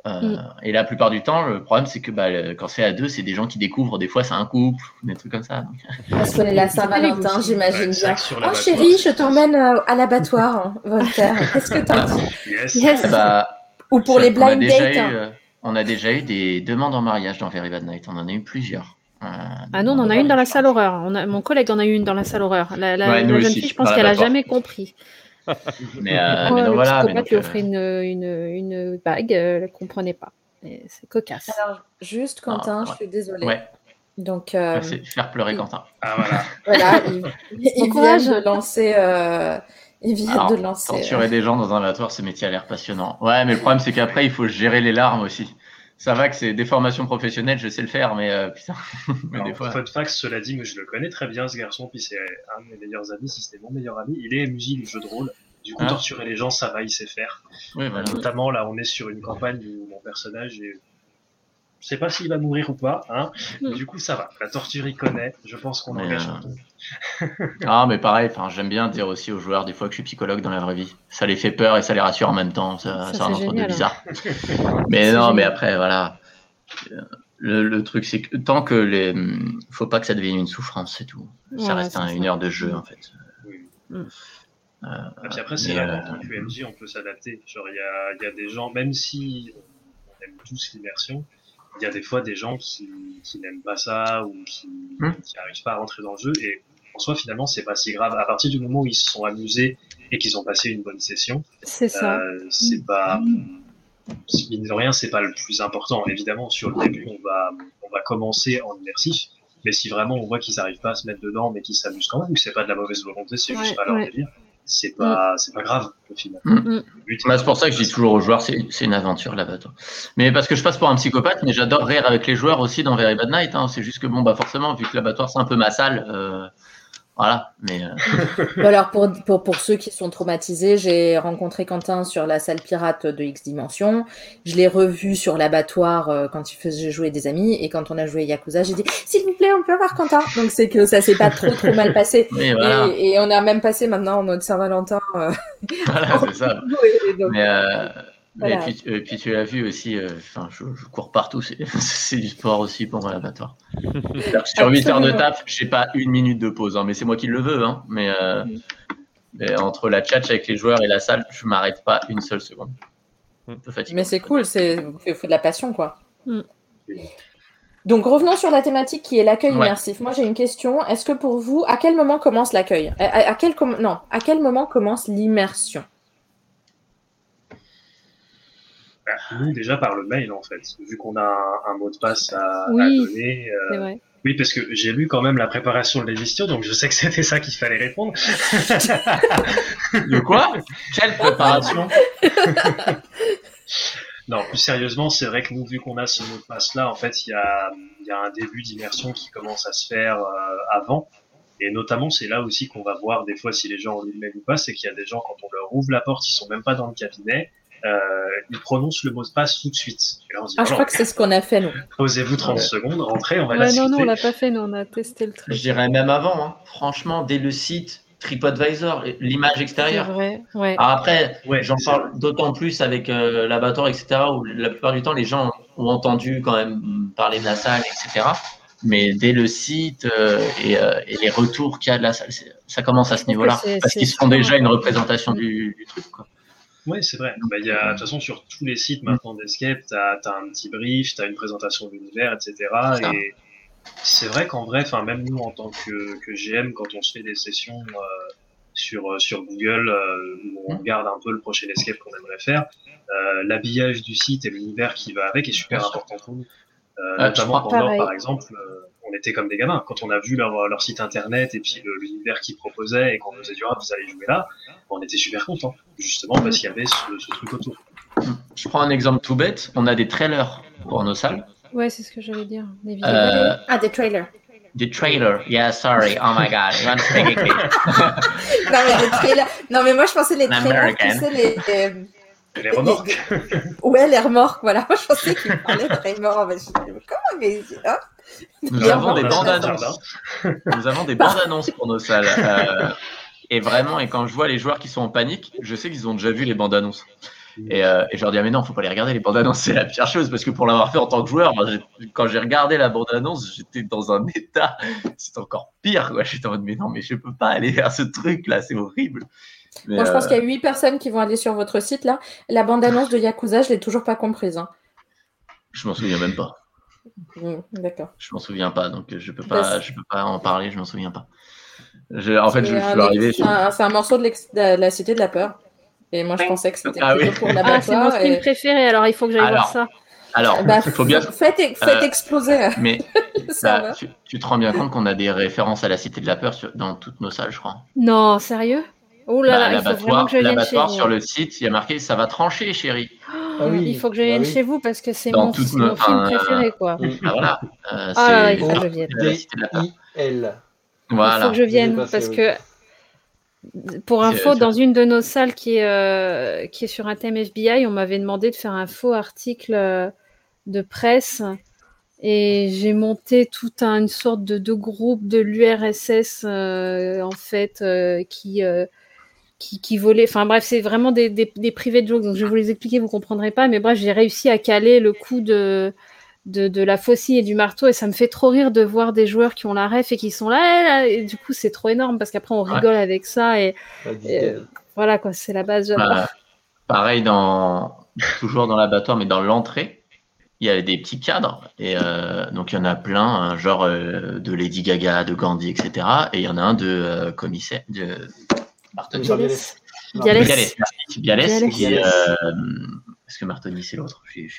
Euh, mm. Et la plupart du temps, le problème, c'est que bah, quand c'est à deux, c'est des gens qui découvrent. Des fois, c'est un couple, des trucs comme ça.
Parce qu'on est la Saint-Valentin, j'imagine bien. Oh chérie, je t'emmène à l'abattoir, Voltaire. Qu'est-ce que t'en dis?
Yes. Bah,
Ou pour les blind dates.
Hein. on a déjà eu des demandes en mariage dans Very Bad Night. On en a eu plusieurs.
ah non, on en a une dans la salle horreur. On a, mon collègue en a eu une dans la salle horreur. La, jeune fille, je pense qu'elle a jamais compris.
mais, euh, mais voilà.
Mais lui offrir une, une, une, bague, elle ne comprenait pas. C'est cocasse.
Alors, juste, Quentin, je suis désolée.
Ouais.
Donc, euh,
faire pleurer Quentin.
Ah voilà.
voilà il, il vient de lancer. Euh, il vient de lancer.
Torturer des gens dans un laboratoire, ce métier a l'air passionnant. Ouais, mais le problème, c'est qu'après, il faut gérer les larmes aussi ça va que c'est des formations professionnelles, je sais le faire, mais euh, putain.
mais des fois... Fun fact, cela dit, mais je le connais très bien ce garçon, puis c'est un de mes meilleurs amis, si c'était mon meilleur ami. Il est MJ du jeu de rôle. Du coup, ah. torturer les gens, ça va, il sait faire.
Oui, voilà.
Notamment, là, on est sur une campagne où mon personnage est je sais pas s'il va mourir ou pas, hein. Du coup, ça va. La torture, il connaît. Je pense qu'on engage
euh... ah, mais pareil, j'aime bien dire aussi aux joueurs des fois que je suis psychologue dans la vraie vie. Ça les fait peur et ça les rassure en même temps. Ça, ça, un de bizarre. mais non, mais après, voilà. Le, truc, c'est que tant que les. Faut pas que ça devienne une souffrance, c'est tout. Ça reste une heure de jeu, en fait.
Mm. Euh, et puis après, c'est là, en tant que MJ, on peut s'adapter. Genre, il y a, y a des gens, même si on aime tous l'immersion, il y a des fois des gens qui, qui n'aiment pas ça ou qui n'arrivent hmm. pas à rentrer dans le jeu et en soi finalement c'est pas si grave. À partir du moment où ils se sont amusés et qu'ils ont passé une bonne session
c'est ça.
euh, c'est pas mine de rien c'est pas le plus important. Évidemment sur le début on va on va commencer en immersif mais si vraiment on voit qu'ils n'arrivent pas à se mettre dedans mais qu'ils s'amusent quand même c'est pas de la mauvaise volonté c'est juste pas leur délire c'est pas, mm. c'est pas grave au final. Mm.
Mm. Bah, c'est pour ça que je dis toujours aux joueurs, c'est, c'est une aventure là-bas. Mais parce que je passe pour un psychopathe, mais j'adore rire avec les joueurs aussi dans Very Bad Night. Hein. C'est juste que bon, bah forcément, vu que l'abattoir c'est un peu ma salle, euh, voilà, mais.
Euh... Alors, pour, pour, pour, ceux qui sont traumatisés, j'ai rencontré Quentin sur la salle pirate de X Dimension. Je l'ai revu sur l'abattoir euh, quand il faisait jouer des amis. Et quand on a joué Yakuza, j'ai dit S'il vous plaît, on peut voir Quentin. Donc, c'est que ça s'est pas trop, trop mal passé. et, et, on a même passé maintenant en mode Saint-Valentin.
Euh, voilà, c'est ça. mais, euh, et, puis, et, puis, tu l'as vu aussi, euh, enfin, je, je, cours partout, c'est du sport aussi pour l'abattoir. Sur 8 heures de taf, j'ai pas une minute de pause, hein, mais c'est moi qui le veux. Hein, mais, euh, mais, entre la chat avec les joueurs et la salle, je m'arrête pas une seule seconde.
Mais c'est cool, il faut de la passion, quoi. Mm. Donc revenons sur la thématique qui est l'accueil ouais. immersif. Moi j'ai une question. Est-ce que pour vous, à quel moment commence l'accueil? À, à, quel non, à quel moment commence l'immersion?
Nous, déjà par le mail, en fait, vu qu'on a un, un, mot de passe à, oui, à donner. Euh, oui, parce que j'ai lu quand même la préparation de l'émission, donc je sais que c'était ça qu'il fallait répondre.
de quoi? Quelle préparation?
Non, plus sérieusement, c'est vrai que nous, vu qu'on a ce mot de passe-là, en fait, il y a, y a, un début d'immersion qui commence à se faire euh, avant. Et notamment, c'est là aussi qu'on va voir des fois si les gens ont lu le mail ou pas, c'est qu'il y a des gens, quand on leur ouvre la porte, ils sont même pas dans le cabinet il prononce le mot de passe tout de suite.
ah, je crois que c'est ce qu'on a fait, nous.
Posez-vous 30 secondes, rentrez, on va ouais, la
Non, non, on l'a pas fait, nous, on a testé le truc.
Je dirais même avant, hein. franchement, dès le site TripAdvisor, l'image extérieure.
Vrai, ouais.
Alors après, ouais, j'en parle d'autant plus avec euh, l'abattoir, etc., où la plupart du temps, les gens ont entendu quand même parler de la salle, etc. Mais dès le site euh, et, euh, et, les retours qu'il y a de la salle, ça commence à ce niveau-là. Parce qu'ils font déjà une représentation du, du truc. Quoi.
Oui, c'est vrai. Bah, y a, de toute façon, sur tous les sites maintenant d'Escape, tu as, as, un petit brief, tu as une présentation de l'univers, etc. Et c'est vrai qu'en vrai, même nous en tant que, que, GM, quand on se fait des sessions euh, sur, euh, sur Google, euh, où on regarde un peu le prochain Escape qu'on aimerait faire, euh, l'habillage du site et l'univers qui va avec est super important pour nous. Euh, notamment pendant, par exemple, on était comme des gamins. Quand on a vu leur, leur site internet et puis l'univers qu'ils proposaient et qu'on nous a dit, ah, vous allez jouer là, on était super contents, justement parce qu'il y avait ce, ce, truc autour.
Je prends un exemple tout bête. On a des trailers pour nos salles.
Ouais, c'est ce que j'allais dire.
Des vidéos. Euh... Ah, des trailers.
The trailer. Yeah, sorry. Oh my god.
Non, mais le trailer. Non, mais moi, je pensais les trailers, tu sais, les.
Les... remorques.
ouais, les remorques, voilà. Moi, je pensais qu'il parlait de je... Comment mais... Hein
Nous avons des bandes annonces. Nous avons des bandes annonces pour nos salles. Euh, et vraiment, et quand je vois les joueurs qui sont en panique, je sais qu'ils ont déjà vu les bandes annonces. Et, euh, et, je leur dis, ah, mais non, faut pas les regarder, les bandes annonces, c'est la pire chose, parce que pour l'avoir fait en tant que joueur, moi, quand j'ai regardé la bande annonce, j'étais dans un état, c'est encore pire, quoi. J'étais en mode, mais non, mais je peux pas aller vers ce truc-là, c'est horrible.
Mais moi, je pense
euh,
qu'il y a 8 personnes qui vont aller sur votre site, là. La bande annonce de Yakuza, je l'ai toujours pas comprise. Hein.
Je m'en souviens même pas.
Mmh, D'accord.
Je m'en souviens pas, donc je peux pas, je peux pas en parler, je m'en souviens pas. Je, en fait, je, je suis arrivé.
C'est un, un, morceau de, de, la Cité de la Peur. Et moi, je pensais que c'était
ah, oui.
pour l'abattoir.
Ah, c'est mon film
et...
préféré, alors il faut que j'aille voir ça.
Alors,
bah,
il faut bien.
Faites, faites euh, exploser.
Mais bah, tu, tu, te rends bien compte qu'on a des références à la Cité de la Peur sur, dans toutes nos salles, je crois.
Non, sérieux? Oh là bah, là, il faut vraiment que je vienne chez vous.
sur le site, il y a marqué ça va trancher, chérie.
Oh, ah oui. Il faut que je vienne oui. chez vous parce que c'est mon, mon, film préféré, quoi.
Ah, voilà. Euh,
ah, il faut que je vienne.
Voilà.
Il faut que je vienne parce que pour info, dans une de nos salles qui est, euh, qui est sur un thème FBI, on m'avait demandé de faire un faux article euh, de presse et j'ai monté toute un, une sorte de, de, groupe de l'URSS euh, en fait qui, qui, qui volait. Enfin bref, c'est vraiment des, des, des, privés de jokes, donc je vais vous les expliquer, vous comprendrez pas. Mais bref, j'ai réussi à caler le coup de de, de, la faucille et du marteau et ça me fait trop rire de voir des joueurs qui ont la ref et qui sont là, là et du coup c'est trop énorme parce qu'après on rigole ouais. avec ça et, et voilà quoi c'est la base
bah, pareil dans toujours dans l'abattoir mais dans l'entrée il y a des petits cadres et euh, donc il y en a plein hein, genre euh, de Lady Gaga de Gandhi etc et il y en a un de euh, commissaire de
Martoni
Bialès.
Bialès, Bialès, qui, parce que Martoni, c'est l'autre. Je, suis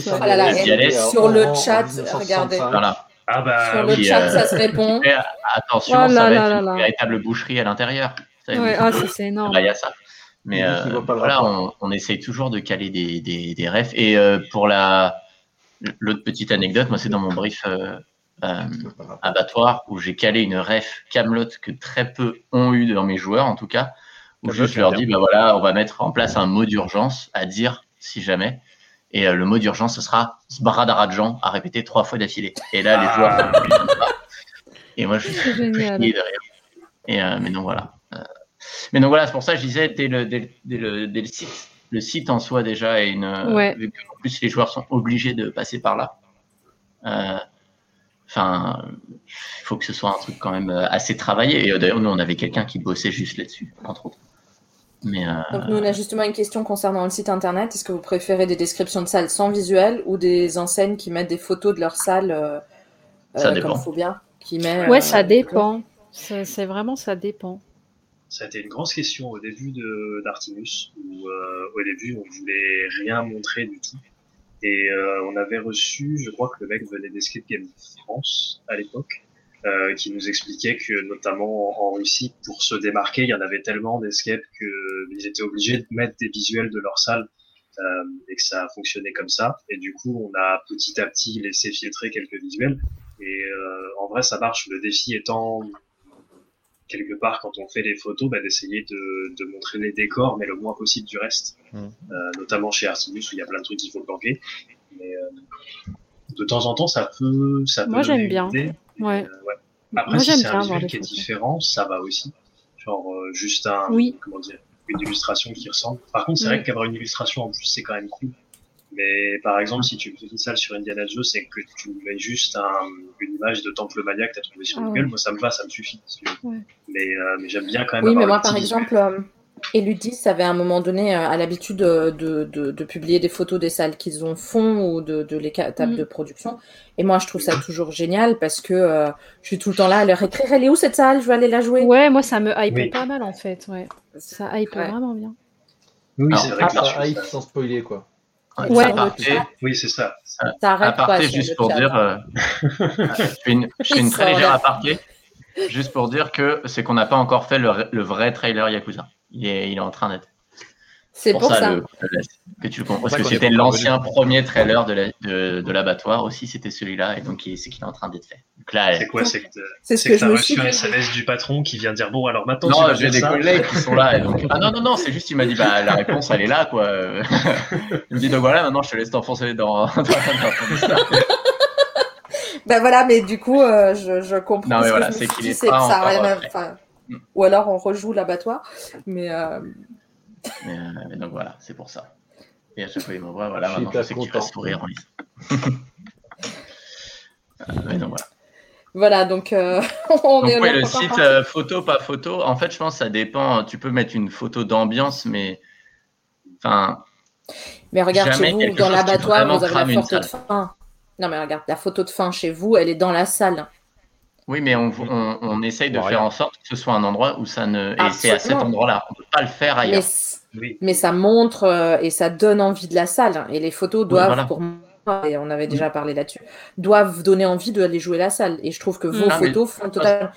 sur le chat, regardez.
Voilà.
Ah bah,
sur le
oui,
chat,
euh,
ça se répond.
Attention,
Oh là
ça va
là
être
là
une
là.
véritable boucherie à l'intérieur.
Ouais, ah, c'est énorme.
Là, il y a ça. Mais euh, voilà, on, on essaye toujours de caler des, des, des refs. Et euh, pour la l'autre petite anecdote, moi, c'est dans mon brief euh, abattoir où j'ai calé une ref Camelot que très peu ont eu dans mes joueurs, en tout cas. Où juste je leur dis, bah voilà, on va mettre en place un mot d'urgence à dire si jamais. Et euh, le mot d'urgence, ce sera Sbaradarajjan à répéter trois fois d'affilée. Et là, les
Ah.
joueurs. Et moi, je suis
C'est génial.
plié de rire. Et, euh, mais donc voilà. Euh, mais donc voilà, c'est pour ça que je disais, dès le, dès, dès le, dès le site, le site en soi déjà est une.
Ouais.
Vu qu'en plus les joueurs sont obligés de passer par là. Enfin, il faut que ce soit un truc quand même euh, assez travaillé. Et euh, d'ailleurs, nous, on avait quelqu'un qui bossait juste là-dessus, entre autres. Mais euh,
Donc nous, on a justement une question concernant le site internet. Est-ce que vous préférez des descriptions de salles sans visuel ou des enseignes qui mettent des photos de leur salle euh,
Ça dépend.
comme faut bien qui met,
Ouais,
euh,
ça dépend. C'est vraiment, ça dépend.
Ça a été une grosse question au début de d'Artimus, où euh, au début on voulait rien montrer du tout. Et euh, on avait reçu, je crois que le mec venait d'Escape Game France à l'époque, euh, qui nous expliquait que notamment en Russie, pour se démarquer, il y en avait tellement d'escape qu'ils étaient obligés de mettre des visuels de leur salle euh, et que ça fonctionnait comme ça. Et du coup, on a petit à petit laissé filtrer quelques visuels. Et euh, en vrai, ça marche. Le défi étant quelque part quand on fait les photos, bah, d'essayer de, de montrer les décors, mais le moins possible du reste.
Mm.
Euh, notamment chez Artimus où il y a plein de trucs qu'il faut planquer. Mais euh, de temps en temps, ça peut, ça peut
Moi, j'aime bien.
idée.
Ouais.
Euh, ouais. Après,
Moi,
si
j'aime
c'est
bien
un visuel qui est différent, ça va aussi. Genre euh, juste un,
Oui.
comment dire, une illustration qui ressemble. Par contre, c'est
Mm.
vrai qu'avoir une illustration en plus, c'est quand même cool. Mais par exemple, si tu fais une salle sur Indiana Jones et que tu mets juste un, une image de Temple Mania que tu as trouvé sur
Ah
Google,
ouais.
moi ça me va, ça me suffit. si tu veux.
Ouais.
Mais, euh, mais j'aime bien quand même.
Oui, mais moi, par exemple, euh, Eludis avait à un moment donné euh, à l'habitude de, de, de, de publier des photos des salles qu'ils ont font ou de, tables
Mm.
de production. Et moi, je trouve ça toujours génial parce que euh, je suis tout le temps là à leur écrire Elle est où cette salle? Je veux aller la jouer.
Ouais, moi, ça me hype
Oui.
pas mal en fait. Ouais. Ça hype
Ouais.
vraiment bien.
Oui, c'est vrai
Ah,
que
ça hype sans spoiler, quoi.
Ouais.
aparté,
Oui, c'est ça.
Ça pas.
aparté, juste pour
chat.
dire, euh, je fais une, je fais une très légère aparté, juste pour dire que c'est qu'on n'a pas encore fait le, le vrai trailer Yakuza. Il est, il est en train d'être.
C'est pour, ça,
que tu le Parce que c'était l'ancien premier trailer de l'abattoir aussi, c'était celui-là, et donc c'est qu'il est en train d'être fait.
C'est quoi C'est que, c'est ce que, tu as reçu un SMS du patron qui vient dire bon alors maintenant.
Non, j'ai des collègues qui sont là. Et donc... ah non non non, c'est juste il m'a dit bah la réponse elle est là quoi. il me dit donc voilà maintenant je te laisse t'enfoncer dans. dans, dans
ben voilà, mais du coup euh, je, je, comprends.
Non mais voilà, c'est qu'il est pas
ça rien mm. Ou alors on rejoue l'abattoir, mais. Euh,
euh, mais, donc voilà, c'est pour ça. Et à chaque fois, il m'envoie, voilà, maintenant je sais qu'il va sourire en lice. Euh, mais donc voilà.
Voilà, donc euh,
on donc, est ouais, le site photo, pas photo. En fait, je pense que ça dépend. Tu peux mettre une photo d'ambiance, mais enfin.
Mais regarde chez vous, dans l'abattoir, vous avez la photo de fin. Non, mais regarde, la photo de fin chez vous, elle est dans la salle.
Oui, mais on, on, on essaye de faire en sorte que ce soit un endroit où ça ne. Et c'est à cet endroit-là. On ne peut pas le faire ailleurs.
Mais, ça montre euh, et ça donne envie de la salle. Et les photos doivent, pour moi, et on avait déjà parlé là-dessus, doivent donner envie d'aller jouer la salle. Et je trouve que vos photos font totalement.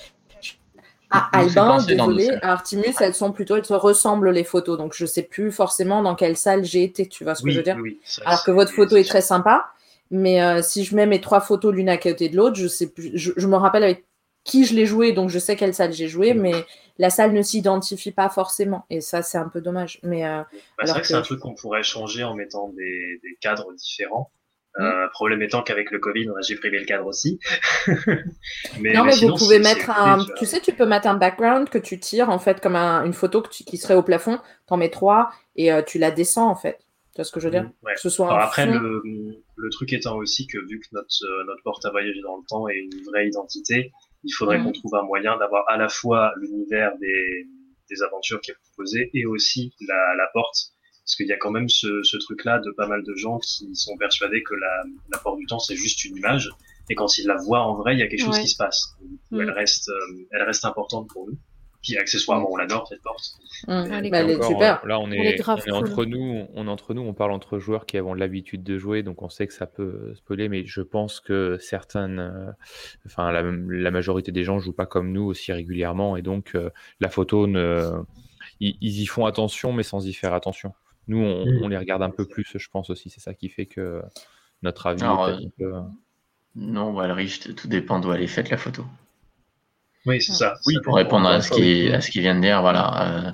À Albin, désolé, à Artimus, elles sont plutôt, elles se ressemblent les photos. Donc je sais plus forcément dans quelle salle j'ai été, tu vois ce que je veux dire Alors que votre photo est très sympa, mais euh, si je mets mes trois photos l'une à côté de l'autre, je sais plus, je, me rappelle avec qui je l'ai joué, donc je sais quelle salle j'ai joué, mm. mais la salle ne s'identifie pas forcément. Et ça, c'est un peu dommage. Mais euh,
bah, c'est vrai que, c'est un truc qu'on pourrait changer en mettant des, cadres différents. Mm. Euh, problème étant qu'avec le Covid, on a supprimé le cadre aussi.
mais, non, mais, vous pouvez mettre un. Tu sais, tu peux mettre un background que tu tires en fait comme une photo qui serait au plafond. T'en mets trois et tu la descends en fait. Tu vois ce que je veux dire?
Mm, ce soit Après, le, le truc étant aussi que vu que notre, euh, notre porte à voyager dans le temps est une vraie identité, il faudrait qu'on trouve un moyen d'avoir à la fois l'univers des, des aventures qui est proposé et aussi la, la porte. Parce qu'il y a quand même ce, ce truc-là de pas mal de gens qui sont persuadés que la, la porte du temps, c'est juste une image. Et quand ils la voient en vrai, il y a quelque chose qui se passe. Mm. Elle, reste, euh, elle reste importante pour nous. Puis accessoirement, on l'adore cette porte.
Mmh. Bah, super.
Là, on est, entre nous, on est entre nous, on parle entre joueurs qui avons l'habitude de jouer, donc on sait que ça peut spoiler, mais je pense que certaines, euh, enfin la, majorité des gens jouent pas comme nous aussi régulièrement, et donc euh, la photo, ne, ils, y font attention, mais sans y faire attention. Nous, on, mmh. les regarde un peu plus, je pense aussi. C'est ça qui fait que notre avis. est
euh, Non, Walrich, tout dépend d'où elle est faite la photo.
Oui, c'est ça.
Oui, pour répondre à ce qui, à ce qu'il vient de dire, voilà.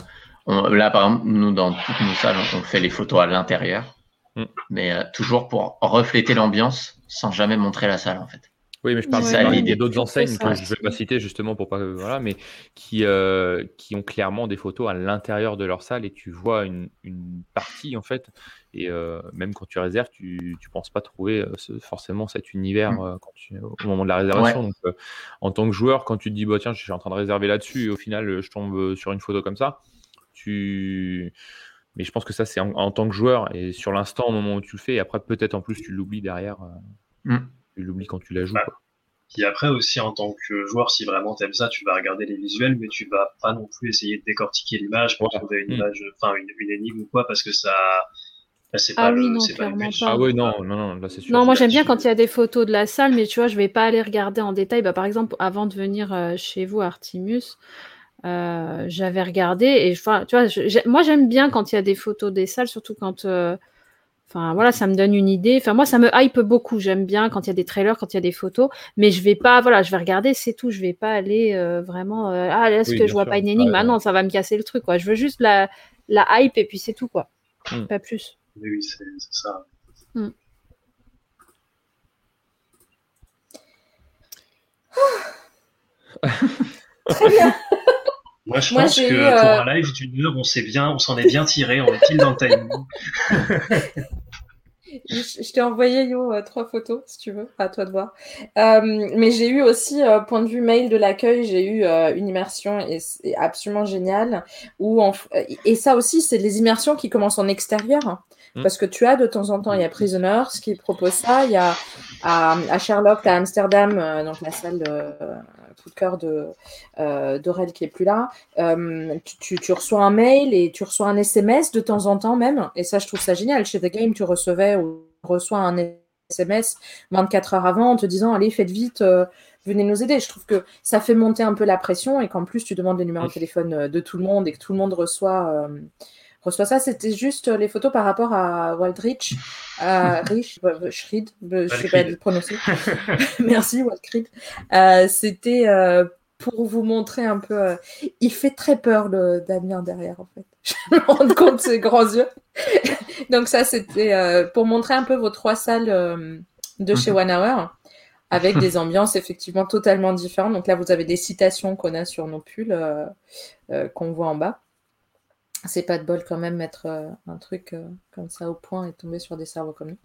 Euh, là, par exemple, nous, dans toutes nos salles, on fait les photos à l'intérieur, mm. mais euh, toujours pour refléter l'ambiance sans jamais montrer la salle, en fait.
Oui, mais je parle ouais, il y a d'autres enseignes que je ne vais pas citer justement pour pas voilà, mais qui euh, qui ont clairement des photos à l'intérieur de leur salle et tu vois une, une partie en fait et euh, même quand tu réserves, tu tu penses pas trouver euh, ce, forcément cet univers mm. euh, quand tu, au moment de la réservation. Donc en tant que joueur, quand tu te dis bah tiens, je suis en train de réserver là-dessus et au final je tombe sur une photo comme ça, tu mais je pense que ça c'est en, tant que joueur et sur l'instant au moment où tu le fais et après peut-être en plus tu l'oublies derrière. Mm tu l'oublies quand tu la joues. Bah,
puis après aussi en tant que joueur, si vraiment t'aimes ça, tu vas regarder les visuels, mais tu vas pas non plus essayer de décortiquer l'image pour trouver une mm. image, enfin une, énigme ou quoi, parce que ça.
Bah, c'est ah pas oui, non, clairement pas,
Ah oui, non, non, non, là c'est sûr.
Non, moi j'aime bien quand il y a des photos de la salle, mais tu vois, je vais pas aller regarder en détail. Bah, par exemple, avant de venir euh, chez vous, Artimus, euh, j'avais regardé et tu vois, moi j'aime bien quand il y a des photos des salles, surtout quand euh, Enfin, voilà, ça me donne une idée. Enfin, moi, ça me hype beaucoup. J'aime bien quand il y a des trailers, quand il y a des photos. Mais je vais pas, voilà, je vais regarder, c'est tout. Je vais pas aller euh, vraiment. Euh, ah, est-ce que je vois pas une énigme? Ah non, ça va me casser le truc, quoi. Je veux juste la, la hype et puis c'est tout, quoi. Hmm. Pas plus.
Oui, c'est ça. Hmm.
Très bien.
Moi, je pense que pour euh, un live d'une heure, on s'est bien, on s'en est bien tiré, on est pile dans le timing.
je, t'ai envoyé Yo euh, trois photos si tu veux, à toi de voir. Euh, mais j'ai eu aussi point de vue mail de l'accueil, j'ai eu une immersion et c'est absolument génial. Où et ça aussi, c'est les immersions qui commencent en extérieur. Mm. Parce que tu as de temps en temps, il y a Prisoners qui propose ça, il y a à, Sherlock, à Amsterdam, donc la salle de, coup de cœur de euh, d'Aurel qui est plus là. Euh, tu, tu, reçois un mail et tu reçois un SMS de temps en temps même. Et ça, je trouve ça génial. Chez The Game, tu recevais ou reçois un SMS 24 heures avant en te disant allez, faites vite. Euh, venez nous aider. Je trouve que ça fait monter un peu la pression et qu'en plus tu demandes les numéros de téléphone de tout le monde et que tout le monde reçoit, ça. C'était juste les photos par rapport à Waldrich, à Rich, Schrid, je sais pas le prononcer. Merci Waldrich. C'était pour vous montrer un peu. il fait très peur le Damien derrière en fait. Je me rends compte de ses grands yeux. Donc ça c'était pour montrer un peu vos trois salles de chez mhm. One Hour avec des ambiances effectivement totalement différentes. Donc là, vous avez des citations qu'on a sur nos pulls euh, euh, qu'on voit en bas. C'est pas de bol quand même mettre euh, un truc comme ça au point et tomber sur des cerveaux comme nous.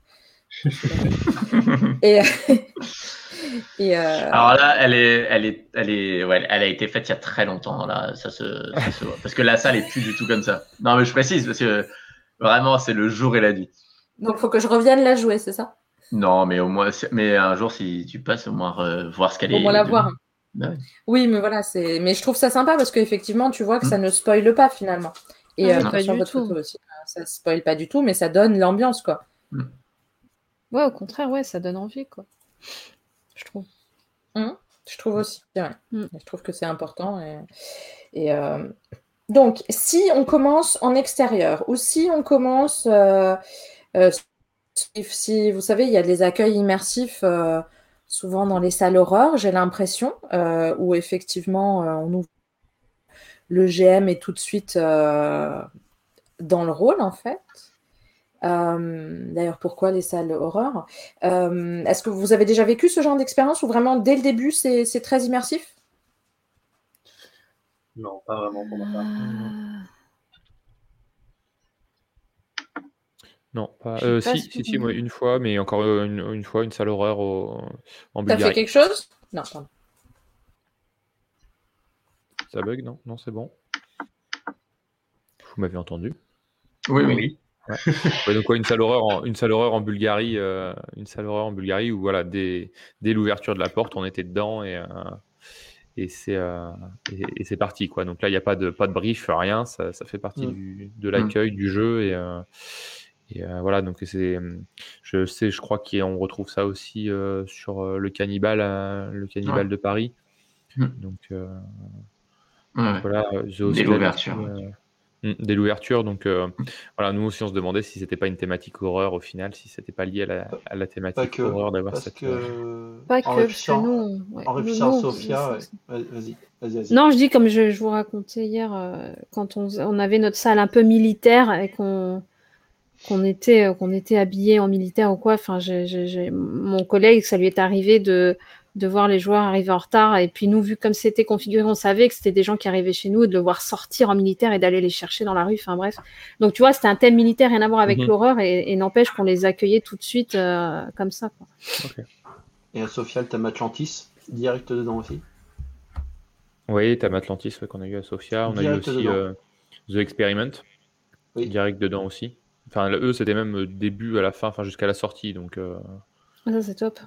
et, Alors là, elle est, elle est, elle est, ouais, elle a été faite il y a très longtemps là. Ça se, voit. parce que la salle est plus du tout comme ça. Non, mais je précise parce que vraiment, c'est le jour et la nuit.
Donc, il faut que je revienne la jouer, c'est ça?
Non, mais au moins, mais un jour, si tu passes, au moins euh, voir ce qu'elle est.
Au moins la voir. Bah oui. mais voilà, c'est. Mais je trouve ça sympa parce qu'effectivement, tu vois que ça mm. ne spoile pas finalement. Et ah, euh, pas du tout. Aussi, hein, ça spoile pas du tout, mais ça donne l'ambiance, quoi.
Mm. Ouais, au contraire, ouais, ça donne envie, quoi. Je trouve.
Hum, je trouve aussi. Ouais. Mm. Je trouve que c'est important. Et, euh, donc, si on commence en extérieur ou si on commence si vous savez, il y a des accueils immersifs euh, souvent dans les salles horreur, j'ai l'impression, euh, où effectivement euh, on ouvre le GM est tout de suite dans le rôle en fait. D'ailleurs, pourquoi les salles horreur? Est-ce que vous avez déjà vécu ce genre d'expérience où vraiment dès le début c'est très immersif?
Non, pas vraiment pour ma part.
Non, pas. Euh, si, si, si, moi, une fois, mais encore euh, une, fois, une salle horreur en Bulgarie.
T'as fait quelque chose? Non, pardon.
Ça bug Non, non, c'est bon. Vous m'avez entendu?
Oui, oui.
Ouais. donc, quoi, une salle horreur en, une salle horreur en Bulgarie, euh, une salle horreur en Bulgarie où voilà, dès, dès l'ouverture de la porte, on était dedans et, et c'est et, c'est parti quoi. Donc là, il n'y a pas de pas de brief, rien. Ça, ça fait partie mm. du, de l'accueil du jeu et et euh, voilà, donc c'est, je sais, je crois qu'on retrouve ça aussi euh, sur euh, le cannibale, le cannibale de Paris. Mmh. Donc, voilà,
dès l'ouverture.
Mmh, dès l'ouverture, donc voilà, nous aussi on se demandait si c'était pas une thématique horreur au final, si c'était pas lié à la, à la thématique horreur d'avoir cette.
Que... Pas que, parce nous.
En réfléchissant Sophia, vas-y. Vas
non, je dis comme je, je vous racontais hier, quand on, on, avait notre salle un peu militaire et qu'on qu'on était euh, qu'on était habillé en militaire ou quoi. Enfin, j'ai, mon collègue, ça lui est arrivé de de voir les joueurs arriver en retard et puis nous, vu comme c'était configuré, on savait que c'était des gens qui arrivaient chez nous, de le voir sortir en militaire et d'aller les chercher dans la rue. Enfin bref. Donc tu vois, c'était un thème militaire, rien à voir avec mhm. l'horreur et, n'empêche qu'on les accueillait tout de suite euh, comme ça. Quoi.
Et à Sofia, le thème Atlantis, direct dedans aussi?
Oui, thème Atlantis qu'on a eu à Sofia. On a eu aussi euh, The Experiment, direct dedans aussi. Enfin, eux, c'était même euh, début à la fin, enfin jusqu'à la sortie. Donc, euh,
ah, ça, c'est top.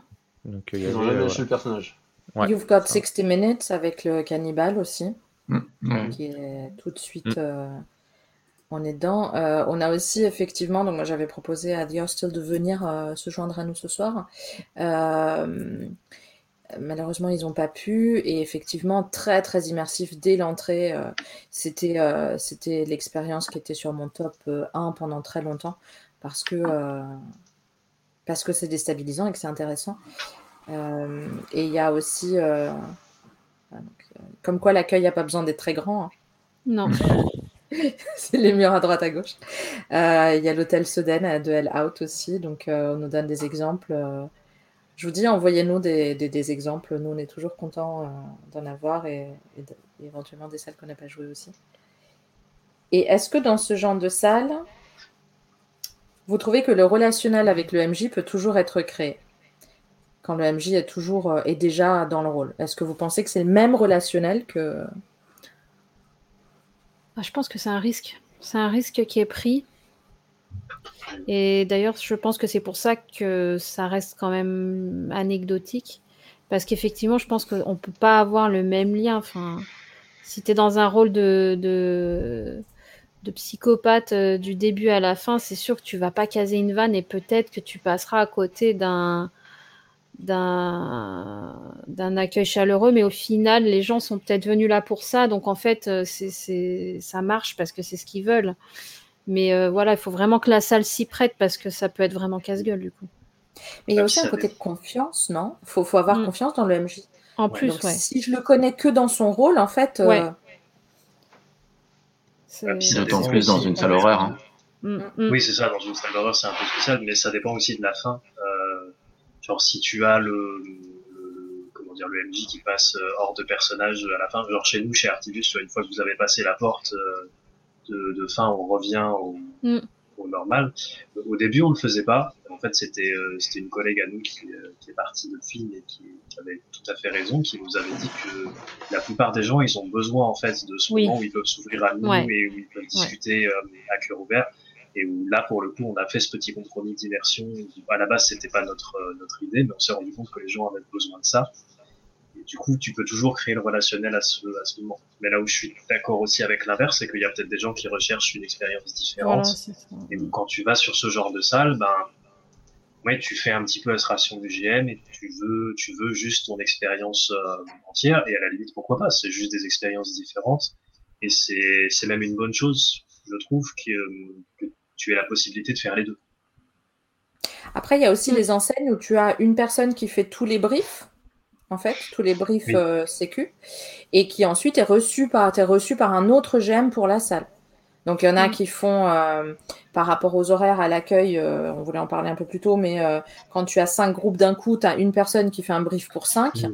Donc, euh, Ils ont jamais lâché le personnage.
You've Got 60 Minutes avec le cannibale aussi. Mm, qui est tout de suite. Mm. on est dedans. on a aussi effectivement, donc moi j'avais proposé à The Hostel de venir se joindre à nous ce soir. Malheureusement, ils n'ont pas pu. Et effectivement, très, très immersif dès l'entrée. Euh, c'était, euh, c'était l'expérience qui était sur mon top 1 euh, pendant très longtemps. Parce que, parce que c'est déstabilisant et que c'est intéressant. et il y a aussi. comme quoi, l'accueil n'a pas besoin d'être très grand. Hein.
Non.
c'est les murs à droite à gauche. Il y a l'hôtel Soden de Hell Out aussi. Donc, on nous donne des exemples. Je vous dis, envoyez-nous des, exemples. Nous, on est toujours contents euh, d'en avoir et, éventuellement des salles qu'on n'a pas jouées aussi. Et est-ce que dans ce genre de salle, vous trouvez que le relationnel avec le MJ peut toujours être créé Quand le MJ est toujours euh, est déjà dans le rôle? Est-ce que vous pensez que c'est le même relationnel que.
Ah, je pense que c'est un risque. C'est un risque qui est pris. Et d'ailleurs, je pense que c'est pour ça que ça reste quand même anecdotique. Parce qu'effectivement, je pense qu'on ne peut pas avoir le même lien. Enfin, si tu es dans un rôle de, de, de psychopathe euh, du début à la fin, c'est sûr que tu vas pas caser une vanne et peut-être que tu passeras à côté d'un d'un accueil chaleureux, mais au final, les gens sont peut-être venus là pour ça, donc en fait, euh, c'est ça marche parce que c'est ce qu'ils veulent. Mais voilà, il faut vraiment que la salle s'y prête parce que ça peut être vraiment casse-gueule du coup.
Mais il y a aussi un côté de confiance, non? Il faut, faut, avoir mm. confiance dans le MJ.
En plus, ouais.
Si je le connais que dans son rôle, en fait.
Ouais.
D'autant plus dans une salle horreur. Hein.
Mm, mm. Oui, c'est ça, dans une salle d'horreur, c'est un peu spécial, mais ça dépend aussi de la fin. Euh, genre, si tu as le, le, comment dire, le MJ qui passe euh, hors de personnage à la fin, genre chez nous, chez Artibus, une fois que vous avez passé la porte euh, de, de, fin, on revient au, mm. Au, normal. Au début, on ne le faisait pas. En fait, c'était euh, c'était une collègue à nous qui, qui est partie de film et qui, qui, avait tout à fait raison, qui nous avait dit que la plupart des gens, ils ont besoin en fait de ce moment où ils peuvent s'ouvrir à nous et où ils peuvent discuter à cœur ouvert. Et où là pour le coup on a fait ce petit compromis d'immersion. À la base c'était pas notre euh, notre idée mais on s'est rendu compte que les gens avaient besoin de ça et du coup tu peux toujours créer le relationnel à ce à ce moment. Mais là où je suis d'accord aussi avec l'inverse c'est qu'il y a peut-être des gens qui recherchent une expérience différente. Et donc quand tu vas sur ce genre de salle ben ouais, tu fais un petit peu ration du GM et tu veux, tu veux juste ton expérience euh, entière. Et à la limite pourquoi pas, c'est juste des expériences différentes. Et c'est, c'est même une bonne chose, je trouve, que, que tu as la possibilité de faire les deux.
Après, il y a aussi mm. les enseignes où tu as une personne qui fait tous les briefs, en fait, tous les briefs euh, sécu, et qui ensuite est reçu par, es reçu par un autre GM pour la salle. Donc il y en a mm. qui font euh, par rapport aux horaires à l'accueil, euh, on voulait en parler un peu plus tôt, mais quand tu as cinq groupes d'un coup, tu as une personne qui fait un brief pour cinq. Mm.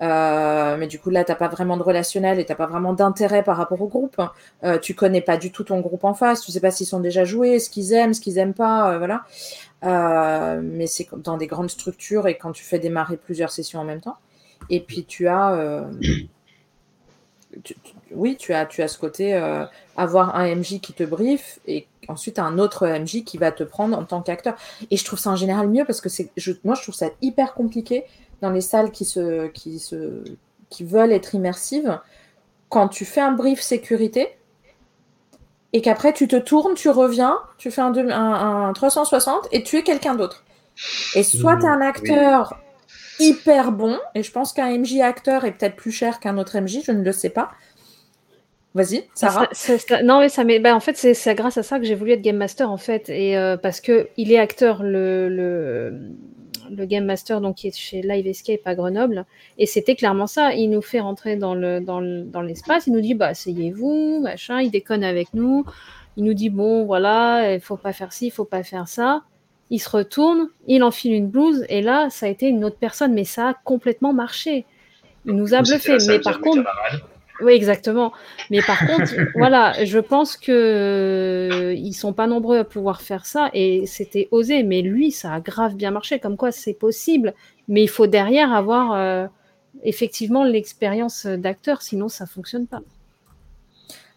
Euh, mais du coup, là, tu n'as pas vraiment de relationnel et tu n'as pas vraiment d'intérêt par rapport au groupe. Euh, tu connais pas du tout ton groupe en face. Tu sais pas s'ils sont déjà joués, ce qu'ils aiment, ce qu'ils aiment pas. Euh, voilà. Euh, mais c'est dans des grandes structures et quand tu fais démarrer plusieurs sessions en même temps. Et puis, tu as. Euh, oui, tu as, tu as ce côté avoir un MJ qui te brief et ensuite un autre MJ qui va te prendre en tant qu'acteur. Et je trouve ça en général mieux parce que c'est, moi, je trouve ça hyper compliqué dans les salles qui, se, qui, se, qui veulent être immersives, quand tu fais un brief sécurité et qu'après tu te tournes, tu reviens, tu fais un, un, 360 et tu es quelqu'un d'autre. Et soit tu es un acteur hyper bon, et je pense qu'un MJ acteur est peut-être plus cher qu'un autre MJ, je ne le sais pas. Vas-y, Sarah.
non, mais ça mais bah, en fait, c'est grâce à ça que j'ai voulu être game master en fait, et euh, parce que il est acteur le, le le game master donc qui est chez Live Escape à Grenoble. Et c'était clairement ça. Il nous fait rentrer dans le dans l'espace. Il nous dit bah asseyez-vous machin. Il déconne avec nous. Il nous dit bon voilà il faut pas faire ci il faut pas faire ça il se retourne il enfile une blouse et là ça a été une autre personne mais ça a complètement marché il nous a bluffé mais par contre oui, exactement. Mais par contre, voilà, je pense que euh, ils sont pas nombreux à pouvoir faire ça et c'était osé. Mais lui, ça a grave bien marché. Comme quoi, c'est possible. Mais il faut derrière avoir euh, effectivement l'expérience d'acteur, sinon ça fonctionne pas.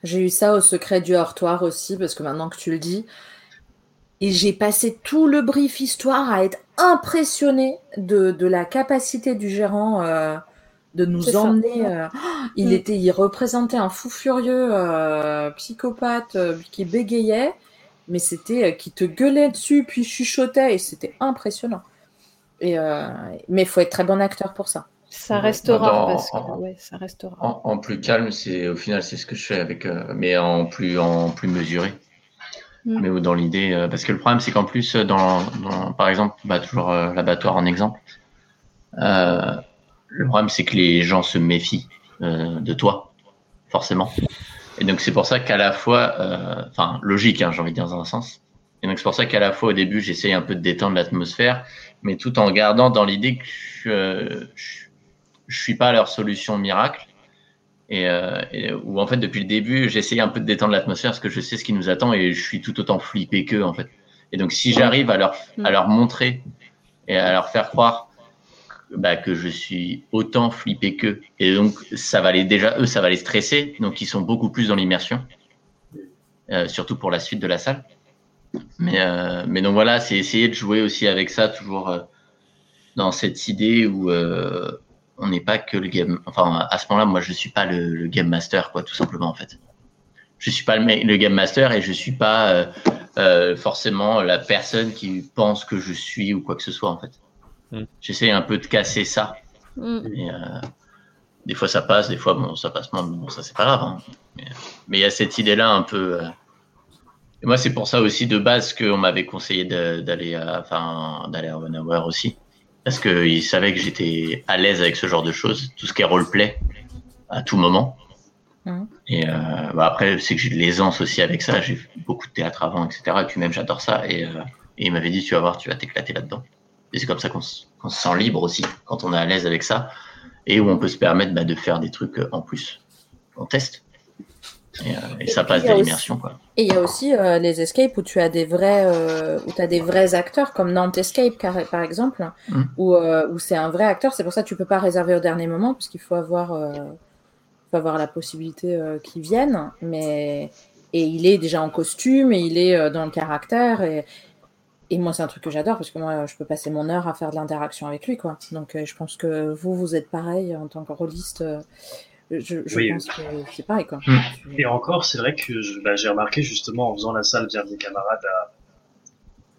J'ai eu ça au secret du hortoir aussi, parce que maintenant que tu le dis, et j'ai passé tout le brief histoire à être impressionné de, de la capacité du gérant. Euh, de nous emmener. Euh, il mm. était, il représentait un fou furieux, euh, psychopathe euh, qui bégayait, mais c'était qui te gueulait dessus puis chuchotait et c'était impressionnant. Et mais il faut être très bon acteur pour ça.
Ça restera parce que ouais, ça restera.
En, plus calme, c'est au final c'est ce que je fais avec, mais en plus en plus mesuré. Mm. Mais dans l'idée, parce que le problème c'est qu'en plus dans, dans, par exemple, bah, toujours l'abattoir en exemple. Euh, le problème, c'est que les gens se méfient euh, de toi, forcément. Et donc, c'est pour ça qu'à la fois, euh, enfin, logique, hein, j'ai envie de dire dans un sens. Et donc, c'est pour ça qu'à la fois, au début, j'essaye un peu de détendre l'atmosphère, mais tout en gardant dans l'idée que je, je, suis pas leur solution miracle. Et, euh, et, où en fait depuis le début j'essaye un peu de détendre l'atmosphère parce que je sais ce qui nous attend et je suis tout autant flippé qu'eux en fait. Et donc si j'arrive à leur à leur montrer et à leur faire croire bah, que je suis autant flippé qu'eux. Et donc, ça va les, déjà, eux, ça va les stresser. Donc, ils sont beaucoup plus dans l'immersion, euh, surtout pour la suite de la salle. Mais, euh, mais donc voilà, c'est essayer de jouer aussi avec ça, toujours dans cette idée où on n'est pas que le game. Enfin, à ce moment-là, moi, je suis pas le, le, game master, quoi, tout simplement, en fait. Je suis pas le, le game master et je suis pas euh, forcément la personne qui pense que je suis ou quoi que ce soit, en fait. Mm. J'essaie un peu de casser ça. Mm. Euh, des fois ça passe, des fois bon, ça passe moins, bon, ça c'est pas grave. Hein. Mais il y a cette idée-là un peu, euh, moi, c'est pour ça aussi de base qu'on m'avait conseillé d'aller à, enfin, d'aller à One Hour aussi. Parce qu'ils savaient que j'étais à l'aise avec ce genre de choses, tout ce qui est roleplay, à tout moment. Mmh. Et euh, bah après, c'est que j'ai de l'aisance aussi avec ça. J'ai fait beaucoup de théâtre avant, etc. Et puis même, j'adore ça. Et, euh, et il m'avait dit, tu vas voir, tu vas t'éclater là-dedans. Et c'est comme ça qu'on se sent libre aussi, quand on est à l'aise avec ça. Et où on peut se permettre bah, de faire des trucs en plus. On teste. Et, euh, ça passe de l'immersion.
Et il y a aussi euh, les escapes où tu as des vrais, euh, où as des vrais acteurs, comme Nantes Escape par exemple, mm. où, où c'est un vrai acteur. C'est pour ça que tu peux pas réserver au dernier moment, parce qu'il faut avoir, faut avoir la possibilité qu'il vienne. Mais et il est déjà en costume et il est dans le caractère et, et moi, c'est un truc que j'adore parce que moi, je peux passer mon heure à faire de l'interaction avec lui, quoi. Donc, je pense que vous, vous êtes pareil en tant que rôliste. Je, pense que c'est pareil. Quoi.
Hmm. Et encore, c'est vrai que bah, j'ai remarqué justement en faisant la salle via des camarades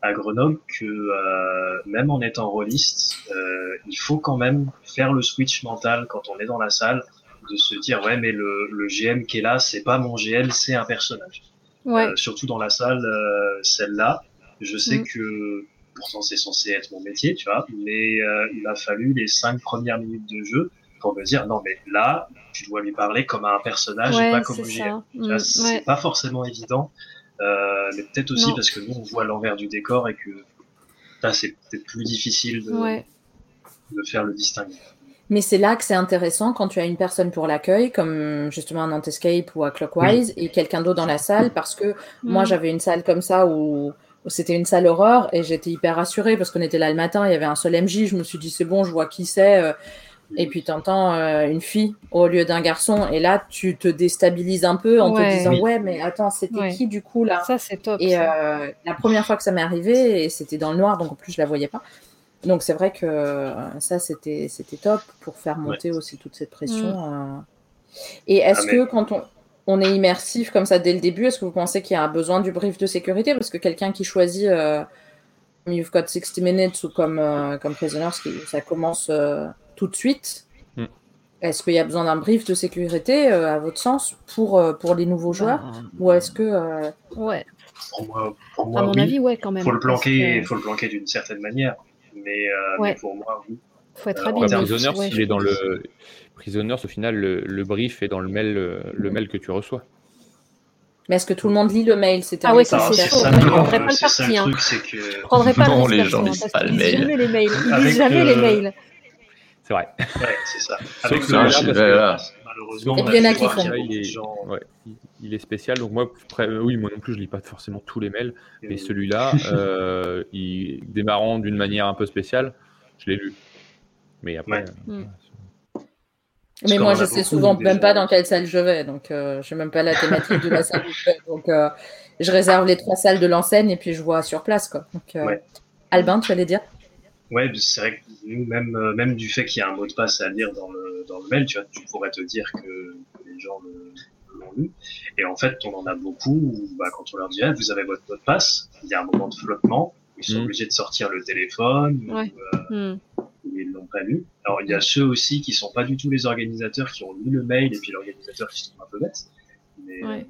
à, à Grenoble que euh, même en étant rôliste, euh, il faut quand même faire le switch mental quand on est dans la salle, de se dire ouais mais le, le GM qui est là, c'est pas mon GM, c'est un personnage. Ouais. Euh, surtout dans la salle, euh, celle-là, je sais hmm. que pourtant c'est censé être mon métier, tu vois, mais euh, il a fallu les cinq premières minutes de jeu pour me dire non mais là tu dois lui parler comme à un personnage et pas comme un GM. Mm, c'est pas forcément évident, euh, mais peut-être aussi parce que nous on voit l'envers du décor et que c'est peut-être plus difficile de, de faire le distinguo.
Mais c'est là que c'est intéressant quand tu as une personne pour l'accueil, comme justement un Antescape ou à Clockwise, et quelqu'un d'autre dans la salle, parce que moi mm. j'avais une salle comme ça où, c'était une salle horreur et j'étais hyper rassurée parce qu'on était là le matin, il y avait un seul MJ, je me suis dit c'est bon, je vois qui c'est. Euh, et puis tu entends euh, une fille au lieu d'un garçon. Et là tu te déstabilises un peu en te disant ouais mais attends c'était qui du coup là?
Ça c'est top
et euh, la première fois que ça m'est arrivé et c'était dans le noir donc en plus je la voyais pas. Donc c'est vrai que euh, ça c'était c'était top pour faire monter aussi toute cette pression mm. et est-ce ah, que quand on on est immersif comme ça dès le début est-ce que vous pensez qu'il y a besoin du brief de sécurité? Parce que quelqu'un qui choisit You've Got 60 Minutes ou comme, comme Prisoners, ça commence tout de suite. Hmm. Est-ce qu'il y a besoin d'un brief de sécurité, euh, à votre sens, pour, euh, pour les nouveaux joueurs bah, Ou est-ce que. Euh,
ouais.
Pour moi, pour moi, à
mon avis, ouais, quand même.
Il faut le planquer, faut le planquer d'une certaine manière. Mais, mais, pour moi, oui.
faut être habile.
Prisoners, ouais, est dans le. Prisoners, au final, le, brief est dans le mail, le mail que tu reçois.
Mais est-ce que tout le monde lit le mail
C'était Ah oui, ça c'est chaud. Je ne prendrais pas le parti. Hein. Je prendrais pas
non, les gens lisent pas le mail.
Jamais les mails. Ils lisent jamais les mails.
C'est vrai.
Ouais, c'est ça.
Avec
ce
là malheureusement, il, est, il, est, spécial. Donc moi, oui, moi non plus, je lis pas forcément tous les mails, mais celui-là, euh, il, démarrant d'une manière un peu spéciale, je l'ai lu. Mais après. Euh,
hmm. mais moi, je sais souvent même pas dans quelle salle je vais, donc euh, je sais même pas la thématique de la salle. Donc, euh, je réserve les trois salles de l'enseigne et puis je vois sur place, quoi. Donc, Albin, tu allais dire?
Ouais, c'est vrai que nous, même, euh, même du fait qu'il y a un mot de passe à lire dans le, dans le mail, tu, vois, tu pourrais te dire que, les gens l'ont lu. Et en fait, on en a beaucoup où, bah, quand on leur dit, ah, vous avez votre mot de passe, il y a un moment de flottement, ils sont mmh. obligés de sortir le téléphone, ouais. ou, euh, mmh. ils l'ont pas lu. Alors, il y a ceux aussi qui sont pas du tout les organisateurs qui ont lu le mail et puis l'organisateur qui sont un peu bêtes. Mais, ouais.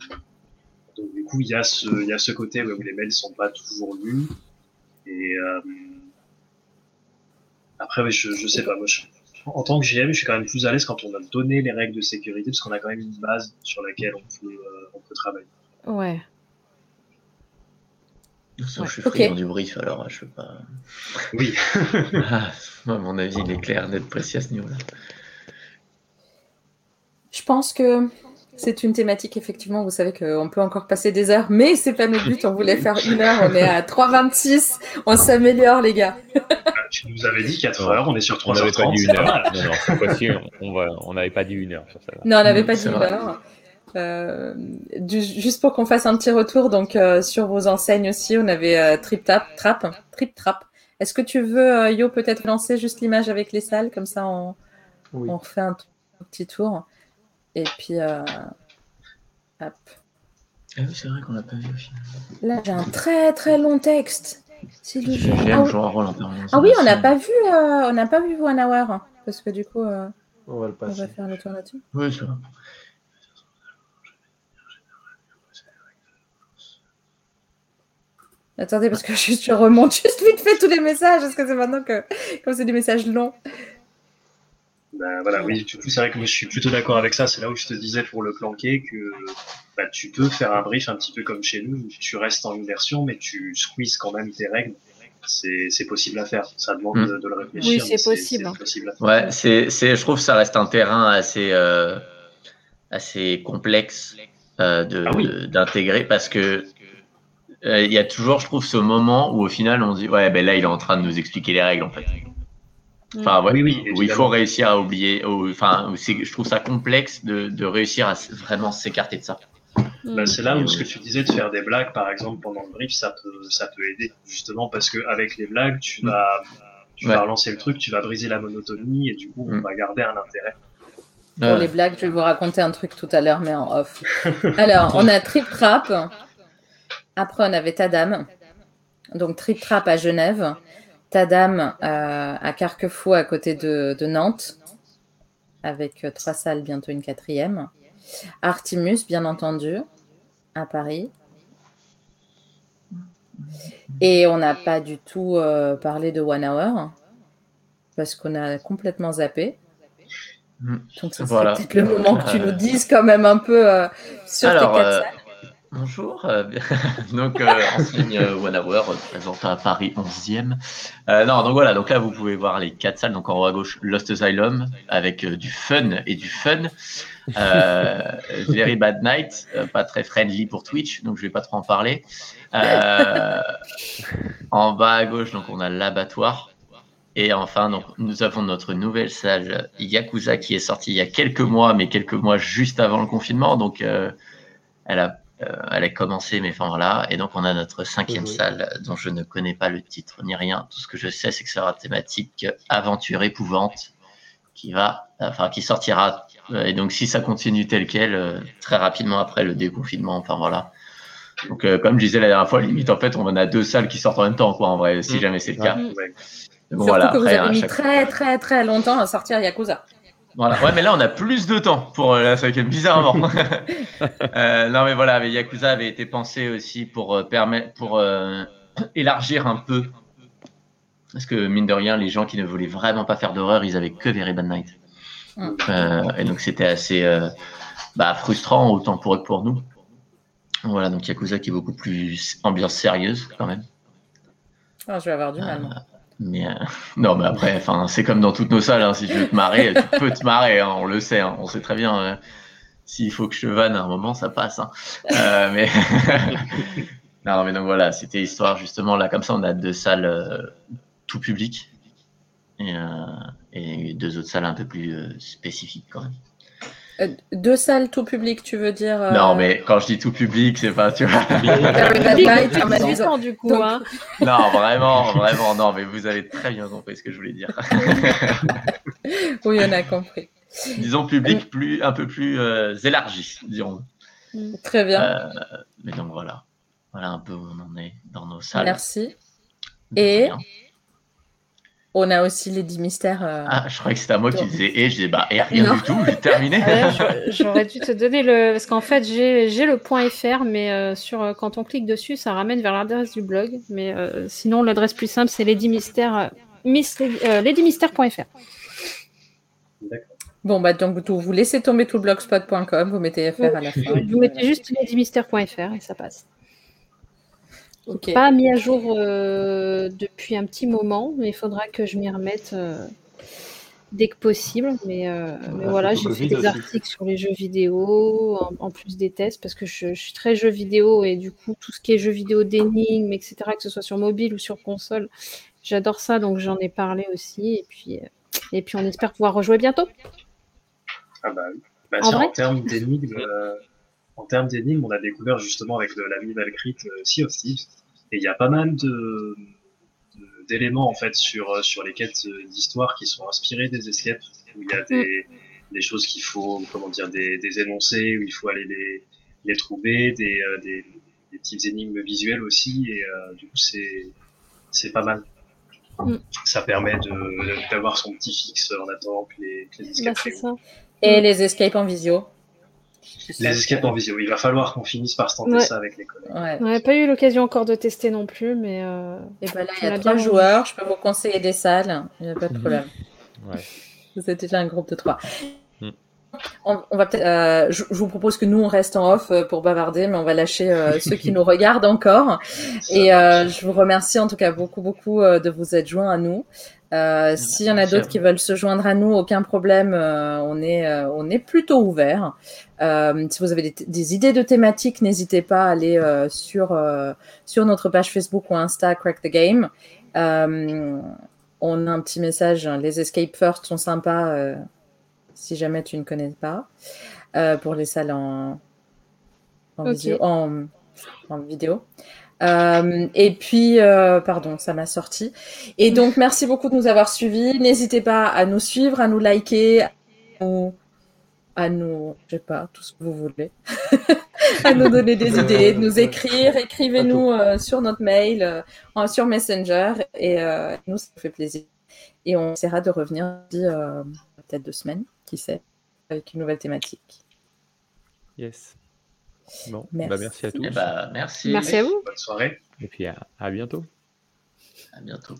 donc, du coup, il y a ce, il y a ce côté où les mails sont pas toujours lus. Et, euh, après, je, je sais pas. Moi, en tant que GM, je suis quand même plus à l'aise quand on a donné les règles de sécurité, parce qu'on a quand même une base sur laquelle on peut, euh, on peut travailler.
Ouais.
Je suis okay. friand du brief, alors je veux pas.
Oui.
ah, à mon avis, il est clair d'être précis à ce niveau-là.
Je pense que c'est une thématique, effectivement, vous savez qu'on peut encore passer des heures, mais c'est pas notre but, on voulait faire une heure, on est à 3,26, on s'améliore, les gars.
tu nous avais dit 4 heures, on est sur 3 heures. On n'avait pas dit une heure.
Non, non, on n'avait pas dit une heure sur ça.
Non, on n'avait pas dit une heure. Euh, juste pour qu'on fasse un petit retour, donc euh, sur vos enseignes aussi, on avait euh, Trip Trap, Trap, Trip Trap. Est-ce que tu veux, euh, Yo, peut-être lancer juste l'image avec les salles, comme ça on, oui. on refait un, un petit tour? Et puis, euh, hop.
Ah oui, c'est vrai qu'on l'a pas vu au final.
Là, j'ai un très très long texte.
Le jeu. Ah, jouer un rôle en permanence.
Ah oui, on n'a pas vu, euh, on n'a pas vu One Hour parce que du coup, euh,
on va le passer.
On va faire le tour là-dessus.
Oui, c'est vrai.
Attendez, parce que je, je remonte juste vite fait tous les messages, parce que c'est maintenant que, comme c'est des messages longs.
Ben, voilà, oui, du coup, c'est vrai que moi, je suis plutôt d'accord avec ça. C'est là où je te disais pour le planquer que bah, tu peux faire un brief un petit peu comme chez nous, tu restes en immersion, mais tu squeezes quand même tes règles. C'est possible à faire. Ça demande
Mm.
de, de le réfléchir.
Oui, c'est possible.
possible à faire.
Ouais, c'est, c'est, je trouve que ça reste un terrain assez, euh, assez complexe euh, de,
Ah oui.
d'intégrer parce que euh, il y a toujours, je trouve, ce moment où au final on se dit ouais, ben là il est en train de nous expliquer les règles en fait. Enfin, ouais,
Oui, oui,
où il faut réussir à oublier. où- Enfin, je trouve ça complexe de, de réussir à vraiment s'écarter de ça.
Bah, c'est là où ce que tu disais de faire des blagues, par exemple, pendant le brief, ça peut, ça peut aider, justement, parce que avec les blagues, tu vas, tu
Ouais.
vas relancer le truc, tu vas briser la monotonie, et du coup, on
Mm.
va garder un intérêt.
Pour les blagues, je vais vous raconter un truc tout à l'heure, mais en off. Alors, on a Trip Trap. Après, on avait Tadam. Donc, Trip Trap à Genève. Tadam euh, à Carquefou, à côté de, de Nantes. Avec euh, trois salles, bientôt une quatrième. Artimus, bien entendu, à Paris. Et on n'a pas du tout euh, parlé de One Hour. Parce qu'on a complètement zappé.
Mm.
Donc,
Voilà.
serait peut-être le moment que tu nous dises quand même un peu euh, sur
Alors,
tes quatre salles.
Bonjour. euh, donc, euh, enseigne euh, One Hour, euh, présente à Paris 11e. Euh, non, donc voilà, donc là, vous pouvez voir les quatre salles. Donc en haut à gauche, Lost Asylum, avec euh, du fun et du fun. Very Bad Night, pas très friendly pour Twitch, donc je vais pas trop en parler. En bas à gauche, donc on a l'abattoir. Et enfin, donc, nous avons notre nouvelle salle Yakuza qui est sortie il y a quelques mois, mais quelques mois juste avant le confinement. Donc, elle, a, elle a commencé, mais enfin voilà. Et donc, on a notre cinquième
Mhm.
salle dont je ne connais pas le titre ni rien. Tout ce que je sais, c'est que c'est la thématique aventure épouvante qui va, enfin, qui sortira. Euh, Et donc, si ça continue tel quel, euh, très rapidement après le déconfinement, enfin voilà. Donc, euh, comme je disais la dernière fois, limite, en fait, on en a deux salles qui sortent en même temps, quoi, en vrai, si
Mhm.
jamais c'est le cas. Mais bon,
Surtout
voilà,
que vous
après,
avez mis
chaque-
très très très longtemps à sortir Yakuza.
Voilà. Ouais, mais là, on a plus de temps pour euh, la cinquième, bizarrement. Euh, non, mais voilà, mais Yakuza avait été pensé aussi pour euh, permettre, pour euh, élargir un peu. Parce que, mine de rien, les gens qui ne voulaient vraiment pas faire d'horreur, ils avaient que Very Bad Night. Et donc, c'était assez bah, frustrant, autant pour eux que pour nous. Voilà, donc Yakuza qui est beaucoup plus ambiance sérieuse, quand même.
Ah, je vais avoir du mal.
Mais euh, non, mais après, c'est comme dans toutes nos salles. hein, si tu veux te marrer, tu peux te marrer. hein, on le sait. hein, on sait très bien. euh, S'il faut que je te vanne à un moment, ça passe. Euh, mais non, mais donc voilà, c'était histoire justement là. Comme ça, on a deux salles tout public et, et deux autres salles un peu plus spécifiques quand même.
Euh, deux salles tout public, tu veux dire euh,
Non, mais quand je dis tout public, c'est pas tu vois.
Ans, du coup.
Donc-
hein.
non, vraiment, vraiment, non. Mais vous avez très bien compris ce que je voulais dire.
Oui, on a compris.
Disons public plus un peu plus euh, élargi, dirons.
Très bien.
Euh, mais donc voilà. Voilà un peu où on en est dans nos salles.
Merci.
De
Et-
rien.
On a aussi les 10 mystères. euh,
Ah, je croyais que c'était à moi qui disais et je disais bah et rien
Non.
du tout, j'ai terminé.
Ouais, j'aurais- dû te donner le. Parce qu'en fait, j'ai j'ai le point .fr, mais euh, sur, euh, quand on clique dessus, ça ramène vers l'adresse du blog. Mais euh, sinon, l'adresse plus simple, c'est Lady Mystère, euh, Miss, euh, ladymystère.fr.
Bon, bah donc vous vous laissez tomber tout le blogspot.com, vous mettez FR à la fin.
Vous mettez juste ladymystère.fr et ça passe. Pas mis à jour euh, depuis un petit moment, mais il faudra que je m'y remette euh, dès que possible. Mais, euh, mais
Ah,
voilà, j'ai fait des
aussi.
articles sur les jeux vidéo, en, en plus des tests, parce que je, je suis très jeux vidéo et du coup, tout ce qui est jeux vidéo d'énigmes, etc., que ce soit sur mobile ou sur console, j'adore ça, donc j'en ai parlé aussi. Et puis, euh, et puis on espère pouvoir rejouer bientôt.
Ah bah, oui. Bah,
En
tiens,
vrai
en termes d'énigmes, euh, en termes d'énigmes, on a découvert justement avec le- l'ami Valkyrie euh, Sea of Thieves, et il y a pas mal de d'éléments en fait sur euh, sur les quêtes euh, d'histoire qui sont inspirées des escapes, où il y a des des choses qu'il faut comment dire des, des énoncés où il faut aller les les trouver, des euh, des, des petites énigmes visuelles aussi, et euh, du coup c'est c'est pas mal.
Mm.
Ça permet de d'avoir son petit fixe en attendant que les, que les
Bah,
escapes.
Et les escapes en visio.
Les escapes en visio, il va falloir qu'on finisse par se tenter ça avec les collègues.
On n'a pas eu l'occasion encore de tester non plus, mais. Euh,
et ben là, il y a trois joueurs, je peux vous conseiller des salles, il n'y a pas de problème.
Ouais.
Vous êtes déjà un groupe de trois. Mm. On, va peut-être. Euh, je, vous propose que nous on reste en off euh, pour bavarder, mais on va lâcher euh, ceux qui nous regardent encore. Et je vous remercie en tout cas beaucoup beaucoup de vous être joints à nous. S'il y en a d'autres qui veulent se joindre à nous, aucun problème. on est on est plutôt ouvert. Si vous avez des, des, idées de thématiques, n'hésitez pas à aller sur sur notre page Facebook ou Insta Crack the Game. on a un petit message. Les escape first sont sympas si jamais tu ne connais pas, euh, pour les salles en, vidéo. En, vidéo. Euh, et puis, euh, pardon, ça m'a sorti. Et donc, merci beaucoup de nous avoir suivis. N'hésitez pas à nous suivre, à nous liker, à nous, je sais pas, tout ce que vous voulez, à nous donner des idées, de nous écrire. Écrivez-nous sur notre mail, sur Messenger, et nous, ça nous fait plaisir. Et on essaiera de revenir peut-être deux semaines qui sait, avec une nouvelle thématique.
Yes. Bon, merci, bah merci à tous. Eh
bah, merci.
Merci à vous.
Bonne soirée.
Et puis à, à bientôt.
À bientôt.